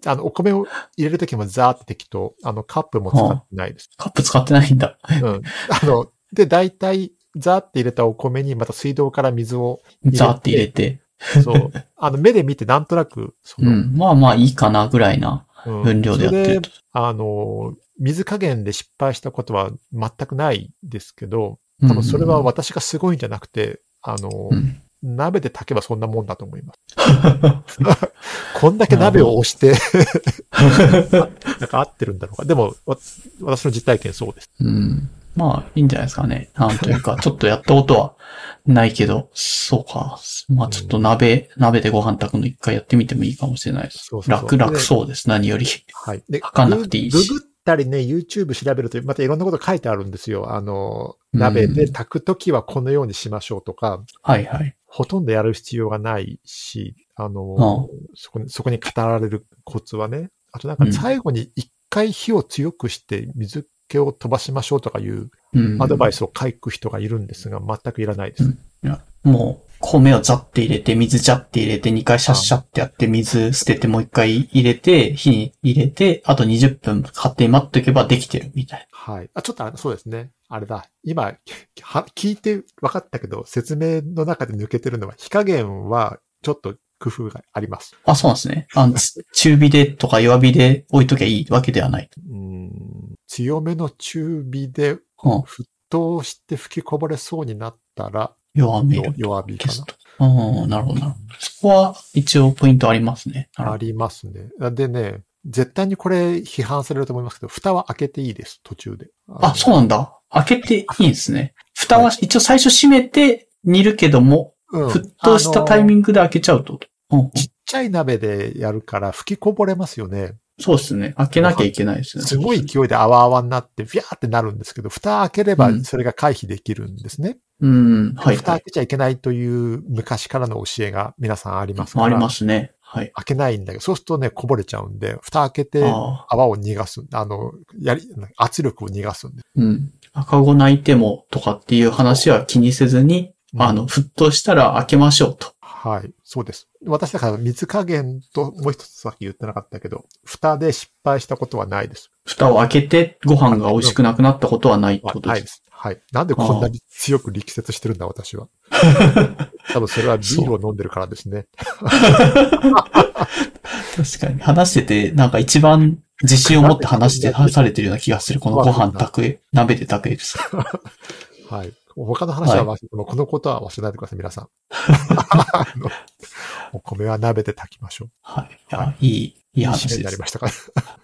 Speaker 2: あの、お米を入れるときもザーって適当。あの、カップも使ってないです。
Speaker 1: カップ使ってないんだ。
Speaker 2: うん。あの、で、大体、ザーって入れたお米にまた水道から水を、れて
Speaker 1: ザーって入れて。
Speaker 2: そう。あの、目で見てなんとなく、そうの、
Speaker 1: ん。まあまあいいかなぐらいな
Speaker 2: うん
Speaker 1: 分量でやってると。
Speaker 2: あの、水加減で失敗したことは全くないですけど、
Speaker 1: うん
Speaker 2: 多分それは私がすごいんじゃなくて、あの、
Speaker 1: うん
Speaker 2: 鍋で炊けばそんなもんだと思います。こんだけ鍋を押して、なんか合ってるんだろうか。でも、わ私の実体験そうです。
Speaker 1: うん。まあ、いいんじゃないですかね。なんというか、ちょっとやったことはないけど、そうか。まあちょっと鍋、鍋でご飯炊くの一回やってみてもいいかもしれないです。
Speaker 2: そうそうそう
Speaker 1: 楽々そうです、何より。
Speaker 2: はい。で、
Speaker 1: かかんなくていいし
Speaker 2: ググったりね、YouTube 調べると、またいろんなこと書いてあるんですよ。あの、鍋で炊くときはこのようにしましょうとか、
Speaker 1: はいはい。
Speaker 2: ほとんどやる必要がないし、あの、
Speaker 1: うん
Speaker 2: そこに、そこに語られるコツはね、あとなんか最後に一回火を強くして水気を飛ばしましょうとかいう
Speaker 1: うん。
Speaker 2: アドバイスを書く人がいるんですが、全くいらないです。
Speaker 1: いやもう、米をザって入れて、水ジャって入れて、2回シャッシャってやって、水捨ててもう一回入れて、火に入れて、あと20分勝手に待っておけばできてるみたい
Speaker 2: はい。あ、ちょっとあそうですね。あれだ。今、は聞いて分かったけど、説明の中で抜けてるのは、火加減はちょっと工夫があります。
Speaker 1: な。あ、そうなんですね。あのつ中火でとか弱火で置いときゃいいわけではない。
Speaker 2: うん強めの中火で
Speaker 1: うん。
Speaker 2: 沸騰して吹きこぼれそうになったら、
Speaker 1: 弱める。
Speaker 2: 弱火か
Speaker 1: 消すと。うん、なるほどなるほど。そこは一応ポイントありますね。
Speaker 2: ありますね。でね、絶対にこれ批判されると思いますけど、蓋は開けていいです、途中で。
Speaker 1: あ、そうなんだ。開けていいんですね。蓋は一応最初閉めて煮るけども、
Speaker 2: うん
Speaker 1: 沸騰したタイミ
Speaker 2: ン
Speaker 1: ングで開けちゃうと。うんうん
Speaker 2: ちっちゃい鍋でやるから吹きこぼれますよね。
Speaker 1: そうですね。開けなきゃいけないですね。
Speaker 2: すごい勢いで泡々になって、ビャーってなるんですけど、蓋開ければ
Speaker 1: うん
Speaker 2: それが回避できるんですね。
Speaker 1: うん。はい、はい。
Speaker 2: 蓋開けちゃいけないという昔からの教えが皆さんありますから。
Speaker 1: ありますね。はい。
Speaker 2: 開けないんだけど、そうするとね、こぼれちゃうんで、蓋開けて
Speaker 1: ああ。
Speaker 2: 泡を逃がす。あの、やり、圧力を逃がすんで。
Speaker 1: うん。赤子泣いてもとかっていう話は気にせずに、
Speaker 2: うん
Speaker 1: あの、沸騰したら開けましょうと。
Speaker 2: はい。そうです。私だから水加減と、もう一つさっき言ってなかったけど、蓋で失敗したことはないです。
Speaker 1: 蓋を開けてご飯が美味しくなくなったことはないってことで。
Speaker 2: ないですす。はい。なんでこんなに強く力説してるんだ、私は。多分それはビールを飲んでるからですね。
Speaker 1: 確かに。話してて、なんか一番自信を持って話して、話されてるような気がする。このご飯炊く、鍋で炊くエピソード。
Speaker 2: はい。他の話は忘れても、このことは忘れないでください、皆さん。お米は鍋で炊きましょう。
Speaker 1: はい。いや、いい、いい
Speaker 2: い
Speaker 1: 話です。
Speaker 2: なりましたから。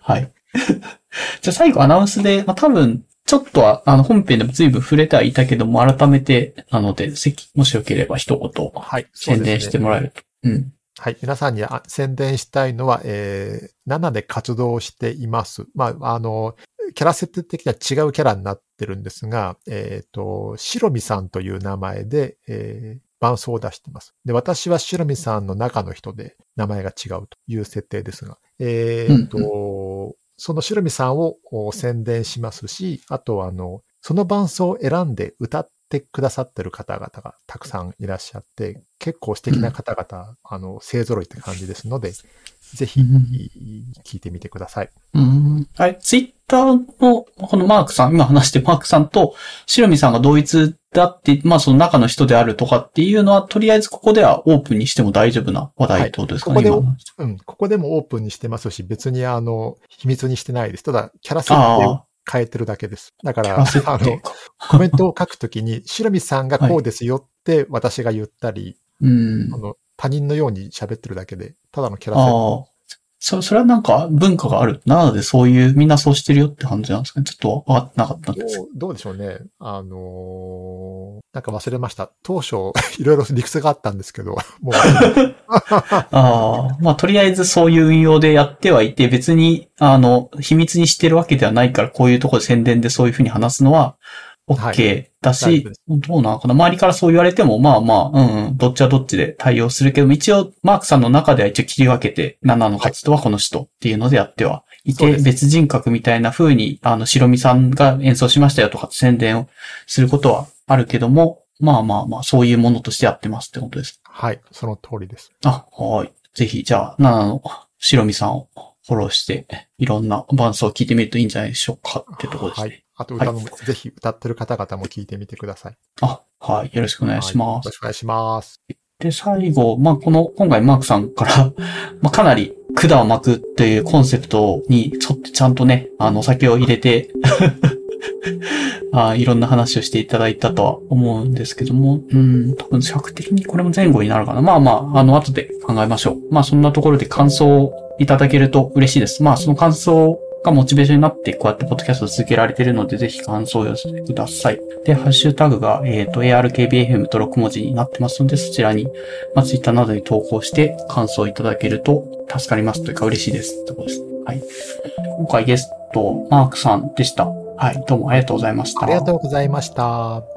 Speaker 1: はい。じゃあ最後アナウンスで、まあ、多分、ちょっとは、あの、本編でも随分触れてはいたけども、改めて、なので、ぜひ、もしよければ一言、
Speaker 2: はい。
Speaker 1: 宣伝してもらえると。うん。
Speaker 2: はい。皆さんにあ宣伝したいのは、えー、7で活動しています。まあ、あの、キャラ設定的には違うキャラになってるんですが、えっ、と、白見さんという名前で、えー、伴奏を出しています。で、私は白見さんの中の人で名前が違うという設定ですが、えっ、と、その白見さんをお宣伝しますし、あとはあの、その伴奏を選んで歌ってくださってる方々がたくさんいらっしゃって、結構素敵な方々、あの、勢揃いって感じですので、ぜひ
Speaker 1: うん
Speaker 2: 聞いてみてください。
Speaker 1: うん。はい。ツイッターの、このマークさん、今話してマークさんと、白見さんが同一だって、まあその中の人であるとかっていうのは、とりあえずここではオープンにしても大丈夫な話題ってことですかね、
Speaker 2: はいここ
Speaker 1: 今の
Speaker 2: うん、ここでもオープンにしてますし、別にあの、秘密にしてないです。ただ、キャラ設
Speaker 1: あ
Speaker 2: 定
Speaker 1: あ、
Speaker 2: 変えてるだけです。だから、あの。コメントを書くときに、白見さんがこうですよって私が言ったり、
Speaker 1: うん
Speaker 2: あ。の他人のように喋ってるだけで、ただのキャラ設。
Speaker 1: そ、それはなんか文化がある。なのでそういう、みんなそうしてるよって感じなんですかね。ちょっと分かってなかったんです
Speaker 2: どうどうでしょうね。あのーなんか忘れました。当初、いろいろ理屈があったんですけど、もう、
Speaker 1: ああ。まあ、とりあえずそういう運用でやってはいて、別に、あの、秘密にしてるわけではないから、こういうところで宣伝でそういうふうに話すのは、
Speaker 2: は
Speaker 1: OK だし
Speaker 2: 夫です、
Speaker 1: どうなのかな？周りからそう言われても、まあまあ、うんうん、どっちはどっちで対応するけど、一応、マークさんの中では一応切り分けて、7の活動はこの人っていうのでやってはいて、
Speaker 2: そうです
Speaker 1: 別人格みたいな風に、あの、白見さんが演奏しましたよとか宣伝をすることはあるけども、まあまあまあ、そういうものとしてやってますってことです。
Speaker 2: はい、その通りです。
Speaker 1: あ、はい。ぜひ、じゃあ、7の白見さんをフォローして、いろんな伴奏を聞いてみるといいんじゃないでしょうかってところですね。
Speaker 2: はい。あと歌のも、ぜひ歌ってる方々も聞いてみてください。
Speaker 1: あ、はい。よろしくお願いします
Speaker 2: はいよろ。しくお願いします。
Speaker 1: で、最後、まあ、この、今回マークさんから、まあ、かなり管を巻くっていうコンセプトに沿ってちゃんとね、あの、お酒を入れて あいろんな話をしていただいたとは思うんですけども、うん、多分尺的にこれも前後になるかな。まあまあ、あの、後で考えましょう。まあ、そんなところで感想をいただけると嬉しいです。まあ、その感想がモチベーションになって、こうやってポッドキャストを続けられているので、ぜひ感想を寄せてください。で、ハッシュタグが、えっ、と、ARKBFM と6文字になってますので、そちらに、まあ、ツイッターなどに投稿して感想をいただけると助かりますというか嬉しいです。ってことです。はい。今回ゲスト、マークさんでした。はい。どうもありがとうございました。
Speaker 2: ありがとうございました。